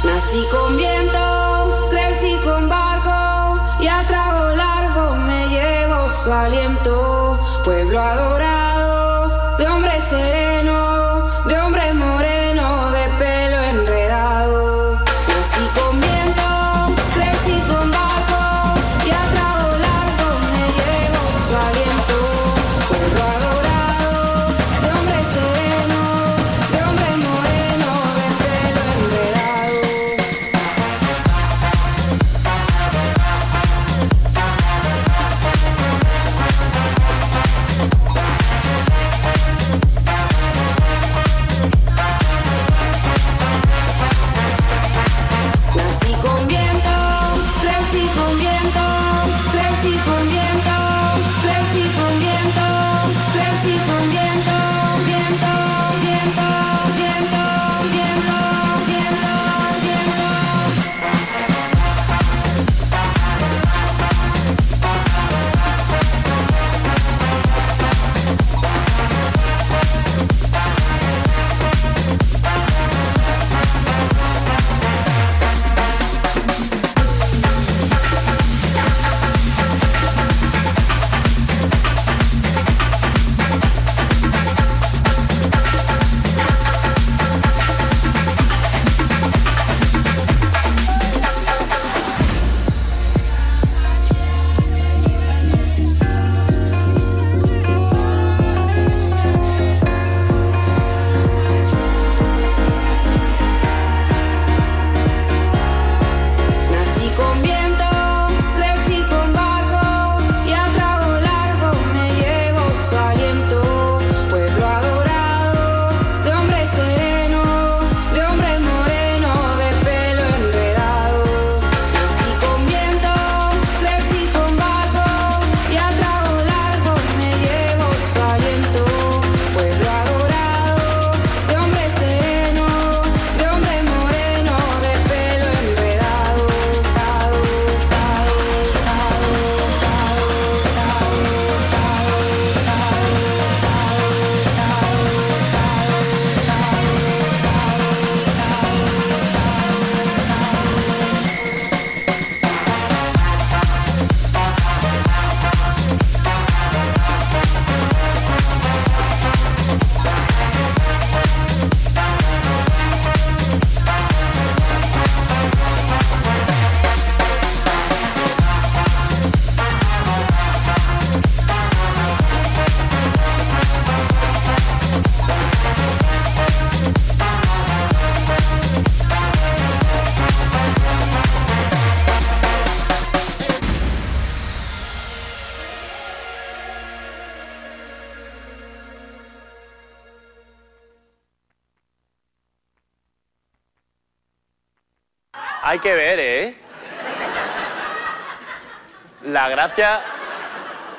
[SPEAKER 68] Nací con viento, crecí con barco y a trago largo me llevo su aliento. Pueblo adorado, de hombre sereno,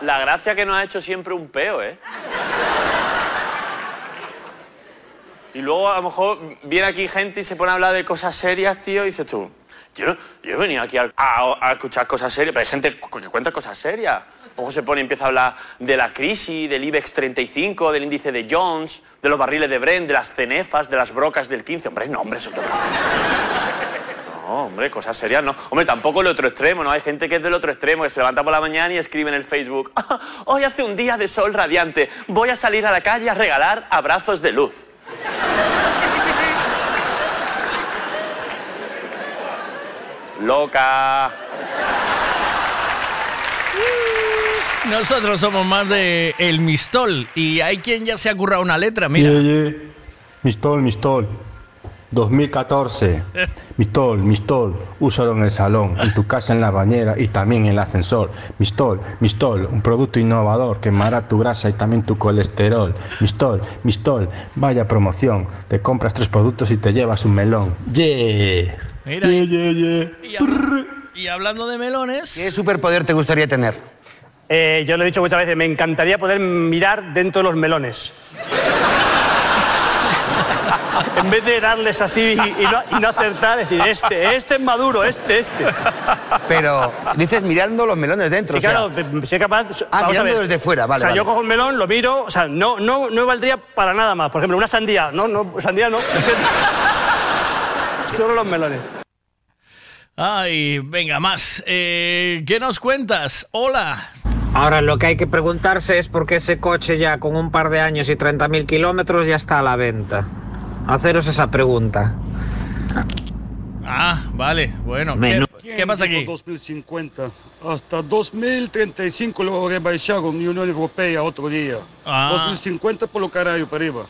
[SPEAKER 69] La gracia que nos ha hecho siempre un peo, ¿eh? Y luego a lo mejor viene aquí gente y se pone a hablar de cosas serias, tío, y dices tú, yo, yo he venido aquí a, a- escuchar cosas serias, pero hay gente que cuenta cosas serias. Luego se pone y empieza a hablar de la crisis, del IBEX 35, del índice de Jones, de los barriles de Brent, de las cenefas, de las brocas del 15. Hombre, no, hombre, eso no, hombre, cosas serias no. Hombre, tampoco el otro extremo, ¿no? Hay gente que es del otro extremo, que se levanta por la mañana y escribe en el Facebook, "Ah, hoy hace un día de sol radiante, voy a salir a la calle a regalar abrazos de luz. Loca.
[SPEAKER 10] Nosotros somos más de El Mistol y hay quien ya se ha currado una letra, mira.
[SPEAKER 48] Yeah, yeah. Mistol, Mistol. 2014. Mistol, Mistol. Úsalo en el salón, en tu casa, en la bañera y también en el ascensor. Mistol, Mistol. Un producto innovador que quemará tu grasa y también tu colesterol. Mistol, Mistol. Vaya promoción. Te compras tres productos y te llevas un melón. Yeah.
[SPEAKER 10] Mira.
[SPEAKER 48] Yeah, yeah, yeah.
[SPEAKER 10] Y, habla- y hablando de melones.
[SPEAKER 70] ¿Qué superpoder te gustaría tener?
[SPEAKER 71] Eh, yo lo he dicho muchas veces, me encantaría poder mirar dentro de los melones. en vez de darles así y, y no, y no acertar, decir, este, este es maduro, este, este.
[SPEAKER 70] Pero dices mirando los melones dentro.
[SPEAKER 71] Sí,
[SPEAKER 70] o sea,
[SPEAKER 71] claro, soy capaz.
[SPEAKER 70] Ah,
[SPEAKER 71] vamos a
[SPEAKER 70] mirando
[SPEAKER 71] ver.
[SPEAKER 70] desde fuera, vale,
[SPEAKER 71] O sea,
[SPEAKER 70] vale.
[SPEAKER 71] yo cojo un melón, lo miro, o sea, no, no, no valdría para nada más. Por ejemplo, una sandía. No, no, sandía no. Solo los melones.
[SPEAKER 10] Ay, venga, más. Eh, ¿Qué nos cuentas? Hola.
[SPEAKER 72] Ahora lo que hay que preguntarse es por qué ese coche ya con un par de años y 30.000 kilómetros ya está a la venta. Haceros esa pregunta.
[SPEAKER 10] Ah, vale, bueno. ¿Qué, qué pasa aquí?
[SPEAKER 73] 2050. Hasta 2035 lo rebaixaron en Unión Europea otro día.
[SPEAKER 10] Ah.
[SPEAKER 73] 2050 por lo carajo para arriba.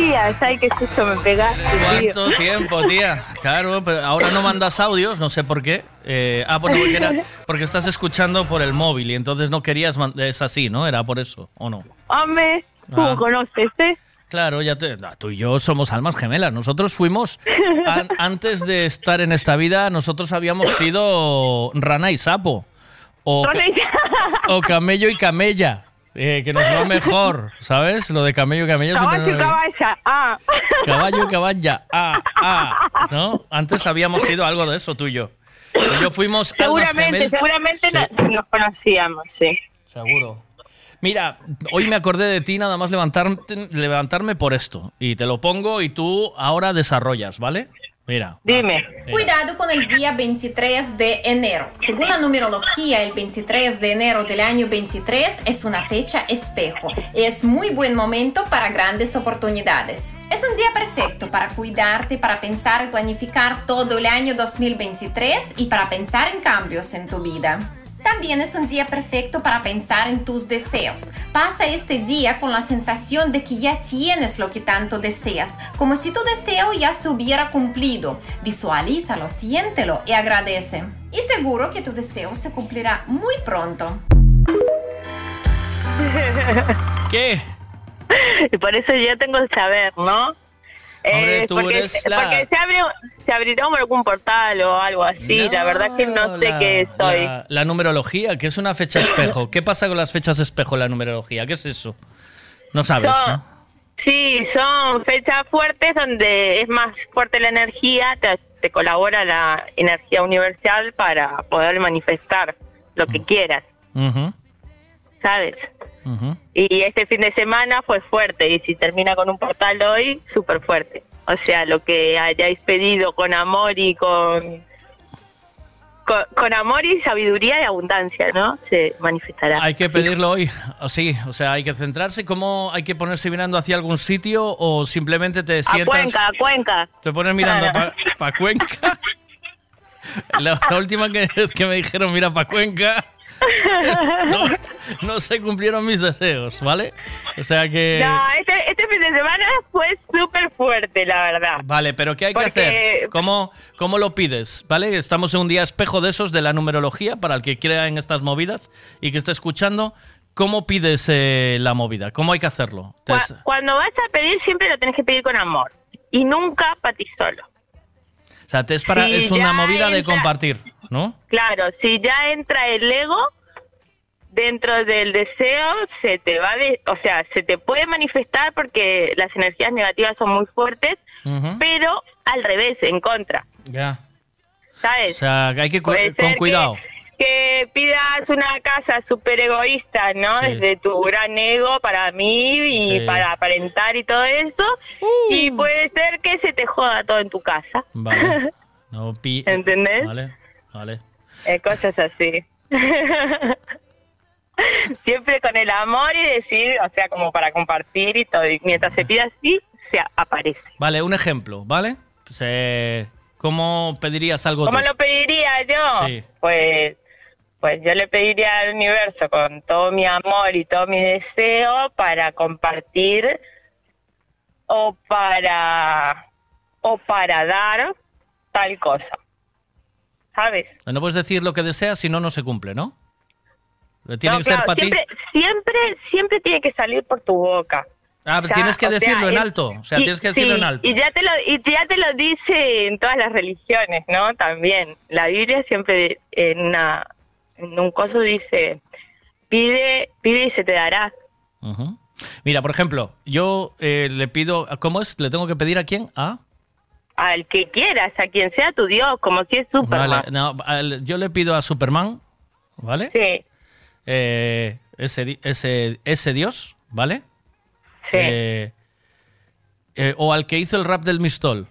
[SPEAKER 74] Días, ay, qué susto me pegaste, tío.
[SPEAKER 10] ¿Cuánto tiempo, tía? Claro, pero ahora no mandas audios, no sé por qué. Eh, ah, bueno, porque, era- porque estás escuchando por el móvil y entonces no querías... man- Es así, ¿no? Era por eso, ¿o no?
[SPEAKER 74] Hombre, ¿cómo
[SPEAKER 10] Ah.
[SPEAKER 74] conoces, eh?
[SPEAKER 10] Claro, ya te, ah, tú y yo somos almas gemelas. Nosotros fuimos, an- antes de estar en esta vida, nosotros habíamos sido rana y sapo. O, o camello y camella, eh, que nos va mejor, ¿sabes? Lo de camello siempre
[SPEAKER 74] Caballo,
[SPEAKER 10] nos-
[SPEAKER 74] caballa, ah.
[SPEAKER 10] Caballo y caballa, ah, ah, ¿no? Antes habíamos sido algo de eso tú y yo. Yo fuimos
[SPEAKER 74] Seguramente, seguramente
[SPEAKER 10] Sí.
[SPEAKER 74] nos, conocíamos, sí.
[SPEAKER 10] Seguro. Mira, hoy me acordé de ti nada más levantarte- levantarme por esto. Y te lo pongo y tú ahora desarrollas, ¿vale? Mira.
[SPEAKER 74] Dime.
[SPEAKER 75] Cuidado con el día 23 de enero. Según la numerología, el 23 de enero del año 23 es una fecha espejo. Es muy buen momento para grandes oportunidades. Es un día perfecto para cuidarte, para pensar y planificar todo el año 2023 y para pensar en cambios en tu vida. También es un día perfecto para pensar en tus deseos. Pasa este día con la sensación de que ya tienes lo que tanto deseas, como si tu deseo ya se hubiera cumplido. Visualízalo, siéntelo y agradece. Y seguro que tu deseo se cumplirá muy pronto.
[SPEAKER 10] ¿Qué?
[SPEAKER 74] Y por eso yo tengo el saber, ¿no?
[SPEAKER 10] Hombre, tú
[SPEAKER 74] porque
[SPEAKER 10] eres la-
[SPEAKER 74] porque se, abre, se abrirá algún portal o algo así. la verdad que no sé
[SPEAKER 10] la-
[SPEAKER 74] qué soy.
[SPEAKER 10] La, la numerología, que es una fecha espejo. ¿Qué pasa con las fechas espejo en la numerología? ¿Qué es eso? No sabes,
[SPEAKER 74] Son-
[SPEAKER 10] ¿no?
[SPEAKER 74] Sí, son fechas fuertes donde es más fuerte la energía, te, te colabora la energía universal para poder manifestar lo que quieras,
[SPEAKER 10] Ujú,
[SPEAKER 74] ¿sabes? Y este fin de semana fue fuerte y si termina con un portal hoy, súper fuerte. O sea, lo que hayáis pedido con amor y con, con, con amor y sabiduría y abundancia, ¿no? Se manifestará.
[SPEAKER 10] Hay que pedirlo hoy, sí, o sea, hay que centrarse. ¿Cómo hay que ponerse mirando hacia algún sitio o simplemente te
[SPEAKER 74] A
[SPEAKER 10] sientas...
[SPEAKER 74] Cuenca, a Cuenca.
[SPEAKER 10] Te pones mirando para Cuenca. La, la última que, que me dijeron, mira para Cuenca, no, no se cumplieron mis deseos, ¿vale? O sea que...
[SPEAKER 74] No, este, este fin de semana fue súper fuerte, la verdad.
[SPEAKER 10] Vale, pero ¿qué hay
[SPEAKER 74] Porque-
[SPEAKER 10] que hacer? ¿Cómo, ¿Cómo lo pides? ¿Vale? Estamos en un día espejo de esos de la numerología para el que crea en estas movidas y que esté escuchando. ¿Cómo pides eh, la movida? ¿Cómo hay que hacerlo?
[SPEAKER 74] Cuando vas a pedir, siempre lo tenés que pedir con amor. Y nunca para ti solo.
[SPEAKER 10] o sea, te es, para,
[SPEAKER 74] Sí,
[SPEAKER 10] es una movida de compartir, ¿no?
[SPEAKER 74] Claro, si ya entra el ego dentro del deseo, se te va de, o sea, se te puede manifestar porque las energías negativas son muy fuertes, pero al revés, en contra,
[SPEAKER 10] Ya.
[SPEAKER 74] ¿sabes?
[SPEAKER 10] O sea, hay que cu- con cuidado.
[SPEAKER 74] que pidas una casa súper egoísta, ¿no?
[SPEAKER 10] Sí.
[SPEAKER 74] Desde tu gran ego para mí y
[SPEAKER 10] Sí.
[SPEAKER 74] para aparentar y todo eso. Y puede ser que se te joda todo en tu casa.
[SPEAKER 10] Vale. No, pi-
[SPEAKER 74] ¿Entendés?
[SPEAKER 10] Vale, vale.
[SPEAKER 74] Eh, cosas así. Siempre con el amor y decir, o sea, como para compartir y todo. Y mientras se pide así, se aparece.
[SPEAKER 10] Vale, un ejemplo, ¿vale? Pues, eh, ¿Cómo pedirías algo
[SPEAKER 74] ¿Cómo
[SPEAKER 10] tú?
[SPEAKER 74] lo pediría yo?
[SPEAKER 10] Sí.
[SPEAKER 74] Pues, pues yo le pediría al universo con todo mi amor y todo mi deseo para compartir o para o para dar tal cosa. ¿Sabes?
[SPEAKER 10] No puedes decir lo que deseas si no, no se cumple, ¿no? Tiene
[SPEAKER 74] No,
[SPEAKER 10] que ser
[SPEAKER 74] claro,
[SPEAKER 10] para ti.
[SPEAKER 74] siempre, siempre, siempre tiene que salir por tu boca.
[SPEAKER 10] Ah,
[SPEAKER 74] O sea,
[SPEAKER 10] tienes que
[SPEAKER 74] sea,
[SPEAKER 10] decirlo en alto. O sea,
[SPEAKER 74] y-
[SPEAKER 10] tienes que decirlo
[SPEAKER 74] sí,
[SPEAKER 10] en alto.
[SPEAKER 74] Y ya, te lo, y ya te lo dice en todas las religiones, ¿no? También. La Biblia siempre en, una, en un coso dice, pide, pide y se te dará.
[SPEAKER 10] Mira, por ejemplo, yo eh, le pido. ¿Cómo es? ¿Le tengo que pedir a quién? ¿A?
[SPEAKER 74] Al que quieras, a quien sea tu Dios, como si es Superman.
[SPEAKER 10] Vale, no, al- yo le pido a Superman, ¿vale?
[SPEAKER 74] Sí.
[SPEAKER 10] Eh, ese, ese, ese dios, ¿vale?
[SPEAKER 74] Sí.
[SPEAKER 10] Eh, eh, o al que hizo el rap del Mistol.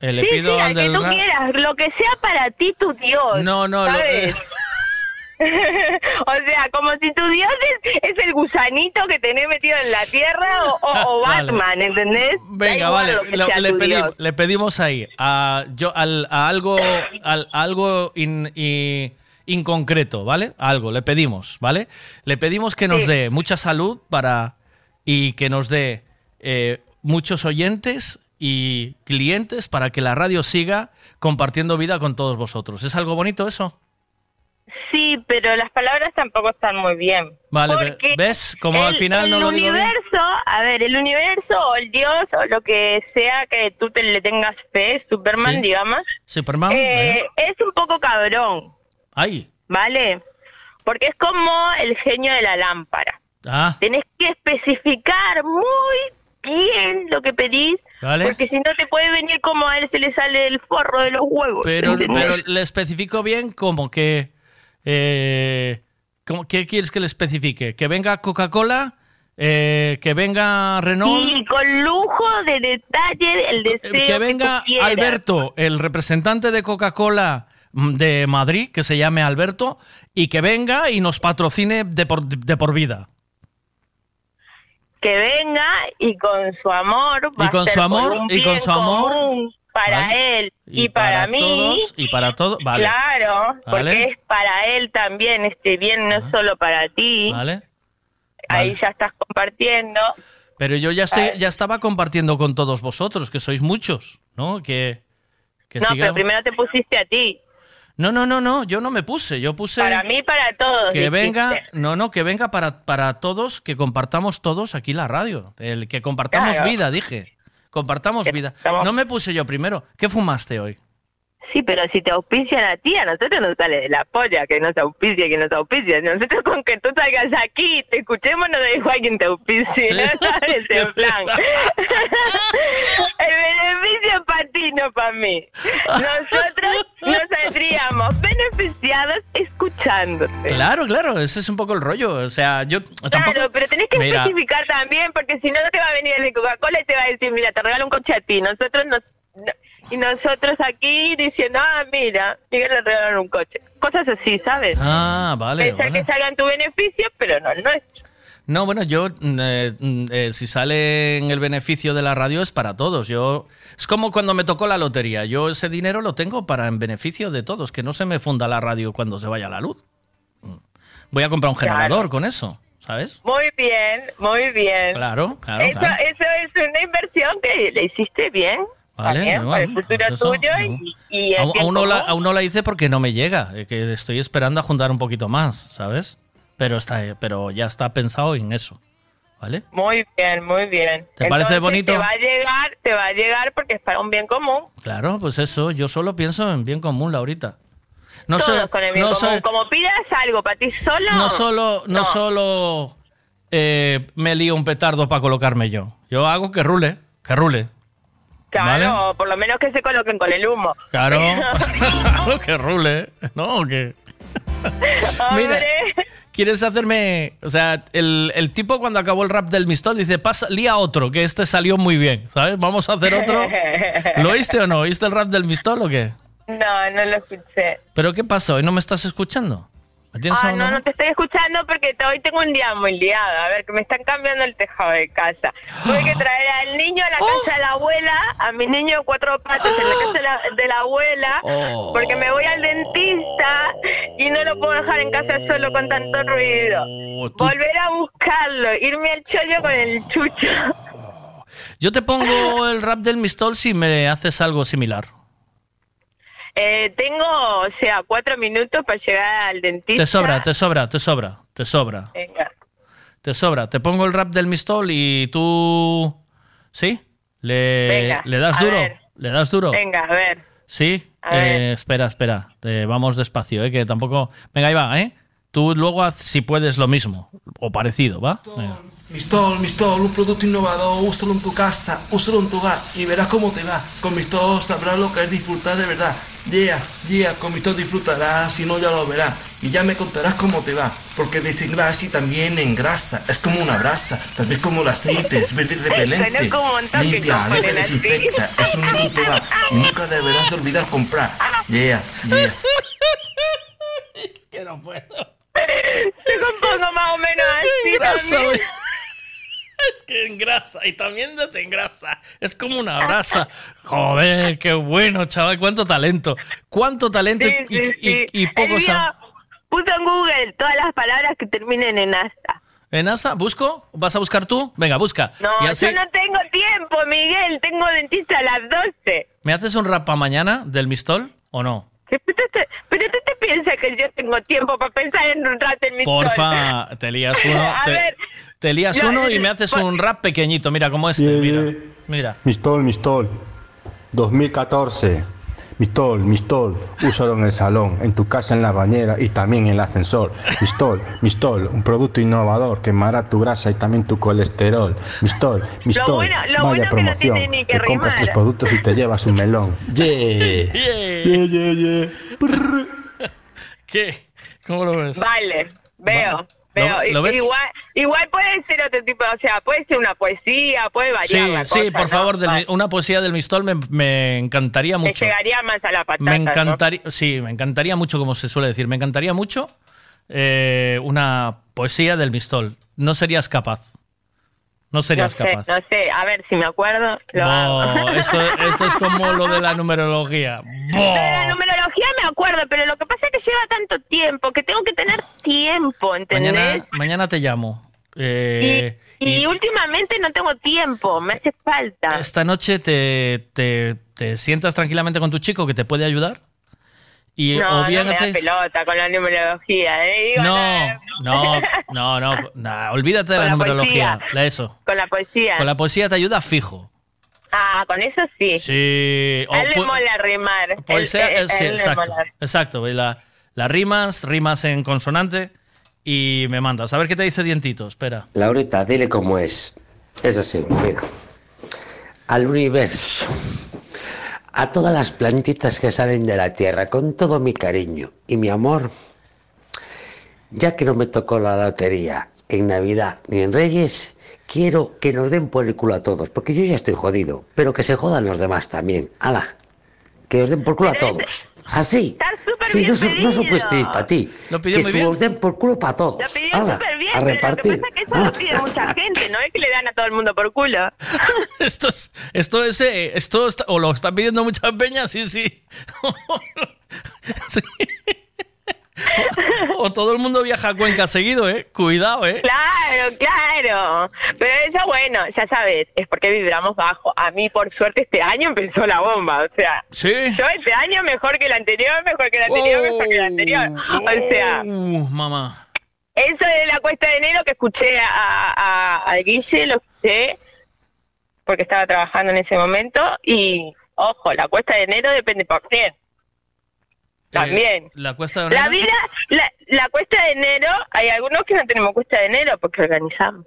[SPEAKER 10] Le
[SPEAKER 74] sí,
[SPEAKER 10] pido
[SPEAKER 74] sí,
[SPEAKER 10] al
[SPEAKER 74] al que
[SPEAKER 10] del
[SPEAKER 74] tú
[SPEAKER 10] rap.
[SPEAKER 74] quieras, lo que sea para ti tu Dios.
[SPEAKER 10] No, no, lo-
[SPEAKER 74] ¿sabes? o sea, como si tu Dios es, es el gusanito que tenés metido en la tierra o, o- o
[SPEAKER 10] Vale.
[SPEAKER 74] Batman, ¿entendés?
[SPEAKER 10] Venga, vale,
[SPEAKER 74] lo
[SPEAKER 10] le, pedi-
[SPEAKER 74] Dios.
[SPEAKER 10] le pedimos ahí a, yo, al- a algo, al- algo in- inconcreto, ¿vale? Algo, le pedimos, ¿vale? Le pedimos que nos
[SPEAKER 74] Sí.
[SPEAKER 10] dé mucha salud para y que nos dé eh, muchos oyentes y clientes para que la radio siga compartiendo vida con todos vosotros. ¿Es algo bonito eso?
[SPEAKER 74] Sí, pero las palabras tampoco están muy bien.
[SPEAKER 10] Vale,
[SPEAKER 74] Porque
[SPEAKER 10] ¿ves? Como al final no
[SPEAKER 74] el
[SPEAKER 10] lo digo bien.
[SPEAKER 74] universo, a ver, el universo o el Dios o lo que sea que tú te le tengas fe, Superman,
[SPEAKER 10] Sí.
[SPEAKER 74] digamos,
[SPEAKER 10] Superman,
[SPEAKER 74] eh, es un poco cabrón,
[SPEAKER 10] Ay,
[SPEAKER 74] ¿vale? Porque es como el genio de la lámpara.
[SPEAKER 10] ah,
[SPEAKER 74] Tenés que especificar muy bien lo que pedís,
[SPEAKER 10] Vale.
[SPEAKER 74] porque si no te puede venir como a él se le sale el forro de los huevos.
[SPEAKER 10] pero, pero le especifico bien como que... Eh, ¿cómo- ¿Qué quieres que le especifique? ¿Que venga Coca-Cola? Eh, ¿Que venga Renault?
[SPEAKER 74] Y con lujo de detalle el deseo
[SPEAKER 10] Eh, que venga. Alberto, el representante de Coca-Cola mm, de Madrid, que se llame Alberto, y que venga y nos patrocine de por, de por vida.
[SPEAKER 74] que venga y con su amor va
[SPEAKER 10] Y con
[SPEAKER 74] a ser
[SPEAKER 10] su amor,
[SPEAKER 74] por un
[SPEAKER 10] y con su amor,
[SPEAKER 74] común para
[SPEAKER 10] ¿vale?
[SPEAKER 74] él y, para, mí
[SPEAKER 10] todos, y para todos, vale.
[SPEAKER 74] claro
[SPEAKER 10] Vale.
[SPEAKER 74] porque es para él también este bien no es solo para ti
[SPEAKER 10] ¿Vale?
[SPEAKER 74] ahí ya estás compartiendo
[SPEAKER 10] Pero yo ya estoy, ya estaba compartiendo con todos vosotros, que sois muchos, ¿no? Que, que
[SPEAKER 74] no
[SPEAKER 10] sigamos-
[SPEAKER 74] pero primero te pusiste a ti
[SPEAKER 10] No, no, no, no, yo no me puse, yo puse
[SPEAKER 74] para mí para todos
[SPEAKER 10] que
[SPEAKER 74] dijiste.
[SPEAKER 10] venga, no, no, que venga para, para todos, que compartamos todos aquí la radio, el que compartamos
[SPEAKER 74] Claro.
[SPEAKER 10] vida, dije. Compartamos vida.
[SPEAKER 74] estamos-
[SPEAKER 10] No me puse yo primero. ¿Qué fumaste hoy?
[SPEAKER 74] Sí, pero si te auspician a ti, a nosotros nos sale de la polla que nos auspicia, que nos auspicia. Nosotros con que tú salgas aquí, te escuchemos, no da igual quien te auspicie.
[SPEAKER 10] Sí.
[SPEAKER 74] ¿Sabes? En plan. El beneficio es para ti, no para mí. Nosotros nos saldríamos beneficiados escuchándote.
[SPEAKER 10] Claro, claro, ese es un poco el rollo. O sea, yo tampoco.
[SPEAKER 74] Claro, pero tenés que
[SPEAKER 10] Mira,
[SPEAKER 74] especificar también, porque si no, no te va a venir el de Coca-Cola y te va a decir, mira, te regalo un coche a ti. Nosotros nos... y nosotros aquí diciendo, ah, mira, Miguel le regalaron un coche. Cosas así, ¿sabes?
[SPEAKER 10] Ah, vale.
[SPEAKER 74] Pensar
[SPEAKER 10] vale.
[SPEAKER 74] que salga en tu beneficio, pero no el nuestro.
[SPEAKER 10] No, bueno, yo, mm, eh, mm, eh, si sale en el beneficio de la radio es para todos. Yo Es como cuando me tocó la lotería. Yo ese dinero lo tengo para en beneficio de todos, que no se me funda la radio cuando se vaya la luz. Mm. Voy a comprar un
[SPEAKER 74] Claro.
[SPEAKER 10] generador con eso, ¿sabes?
[SPEAKER 74] Muy bien, muy bien.
[SPEAKER 10] Claro, claro,
[SPEAKER 74] eso,
[SPEAKER 10] claro.
[SPEAKER 74] eso es una inversión que le hiciste bien.
[SPEAKER 10] Vale,
[SPEAKER 74] también,
[SPEAKER 10] no, pues eso, no.
[SPEAKER 74] y, y el
[SPEAKER 10] Aún,
[SPEAKER 74] bien
[SPEAKER 10] aún no la,
[SPEAKER 74] común.
[SPEAKER 10] aún no la hice porque no me llega, eh, que estoy esperando a juntar un poquito más, ¿sabes? Pero, está, eh, pero ya está pensado en eso, ¿vale?
[SPEAKER 74] Muy bien, muy bien.
[SPEAKER 10] ¿Te parece bonito?
[SPEAKER 74] Te va a llegar, te va a llegar porque es para un bien común.
[SPEAKER 10] Claro, pues eso, yo solo pienso en bien común, Laurita. No
[SPEAKER 74] Todos
[SPEAKER 10] sé,
[SPEAKER 74] con el bien
[SPEAKER 10] no
[SPEAKER 74] común.
[SPEAKER 10] sé-
[SPEAKER 74] Como pidas algo para ti solo.
[SPEAKER 10] no solo, no,
[SPEAKER 74] no.
[SPEAKER 10] solo eh, me lío un petardo para colocarme yo. Yo hago que rule, que rule.
[SPEAKER 74] Claro,
[SPEAKER 10] ¿Vale?
[SPEAKER 74] por lo menos que se coloquen con el humo.
[SPEAKER 10] Claro, que rule, ¿no? Que... Mira, ¿quieres hacerme...? O sea, el, el tipo cuando acabó el rap del Mistol dice, pasa, lía otro, que este salió muy bien, ¿sabes? Vamos a hacer otro. ¿Lo oíste o no? ¿Oíste el rap del Mistol o qué?
[SPEAKER 74] No, no lo escuché.
[SPEAKER 10] ¿Pero qué pasó? ¿Y no me estás escuchando? ¿Me tienes
[SPEAKER 74] Ah, no, no te estoy escuchando porque hoy tengo un día muy liado. A ver, que me están cambiando el tejado de casa. Tuve que traer al niño a la casa de la abuela, a mi niño de cuatro patas en la casa de la, de la abuela,
[SPEAKER 10] Oh.
[SPEAKER 74] porque me voy al dentista y no lo puedo dejar en casa solo con tanto ruido.
[SPEAKER 10] Oh, tú-
[SPEAKER 74] Volver a buscarlo, irme al chollo con el chucho.
[SPEAKER 10] Yo te pongo el rap del Mistol si me haces algo similar.
[SPEAKER 74] Eh, tengo, o sea, cuatro minutos para llegar al dentista.
[SPEAKER 10] Te sobra, te sobra, te sobra, te sobra,
[SPEAKER 74] Venga.
[SPEAKER 10] te sobra. Te pongo el rap del Mistol y tú... ¿Sí? ¿Le,
[SPEAKER 74] Venga,
[SPEAKER 10] ¿le das duro?
[SPEAKER 74] ver.
[SPEAKER 10] ¿Le das duro?
[SPEAKER 74] Venga, a ver.
[SPEAKER 10] ¿Sí?
[SPEAKER 74] A ver.
[SPEAKER 10] Eh, espera, espera. Eh, vamos despacio, ¿eh? Que tampoco... Venga, ahí va, ¿eh? Tú luego haz si puedes lo mismo o parecido, ¿va? Venga.
[SPEAKER 61] Mistol, Mistol, un producto innovador, úsalo en tu casa, úsalo en tu hogar y verás cómo te va. Con Mistol sabrás lo que es disfrutar de verdad. Yeah, yeah, con Mistol disfrutarás, si no ya lo verás. Y ya me contarás cómo te va, porque desengrasa y también engrasa. Es como una brasa, tal vez como el aceite, es verde y repelente. Limpia, limpia, desinfecta, es un va. Y nunca deberás de olvidar comprar. Yeah, yeah.
[SPEAKER 10] Es que no puedo.
[SPEAKER 74] Te compongo más o menos así
[SPEAKER 10] güey. Es que engrasa y también desengrasa. Es como una brasa. Joder, qué bueno, chaval. Cuánto talento. Cuánto talento
[SPEAKER 74] Sí,
[SPEAKER 10] y,
[SPEAKER 74] sí,
[SPEAKER 10] y-
[SPEAKER 74] sí.
[SPEAKER 10] y- poco
[SPEAKER 74] Puso en Google todas las palabras que terminen en asa.
[SPEAKER 10] ¿En asa? ¿Busco? ¿Vas a buscar tú? Venga, busca.
[SPEAKER 74] No,
[SPEAKER 10] y así,
[SPEAKER 74] yo no tengo tiempo, Miguel. Tengo dentista a las 12.
[SPEAKER 10] ¿Me haces un rap para mañana del Mistol o no?
[SPEAKER 74] ¿Qué- Pero tú, te, piensas que yo tengo tiempo para pensar en un rato en mi?
[SPEAKER 10] Porfa, te lías uno.
[SPEAKER 74] A
[SPEAKER 10] te,
[SPEAKER 74] ver,
[SPEAKER 10] te lías
[SPEAKER 74] no,
[SPEAKER 10] uno y
[SPEAKER 74] eh,
[SPEAKER 10] me haces un rap pequeñito, mira, como este.
[SPEAKER 76] Yeah,
[SPEAKER 10] Mira,
[SPEAKER 76] yeah.
[SPEAKER 10] mira.
[SPEAKER 76] Mistol, Mistol. 2014. Mistol, Mistol. Úsalo en el salón, en tu casa, en la bañera y también en el ascensor. Mistol, Mistol. Un producto innovador quemará tu grasa y también tu colesterol. Mistol, Mistol.
[SPEAKER 74] bueno- lo
[SPEAKER 76] Vaya
[SPEAKER 74] bueno que no
[SPEAKER 76] promoción.
[SPEAKER 74] tiene ni que
[SPEAKER 76] Te compras tus productos y te llevas un melón. Yeah. Yeah, yeah, yeah.
[SPEAKER 10] ¿Qué? ¿Cómo lo ves?
[SPEAKER 74] Vale, veo.
[SPEAKER 10] Va-
[SPEAKER 74] Veo.
[SPEAKER 10] ¿Lo- lo ves?
[SPEAKER 74] Igual, igual puede ser otro tipo, o sea, puede ser una poesía, puede variar
[SPEAKER 10] Sí,
[SPEAKER 74] la
[SPEAKER 10] sí,
[SPEAKER 74] cosa,
[SPEAKER 10] por
[SPEAKER 74] ¿no?
[SPEAKER 10] favor, del- una poesía del Mistol me, me encantaría
[SPEAKER 74] Me
[SPEAKER 10] mucho.
[SPEAKER 74] llegaría más a la patata,
[SPEAKER 10] Me
[SPEAKER 74] ¿no?
[SPEAKER 10] encantaría, sí, me encantaría mucho, como se suele decir, me encantaría mucho eh, una poesía del Mistol. No serías capaz. No
[SPEAKER 74] No
[SPEAKER 10] serías
[SPEAKER 74] sé,
[SPEAKER 10] capaz.
[SPEAKER 74] no sé, a ver si me acuerdo, lo
[SPEAKER 10] No,
[SPEAKER 74] hago.
[SPEAKER 10] esto, esto es como lo de la numerología.
[SPEAKER 74] Lo de la numerología me acuerdo, pero lo que pasa es que lleva tanto tiempo que tengo que tener tiempo, ¿entendés?
[SPEAKER 10] Mañana, mañana te llamo. Eh,
[SPEAKER 74] y,
[SPEAKER 10] y
[SPEAKER 74] últimamente no tengo tiempo, me hace falta.
[SPEAKER 10] esta noche te, te- te sientas tranquilamente con tu chico que te puede ayudar. Y,
[SPEAKER 74] no,
[SPEAKER 10] o bien
[SPEAKER 74] no me
[SPEAKER 10] haces-
[SPEAKER 74] da pelota con la numerología, ¿eh? Digo,
[SPEAKER 10] No, no, no, no, olvídate de la,
[SPEAKER 74] la
[SPEAKER 10] numerología. la eso.
[SPEAKER 74] Con la poesía.
[SPEAKER 10] Con la poesía te ayuda fijo.
[SPEAKER 74] Ah, con eso sí.
[SPEAKER 10] Sí.
[SPEAKER 74] A él le mola rimar.
[SPEAKER 10] poesía,
[SPEAKER 74] Él- él-
[SPEAKER 10] eh, sí,
[SPEAKER 74] él
[SPEAKER 10] exacto. Exacto. La, las rimas, rimas en consonante y me mandas. A ver qué te dice Dientito. Espera.
[SPEAKER 77] Laurita, dile cómo es. Es así, mira. Al universo. A todas las plantitas que salen de la tierra, con todo mi cariño y mi amor. Ya que no me tocó la lotería en Navidad ni en Reyes, quiero que nos den por el culo a todos, porque yo ya estoy jodido, pero que se jodan los demás también. ¡Hala! Que os den por culo a todos. Así.
[SPEAKER 74] Estás súper
[SPEAKER 77] Sí, no, su- no supiste pedir para ti.
[SPEAKER 10] Lo pidió
[SPEAKER 77] que
[SPEAKER 10] muy bien.
[SPEAKER 77] den por culo para todos.
[SPEAKER 74] Lo pidió
[SPEAKER 77] Hala,
[SPEAKER 74] súper bien,
[SPEAKER 77] a
[SPEAKER 74] pero
[SPEAKER 77] repartir.
[SPEAKER 74] lo que pasa es que eso lo pide mucha gente, no es que le dan a todo el mundo por culo.
[SPEAKER 10] Esto es, esto es, eh, esto está- o lo están pidiendo muchas peñas, sí, sí. Sí. O todo el mundo viaja a Cuenca seguido, eh. Cuidado, eh.
[SPEAKER 74] Claro, claro. Pero eso, bueno, ya sabes, es porque vibramos bajo. A mí, por suerte, este año empezó la bomba. O sea,
[SPEAKER 10] Sí.
[SPEAKER 74] yo este año mejor que el anterior, mejor que el anterior, mejor que el anterior. O sea,
[SPEAKER 10] Uh, mamá.
[SPEAKER 74] eso de la cuesta de enero que escuché a, a, a Guille, lo escuché porque estaba trabajando en ese momento. Y, ojo, la cuesta de enero depende por quién. También.
[SPEAKER 10] Eh, la cuesta de
[SPEAKER 74] La vida, la, la cuesta de enero, hay algunos que no tenemos cuesta de enero porque organizamos,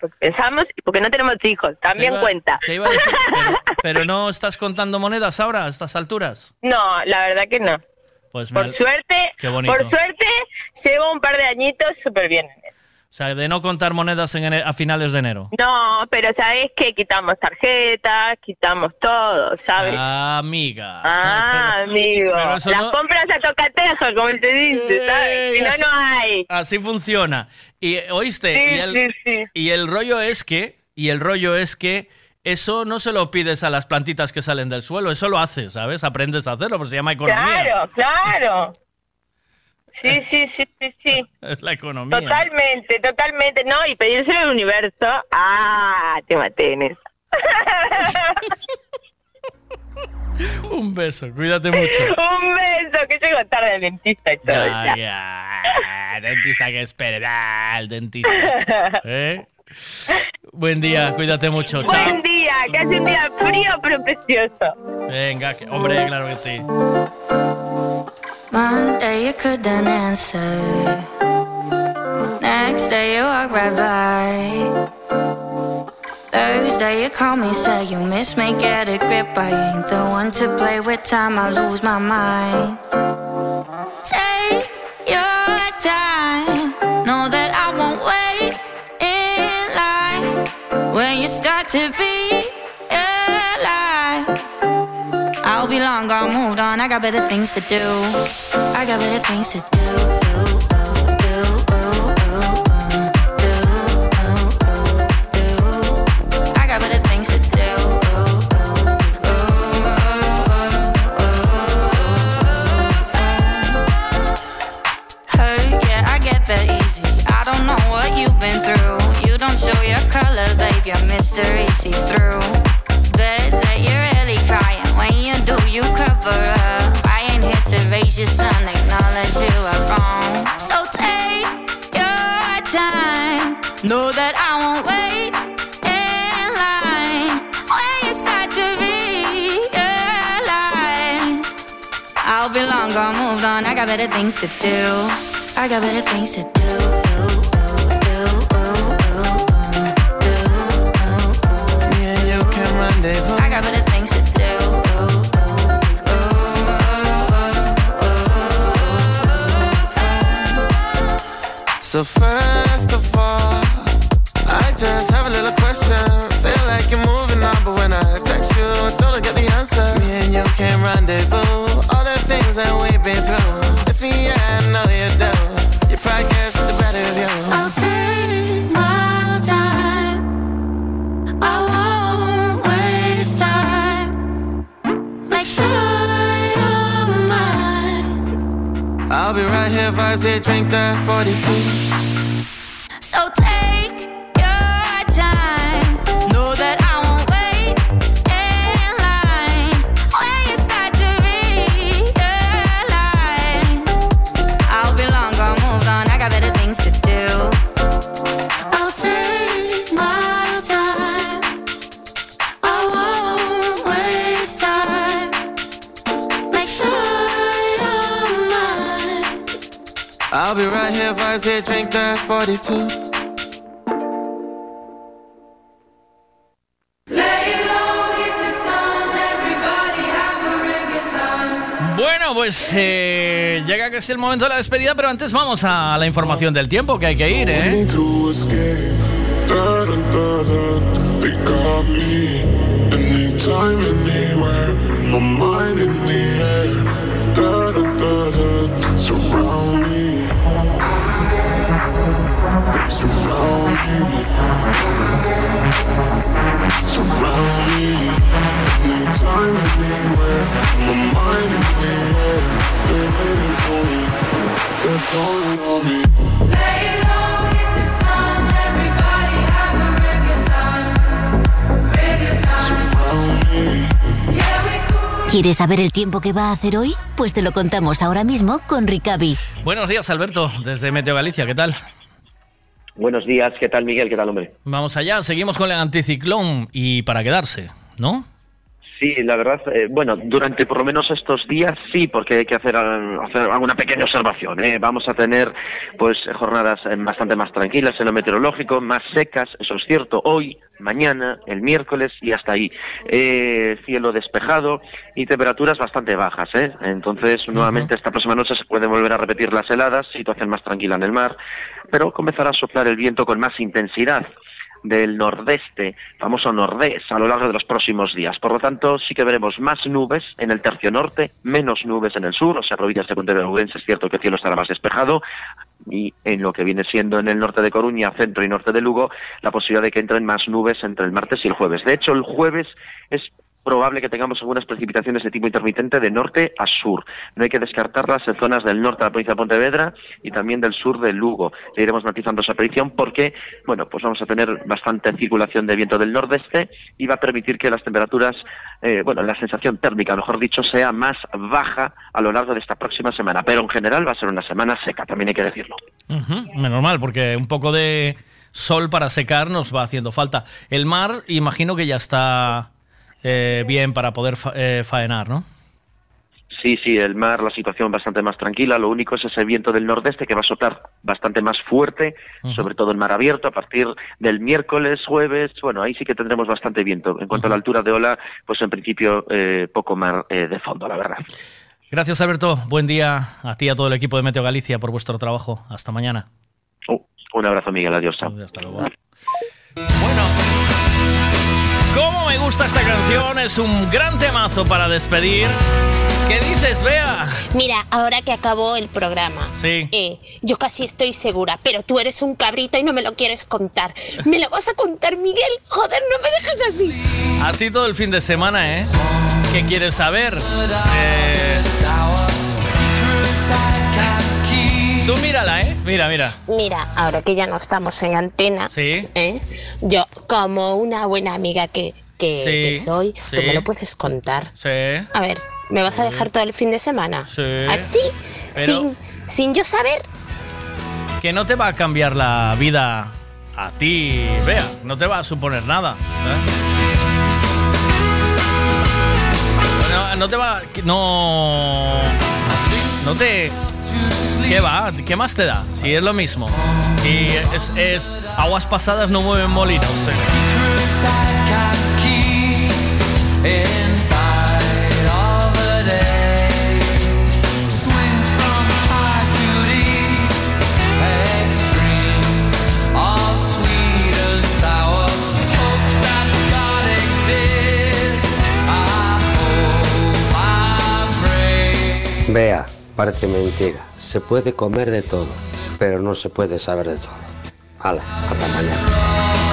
[SPEAKER 74] porque pensamos y porque no tenemos hijos,
[SPEAKER 10] Te
[SPEAKER 74] también
[SPEAKER 10] iba-
[SPEAKER 74] cuenta.
[SPEAKER 10] te iba a decir, pero, pero no estás contando monedas ahora, a estas alturas.
[SPEAKER 74] No, la verdad que no.
[SPEAKER 10] Pues
[SPEAKER 74] Por suerte, por suerte, llevo un par de añitos súper bien.
[SPEAKER 10] O sea, de no contar monedas en a finales de enero.
[SPEAKER 74] No, pero sabes que quitamos tarjetas, quitamos todo, ¿sabes?
[SPEAKER 10] Amiga.
[SPEAKER 74] Ah, amigo.
[SPEAKER 10] pero
[SPEAKER 74] Las
[SPEAKER 10] no-
[SPEAKER 74] compras a tocateja, como se dice, ¿sabes? Si no,
[SPEAKER 10] así-
[SPEAKER 74] no hay.
[SPEAKER 10] Así funciona. Y eh, oíste,
[SPEAKER 74] Sí,
[SPEAKER 10] y, el,
[SPEAKER 74] sí,
[SPEAKER 10] y el rollo es que, y el rollo es que eso no se lo pides a las plantitas que salen del suelo, eso lo haces, ¿sabes? Aprendes a hacerlo, porque se llama economía.
[SPEAKER 74] Claro, claro. Sí, sí, sí, sí, sí.
[SPEAKER 10] Es la economía.
[SPEAKER 74] Totalmente, totalmente. No, y pedírselo al universo. Ah, te maté en eso.
[SPEAKER 10] Un beso, cuídate mucho.
[SPEAKER 74] Un beso, que llego tarde al dentista y todo.
[SPEAKER 10] Ya. dentista que espere, ah, el dentista. ¿Eh? Buen día, cuídate mucho, chao.
[SPEAKER 74] Buen día, que hace un día frío pero precioso.
[SPEAKER 10] Venga, que- hombre, claro que sí.
[SPEAKER 78] Monday you couldn't answer. Next day you walk right by. Thursday you call me, say you miss me, get a grip. I ain't the one to play with time, I lose my mind. Take your time, know that I won't wait in line. When you start to be Long gone, moved on. I got better things to do. I got better things to do. Hey, yeah, I got better I ain't here to raise your son, acknowledge you are wrong. So take your time. Know that I won't wait in line. When you start to realize I'll be long gone, moved on. I got better things to do. I got better things to do.
[SPEAKER 79] So first of all, I just have a little question. Feel like you're moving on, but when I text you, I still don't get the answer. Me and you can rendezvous. Right here I say drink that 42.
[SPEAKER 78] I'll be
[SPEAKER 79] right here I say drink that 42.
[SPEAKER 10] Bueno, pues eh, llega casi el momento de la despedida, pero antes vamos a la información del tiempo, que hay que ir, ¿eh?
[SPEAKER 80] ¿Quieres saber el tiempo que va a hacer hoy? Pues te lo contamos ahora mismo con Ricavi.
[SPEAKER 10] Buenos días, Alberto, desde Meteo Galicia, ¿qué tal?
[SPEAKER 81] Buenos días, ¿qué tal Miguel? ¿Qué tal hombre?
[SPEAKER 10] Vamos allá, seguimos con el anticiclón y para quedarse, ¿no?
[SPEAKER 81] Sí, la verdad, eh, bueno, durante por lo menos estos días sí, porque hay que hacer, hacer alguna pequeña observación. ¿eh? Vamos a tener pues jornadas eh, bastante más tranquilas en lo meteorológico, más secas, eso es cierto, hoy, mañana, el miércoles y hasta ahí. Eh, cielo despejado y temperaturas bastante bajas. ¿eh? Entonces, nuevamente esta próxima noche se pueden volver a repetir las heladas, situación más tranquila en el mar, pero comenzará a soplar el viento con más intensidad del nordeste, famoso nordés, a lo largo de los próximos días. Por lo tanto, sí que veremos más nubes en el tercio norte, menos nubes en el sur, o sea, provincias de Pontevedra y Ourense, es cierto que el cielo estará más despejado, y en lo que viene siendo en el norte de Coruña, centro y norte de Lugo, la posibilidad de que entren más nubes entre el martes y el jueves. De hecho, el jueves es probable que tengamos algunas precipitaciones de tipo intermitente de norte a sur. No hay que descartarlas en zonas del norte de la provincia de Pontevedra y también del sur de Lugo. Le iremos matizando esa predicción porque, bueno, pues vamos a tener bastante circulación de viento del nordeste y va a permitir que las temperaturas, eh, bueno, la sensación térmica, mejor dicho, sea más baja a lo largo de esta próxima semana. Pero en general va a ser una semana seca, también hay que decirlo.
[SPEAKER 10] Mal, porque un poco de sol para secar nos va haciendo falta. El mar, imagino que ya está eh, bien para poder fa- eh, faenar, ¿no?
[SPEAKER 81] Sí, sí, el mar, la situación bastante más tranquila. Lo único es ese viento del nordeste que va a soplar bastante más fuerte, sobre todo en mar abierto, a partir del miércoles, jueves. Bueno, ahí sí que tendremos bastante viento. En cuanto a la altura de ola, pues en principio eh, poco mar eh, de fondo, la verdad.
[SPEAKER 10] Gracias, Alberto. Buen día a ti y a todo el equipo de Meteo Galicia por vuestro trabajo. Hasta mañana.
[SPEAKER 81] Un abrazo, Miguel. Adiós. chao.
[SPEAKER 10] Hasta luego. ¿Cómo me gusta esta canción? Es un gran temazo para despedir. ¿Qué dices, Bea?
[SPEAKER 82] Mira, ahora que acabó el programa,
[SPEAKER 10] Sí.
[SPEAKER 82] eh, yo casi estoy segura, pero tú eres un cabrito y no me lo quieres contar. ¿Me lo vas a contar, Miguel? Joder, no me dejes así.
[SPEAKER 10] Así todo el fin de semana, ¿eh? ¿Qué quieres saber? Eh, Tú mírala, ¿eh? Mira, mira.
[SPEAKER 82] Mira, ahora que ya no estamos en antena, ¿eh? yo como una buena amiga que, que,
[SPEAKER 10] Sí,
[SPEAKER 82] que soy, tú
[SPEAKER 10] sí.
[SPEAKER 82] me lo puedes contar.
[SPEAKER 10] Sí.
[SPEAKER 82] A ver, ¿me vas a dejar todo el fin de semana?
[SPEAKER 10] Sí.
[SPEAKER 82] ¿Así?
[SPEAKER 10] Pero-
[SPEAKER 82] Sin, sin yo saber.
[SPEAKER 10] Que no te va a cambiar la vida a ti, Bea. No te va a suponer nada. ¿eh? No, no te va. No. No te. ¿Qué va? ¿Qué más te da? Si es lo mismo. Y es, es aguas pasadas no mueven molinos.
[SPEAKER 83] Vea, parece mentira. Se puede comer de todo, pero no se puede saber de todo. Hala, hasta mañana.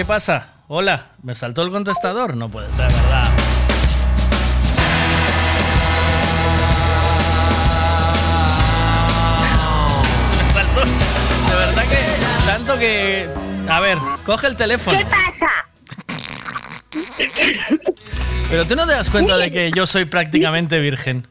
[SPEAKER 10] ¿Qué pasa? Hola, ¿me saltó el contestador? No puede ser, ¿verdad? Me saltó. De verdad que tanto que... A ver, coge el teléfono.
[SPEAKER 80] ¿Qué pasa?
[SPEAKER 10] Pero tú no te das cuenta de que yo soy prácticamente virgen.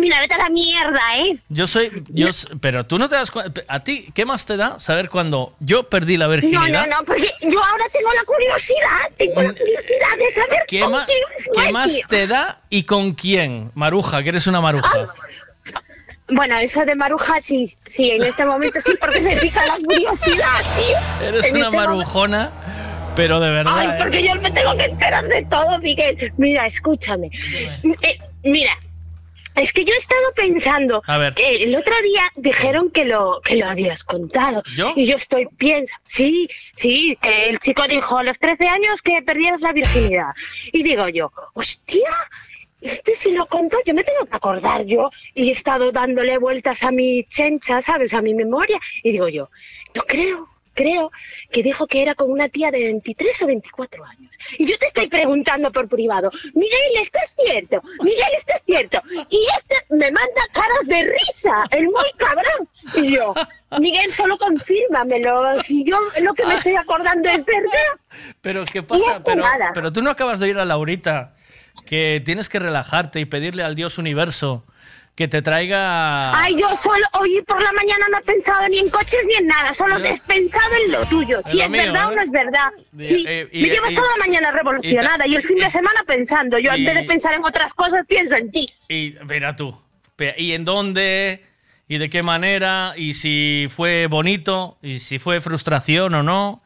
[SPEAKER 80] Mi- Mira, vete a la mierda, ¿eh?
[SPEAKER 10] Yo soy, yo, pero tú no te das cuenta. A ti, ¿qué más te da saber cuando yo perdí la
[SPEAKER 80] No,
[SPEAKER 10] virginidad?
[SPEAKER 80] no, no, porque yo ahora tengo la curiosidad, tengo la curiosidad de saber
[SPEAKER 10] ¿Qué,
[SPEAKER 80] con
[SPEAKER 10] ma-
[SPEAKER 80] quién fue,
[SPEAKER 10] qué más
[SPEAKER 80] tío.
[SPEAKER 10] te da y con quién? Maruja, que eres una maruja.
[SPEAKER 80] Bueno, eso de Maruja sí, sí, en este momento sí, porque me pica la curiosidad, tío.
[SPEAKER 10] Eres
[SPEAKER 80] En
[SPEAKER 10] una
[SPEAKER 80] este momento-
[SPEAKER 10] marujona, pero de verdad.
[SPEAKER 80] Ay,
[SPEAKER 10] ¿eh?
[SPEAKER 80] porque yo me tengo que enterar de todo, Miguel. Mira, escúchame. Eh, mira, es que yo he estado pensando.
[SPEAKER 10] A ver.
[SPEAKER 80] que el otro día dijeron que lo que lo habías contado.
[SPEAKER 10] ¿Yo?
[SPEAKER 80] Y yo estoy piensa. Sí, sí, que el chico dijo a los 13 años que perdieras la virginidad. Y digo yo, hostia. Este sí lo contó, yo me tengo que acordar yo y he estado dándole vueltas a mi chencha, ¿sabes? A mi memoria y digo yo, yo creo, creo que dijo que era con una tía de 23 o 24 años. Y yo te estoy preguntando por privado, Miguel, ¿esto es cierto? Miguel, ¿esto es cierto? Y este me manda caras de risa, el muy cabrón. Y yo, Miguel, solo confírmamelo, si yo lo que me estoy acordando es verdad.
[SPEAKER 10] Pero ¿qué pasa? Pero, pero tú no acabas de ir a Laurita, que tienes que relajarte y pedirle al Dios universo que te traiga.
[SPEAKER 80] Ay, yo solo hoy por la mañana no he pensado ni en coches ni en nada, solo he pensado en lo tuyo. Si
[SPEAKER 10] lo
[SPEAKER 80] es
[SPEAKER 10] mío,
[SPEAKER 80] verdad o
[SPEAKER 10] ¿eh?
[SPEAKER 80] no es verdad. Sí,
[SPEAKER 10] eh, y-
[SPEAKER 80] me llevas
[SPEAKER 10] y-
[SPEAKER 80] toda la mañana revolucionada y, el fin de semana pensando. Yo en vez de pensar en otras cosas pienso en ti.
[SPEAKER 10] Y mira tú, ¿y en dónde? ¿Y de qué manera? ¿Y si fue bonito? ¿Y si fue frustración o no?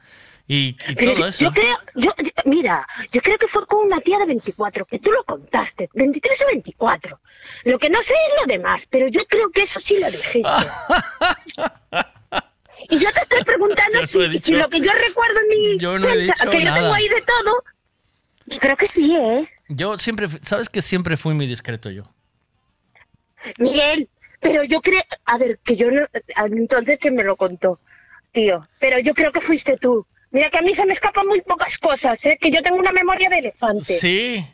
[SPEAKER 10] Y, todo
[SPEAKER 80] yo-
[SPEAKER 10] eso.
[SPEAKER 80] Yo creo, yo, yo- mira, yo creo que fue con una tía de 24, que tú lo contaste, 23 o 24. Lo que no sé es lo demás, pero yo creo que eso sí lo dijiste. y yo te estoy preguntando
[SPEAKER 10] no
[SPEAKER 80] si,
[SPEAKER 10] dicho-
[SPEAKER 80] si lo que yo recuerdo en mi
[SPEAKER 10] Yo no dicho
[SPEAKER 80] que yo tengo ahí de todo, yo creo que sí, ¿eh?
[SPEAKER 10] Yo siempre, ¿sabes que siempre fui muy discreto yo?
[SPEAKER 80] Miguel, pero yo creo, a ver, que yo no, entonces que me lo contó, tío, pero yo creo que fuiste tú. Mira que a mí se me escapan muy pocas cosas, ¿eh? que yo tengo una memoria de elefante.
[SPEAKER 10] Sí.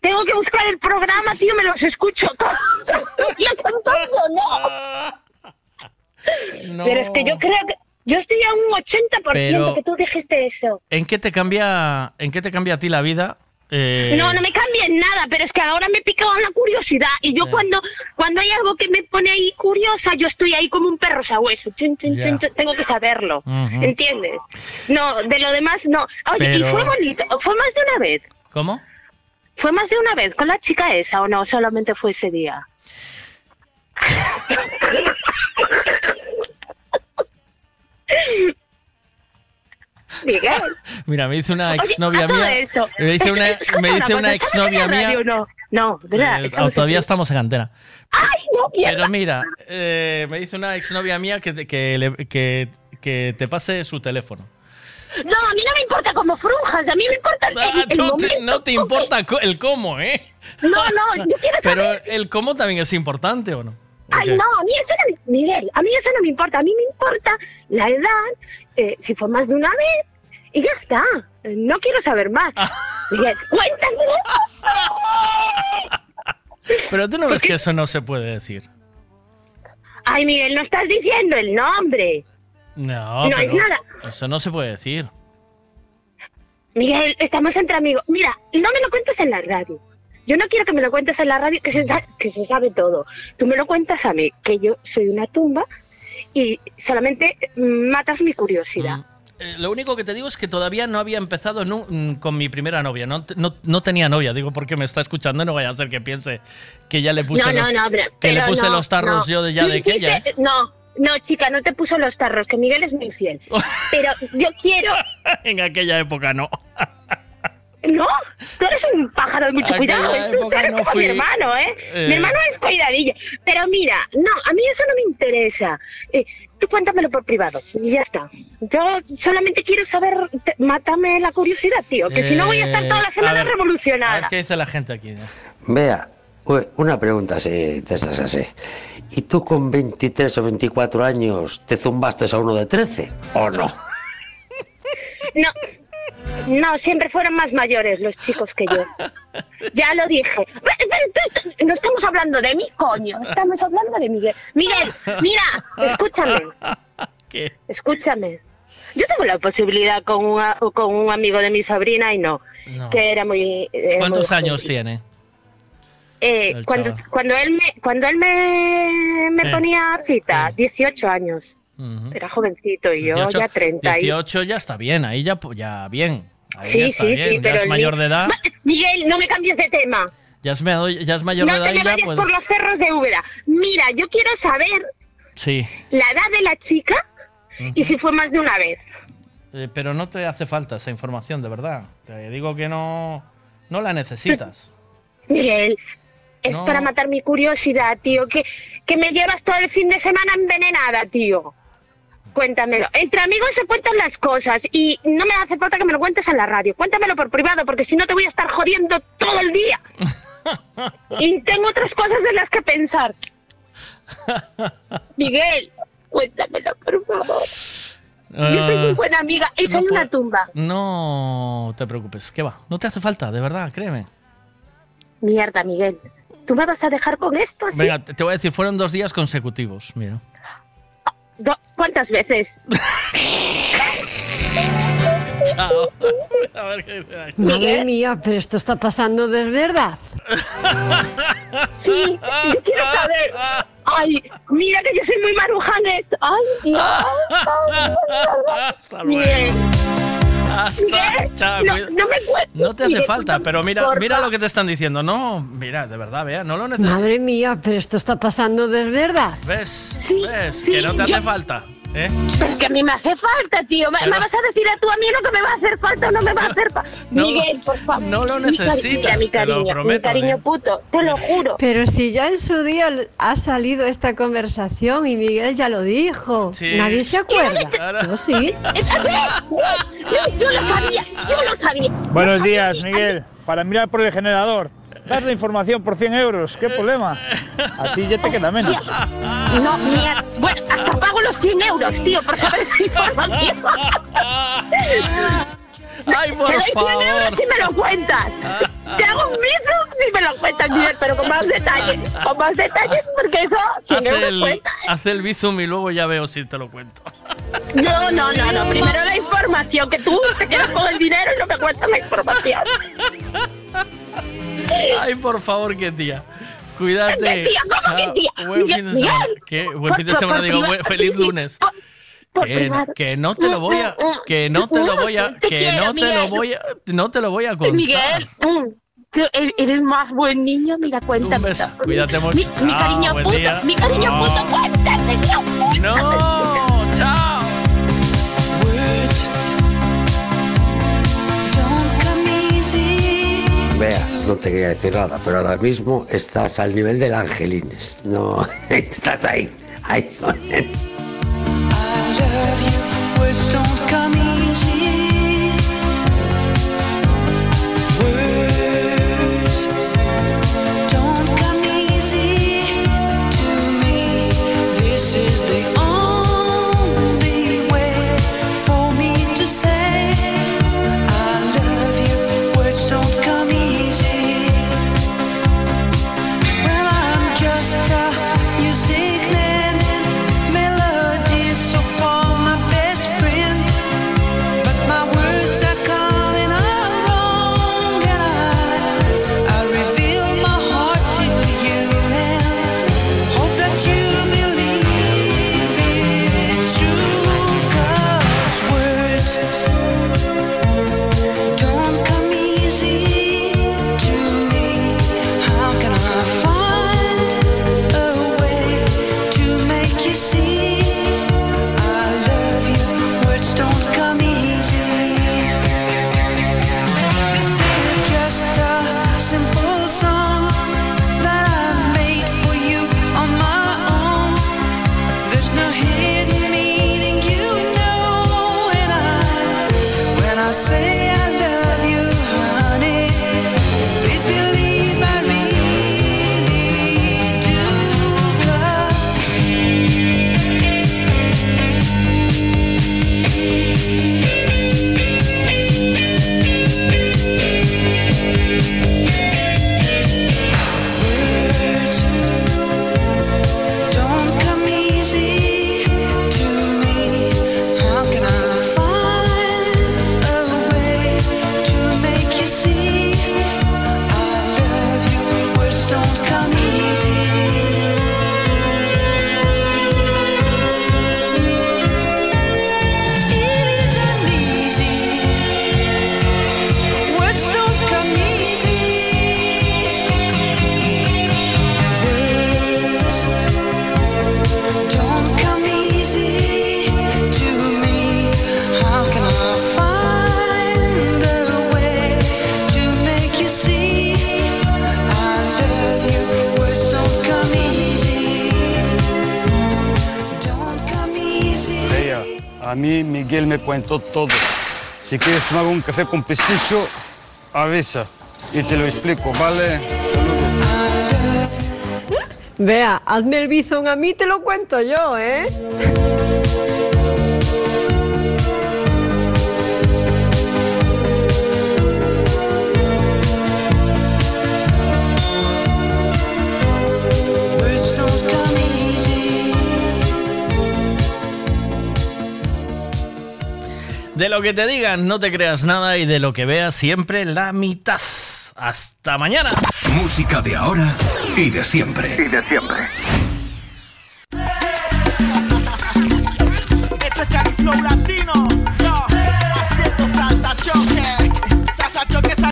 [SPEAKER 80] Tengo que buscar el programa, tío, me los escucho todos. No.
[SPEAKER 10] No.
[SPEAKER 80] Pero es que yo creo que yo estoy a un 80%
[SPEAKER 10] Pero-
[SPEAKER 80] que tú dijiste eso.
[SPEAKER 10] ¿En qué te cambia, en qué te cambia a ti la vida? Eh,
[SPEAKER 80] No, no me cambia en nada, pero es que ahora me picaba la curiosidad y yo cuando cuando hay algo que me pone ahí curiosa, yo estoy ahí como un perro sabueso. Chun, chun,
[SPEAKER 10] Ya.
[SPEAKER 80] chun, chun, tengo que saberlo. ¿entiendes? No, de lo demás no. Oye, y fue bonito, fue más de una vez.
[SPEAKER 10] ¿Cómo?
[SPEAKER 80] ¿Fue más de una vez con la chica esa o no? Solamente fue ese día. Miguel.
[SPEAKER 10] Mira, me dice una exnovia mía.
[SPEAKER 80] esto,
[SPEAKER 10] Me dice una, me dice una
[SPEAKER 80] ¿estamos en
[SPEAKER 10] exnovia mía.
[SPEAKER 80] radio? No, no, ¿verdad?
[SPEAKER 10] Eh,
[SPEAKER 80] Estamos en-
[SPEAKER 10] todavía estamos en antena.
[SPEAKER 80] ¡Ay, no, mierda!
[SPEAKER 10] Pero mira, eh, me dice una exnovia mía que, te- que, le- que, que te pase su teléfono.
[SPEAKER 80] No, a mí no me importa cómo frujas, a mí me importa el,
[SPEAKER 10] Ah, no, te,
[SPEAKER 80] momento.
[SPEAKER 10] no te importa el cómo, ¿eh?
[SPEAKER 80] No, no, yo quiero
[SPEAKER 10] Pero
[SPEAKER 80] saber.
[SPEAKER 10] el cómo también es importante, ¿o no?
[SPEAKER 80] Ay, no, a mí eso no me... Miguel, a mí eso no me importa. A mí me importa la edad, eh, si fue más de una vez, y ya está. No quiero saber más.
[SPEAKER 10] Ah.
[SPEAKER 80] Miguel, cuéntame.
[SPEAKER 10] Pero tú no ves que eso no se puede decir.
[SPEAKER 80] Ay, Miguel, no estás diciendo el nombre.
[SPEAKER 10] No,
[SPEAKER 80] No es nada.
[SPEAKER 10] eso no se puede decir.
[SPEAKER 80] Miguel, estamos entre amigos. Mira, no me lo cuentes en la radio. Yo no quiero que me lo cuentes en la radio, que se, que se sabe todo. Tú me lo cuentas a mí, que yo soy una tumba y solamente mm, matas mi curiosidad.
[SPEAKER 10] Eh, lo único que te digo es que todavía no había empezado mm, con mi primera novia. No, no, no tenía novia, digo porque me está escuchando y no vaya a ser que piense que ya le puse los,
[SPEAKER 80] pero,
[SPEAKER 10] que le puse los tarros yo de ya
[SPEAKER 80] Tú
[SPEAKER 10] de aquella. ¿eh?
[SPEAKER 80] No, no, chica, no te puso los tarros, que Miguel es muy fiel. Pero yo quiero...
[SPEAKER 10] en aquella época no.
[SPEAKER 80] No, tú eres un pájaro de mucho
[SPEAKER 10] Aquella
[SPEAKER 80] cuidado. Tú, tú
[SPEAKER 10] época
[SPEAKER 80] eres
[SPEAKER 10] no
[SPEAKER 80] como
[SPEAKER 10] fui-
[SPEAKER 80] mi hermano, ¿eh?
[SPEAKER 10] Eh.
[SPEAKER 80] Mi hermano es cuidadillo. Pero mira, no, a mí eso no me interesa. Eh, tú cuéntamelo por privado y ya está. Yo solamente quiero saber, te- mátame la curiosidad, tío, que si no voy a estar toda
[SPEAKER 10] Eh,
[SPEAKER 80] la
[SPEAKER 10] a
[SPEAKER 80] semana
[SPEAKER 10] ver, A ver
[SPEAKER 80] revolucionada.
[SPEAKER 10] qué dice la gente aquí. ¿eh?
[SPEAKER 77] Vea, una pregunta así, de estas así. ¿Y tú con 23 o 24 años te zumbaste a uno de 13 o no?
[SPEAKER 80] no, no, siempre fueron más mayores los chicos que yo. Ya lo dije. No estamos hablando de mí, coño. Estamos hablando de Miguel. Miguel, mira, escúchame.
[SPEAKER 10] ¿Qué?
[SPEAKER 80] Escúchame. Yo tengo la posibilidad con con un amigo de mi sobrina y no.
[SPEAKER 10] No.
[SPEAKER 80] Que era muy. era
[SPEAKER 10] ¿Cuántos
[SPEAKER 80] muy
[SPEAKER 10] años tiene?
[SPEAKER 80] Eh, cuando, cuando él me, cuando él me, me
[SPEAKER 10] Eh,
[SPEAKER 80] ponía cita, 18 años.
[SPEAKER 10] Ujú.
[SPEAKER 80] Era jovencito y yo
[SPEAKER 10] 18,
[SPEAKER 80] ya 30. y-
[SPEAKER 10] 18 ya está bien, ahí ya, ya bien. Ahí ya
[SPEAKER 80] Sí,
[SPEAKER 10] está
[SPEAKER 80] sí,
[SPEAKER 10] bien.
[SPEAKER 80] sí,
[SPEAKER 10] ya
[SPEAKER 80] pero
[SPEAKER 10] es mayor de edad.
[SPEAKER 80] Miguel, no me cambies de tema.
[SPEAKER 10] Ya es, ya es mayor
[SPEAKER 80] no
[SPEAKER 10] de edad
[SPEAKER 80] te
[SPEAKER 10] y
[SPEAKER 80] me
[SPEAKER 10] ya
[SPEAKER 80] vayas
[SPEAKER 10] puede-
[SPEAKER 80] por los cerros de Úbeda. Mira, yo quiero saber
[SPEAKER 10] Sí,
[SPEAKER 80] la edad de la chica y si fue más de una vez.
[SPEAKER 10] eh, pero no te hace falta esa información, de verdad. Te digo que no, no la necesitas.
[SPEAKER 80] Miguel, es
[SPEAKER 10] No.
[SPEAKER 80] para matar mi curiosidad, tío. Que, que me llevas todo el fin de semana envenenada, tío. Cuéntamelo. Entre amigos se cuentan las cosas y no me hace falta que me lo cuentes en la radio. Cuéntamelo por privado porque si no te voy a estar jodiendo todo el día. y tengo otras cosas en las que pensar. Miguel, cuéntamelo, por favor. Yo soy muy
[SPEAKER 10] Eh,
[SPEAKER 80] buena amiga y soy
[SPEAKER 10] no
[SPEAKER 80] una
[SPEAKER 10] puedo-
[SPEAKER 80] tumba.
[SPEAKER 10] No te preocupes, ¿qué va? No te hace falta, de verdad, créeme.
[SPEAKER 80] Mierda, Miguel. ¿Tú me vas a dejar con esto así?
[SPEAKER 10] Venga, te voy a decir, fueron dos días consecutivos, mira.
[SPEAKER 80] ¿Cuántas veces?
[SPEAKER 10] Chao. A ver qué dice ahí.
[SPEAKER 84] Madre mía, pero esto está pasando de verdad.
[SPEAKER 80] Sí, yo quiero saber. Ay, mira que yo soy muy maruja en esto. Ay, Dios.
[SPEAKER 10] Hasta luego. Hasta.
[SPEAKER 80] Miguel,
[SPEAKER 10] Chao,
[SPEAKER 80] no,
[SPEAKER 10] cuida-
[SPEAKER 80] no me cuentes.
[SPEAKER 10] No te hace falta, pero mira,
[SPEAKER 80] porfa.
[SPEAKER 10] mira lo que te están diciendo. No, mira, de verdad, vea, no lo necesitas.
[SPEAKER 84] Madre mía, pero esto está pasando de verdad.
[SPEAKER 10] ¿Ves?
[SPEAKER 80] Sí,
[SPEAKER 10] ¿Ves?
[SPEAKER 80] sí,
[SPEAKER 10] que no te hace
[SPEAKER 80] yo-
[SPEAKER 10] falta. ¿Eh?
[SPEAKER 80] Pero que a mí me hace falta, tío. ¿Me,
[SPEAKER 10] Pero-
[SPEAKER 80] me vas a decir a tú a mí lo que me va a hacer falta o no me va a hacer falta?
[SPEAKER 10] No,
[SPEAKER 80] Miguel, por favor.
[SPEAKER 10] no lo
[SPEAKER 80] Mi
[SPEAKER 10] necesitas,
[SPEAKER 80] Mira, mi
[SPEAKER 10] te lo
[SPEAKER 80] cariño, mi
[SPEAKER 10] prometo,
[SPEAKER 80] cariño
[SPEAKER 10] ¿eh?
[SPEAKER 80] puto, te lo juro.
[SPEAKER 84] Pero si ya en su día ha salido esta conversación y Miguel ya lo dijo.
[SPEAKER 10] Sí.
[SPEAKER 84] Nadie se acuerda.
[SPEAKER 10] Ahora-
[SPEAKER 84] Yo sí.
[SPEAKER 80] Yo lo sabía, yo lo sabía.
[SPEAKER 85] Buenos días, Miguel. Para mirar por el generador. Das la información por 100 euros. ¿Qué problema? Así ya te queda menos.
[SPEAKER 80] No, mierda. Bueno, hasta pago los 100 euros, tío, por saber esa información.
[SPEAKER 10] Ay, por
[SPEAKER 80] Te doy 100
[SPEAKER 10] favor.
[SPEAKER 80] euros si me lo cuentas. Te hago un bizum si me lo cuentas, Miguel, pero con más detalles. Con más detalles, porque eso 100
[SPEAKER 10] Haz
[SPEAKER 80] euros
[SPEAKER 10] el,
[SPEAKER 80] cuesta.
[SPEAKER 10] haz el bizum y luego ya veo si te lo cuento.
[SPEAKER 80] No, no, no, no. Primero la información, que tú te quedas con el dinero y no me cuentas la información.
[SPEAKER 10] Ay, por favor, qué tía. Cuídate.
[SPEAKER 80] ¿Qué tía? ¿Cómo
[SPEAKER 10] Chao.
[SPEAKER 80] qué tía?
[SPEAKER 10] Buen fin de semana. ¿Qué? Buen fin de semana, digo, feliz lunes. Que, que no te lo voy a, que no te lo voy a, que no te lo voy a, no te lo voy a contar.
[SPEAKER 80] Miguel, mm, tú e- eres más buen niño, mira, cuéntame.
[SPEAKER 10] Un beso, cuídate mucho.
[SPEAKER 80] Mi, mi
[SPEAKER 10] Chao,
[SPEAKER 80] cariño
[SPEAKER 10] día.
[SPEAKER 80] mi cariño puto, cuéntame.
[SPEAKER 10] No,
[SPEAKER 77] No te quería decir nada, pero ahora mismo estás al nivel del Angelines. No, estás ahí. Ahí.
[SPEAKER 19] Miguel me cuentó todo. Si quieres tomar un café con pistacho, avisa y te lo explico, ¿vale?
[SPEAKER 39] Vea, hazme el bizón a mí, te lo cuento yo, ¿eh?
[SPEAKER 10] De lo que te digan, no te creas nada y de lo que veas, siempre la mitad. Hasta mañana.
[SPEAKER 86] Música de ahora y de siempre.
[SPEAKER 87] Y de siempre.